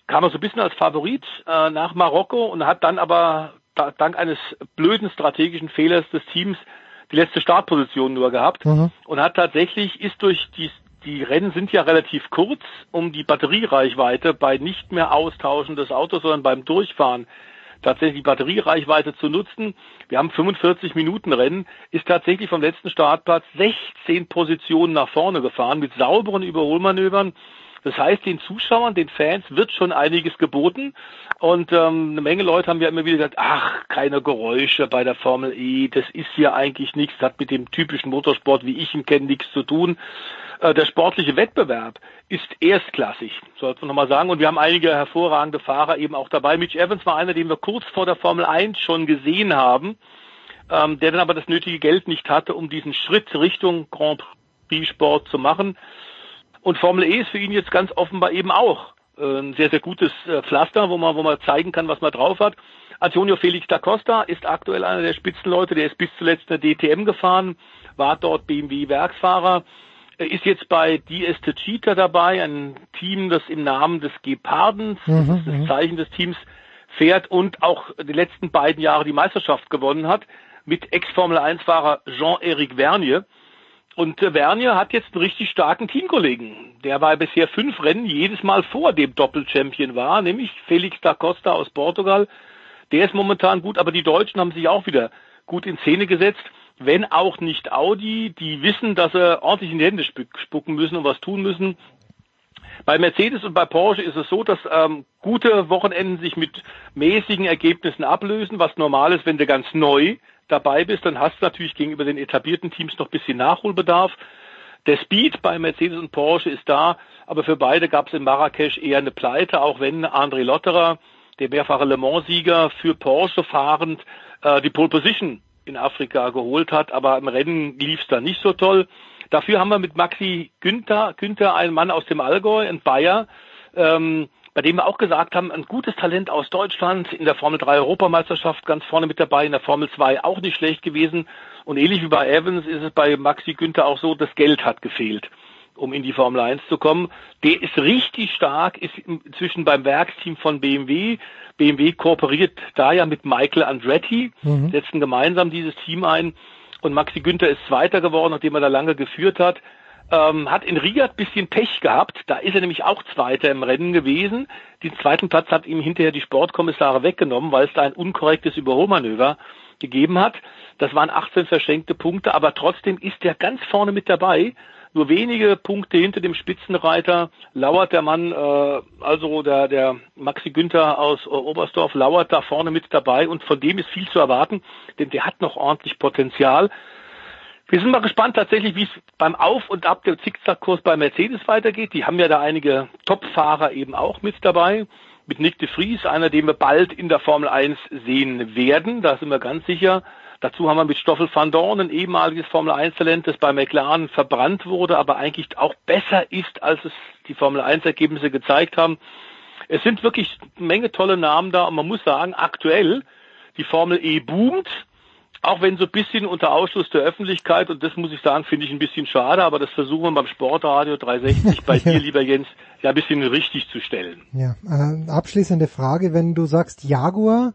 kam er so ein bisschen als Favorit äh, nach Marokko und hat dann aber da, dank eines blöden strategischen Fehlers des Teams die letzte Startposition nur gehabt mhm. und hat tatsächlich, ist durch die, die Rennen sind ja relativ kurz, um die Batteriereichweite bei nicht mehr Austauschen des Autos, sondern beim Durchfahren tatsächlich die Batteriereichweite zu nutzen. Wir haben 45 Minuten Rennen, ist tatsächlich vom letzten Startplatz 16 Positionen nach vorne gefahren mit sauberen Überholmanövern. Das heißt, den Zuschauern, den Fans wird schon einiges geboten. Und ähm, eine Menge Leute haben ja immer wieder gesagt, ach, keine Geräusche bei der Formel E, das ist ja eigentlich nichts, hat mit dem typischen Motorsport, wie ich ihn kenne, nichts zu tun. Äh, der sportliche Wettbewerb ist erstklassig, sollte man nochmal sagen. Und wir haben einige hervorragende Fahrer eben auch dabei. Mitch Evans war einer, den wir kurz vor der Formel 1 schon gesehen haben, ähm, der dann aber das nötige Geld nicht hatte, um diesen Schritt Richtung Grand Prix Sport zu machen. Und Formel E ist für ihn jetzt ganz offenbar eben auch äh, ein sehr, sehr gutes äh, Pflaster, wo man, wo man zeigen kann, was man drauf hat. Antonio Felix da Costa ist aktuell einer der Spitzenleute, der ist bis zuletzt in der DTM gefahren, war dort BMW-Werksfahrer, ist jetzt bei DS Cheetah dabei, ein Team, das im Namen des Gepardens, mhm, das mhm. Zeichen des Teams, fährt und auch die letzten beiden Jahre die Meisterschaft gewonnen hat, mit Ex-Formel-1-Fahrer Jean-Éric Vernier. Und äh, Vernier hat jetzt einen richtig starken Teamkollegen. Der war bisher fünf Rennen jedes Mal vor dem Doppelchampion war, nämlich Felix da Costa aus Portugal. Der ist momentan gut, aber die Deutschen haben sich auch wieder gut in Szene gesetzt wenn auch nicht Audi, die wissen, dass sie ordentlich in die Hände spucken müssen und was tun müssen. Bei Mercedes und bei Porsche ist es so, dass ähm, gute Wochenenden sich mit mäßigen Ergebnissen ablösen, was normal ist, wenn du ganz neu dabei bist, dann hast du natürlich gegenüber den etablierten Teams noch ein bisschen Nachholbedarf. Der Speed bei Mercedes und Porsche ist da, aber für beide gab es in Marrakesch eher eine Pleite, auch wenn André Lotterer, der mehrfache Le Mans-Sieger für Porsche fahrend, äh, die Pole Position in Afrika geholt hat, aber im Rennen lief es da nicht so toll. Dafür haben wir mit Maxi Günther, Günther einen Mann aus dem Allgäu, ein Bayer, ähm, bei dem wir auch gesagt haben, ein gutes Talent aus Deutschland, in der Formel 3 Europameisterschaft ganz vorne mit dabei, in der Formel 2 auch nicht schlecht gewesen. Und ähnlich wie bei Evans ist es bei Maxi Günther auch so, das Geld hat gefehlt um in die Formel 1 zu kommen. Der ist richtig stark, ist inzwischen beim Werksteam von BMW. BMW kooperiert da ja mit Michael Andretti, mhm. setzen gemeinsam dieses Team ein. Und Maxi Günther ist Zweiter geworden, nachdem er da lange geführt hat. Ähm, hat in Riga ein bisschen Pech gehabt. Da ist er nämlich auch Zweiter im Rennen gewesen. Den zweiten Platz hat ihm hinterher die Sportkommissare weggenommen, weil es da ein unkorrektes Überholmanöver gegeben hat. Das waren 18 verschenkte Punkte, aber trotzdem ist er ganz vorne mit dabei. Nur wenige Punkte hinter dem Spitzenreiter lauert der Mann, äh, also der, der Maxi Günther aus Oberstdorf lauert da vorne mit dabei und von dem ist viel zu erwarten, denn der hat noch ordentlich Potenzial. Wir sind mal gespannt tatsächlich, wie es beim Auf und Ab der Zickzackkurs bei Mercedes weitergeht. Die haben ja da einige Top-Fahrer eben auch mit dabei. Mit Nick de Vries, einer, den wir bald in der Formel 1 sehen werden. Da sind wir ganz sicher. Dazu haben wir mit Stoffel van Dorn ein ehemaliges Formel 1 Talent, das bei McLaren verbrannt wurde, aber eigentlich auch besser ist, als es die Formel 1 Ergebnisse gezeigt haben. Es sind wirklich eine Menge tolle Namen da und man muss sagen, aktuell die Formel E boomt, auch wenn so ein bisschen unter Ausschluss der Öffentlichkeit, und das muss ich sagen, finde ich ein bisschen schade, aber das versuchen wir beim Sportradio 360 bei [LAUGHS] dir, lieber Jens, ja ein bisschen richtig zu stellen. Ja, äh, abschließende Frage, wenn du sagst Jaguar,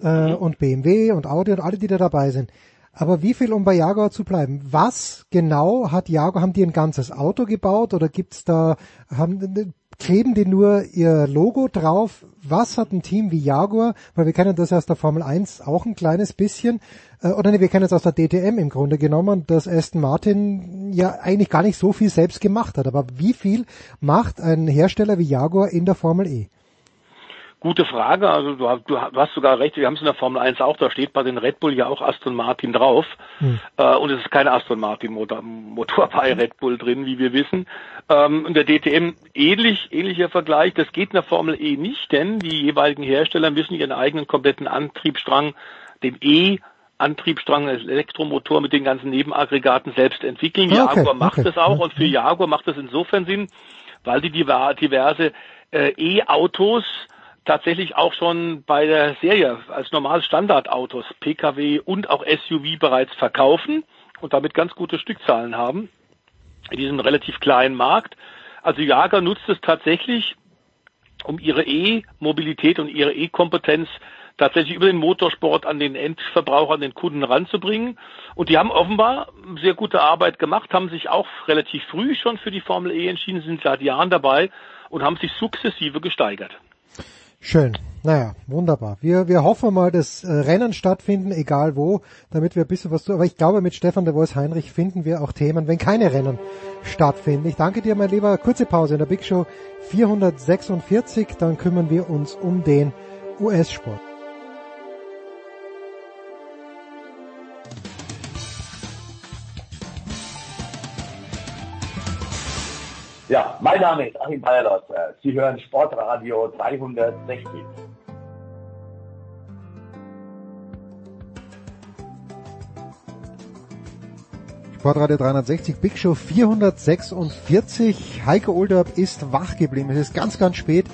äh, mhm. und BMW und Audi und alle, die da dabei sind. Aber wie viel, um bei Jaguar zu bleiben? Was genau hat Jaguar, haben die ein ganzes Auto gebaut oder gibt's da, haben, kleben die nur ihr Logo drauf? Was hat ein Team wie Jaguar, weil wir kennen das aus der Formel 1 auch ein kleines bisschen, äh, oder nee, wir kennen es aus der DTM im Grunde genommen, dass Aston Martin ja eigentlich gar nicht so viel selbst gemacht hat. Aber wie viel macht ein Hersteller wie Jaguar in der Formel E? Gute Frage. Also du, du, hast sogar recht, wir haben es in der Formel 1 auch, da steht bei den Red Bull ja auch Aston Martin drauf. Hm. Äh, und es ist keine Aston Martin Motor, Motor bei Red Bull drin, wie wir wissen. Ähm, in der DTM ähnlich, ähnlicher Vergleich. Das geht in der Formel E nicht, denn die jeweiligen Hersteller müssen ihren eigenen kompletten Antriebsstrang, den E Antriebsstrang, Elektromotor mit den ganzen Nebenaggregaten selbst entwickeln. Ah, okay, Jaguar macht okay. das auch und für Jaguar macht das insofern Sinn, weil die diverse äh, E-Autos tatsächlich auch schon bei der Serie als normales Standardautos Pkw und auch SUV bereits verkaufen und damit ganz gute Stückzahlen haben in diesem relativ kleinen Markt. Also Jager nutzt es tatsächlich, um ihre E-Mobilität und ihre E-Kompetenz tatsächlich über den Motorsport an den Endverbraucher, an den Kunden ranzubringen. Und die haben offenbar sehr gute Arbeit gemacht, haben sich auch relativ früh schon für die Formel E entschieden, sind seit Jahren dabei und haben sich sukzessive gesteigert. Schön. Naja, wunderbar. Wir, wir hoffen mal, dass äh, Rennen stattfinden, egal wo, damit wir ein bisschen was tun. Aber ich glaube, mit Stefan de Voice Heinrich finden wir auch Themen, wenn keine Rennen stattfinden. Ich danke dir, mein Lieber. Kurze Pause in der Big Show 446. Dann kümmern wir uns um den US-Sport. Ja, mein Name ist Achim Bayerlotz. Sie hören Sportradio 360. Sportradio 360, Big Show 446. Heiko Olderb ist wach geblieben. Es ist ganz, ganz spät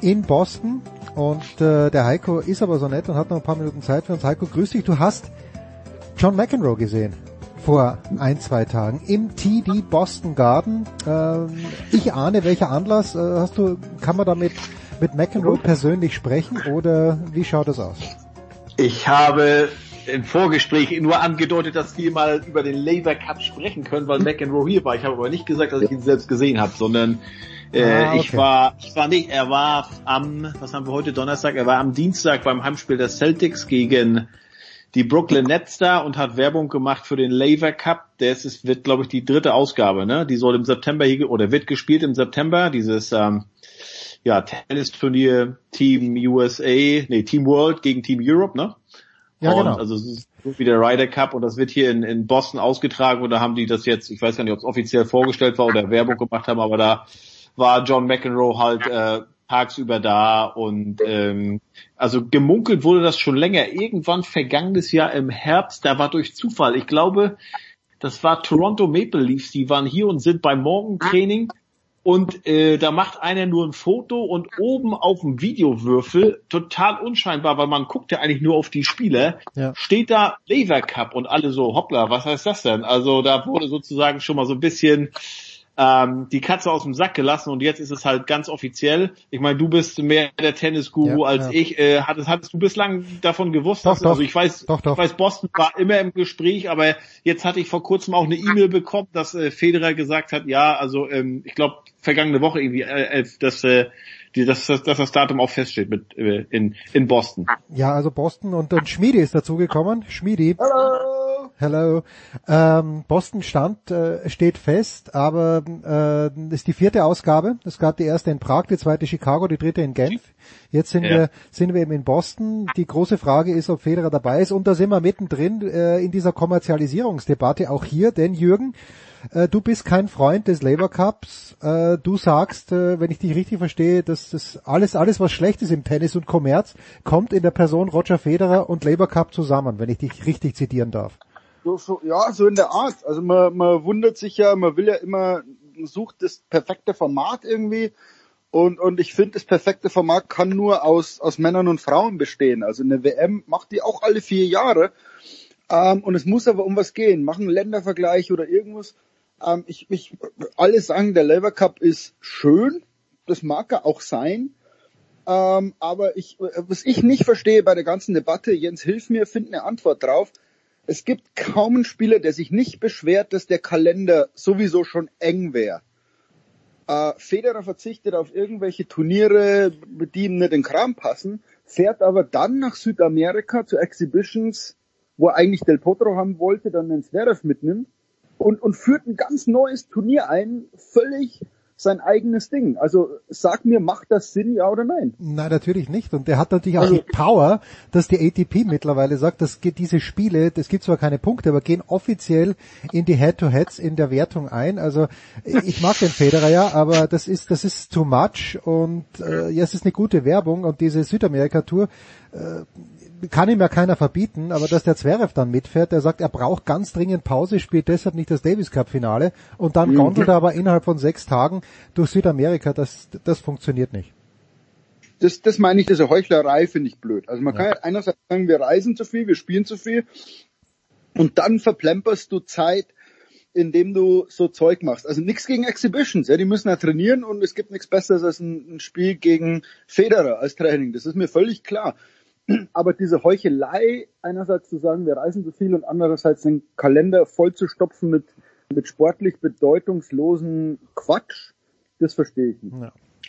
in Boston und äh, der Heiko ist aber so nett und hat noch ein paar Minuten Zeit für uns. Heiko, grüß dich. Du hast John McEnroe gesehen vor ein, zwei Tagen im TD Boston Garden. Ähm, ich ahne, welcher Anlass äh, hast du, kann man damit mit McEnroe persönlich sprechen oder wie schaut das aus? Ich habe im Vorgespräch nur angedeutet, dass wir mal über den Labour Cup sprechen können, weil McEnroe hier war. Ich habe aber nicht gesagt, dass ich ihn selbst gesehen habe, sondern äh, ah, okay. ich war, ich war nicht, er war am, was haben wir heute Donnerstag? Er war am Dienstag beim Heimspiel der Celtics gegen die Brooklyn Nets da und hat Werbung gemacht für den Laver Cup. Das ist, wird, glaube ich, die dritte Ausgabe, ne? Die soll im September hier, oder wird gespielt im September, dieses ähm, ja, Tennisturnier Team USA, nee, Team World gegen Team Europe, ne? Ja, und genau. Also es ist so wie der Ryder Cup und das wird hier in, in Boston ausgetragen und da haben die das jetzt, ich weiß gar nicht, ob es offiziell vorgestellt war oder Werbung gemacht haben, aber da war John McEnroe halt äh, tagsüber da und ähm, also gemunkelt wurde das schon länger. Irgendwann vergangenes Jahr im Herbst, da war durch Zufall, ich glaube, das war Toronto Maple Leafs, die waren hier und sind beim Morgentraining und äh, da macht einer nur ein Foto und oben auf dem Videowürfel, total unscheinbar, weil man guckt ja eigentlich nur auf die Spieler, ja. steht da Lever Cup und alle so, hoppla, was heißt das denn? Also da wurde sozusagen schon mal so ein bisschen ähm, die Katze aus dem Sack gelassen und jetzt ist es halt ganz offiziell. Ich meine, du bist mehr der Tennisguru Ja, als ja. ich. Äh, hattest, hattest du bislang davon gewusst? Doch, dass, doch. Also ich weiß, Doch, doch. ich weiß, Boston war immer im Gespräch, aber jetzt hatte ich vor kurzem auch eine E-Mail bekommen, dass äh, Federer gesagt hat, ja, also ähm, ich glaube vergangene Woche irgendwie, äh, elf, dass, äh, die, dass, dass, dass das Datum auch feststeht mit äh, in, in Boston. Ja, also Boston und dann Schmiedi ist dazugekommen. Schmiedi. Hello. Hello. Ähm, Boston stand, äh, steht fest, aber äh, ist die vierte Ausgabe. Es gab die erste in Prag, die zweite Chicago, die dritte in Genf. Jetzt sind Ja. wir sind wir eben in Boston. Die große Frage ist, ob Federer dabei ist. Und da sind wir mittendrin äh, in dieser Kommerzialisierungsdebatte auch hier, denn Jürgen, äh, du bist kein Freund des Labour Cups. Äh, du sagst, äh, wenn ich dich richtig verstehe, dass das alles, alles was schlecht ist im Tennis und Kommerz, kommt in der Person Roger Federer und Labour Cup zusammen, wenn ich dich richtig zitieren darf. So, so, ja, so in der Art. Also man, man wundert sich ja, man will ja immer, sucht das perfekte Format irgendwie. Und, und ich finde, das perfekte Format kann nur aus, aus Männern und Frauen bestehen. Also eine WM macht die auch alle vier Jahre. Ähm, und es muss aber um was gehen. Machen Ländervergleich oder irgendwas. Ähm, ich, ich, alle sagen, der Lever Cup ist schön. Das mag er auch sein. Ähm, aber ich, was ich nicht verstehe bei der ganzen Debatte, Jens, hilf mir, find eine Antwort drauf. Es gibt kaum einen Spieler, der sich nicht beschwert, dass der Kalender sowieso schon eng wäre. Äh, Federer verzichtet auf irgendwelche Turniere, die ihm nicht in den Kram passen, fährt aber dann nach Südamerika zu Exhibitions, wo er eigentlich Del Potro haben wollte, dann den Zverev mitnimmt und, und führt ein ganz neues Turnier ein, völlig sein eigenes Ding. Also sag mir, macht das Sinn, ja oder nein? Nein, natürlich nicht. Und der hat natürlich auch die Power, dass die ATP mittlerweile sagt, dass geht diese Spiele, das gibt zwar keine Punkte, aber gehen offiziell in die Head-to-Heads in der Wertung ein. Also ich mag den Federer ja, aber das ist das ist too much und äh, ja, es ist eine gute Werbung und diese Südamerika-Tour äh, kann ihm ja keiner verbieten, aber dass der Zverev dann mitfährt, der sagt, er braucht ganz dringend Pause, spielt deshalb nicht das Davis Cup Finale und dann Mhm. gondelt er aber innerhalb von sechs Tagen durch Südamerika, das, das funktioniert nicht. Das, das meine ich, diese Heuchlerei finde ich blöd. Also man kann ja einerseits sagen, wir reisen zu viel, wir spielen zu viel und dann verplemperst du Zeit, indem du so Zeug machst. Also nichts gegen Exhibitions, ja, die müssen ja trainieren und es gibt nichts Besseres als ein, ein Spiel gegen Federer als Training. Das ist mir völlig klar. Aber diese Heuchelei, einerseits zu sagen, wir reisen zu viel und andererseits den Kalender voll zu stopfen mit, mit sportlich bedeutungslosen Quatsch, das verstehe ich nicht.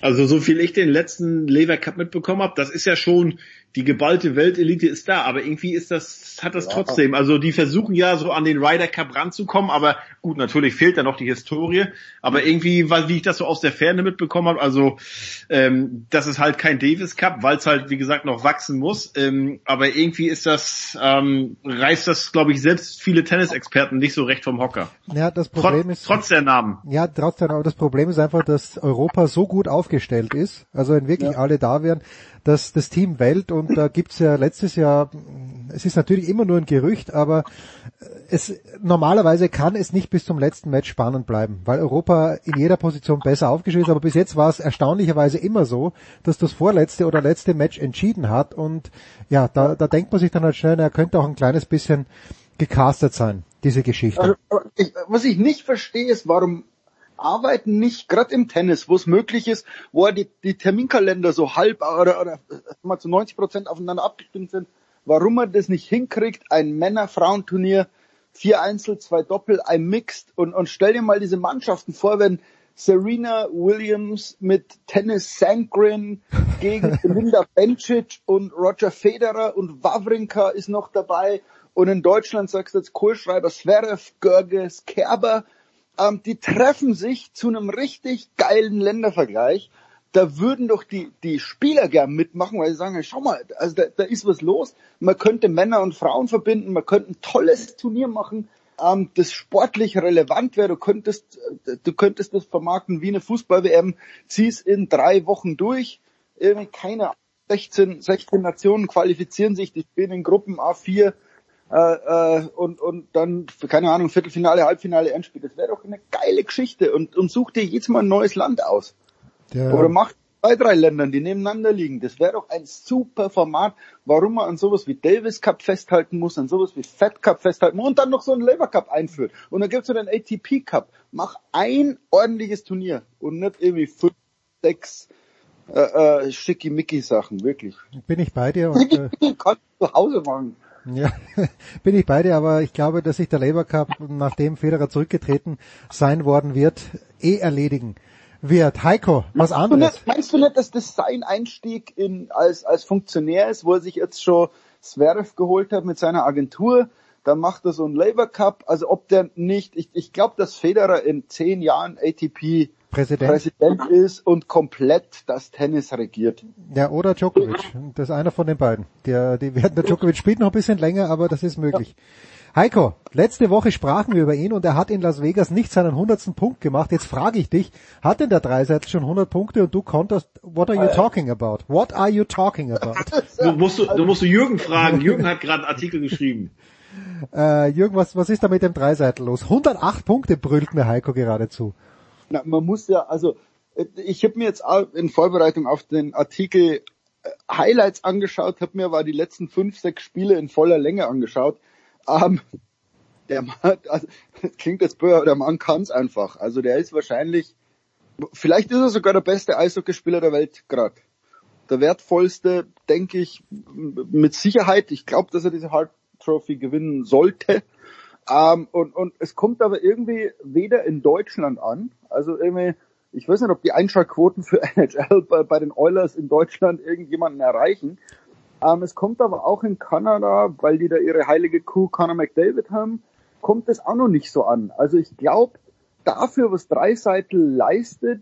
Also so viel ich den letzten Lever Cup mitbekommen habe, das ist ja schon die geballte Weltelite ist da, aber irgendwie ist das hat das Ja. trotzdem. Also die versuchen ja so an den Ryder Cup ranzukommen, aber gut, natürlich fehlt da noch die Historie, aber irgendwie, weil wie ich das so aus der Ferne mitbekommen habe, also ähm, das ist halt kein Davis Cup, weil es halt wie gesagt noch wachsen muss, ähm, aber irgendwie ist das ähm, reißt das, glaube ich, selbst viele Tennisexperten nicht so recht vom Hocker. Ja, das Problem Trotz, ist trotz der Namen. Ja, trotzdem, aber das Problem ist einfach, dass Europa so gut aufgestellt ist, also wenn wirklich alle da wären, dass das Team Welt und da gibt's ja letztes Jahr, es ist natürlich immer nur ein Gerücht, aber es normalerweise kann es nicht bis zum letzten Match spannend bleiben, weil Europa in jeder Position besser aufgestellt ist, aber bis jetzt war es erstaunlicherweise immer so, dass das vorletzte oder letzte Match entschieden hat. Und ja, da, da denkt man sich dann halt schnell, er könnte auch ein kleines bisschen gecastet sein, diese Geschichte. Also, ich, was ich nicht verstehe, ist, warum arbeiten nicht, gerade im Tennis, wo es möglich ist, wo die, die Terminkalender so halb oder, oder äh, mal zu 90 Prozent aufeinander abgestimmt sind, warum man das nicht hinkriegt, ein Männer-Frauen-Turnier, vier Einzel, zwei Doppel, ein Mixed. Und, und stell dir mal diese Mannschaften vor, wenn Serena Williams mit Tennis Sangrin [LAUGHS] gegen Linda Bencic und Roger Federer und Wawrinka ist noch dabei. Und in Deutschland sagst du jetzt Kohlschreiber, Zverev, Görges, Kerber, ähm, die treffen sich zu einem richtig geilen Ländervergleich. Da würden doch die, die Spieler gern mitmachen, weil sie sagen, schau mal, also da, da ist was los. Man könnte Männer und Frauen verbinden, man könnte ein tolles Turnier machen, ähm, das sportlich relevant wäre. Du könntest, äh, du könntest das vermarkten wie eine Fußball-WM, zieh's in drei Wochen durch. Irgendwie keine 16, 16 Nationen qualifizieren sich, die spielen in Gruppen A4 äh, äh, und, und dann, keine Ahnung, Viertelfinale, Halbfinale, Endspiel. Das wäre doch eine geile Geschichte und, und such dir jetzt mal ein neues Land aus. Der- Oder mach zwei, drei Ländern, die nebeneinander liegen. Das wäre doch ein super Format, warum man an sowas wie Davis Cup festhalten muss, an sowas wie Fed Cup festhalten muss und dann noch so einen Labour Cup einführt. Und dann gibt's so den ATP Cup. Mach ein ordentliches Turnier und nicht irgendwie fünf, sechs äh, äh, schickimicki-Sachen, wirklich. Bin ich bei dir. Und, äh, Kannst du zu Hause machen. Ja, [LAUGHS] bin ich bei dir, aber ich glaube, dass sich der Labour Cup, nachdem Federer zurückgetreten sein worden wird, eh erledigen wird. Heiko, was anderes. Du nicht, meinst du nicht, dass das sein Einstieg in, als, als Funktionär ist, wo er sich jetzt schon Zverev geholt hat mit seiner Agentur? Dann macht er so einen Labour Cup. Also ob der nicht, ich, ich glaube, dass Federer in zehn Jahren ATP Präsident. Präsident ist und komplett das Tennis regiert. Ja, oder Djokovic. Das ist einer von den beiden. Der, die werden der Djokovic spielt noch ein bisschen länger, aber das ist möglich. Heiko, letzte Woche sprachen wir über ihn und er hat in Las Vegas nicht seinen hundertsten Punkt gemacht. Jetzt frage ich dich, hat denn der Dreiseitel schon 100 Punkte und du konntest, what are you talking about? What are you talking about? [LAUGHS] Du musst du, du musst du Jürgen fragen. Jürgen hat gerade einen Artikel geschrieben. Äh, Jürgen, was, was ist da mit dem Dreiseitel los? 108 Punkte brüllt mir Heiko geradezu. Na, man muss ja, also ich habe mir jetzt auch in Vorbereitung auf den Artikel äh, Highlights angeschaut, habe mir aber die letzten fünf, sechs Spiele in voller Länge angeschaut. Ähm, der Mann, also, das [LAUGHS] klingt jetzt böse, der Mann kann es einfach. Also der ist wahrscheinlich, vielleicht ist er sogar der beste Eishockeyspieler der Welt gerade. Der wertvollste, denke ich, mit Sicherheit. Ich glaube, dass er diese Hart Trophy gewinnen sollte. Ähm, und, und es kommt aber irgendwie weder in Deutschland an, also irgendwie, ich weiß nicht, ob die Einschaltquoten für [LAUGHS] NHL bei, bei den Oilers in Deutschland irgendjemanden erreichen. Ähm, es kommt aber auch in Kanada, weil die da ihre heilige Kuh Conor McDavid haben, kommt es auch noch nicht so an. Also ich glaube, dafür, was Dreiseitel leistet,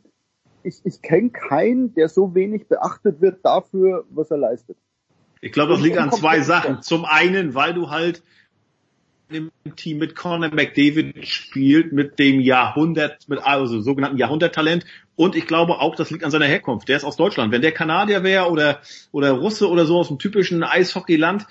ich, ich kenne keinen, der so wenig beachtet wird dafür, was er leistet. Ich glaube, das liegt an zwei Sachen. Zum einen, weil du halt im Team mit Conor McDavid spielt, mit dem Jahrhundert, mit also sogenannten Jahrhunderttalent. Und ich glaube auch, das liegt an seiner Herkunft. Der ist aus Deutschland. Wenn der Kanadier wäre oder, oder Russe oder so aus dem typischen Eishockeyland,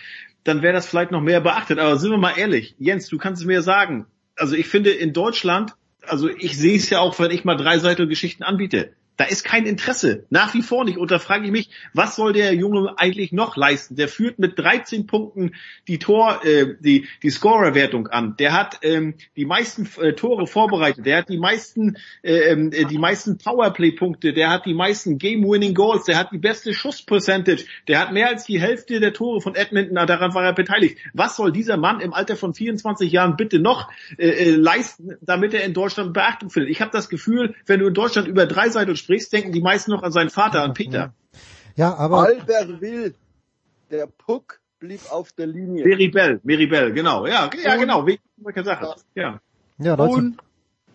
dann wäre das vielleicht noch mehr beachtet. Aber sind wir mal ehrlich, Jens, du kannst es mir sagen. Also ich finde in Deutschland, also ich sehe es ja auch, wenn ich mal drei Seiten Geschichten anbiete. Da ist kein Interesse. Nach wie vor nicht. Und da frage ich mich, was soll der Junge eigentlich noch leisten? Der führt mit 13 Punkten die Tor, äh, die, die Scorerwertung an. Der hat ähm, die meisten äh, Tore vorbereitet. Der hat die meisten, äh, äh, die meisten Powerplay-Punkte. Der hat die meisten Game-Winning Goals. Der hat die beste Schuss-Percentage. Der hat mehr als die Hälfte der Tore von Edmonton. Daran war er beteiligt. Was soll dieser Mann im Alter von 24 Jahren bitte noch äh, äh, leisten, damit er in Deutschland Beachtung findet? Ich habe das Gefühl, wenn du in Deutschland über drei Seiten sprichst, denken die meisten noch an seinen Vater, an Peter. Ja, aber... Albert Will, der Puck blieb auf der Linie. Meribel, Meribel, genau. Ja, ja genau, wie Sache. Ja. Ja, 19,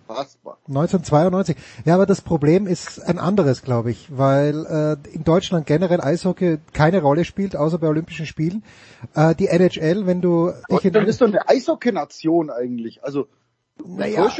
Unfassbar. 1992. Ja, aber das Problem ist ein anderes, glaube ich, weil äh, in Deutschland generell Eishockey keine Rolle spielt, außer bei Olympischen Spielen. Äh, die NHL, wenn du dich in, Dann ist doch eine Eishockey-Nation eigentlich. Also, Naja.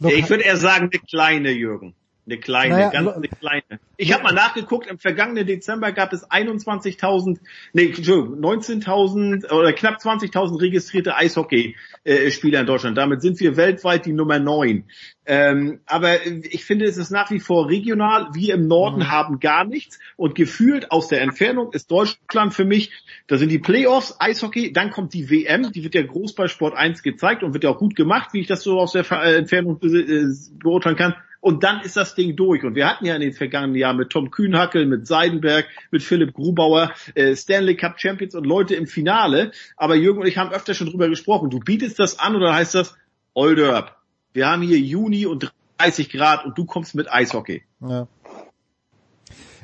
Ich würde eher sagen, eine kleine, Jürgen. Eine kleine, Naja, ganz eine kleine. Ich habe mal nachgeguckt, im vergangenen Dezember gab es 21.000, nee, Entschuldigung, 19.000 oder knapp 20.000 registrierte Eishockey-Spieler in Deutschland. Damit sind wir weltweit die Nummer 9. Ähm, aber ich finde, es ist nach wie vor regional. Wir im Norden haben gar nichts. Und gefühlt aus der Entfernung ist Deutschland für mich, da sind die Playoffs, Eishockey, dann kommt die WM, die wird ja groß bei Sport 1 gezeigt und wird ja auch gut gemacht, wie ich das so aus der äh, Entfernung äh, beurteilen kann. Und dann ist das Ding durch. Und wir hatten ja in den vergangenen Jahren mit Tom Kühnhackel, mit Seidenberg, mit Philipp Grubauer, äh, Stanley Cup Champions und Leute im Finale. Aber Jürgen und ich haben öfter schon drüber gesprochen. Du bietest das an oder heißt das, Olderb, wir haben hier Juni und 30 Grad und du kommst mit Eishockey. Ja.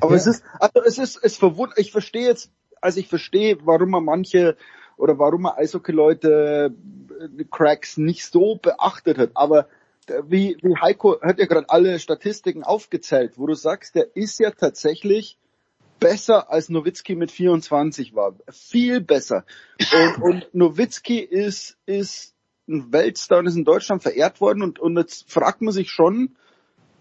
Aber es ist, also es ist, es verwundert, ich verstehe jetzt, also ich verstehe, warum man manche oder warum man Eishockey-Leute, äh, Cracks nicht so beachtet hat, aber wie, wie Heiko hat ja gerade alle Statistiken aufgezählt, wo du sagst, der ist ja tatsächlich besser als Nowitzki mit 24 war. Viel besser. Und, und Nowitzki ist, ist ein Weltstar und ist in Deutschland verehrt worden und, und jetzt fragt man sich schon,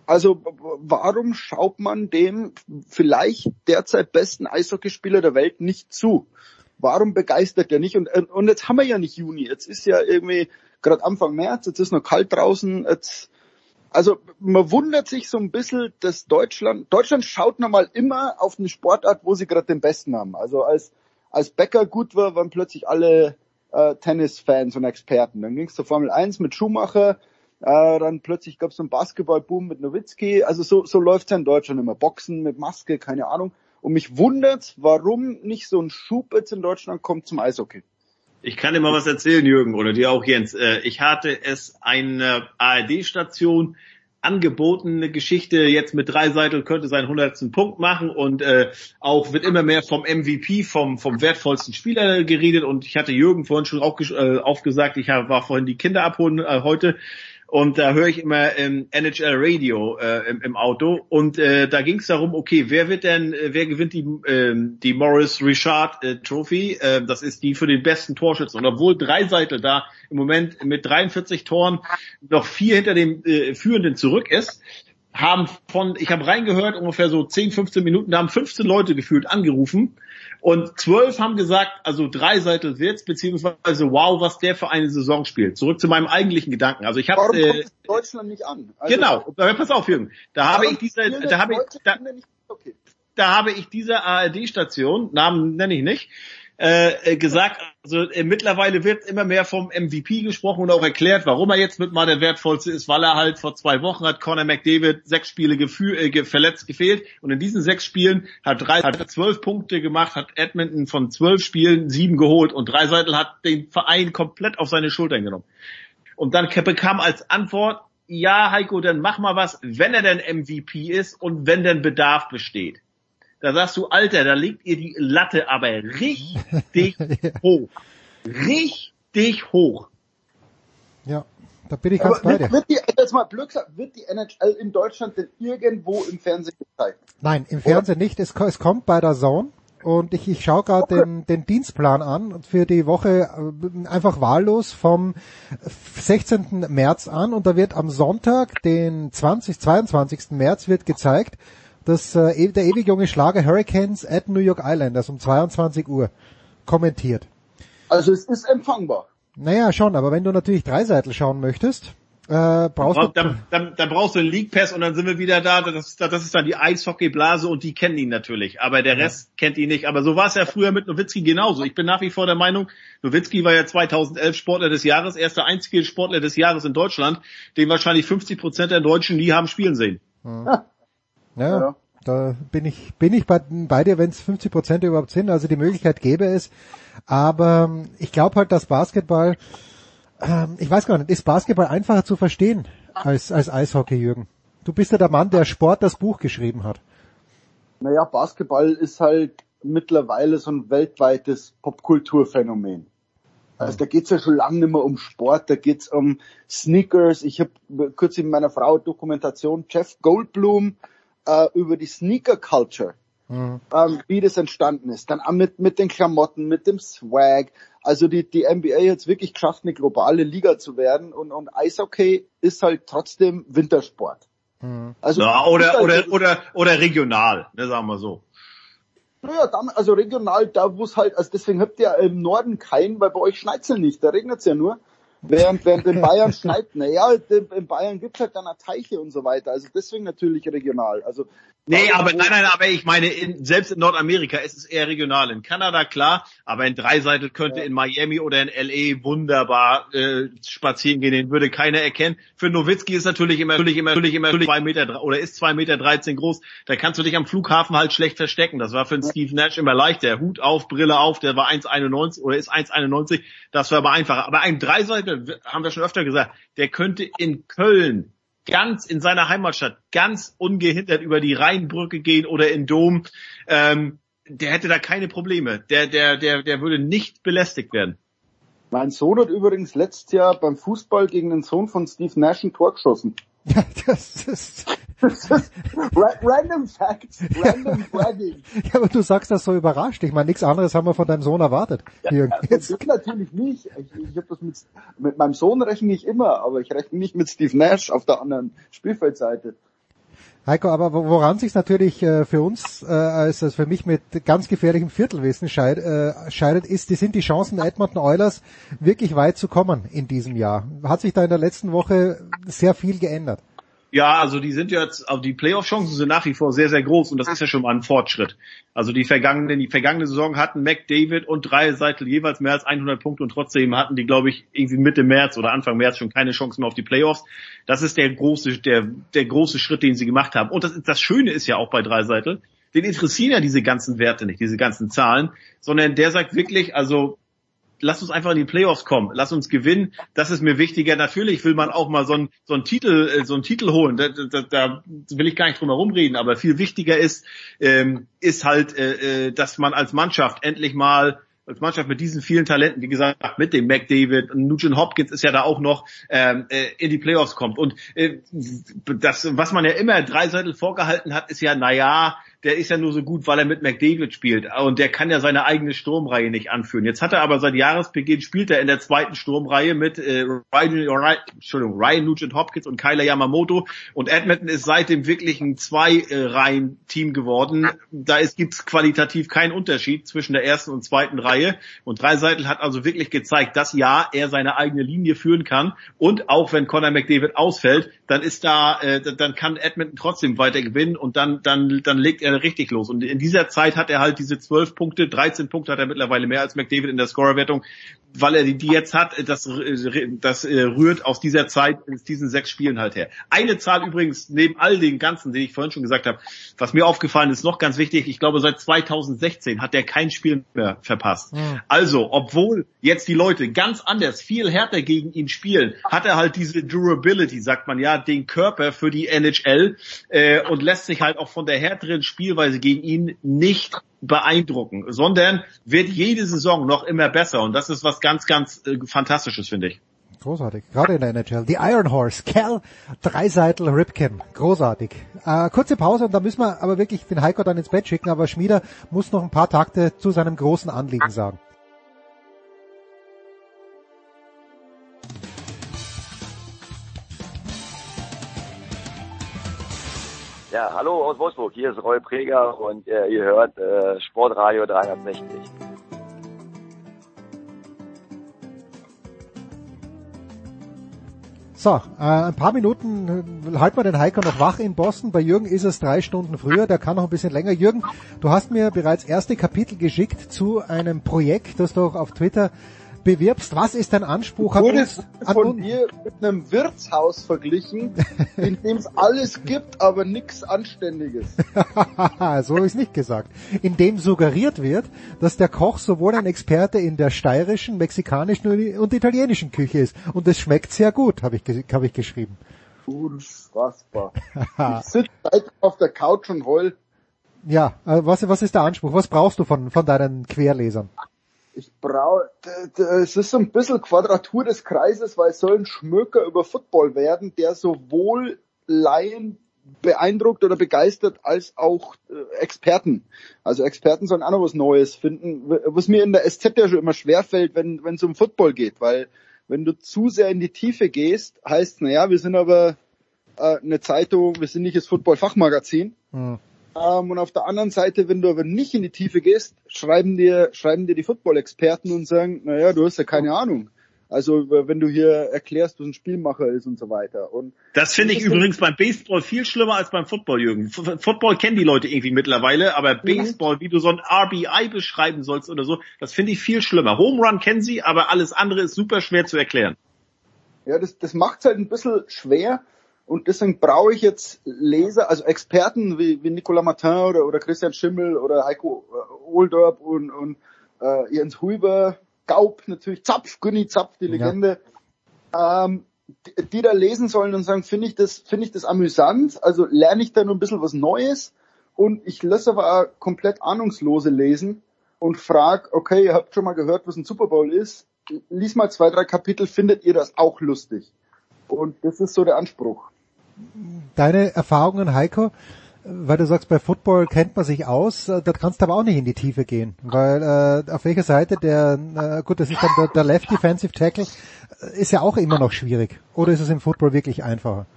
also warum schaut man dem vielleicht derzeit besten Eishockeyspieler der Welt nicht zu? Warum begeistert er nicht? Und, und jetzt haben wir ja nicht Juni. Jetzt ist ja irgendwie gerade Anfang März, jetzt ist noch kalt draußen. Jetzt, also man wundert sich so ein bisschen, dass Deutschland, Deutschland schaut normal immer auf eine Sportart, wo sie gerade den Besten haben. Also als, als Becker gut war, waren plötzlich alle äh, Tennisfans und Experten. Dann ging es zur Formel 1 mit Schumacher, äh, dann plötzlich gab es einen Basketballboom mit Nowitzki. Also so, so läuft's ja in Deutschland immer. Boxen mit Maske, keine Ahnung. Und mich wundert, warum nicht so ein Schub jetzt in Deutschland kommt zum Eishockey. Ich kann dir mal was erzählen, Jürgen, oder dir auch, Jens. Äh, ich hatte es eine ARD-Station angeboten, eine Geschichte jetzt mit drei Seiten könnte seinen hundertsten Punkt machen und äh, auch wird immer mehr vom MVP, vom, vom wertvollsten Spieler geredet und ich hatte Jürgen vorhin schon auch äh, aufgesagt, ich war vorhin die Kinder abholen heute und da höre ich immer ähm, NHL Radio äh, im, im Auto und äh, da ging es darum, okay, wer wird denn, äh, wer gewinnt die äh, die Morris Richard äh, Trophy? Äh, das ist die für den besten Torschützen. Und obwohl drei Seiten da im Moment mit 43 Toren noch vier hinter dem äh, Führenden zurück ist, haben von, ich habe reingehört, ungefähr so 10, 15 Minuten, da haben 15 Leute gefühlt angerufen und zwölf haben gesagt, also drei Seiten wird's, beziehungsweise wow, was der für eine Saison spielt. Zurück zu meinem eigentlichen Gedanken. Also ich habe Warum äh, Deutschland nicht an? Also, genau, pass auf, Jürgen. Da habe ich diese, da habe ich, da, okay. da habe ich diese ARD-Station, Namen nenne ich nicht, äh, äh, gesagt, also äh, mittlerweile wird immer mehr vom MVP gesprochen und auch erklärt, warum er jetzt mit mal der wertvollste ist, weil er halt vor zwei Wochen hat Conor McDavid sechs Spiele gefühl, äh, verletzt gefehlt und in diesen sechs Spielen hat drei hat zwölf Punkte gemacht, hat Edmonton von zwölf Spielen sieben geholt und Dreiseitel hat den Verein komplett auf seine Schultern genommen. Und dann bekam als Antwort, ja Heiko, dann mach mal was, wenn er denn MVP ist und wenn denn Bedarf besteht. Da sagst du, Alter, da legt ihr die Latte aber richtig [LAUGHS] hoch. Richtig hoch. Ja, da bin ich ganz aber bei dir. Wird die, jetzt mal Glück, wird die NHL in Deutschland denn irgendwo im Fernsehen gezeigt? Nein, im Fernsehen nicht. Es, es, kommt bei der Zone. Und ich, ich schaue gerade okay. den, den Dienstplan an für die Woche äh, einfach wahllos vom 16. März an und da wird am Sonntag, den 20, 22. März wird gezeigt, das, äh, der ewig junge Schlager Hurricanes at New York Islanders um 22 Uhr kommentiert. Also es ist empfangbar. Naja, schon, aber wenn du natürlich Dreiseitel schauen möchtest, äh, brauchst du... Dann, dann, dann brauchst du einen League Pass und dann sind wir wieder da. Das, das ist dann die Eishockeyblase und die kennen ihn natürlich. Aber der Rest ja. kennt ihn nicht. Aber so war es ja früher mit Nowitzki genauso. Ich bin nach wie vor der Meinung, Nowitzki war ja 2011 Sportler des Jahres, erster einzige Sportler des Jahres in Deutschland, den wahrscheinlich 50 Prozent der Deutschen nie haben spielen sehen. Ja. Ja, ja, da bin ich, bin ich bei, bei dir, wenn es 50 Prozent überhaupt sind. Also die Möglichkeit gäbe es. Aber ähm, ich glaube halt, dass Basketball, ähm, ich weiß gar nicht, ist Basketball einfacher zu verstehen als, als Eishockey, Jürgen? Du bist ja der Mann, der Sport das Buch geschrieben hat. Naja, Basketball ist halt mittlerweile so ein weltweites Popkulturphänomen. Also da geht's ja schon lange nicht mehr um Sport, da geht's um Sneakers. Ich habe kurz in meiner Frau Dokumentation Jeff Goldblum äh, über die Sneaker Culture, mhm. ähm, wie das entstanden ist. Dann auch mit, mit den Klamotten, mit dem Swag. Also die, die NBA jetzt wirklich geschafft, eine globale Liga zu werden und, und Eishockey ist halt trotzdem Wintersport. Mhm. Also ja, oder, halt oder, oder, oder regional, ne, sagen wir so. Naja, dann, also regional, da wo es halt, also deswegen habt ihr im Norden keinen, weil bei euch schneit's ja nicht, da regnet's ja nur. Während, während in Bayern schneit, naja, in Bayern gibt's halt dann Teiche und so weiter. Also deswegen natürlich regional. Also Nee, aber nein, nein, aber ich meine, in, selbst in Nordamerika ist es eher regional. In Kanada klar, aber in Dreiseitel könnte ja. in Miami oder in LA wunderbar äh, spazieren gehen, den würde keiner erkennen. Für Nowitzki ist natürlich immer, natürlich immer, natürlich immer zwei Meter oder ist zwei Meter dreizehn groß. Da kannst du dich am Flughafen halt schlecht verstecken. Das war für den. Steve Nash immer leichter. Hut auf, Brille auf, der war 1,91 oder ist 1,91. Das war aber einfacher. Aber ein Dreiseitel, haben wir schon öfter gesagt, der könnte in Köln ganz in seiner Heimatstadt ganz ungehindert über die Rheinbrücke gehen oder in Dom, ähm, der hätte da keine Probleme. Der, der, der, der würde nicht belästigt werden. Mein Sohn hat übrigens letztes Jahr beim Fußball gegen den Sohn von Steve Nash ein Tor geschossen. [LAUGHS] Ja, das ist, random Facts, [LAUGHS] random bragging. ja, aber du sagst das so überrascht. Ich meine, nichts anderes haben wir von deinem Sohn erwartet. Ja, das natürlich nicht. Ich, ich habe das mit, mit meinem Sohn rechne ich immer, aber ich rechne nicht mit Steve Nash auf der anderen Spielfeldseite. Heiko, aber woran sich natürlich äh, für uns, äh, als, als für mich mit ganz gefährlichem Viertelwissen scheid, äh, scheidet, ist, die sind die Chancen der Edmonton Oilers wirklich weit zu kommen in diesem Jahr. Hat sich da in der letzten Woche sehr viel geändert? Ja, also die sind jetzt, also die Playoff-Chancen sind nach wie vor sehr, sehr groß und das ist ja schon mal ein Fortschritt. Also die vergangene, die vergangene Saison hatten McDavid und drei Seitel jeweils mehr als 100 Punkte und trotzdem hatten die, glaube ich, irgendwie Mitte März oder Anfang März schon keine Chance mehr auf die Playoffs. Das ist der große, der, der große Schritt, den sie gemacht haben. Und das, das Schöne ist ja auch bei drei Seitel, den interessieren ja diese ganzen Werte nicht, diese ganzen Zahlen, sondern der sagt wirklich, also lass uns einfach in die Playoffs kommen, lass uns gewinnen, das ist mir wichtiger. Natürlich will man auch mal so einen so einen Titel, äh, so einen Titel holen, da, da, da will ich gar nicht drum herum reden, aber viel wichtiger ist, ähm, ist halt, äh, äh, dass man als Mannschaft endlich mal als Mannschaft mit diesen vielen Talenten, wie gesagt, mit dem McDavid und Nugent Hopkins ist ja da auch noch ähm, äh, in die Playoffs kommt. Und äh, das, was man ja immer drei Dreisettel vorgehalten hat, ist ja, naja, der ist ja nur so gut, weil er mit McDavid spielt. Und der kann ja seine eigene Sturmreihe nicht anführen. Jetzt hat er aber seit Jahresbeginn spielt er in der zweiten Sturmreihe mit äh, Ryan, Ryan, Entschuldigung, Ryan Nugent Hopkins und Kyler Yamamoto. Und Edmonton ist seitdem wirklich ein Zwei-Reihen-Team geworden. Da gibt es qualitativ keinen Unterschied zwischen der ersten und zweiten Reihe. Und Dreiseitel hat also wirklich gezeigt, dass ja, er seine eigene Linie führen kann. Und auch wenn Conor McDavid ausfällt, dann ist da, äh, dann kann Edmonton trotzdem weiter gewinnen und dann, dann, dann legt er richtig los. Und in dieser Zeit hat er halt diese 12 Punkte, 13 Punkte hat er mittlerweile mehr als McDavid in der Scorerwertung, weil er die jetzt hat, das, das äh, rührt aus dieser Zeit, aus diesen sechs Spielen halt her. Eine Zahl übrigens, neben all den ganzen, den ich vorhin schon gesagt habe, was mir aufgefallen ist, noch ganz wichtig, ich glaube seit 2016 hat er kein Spiel mehr verpasst. Mhm. Also, obwohl jetzt die Leute ganz anders, viel härter gegen ihn spielen, hat er halt diese Durability, sagt man ja, den Körper für die NHL äh, und lässt sich halt auch von der härteren Spielweise gegen ihn nicht beeindrucken, sondern wird jede Saison noch immer besser und das ist was ganz, ganz äh, Fantastisches, finde ich. Großartig, gerade in der NHL. Die Iron Horse, Cal Dreiseitel Ripken, großartig. Äh, kurze Pause und da müssen wir aber wirklich den Heiko dann ins Bett schicken, aber Schmieder muss noch ein paar Takte zu seinem großen Anliegen sagen. Ja, hallo aus Wolfsburg, hier ist Roy Preger und äh, ihr hört äh, Sportradio 360. So, äh, ein paar Minuten äh, halten wir den Heiko noch wach in Boston. Bei Jürgen ist es drei Stunden früher, der kann noch ein bisschen länger. Jürgen, du hast mir bereits erste Kapitel geschickt zu einem Projekt, das du auch auf Twitter bewirbst. Was ist dein Anspruch an uns? An von uns? dir mit einem Wirtshaus verglichen, [LAUGHS] in dem es alles gibt, aber nichts Anständiges. [LAUGHS] so habe ich es nicht gesagt. In dem suggeriert wird, dass der Koch sowohl ein Experte in der steirischen, mexikanischen und italienischen Küche ist. Und es schmeckt sehr gut, habe ich, hab ich geschrieben. Unfassbar. [LAUGHS] ich sitze auf der Couch und heul. Ja, äh, was, was ist der Anspruch? Was brauchst du von, von deinen Querlesern? Ich brauche, es ist so ein bisschen Quadratur des Kreises, weil es soll ein Schmöker über Football werden, der sowohl Laien beeindruckt oder begeistert als auch äh, Experten. Also Experten sollen auch noch was Neues finden, was mir in der SZ ja schon immer schwerfällt, wenn es um Football geht, weil wenn du zu sehr in die Tiefe gehst, heißt, naja, wir sind aber äh, eine Zeitung, wir sind nicht das Football-Fachmagazin. Mhm. Ähm, und auf der anderen Seite, wenn du aber nicht in die Tiefe gehst, schreiben dir, schreiben dir die Football-Experten und sagen, naja, du hast ja keine Ahnung. Also wenn du hier erklärst, was ein Spielmacher ist und so weiter. Und das finde ich übrigens beim Baseball viel schlimmer als beim Football, Jürgen. Football kennen die Leute irgendwie mittlerweile, aber Baseball, wie du so ein RBI beschreiben sollst oder so, das finde ich viel schlimmer. Home Run kennen sie, aber alles andere ist super schwer zu erklären. Ja, das, das macht es halt ein bisschen schwer. Und deswegen brauche ich jetzt Leser, also Experten wie, wie Nicolas Martin oder, oder Christian Schimmel oder Heiko äh, Oldorp und, und äh, Jens Huber, Gaub natürlich, Zapf, Günni Zapf, die Legende, ja. ähm, die, die, da lesen sollen und sagen, finde ich das, finde ich das amüsant, also lerne ich da nur ein bisschen was Neues? Und ich lasse aber auch komplett Ahnungslose lesen und frag, okay, ihr habt schon mal gehört, was ein Super Bowl ist, lies mal zwei, drei Kapitel, findet ihr das auch lustig? Und das ist so der Anspruch deine Erfahrungen, Heiko? Weil du sagst, bei Football kennt man sich aus, äh, da kannst du aber auch nicht in die Tiefe gehen, weil äh, auf welcher Seite der, äh, gut, das ist dann der, der Left Defensive Tackle, äh, ist ja auch immer noch schwierig. Oder ist es im Football wirklich einfacher?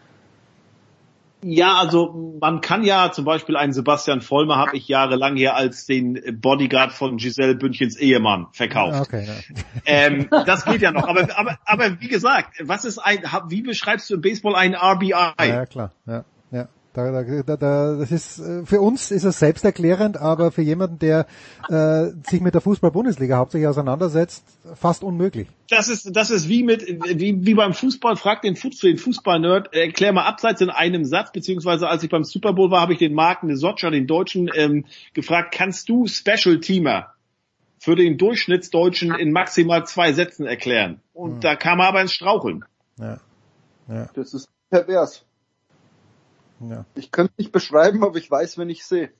Ja, also man kann ja zum Beispiel einen Sebastian Vollmer habe ich jahrelang hier als den Bodyguard von Giselle Bündchens Ehemann verkauft. Okay, ja. ähm, das geht ja noch. Aber, aber, aber wie gesagt, was ist ein, wie beschreibst du im Baseball ein RBI? Ja, klar. Ja. Da, da, da, das ist äh, für uns ist es selbsterklärend, aber für jemanden, der äh, sich mit der Fußball-Bundesliga hauptsächlich auseinandersetzt, fast unmöglich. Das ist das ist wie mit wie, wie beim Fußball. Fragt den, Fußball, den Fußball-Nerd, erklär mal abseits in einem Satz, beziehungsweise als ich beim Super Bowl war, habe ich den Marken Sotscher, den Deutschen, ähm, gefragt: Kannst du Special Teamer für den Durchschnittsdeutschen in maximal zwei Sätzen erklären? Und hm. da kam er aber ins Straucheln. Ja. ja. Das ist pervers. Ja. Ich könnte nicht beschreiben, aber ich weiß, wenn ich sehe.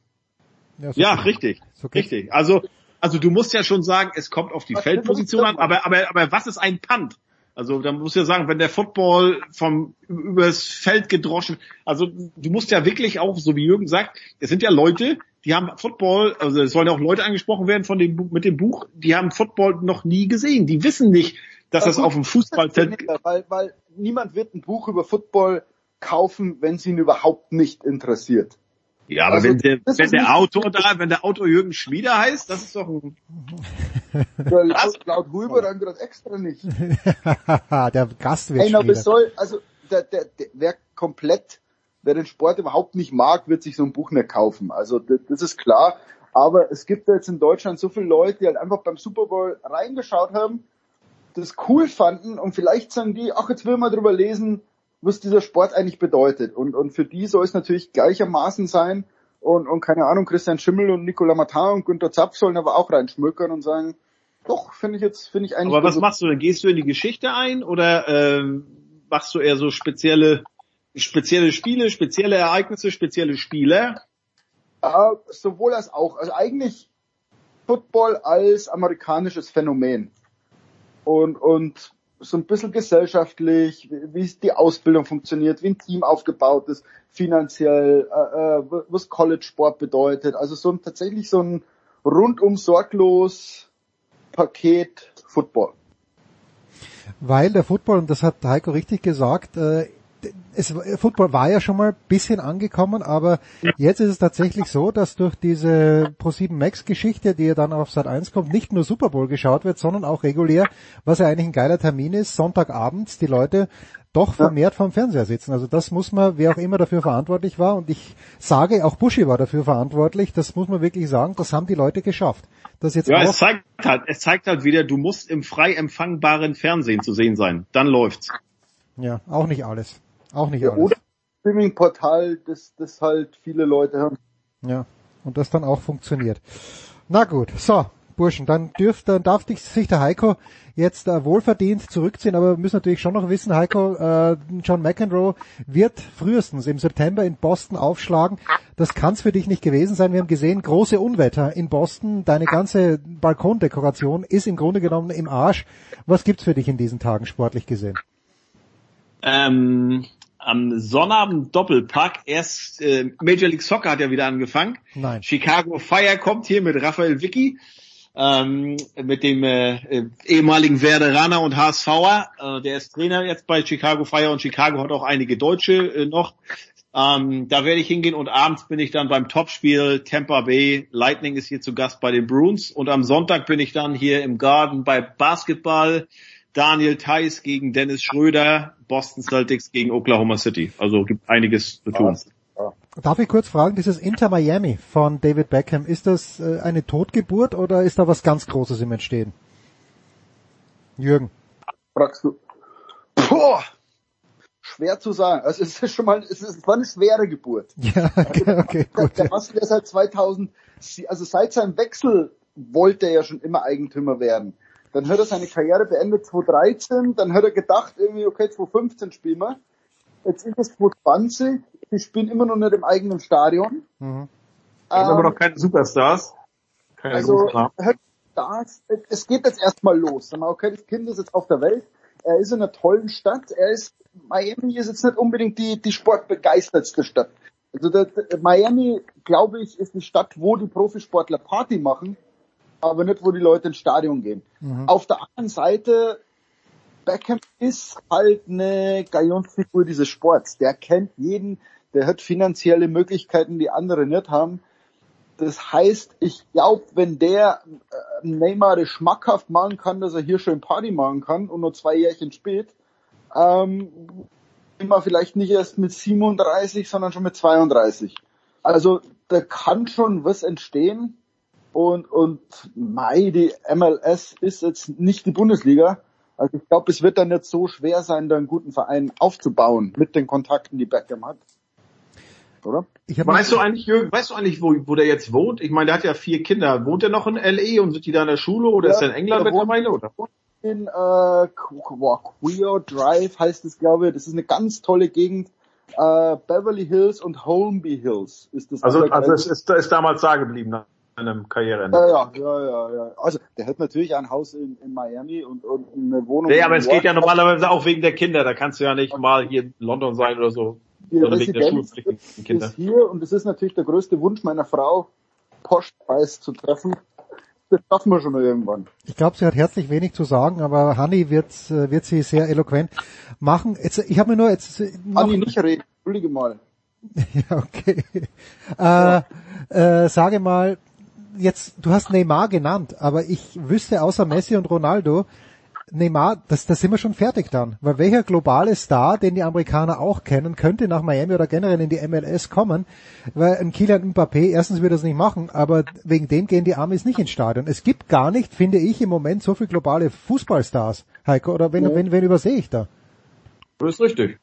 Ja, so ja richtig. So richtig. Also, also du musst ja schon sagen, es kommt auf die was Feldposition an, aber, aber, aber was ist ein Punt? Also da musst du ja sagen, wenn der Football vom übers Feld gedroschen, also du musst ja wirklich auch, so wie Jürgen sagt, es sind ja Leute, die haben Football, also es sollen ja auch Leute angesprochen werden von dem mit dem Buch, die haben Football noch nie gesehen, die wissen nicht, dass das, das auf dem Fußballfeld, weil, weil niemand wird ein Buch über Football kaufen, wenn es ihn überhaupt nicht interessiert. Ja, aber also, wenn der, wenn der Autor da, wenn der Autor Jürgen Schmieder heißt, das ist doch ein... [LAUGHS] ja, laut, laut Huber dann gerade extra nicht. [LAUGHS] der Gast wird Hey, soll, also der, der, der, wer komplett, wer den Sport überhaupt nicht mag, wird sich so ein Buch nicht kaufen. Also das, das ist klar. Aber es gibt jetzt in Deutschland so viele Leute, die halt einfach beim Super Bowl reingeschaut haben, das cool fanden und vielleicht sagen die, ach, jetzt will man drüber lesen, was dieser Sport eigentlich bedeutet. Und, und für die soll es natürlich gleichermaßen sein. Und, und keine Ahnung, Christian Schimmel und Nicolas Martin und Günter Zapf sollen aber auch reinschmückern und sagen, doch, finde ich jetzt, finde ich eigentlich. Aber was so machst du denn? Gehst du in die Geschichte ein oder äh, machst du eher so spezielle, spezielle Spiele, spezielle Ereignisse, spezielle Spiele? Äh, sowohl als auch. Also eigentlich Football als amerikanisches Phänomen. Und, und so ein bisschen gesellschaftlich, wie die Ausbildung funktioniert, wie ein Team aufgebaut ist, finanziell, äh, äh, was College-Sport bedeutet. Also so ein, tatsächlich so ein rundum sorglos Paket Football. Weil der Football, und das hat Heiko richtig gesagt, äh, es, Football war ja schon mal bisschen angekommen, aber jetzt ist es tatsächlich so, dass durch diese Pro7 Max Geschichte, die ja dann auf Sat 1 kommt, nicht nur Super Bowl geschaut wird, sondern auch regulär, was ja eigentlich ein geiler Termin ist, Sonntagabends die Leute doch vermehrt vom Fernseher sitzen. Also das muss man, wer auch immer dafür verantwortlich war, und ich sage, auch Buschi war dafür verantwortlich, das muss man wirklich sagen, das haben die Leute geschafft. Das jetzt ja, es zeigt halt, es zeigt halt wieder, du musst im frei empfangbaren Fernsehen zu sehen sein. Dann läuft's. Ja, auch nicht alles. Auch nicht alles. Oder Streaming-Portal, das, das halt viele Leute haben. Ja, und das dann auch funktioniert. Na gut, so, Burschen, dann dürft, dann darf sich der Heiko jetzt äh, wohlverdient zurückziehen, aber wir müssen natürlich schon noch wissen, Heiko, äh, John McEnroe wird frühestens im September in Boston aufschlagen. Das kann es für dich nicht gewesen sein. Wir haben gesehen, große Unwetter in Boston. Deine ganze Balkondekoration ist im Grunde genommen im Arsch. Was gibt's für dich in diesen Tagen sportlich gesehen? Ähm, am Sonnabend Doppelpack. Erst äh, Major League Soccer hat ja wieder angefangen. Nein. Chicago Fire kommt hier mit Raphael Vicky, ähm, mit dem äh, äh, ehemaligen Werderaner und HSVer. Äh, der ist Trainer jetzt bei Chicago Fire und Chicago hat auch einige Deutsche äh, noch. Ähm, da werde ich hingehen und abends bin ich dann beim Topspiel Tampa Bay. Lightning ist hier zu Gast bei den Bruins und am Sonntag bin ich dann hier im Garden bei Basketball. Daniel Theiss gegen Dennis Schröder, Boston Celtics gegen Oklahoma City. Also gibt einiges zu tun. Darf ich kurz fragen, dieses Inter Miami von David Beckham, ist das äh, eine Totgeburt oder ist da was ganz Großes im Entstehen? Jürgen. Fragst du. Boah, schwer zu sagen. Also es ist schon mal, es, ist, es war eine schwere Geburt. [LAUGHS] Ja, okay, okay gut. Der, der Masken ist seit 2000, also seit seinem Wechsel wollte er ja schon immer Eigentümer werden. Dann hat er seine Karriere beendet 2013, dann hat er gedacht, irgendwie, okay, 2015 spielen wir. Jetzt ist es 2020, die spielen immer noch nicht im eigenen Stadion. Mhm. Das ähm, aber noch keine Superstars. Keine also, Stars, es geht jetzt erstmal los. Okay, das Kind ist jetzt auf der Welt. Er ist in einer tollen Stadt. Er ist, Miami ist jetzt nicht unbedingt die, die sportbegeistertste Stadt. Also der, Miami, glaube ich, ist die Stadt, wo die Profisportler Party machen aber nicht, wo die Leute ins Stadion gehen. Mhm. Auf der anderen Seite, Beckham ist halt eine Galionsfigur dieses Sports. Der kennt jeden, der hat finanzielle Möglichkeiten, die andere nicht haben. Das heißt, ich glaube, wenn der äh, Neymar das schmackhaft machen kann, dass er hier schön Party machen kann und nur zwei Jährchen spät, ähm, immer vielleicht nicht erst mit 37, sondern schon mit 32. Also da kann schon was entstehen und und Mai, die MLS ist jetzt nicht die Bundesliga. Also ich glaube, es wird dann nicht so schwer sein, da einen guten Verein aufzubauen mit den Kontakten, die Beckham hat. Oder? weißt du eigentlich, Jürgen, weißt du eigentlich, wo, wo der jetzt wohnt? Ich meine, der hat ja vier Kinder. Wohnt er noch in LE und sind die da in der Schule oder ja, ist er in England mittlerweile? Oder? In äh, Queer Drive heißt es, glaube ich. Das ist eine ganz tolle Gegend. Äh, Beverly Hills und Holmby Hills ist das. Also, also es ist, ist damals da geblieben nach seinem Karriereende. Ja, ja, ja, ja, ja. Also der hat natürlich ein Haus in, in Miami und, und eine Wohnung. Ja, aber es geht ja normalerweise auch wegen der Kinder. Da kannst du ja nicht mal hier in London sein oder so. Die Residenz ist hier und es ist natürlich der größte Wunsch meiner Frau, Postpreis zu treffen. Das schaffen wir schon mal irgendwann. Ich glaube, sie hat herzlich wenig zu sagen, aber Hanni wird, äh, wird sie sehr eloquent machen. Jetzt, ich habe mir nur jetzt äh, Hanni nicht reden, entschuldige mal. [LAUGHS] ja, okay. Äh, äh, sage mal, jetzt, du hast Neymar genannt, aber ich wüsste außer Messi und Ronaldo, Neymar, das, das sind wir schon fertig dann. Weil welcher globale Star, den die Amerikaner auch kennen, könnte nach Miami oder generell in die MLS kommen? Weil ein Kylian Mbappé, erstens wird das nicht machen, aber wegen dem gehen die Amis nicht ins Stadion. Es gibt gar nicht, finde ich, im Moment so viele globale Fußballstars, Heiko, oder wenn, ja. wenn, wenn übersehe ich da? Das ist richtig.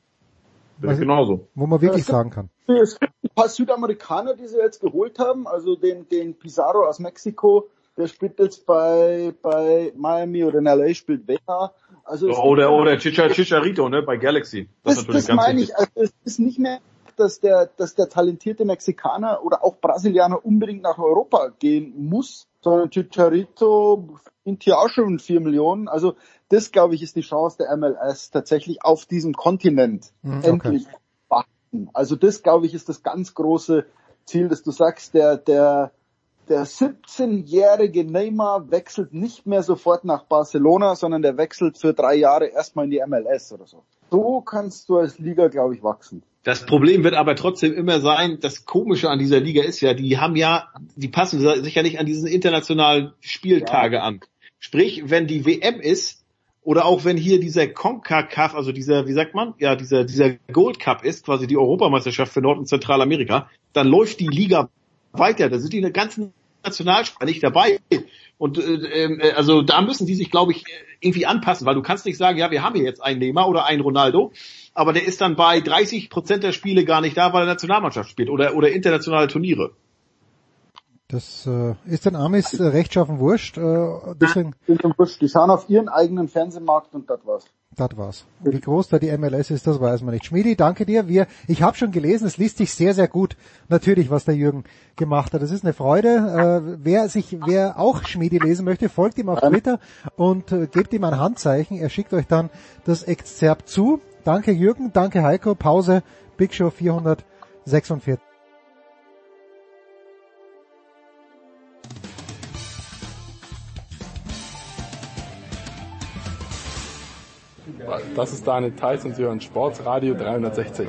Bin also, genauso. Wo man wirklich sagen kann. Es gibt ein paar Südamerikaner, die sie jetzt geholt haben, also den, den Pizarro aus Mexiko, der spielt jetzt bei, bei Miami oder in LA spielt Vega. Also oder oder Chicharito, ne, bei Galaxy. Das, das, das meine ich, also es ist nicht mehr, dass der, dass der talentierte Mexikaner oder auch Brasilianer unbedingt nach Europa gehen muss, sondern Chicharito verdient hier auch schon vier Millionen. Also das, glaube ich, ist die Chance der MLS tatsächlich auf diesem Kontinent mhm, okay. Warten. Also das, glaube ich, ist das ganz große Ziel, dass du sagst, der, der, der 17-jährige Neymar wechselt nicht mehr sofort nach Barcelona, sondern der wechselt für drei Jahre erstmal in die MLS oder so. So kannst du als Liga, glaube ich, wachsen. Das Problem wird aber trotzdem immer sein, das Komische an dieser Liga ist ja, die haben ja, die passen sich ja nicht an diesen internationalen Spieltage ja. an. Sprich, wenn die WM ist, oder auch wenn hier dieser CONCACAF, also dieser, wie sagt man, ja, dieser, dieser Gold Cup ist, quasi die Europameisterschaft für Nord- und Zentralamerika, dann läuft die Liga weiter. Da sind die ganzen Nationalspieler nicht dabei. Und äh, äh, also da müssen die sich, glaube ich, irgendwie anpassen, weil du kannst nicht sagen, ja, wir haben hier jetzt einen Neymar oder einen Ronaldo, aber der ist dann bei 30 Prozent der Spiele gar nicht da, weil er Nationalmannschaft spielt oder, oder internationale Turniere. Das äh, ist den Amis äh, rechtschaffen wurscht. Äh, deswegen, die schauen auf ihren eigenen Fernsehmarkt und das war's. Das war's. Wie groß da die MLS ist, das weiß man nicht. Schmidi, danke dir. Wir, ich habe schon gelesen, es liest sich sehr, sehr gut. Natürlich, was der Jürgen gemacht hat. Das ist eine Freude. Äh, wer sich, wer auch Schmidi lesen möchte, folgt ihm auf Twitter und äh, gebt ihm ein Handzeichen. Er schickt euch dann das Exzerpt zu. Danke Jürgen, danke Heiko. Pause. Big Show 446. Das ist Daniel Theiss und Sie hören Sportsradio 360.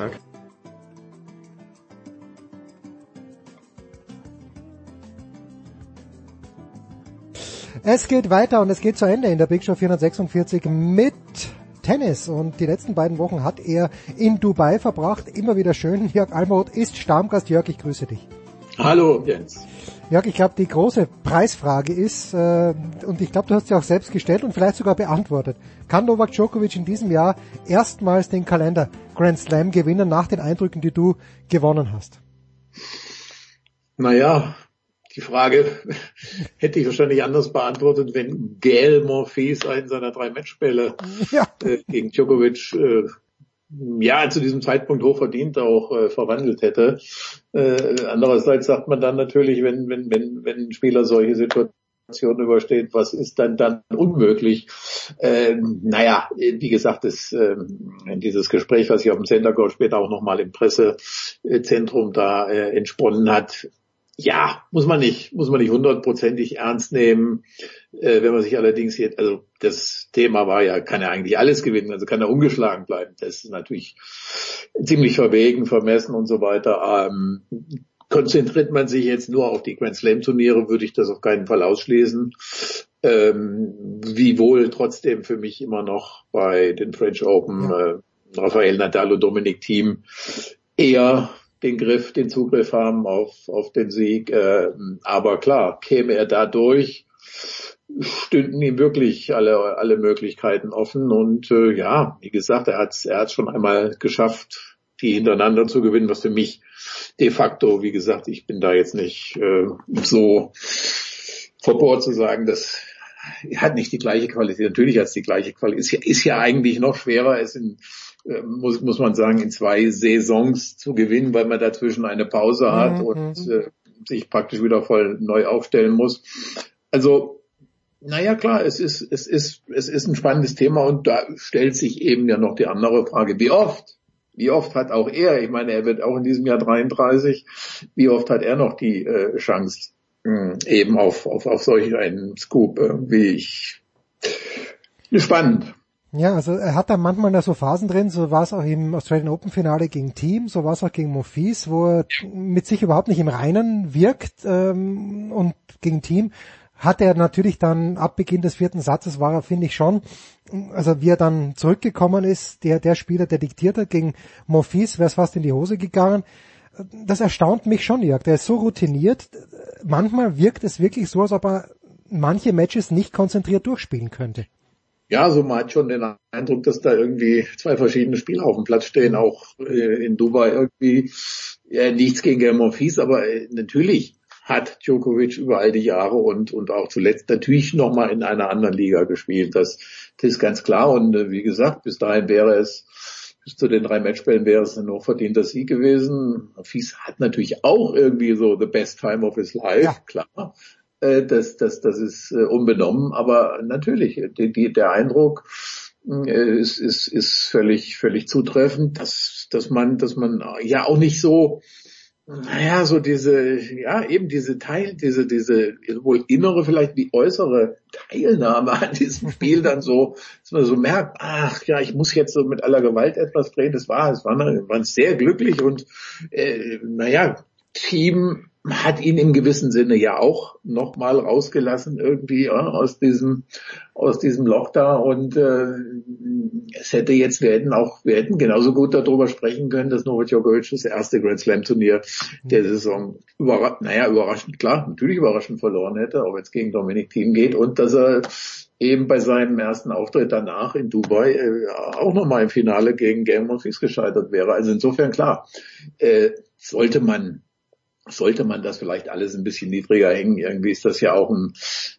Es geht weiter und es geht zu Ende in der Big Show 446 mit Tennis und die letzten beiden Wochen hat er in Dubai verbracht. Immer wieder schön. Jörg Almroth ist Stammgast. Jörg, ich grüße dich. Hallo Jens. Jörg, ich glaube, die große Preisfrage ist, äh, und ich glaube, du hast sie auch selbst gestellt und vielleicht sogar beantwortet. Kann Novak Djokovic in diesem Jahr erstmals den Kalender Grand Slam gewinnen nach den Eindrücken, die du gewonnen hast? Naja, die Frage [LAUGHS] hätte ich wahrscheinlich anders beantwortet, wenn Gael Morphees einen seiner drei Matchbälle ja. äh, gegen Djokovic äh, ja zu diesem Zeitpunkt hochverdient auch äh, verwandelt hätte. Äh, andererseits sagt man dann natürlich, wenn, wenn, wenn, wenn ein Spieler solche Situationen übersteht, was ist dann dann unmöglich? Ähm, naja, wie gesagt, das, ähm, dieses Gespräch, was sich auf dem Center Court später auch nochmal im Pressezentrum da äh, entsponnen hat, ja, muss man nicht, muss man nicht hundertprozentig ernst nehmen. Äh, wenn man sich allerdings jetzt, also das Thema war ja, kann er eigentlich alles gewinnen, also kann er ungeschlagen bleiben. Das ist natürlich ziemlich verwegen, vermessen und so weiter. Ähm, konzentriert man sich jetzt nur auf die Grand Slam Turniere, würde ich das auf keinen Fall ausschließen. Ähm, wiewohl trotzdem für mich immer noch bei den French Open ja. äh, Rafael Nadal und Dominik Thiem eher den Griff, den Zugriff haben auf, auf den Sieg. Äh, aber klar, käme er da durch, stünden ihm wirklich alle, alle Möglichkeiten offen. Und äh, ja, wie gesagt, er hat es er hat's schon einmal geschafft, die hintereinander zu gewinnen, was für mich de facto, wie gesagt, ich bin da jetzt nicht äh, so verbohrt zu sagen, dass er hat nicht die gleiche Qualität. Natürlich hat es die gleiche Qualität. Ist ja, ist ja eigentlich noch schwerer, es in muss, muss man sagen, in zwei Saisons zu gewinnen, weil man dazwischen eine Pause hat mhm. und äh, sich praktisch wieder voll neu aufstellen muss. Also, naja, klar, es ist, es ist, es ist ein spannendes Thema und da stellt sich eben ja noch die andere Frage, wie oft? Wie oft hat auch er, ich meine, er wird auch in diesem Jahr 33, wie oft hat er noch die äh, Chance, mh, hm, eben auf, auf, auf solch einen Scoop, äh, wie ich. Spannend. Ja, also er hat da manchmal da so Phasen drin, so war es auch im Australian Open Finale gegen Team, so war es auch gegen Monfils, wo er mit sich überhaupt nicht im Reinen wirkt ähm, und gegen Team hat er natürlich dann ab Beginn des vierten Satzes war er, finde ich schon, also wie er dann zurückgekommen ist, der, der Spieler, der diktiert hat, gegen Monfils wäre es fast in die Hose gegangen. Das erstaunt mich schon, Jörg. Der ist so routiniert. Manchmal wirkt es wirklich so, als ob er manche Matches nicht konzentriert durchspielen könnte. Ja, so man hat schon den Eindruck, dass da irgendwie zwei verschiedene Spieler auf dem Platz stehen, auch äh, in Dubai irgendwie. Ja, nichts gegen Germán Fies, aber äh, natürlich hat Djokovic über all die Jahre und, und auch zuletzt natürlich nochmal in einer anderen Liga gespielt. Das, das ist ganz klar. Und äh, wie gesagt, bis dahin wäre es, bis zu den drei Matchspielen wäre es ein hochverdienter Sieg gewesen. Fies hat natürlich auch irgendwie so the best time of his life, ja. klar. Äh, das, das, das ist äh, unbenommen, aber natürlich, die, die, der Eindruck äh, ist, ist, ist völlig, völlig zutreffend, dass, dass man, dass man ja auch nicht so, naja, so diese, ja, eben diese Teil, diese, diese wohl innere, vielleicht wie äußere Teilnahme an diesem [LAUGHS] Spiel dann so, dass man so merkt, ach ja, ich muss jetzt so mit aller Gewalt etwas drehen. Das war, es war, waren sehr glücklich und äh, naja, Team hat ihn im gewissen Sinne ja auch nochmal rausgelassen irgendwie ja, aus diesem aus diesem Loch da und äh, es hätte jetzt wir hätten auch wir hätten genauso gut darüber sprechen können, dass Novak Djokovic das erste Grand Slam Turnier der Saison überra naja überraschend klar natürlich überraschend verloren hätte, auch jetzt gegen Dominik Thiem geht und dass er eben bei seinem ersten Auftritt danach in Dubai äh, auch nochmal im Finale gegen Game Monfils gescheitert wäre. Also insofern klar, äh, sollte man sollte man das vielleicht alles ein bisschen niedriger hängen. Irgendwie ist das ja auch ein,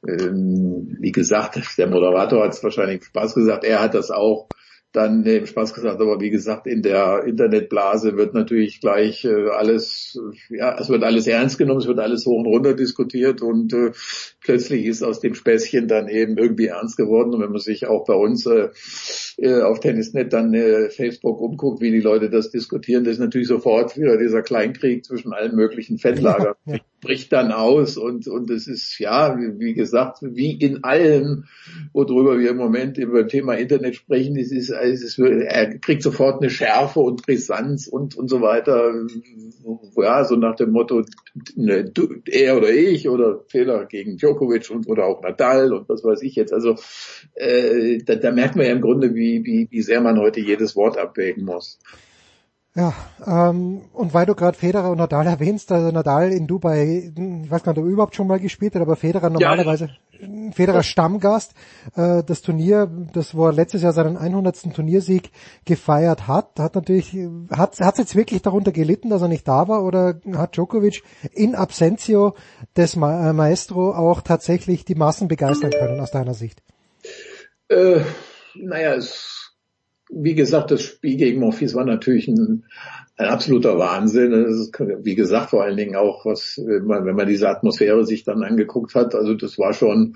ähm, wie gesagt, der Moderator hat es wahrscheinlich Spaß gesagt, er hat das auch dann nee, Spaß gesagt, aber wie gesagt, in der Internetblase wird natürlich gleich äh, alles, ja, es wird alles ernst genommen, es wird alles hoch und runter diskutiert und äh, plötzlich ist aus dem Späßchen dann eben irgendwie ernst geworden. Und wenn man sich auch bei uns äh, äh, auf Tennisnet dann äh, Facebook umguckt, wie die Leute das diskutieren, das ist natürlich sofort wieder dieser Kleinkrieg zwischen allen möglichen Fettlagern. Ja, ja. Bricht dann aus und und es ist ja, wie gesagt, wie in allem, worüber wir im Moment über das Thema Internet sprechen, es ist, es ist, er kriegt sofort eine Schärfe und Brisanz und und so weiter. Ja, so nach dem Motto, ne, du, er oder ich oder Fehler gegen Djokovic und oder auch Nadal und was weiß ich jetzt. Also äh, da, da merkt man ja im Grunde, wie, wie, wie sehr man heute jedes Wort abwägen muss. Ja, ähm, und weil du gerade Federer und Nadal erwähnst, also Nadal in Dubai, ich weiß gar nicht, ob er überhaupt schon mal gespielt hat, aber Federer normalerweise, ja. Federer Stammgast, äh, das Turnier, das wo er letztes Jahr seinen 100. Turniersieg gefeiert hat, hat natürlich, hat hat jetzt wirklich darunter gelitten, dass er nicht da war, oder hat Djokovic in Absentio des Ma äh, Maestro auch tatsächlich die Massen begeistern können aus deiner Sicht? Äh, naja, es wie gesagt, das Spiel gegen Monfils war natürlich ein, ein absoluter Wahnsinn. Ist, wie gesagt, vor allen Dingen auch, was, wenn man, wenn man diese Atmosphäre sich dann angeguckt hat, also das war schon,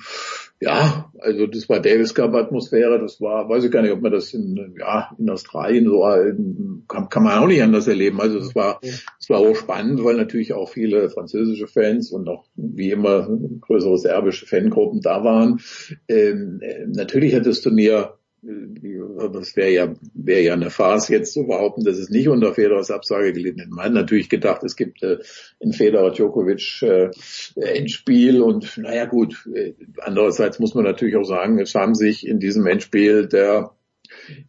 Ja, also das war Davis Cup Atmosphäre, das war, weiß ich gar nicht, ob man das in, ja, in Australien so kann, kann man auch nicht anders erleben. Also es war, es war auch spannend, weil natürlich auch viele französische Fans und auch wie immer größere serbische Fangruppen da waren. Ähm, natürlich hat das Turnier das wäre ja, wäre ja eine Farce jetzt zu behaupten, dass es nicht unter Federers Absage gelitten hätte. Man hat natürlich gedacht, es gibt äh, in Federer Djokovic äh, Endspiel und naja gut, äh, andererseits muss man natürlich auch sagen, es haben sich in diesem Endspiel der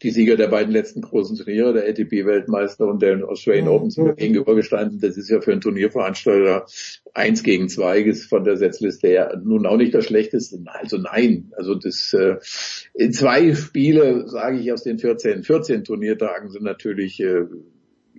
die Sieger der beiden letzten großen Turniere, der ATP-Weltmeister und der Australian Open sind gegenübergestanden. Das ist ja für einen Turnierveranstalter eins gegen zwei ist von der Setzliste her nun auch nicht das Schlechteste. Also nein, also das äh, zwei Spiele, sage ich aus den 14, 14 Turniertagen sind natürlich äh,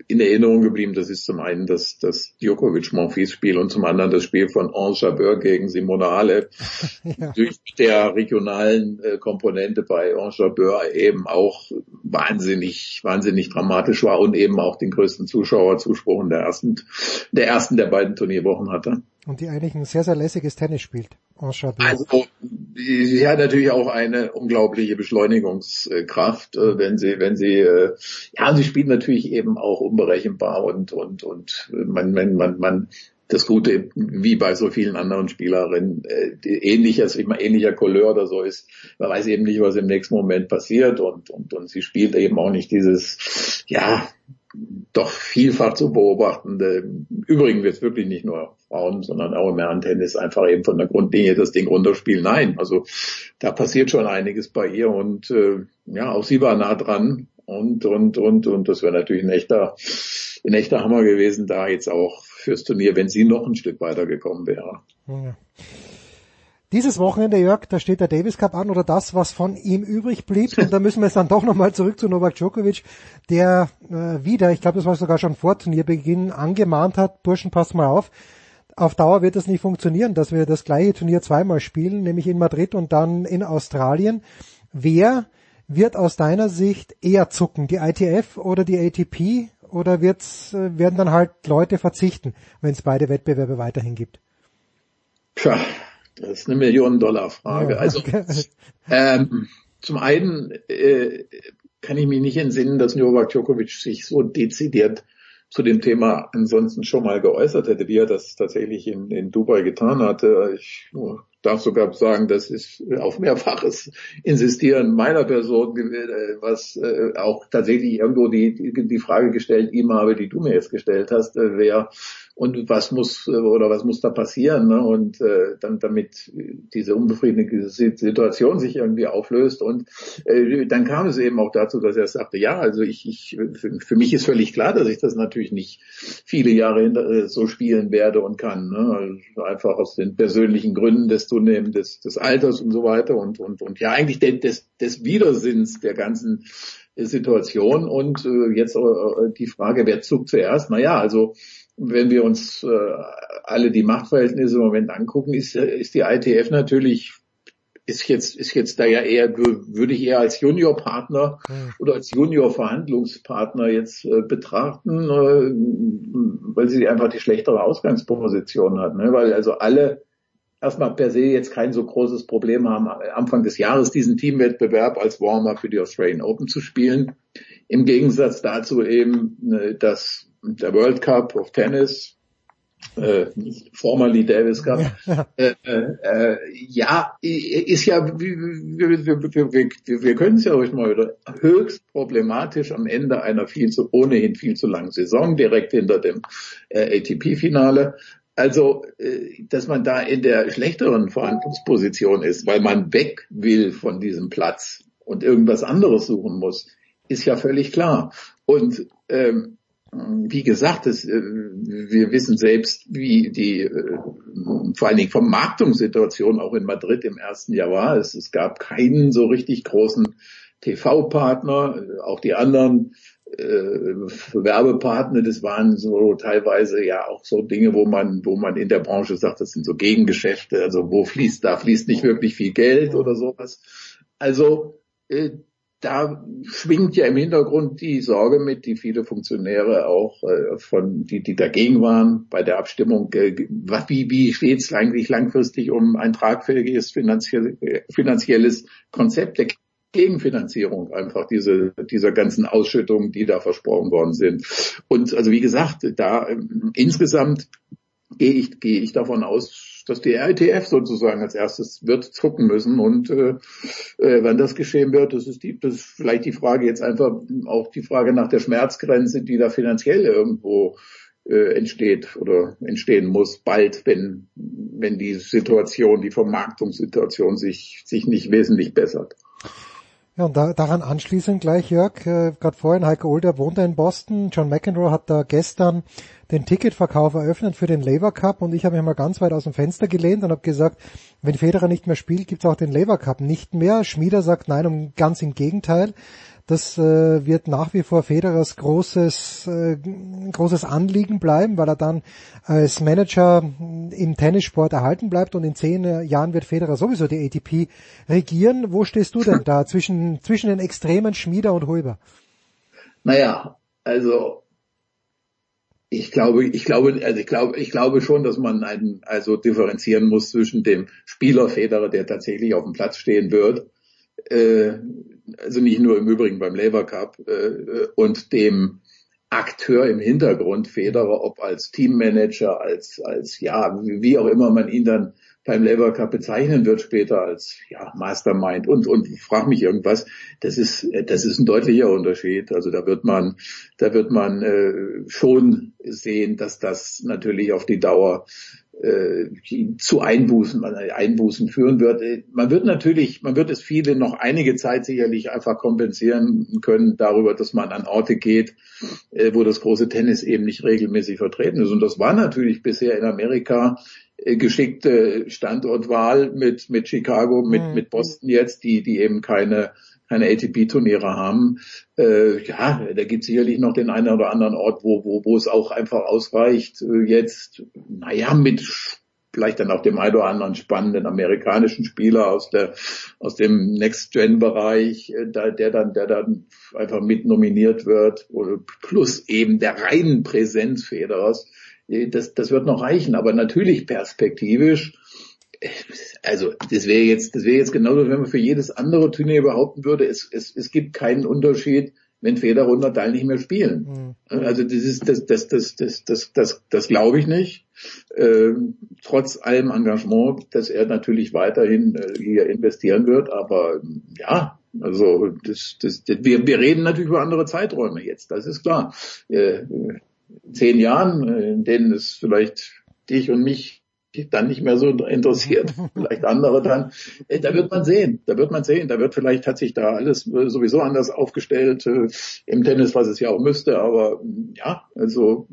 in Erinnerung geblieben. Das ist zum einen das, das Djokovic-Monfils-Spiel und zum anderen das Spiel von Ange Jabeur gegen Simona Halep. [LAUGHS] ja. Durch der regionalen äh, Komponente bei Ange Jabeur eben auch wahnsinnig, wahnsinnig dramatisch war und eben auch den größten Zuschauerzuspruch in der ersten, der ersten der beiden Turnierwochen hatte. Und die eigentlich ein sehr, sehr lässiges Tennis spielt. Also, sie hat natürlich auch eine unglaubliche Beschleunigungskraft, äh, wenn sie, wenn sie, äh, ja, sie spielt natürlich eben auch unberechenbar und, und, und man, man, man, man, das Gute, wie bei so vielen anderen Spielerinnen, äh, ähnliches, ich meine, ähnlicher Couleur oder so ist, man weiß eben nicht, was im nächsten Moment passiert und, und, und sie spielt eben auch nicht dieses, ja, doch vielfach zu beobachtende, übrigens jetzt wirklich nicht nur Frauen, sondern auch im Herren-Tennis einfach eben von der Grundlinie das Ding runterspielen. Nein, also da passiert schon einiges bei ihr und äh, ja, auch sie war nah dran und und und und das wäre natürlich ein echter, ein echter Hammer gewesen, da jetzt auch fürs Turnier, wenn sie noch ein Stück weiter gekommen wäre. Ja. Dieses Wochenende, Jörg, da steht der Davis Cup an oder das, was von ihm übrig blieb. Und da müssen wir es dann doch nochmal zurück zu Novak Djokovic, der äh, wieder, ich glaube, das war sogar schon vor Turnierbeginn, angemahnt hat, Burschen, passt mal auf, auf Dauer wird es nicht funktionieren, dass wir das gleiche Turnier zweimal spielen, nämlich in Madrid und dann in Australien. Wer wird aus deiner Sicht eher zucken, die ITF oder die ATP? Oder wird's, äh, werden dann halt Leute verzichten, wenn es beide Wettbewerbe weiterhin gibt? Tja, das ist eine Millionen-Dollar-Frage. Ja, also ähm, zum einen äh, kann ich mich nicht entsinnen, dass Novak Djokovic sich so dezidiert zu dem Thema ansonsten schon mal geäußert hätte, wie er das tatsächlich in, in Dubai getan hatte. Ich darf sogar sagen, das ist auf mehrfaches Insistieren meiner Person, äh, was äh, auch tatsächlich irgendwo die, die Frage gestellt ihm habe, die du mir jetzt gestellt hast, äh, wer und was muss oder was muss da passieren ne? und äh, dann damit diese unbefriedigende Situation sich irgendwie auflöst und äh, dann kam es eben auch dazu, dass er sagte, ja, also ich, ich für, für mich ist völlig klar, dass ich das natürlich nicht viele Jahre äh, so spielen werde und kann, ne? also einfach aus den persönlichen Gründen des Zunehmen des, des Alters und so weiter und und und ja eigentlich des, des Widersinns der ganzen Situation und äh, jetzt äh, die Frage, wer zuckt zuerst? Naja, also wenn wir uns äh, alle die Machtverhältnisse im Moment angucken, ist, ist die ITF natürlich ist jetzt ist jetzt da ja eher würde ich eher als Juniorpartner hm. oder als Junior-Verhandlungspartner jetzt äh, betrachten, äh, weil sie einfach die schlechtere Ausgangsposition hat, ne? weil also alle erstmal per se jetzt kein so großes Problem haben, Anfang des Jahres diesen Teamwettbewerb als Warmer für die Australian Open zu spielen. Im Gegensatz dazu eben, äh, dass der World Cup of Tennis, äh, formerly Davis Cup, ja, äh, äh, ja ist ja, wir, wir, wir, wir, wir können es ja ruhig mal wieder, höchst problematisch am Ende einer viel zu, ohnehin viel zu langen Saison, direkt hinter dem äh, ATP-Finale. Also, äh, dass man da in der schlechteren Verhandlungsposition ist, weil man weg will von diesem Platz und irgendwas anderes suchen muss, ist ja völlig klar. Und ähm, wie gesagt, das, äh, wir wissen selbst, wie die äh, vor allen Dingen Vermarktungssituation auch in Madrid im ersten Jahr war. Es, es gab keinen so richtig großen TV-Partner, auch die anderen äh, Werbepartner, das waren so teilweise ja auch so Dinge, wo man, wo man in der Branche sagt, das sind so Gegengeschäfte, also wo fließt, da fließt nicht wirklich viel Geld oder sowas. Also da schwingt ja im Hintergrund die Sorge mit, die viele Funktionäre auch äh, von, die, die dagegen waren bei der Abstimmung, äh, wie, wie steht es eigentlich langfristig um ein tragfähiges finanziell, finanzielles Konzept der Gegenfinanzierung einfach diese, dieser ganzen Ausschüttungen, die da versprochen worden sind. Und also wie gesagt, da äh, insgesamt gehe ich, gehe ich davon aus, dass die RITF sozusagen als erstes wird zucken müssen und äh, äh, wenn das geschehen wird, das ist die, das ist vielleicht die Frage jetzt einfach auch die Frage nach der Schmerzgrenze, die da finanziell irgendwo äh, entsteht oder entstehen muss bald, wenn wenn die Situation, die Vermarktungssituation sich sich nicht wesentlich bessert. Ja, und da, daran anschließend gleich, Jörg, äh, gerade vorhin, Heiko Older wohnt in Boston, John McEnroe hat da gestern den Ticketverkauf eröffnet für den Labour Cup und ich habe mich mal ganz weit aus dem Fenster gelehnt und habe gesagt, wenn Federer nicht mehr spielt, gibt's auch den Labour Cup nicht mehr. Schmieder sagt nein, um ganz im Gegenteil. Das äh, wird nach wie vor Federers großes, äh, großes Anliegen bleiben, weil er dann als Manager im Tennissport erhalten bleibt und in zehn Jahren wird Federer sowieso die ATP regieren. Wo stehst du denn da zwischen, zwischen den Extremen Schmieder und Huber? Naja, also ich glaube, ich glaube, also ich glaube, ich glaube schon, dass man einen, also differenzieren muss zwischen dem Spieler Federer, der tatsächlich auf dem Platz stehen wird, äh, also nicht nur im Übrigen beim Labour Cup äh, und dem Akteur im Hintergrund Federer, ob als Teammanager, als als ja wie auch immer man ihn dann beim Labour Cup bezeichnen wird später als ja Mastermind und und frag mich irgendwas. Das ist das ist ein deutlicher Unterschied. Also da wird man da wird man äh, schon sehen, dass das natürlich auf die Dauer äh, zu Einbußen, Einbußen führen wird. Man wird natürlich, man wird es viele noch einige Zeit sicherlich einfach kompensieren können darüber, dass man an Orte geht, äh, wo das große Tennis eben nicht regelmäßig vertreten ist. Und das war natürlich bisher in Amerika äh, geschickte Standortwahl mit, mit Chicago, mit, mhm. mit Boston jetzt, die, die eben keine keine ATP-Turniere haben. Äh, ja, da gibt es sicherlich noch den einen oder anderen Ort, wo, wo, wo es auch einfach ausreicht, äh, jetzt, naja, mit vielleicht dann auch dem einen oder anderen spannenden amerikanischen Spieler aus der aus dem Next-Gen-Bereich, äh, der, der dann der dann einfach mit nominiert wird, plus eben der reinen Präsenz Federers. Äh, das, das wird noch reichen, aber natürlich perspektivisch also das wäre jetzt, das wäre jetzt genauso, wenn man für jedes andere Turnier behaupten würde, es, es, es gibt keinen Unterschied, wenn Federer und Nadal nicht mehr spielen. Mhm. Also das ist das das das das das das, das glaube ich nicht. Ähm, trotz allem Engagement, dass er natürlich weiterhin äh, hier investieren wird, aber ja, also das, das, das wir, wir reden natürlich über andere Zeiträume jetzt, das ist klar. Äh, zehn Jahren, in denen es vielleicht dich und mich dann nicht mehr so interessiert, [LAUGHS] vielleicht andere dann. Äh, da wird man sehen, da wird man sehen, da wird vielleicht hat sich da alles äh, sowieso anders aufgestellt äh, im Tennis, was es ja auch müsste, aber ja, also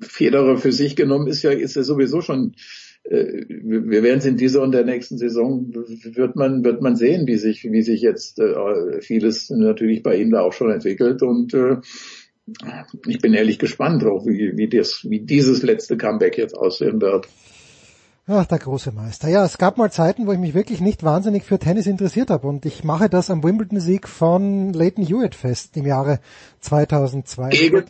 Federer für sich genommen ist ja ist ja sowieso schon wir werden es in dieser und der nächsten Saison wird man wird man sehen, wie sich wie sich jetzt vieles natürlich bei ihm da auch schon entwickelt und ich bin ehrlich gespannt auch wie wie das wie dieses letzte Comeback jetzt aussehen wird. Ach, der große Meister. Ja, es gab mal Zeiten, wo ich mich wirklich nicht wahnsinnig für Tennis interessiert habe und ich mache das am Wimbledon-Sieg von Leighton Hewitt fest im Jahre 2002. Gegen,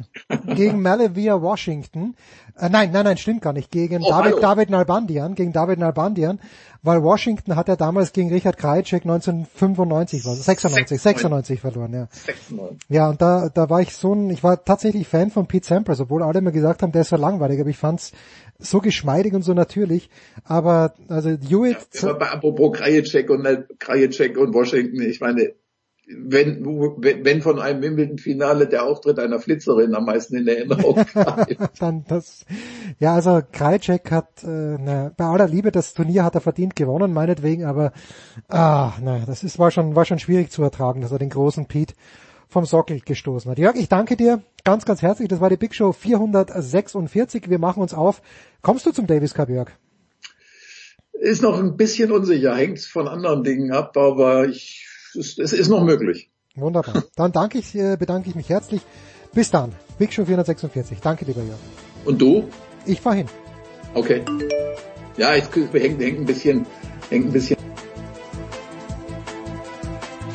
gegen Malavia Washington. Äh, nein, nein, nein, stimmt gar nicht. Gegen oh, David, David Nalbandian, gegen David Nalbandian, weil Washington hat ja damals gegen Richard Krajicek 1995, was, 96, 96 verloren, ja. 96. Ja, und da, da war ich so ein, ich war tatsächlich Fan von Pete Sampras, obwohl alle immer gesagt haben, der ist so langweilig, aber ich fand's so geschmeidig und so natürlich. Aber also Hewitt. Ja, aber apropos Krajicek und Krajicek und Washington, ich meine, wenn, wenn von einem Wimbledon-Finale der Auftritt einer Flitzerin am meisten in Erinnerung [LAUGHS] bleibt. Dann das, ja, also Krajcek hat, äh, na, bei aller Liebe, das Turnier hat er verdient gewonnen, meinetwegen, aber, ah, na, das ist, war schon, war schon schwierig zu ertragen, dass er den großen Pete vom Sockel gestoßen hat. Jörg, ich danke dir ganz, ganz herzlich. Das war die Big Show 446. Wir machen uns auf. Kommst du zum Davis Cup, Jörg? Ist noch ein bisschen unsicher, hängt von anderen Dingen ab, aber ich, es, es ist noch möglich. Wunderbar. Dann danke ich, äh, bedanke ich mich herzlich. Bis dann. Big Show 446. Danke, lieber Jörg. Und du? Ich fahr hin. Okay. Ja, es hängt, hängt ein bisschen, hängt ein bisschen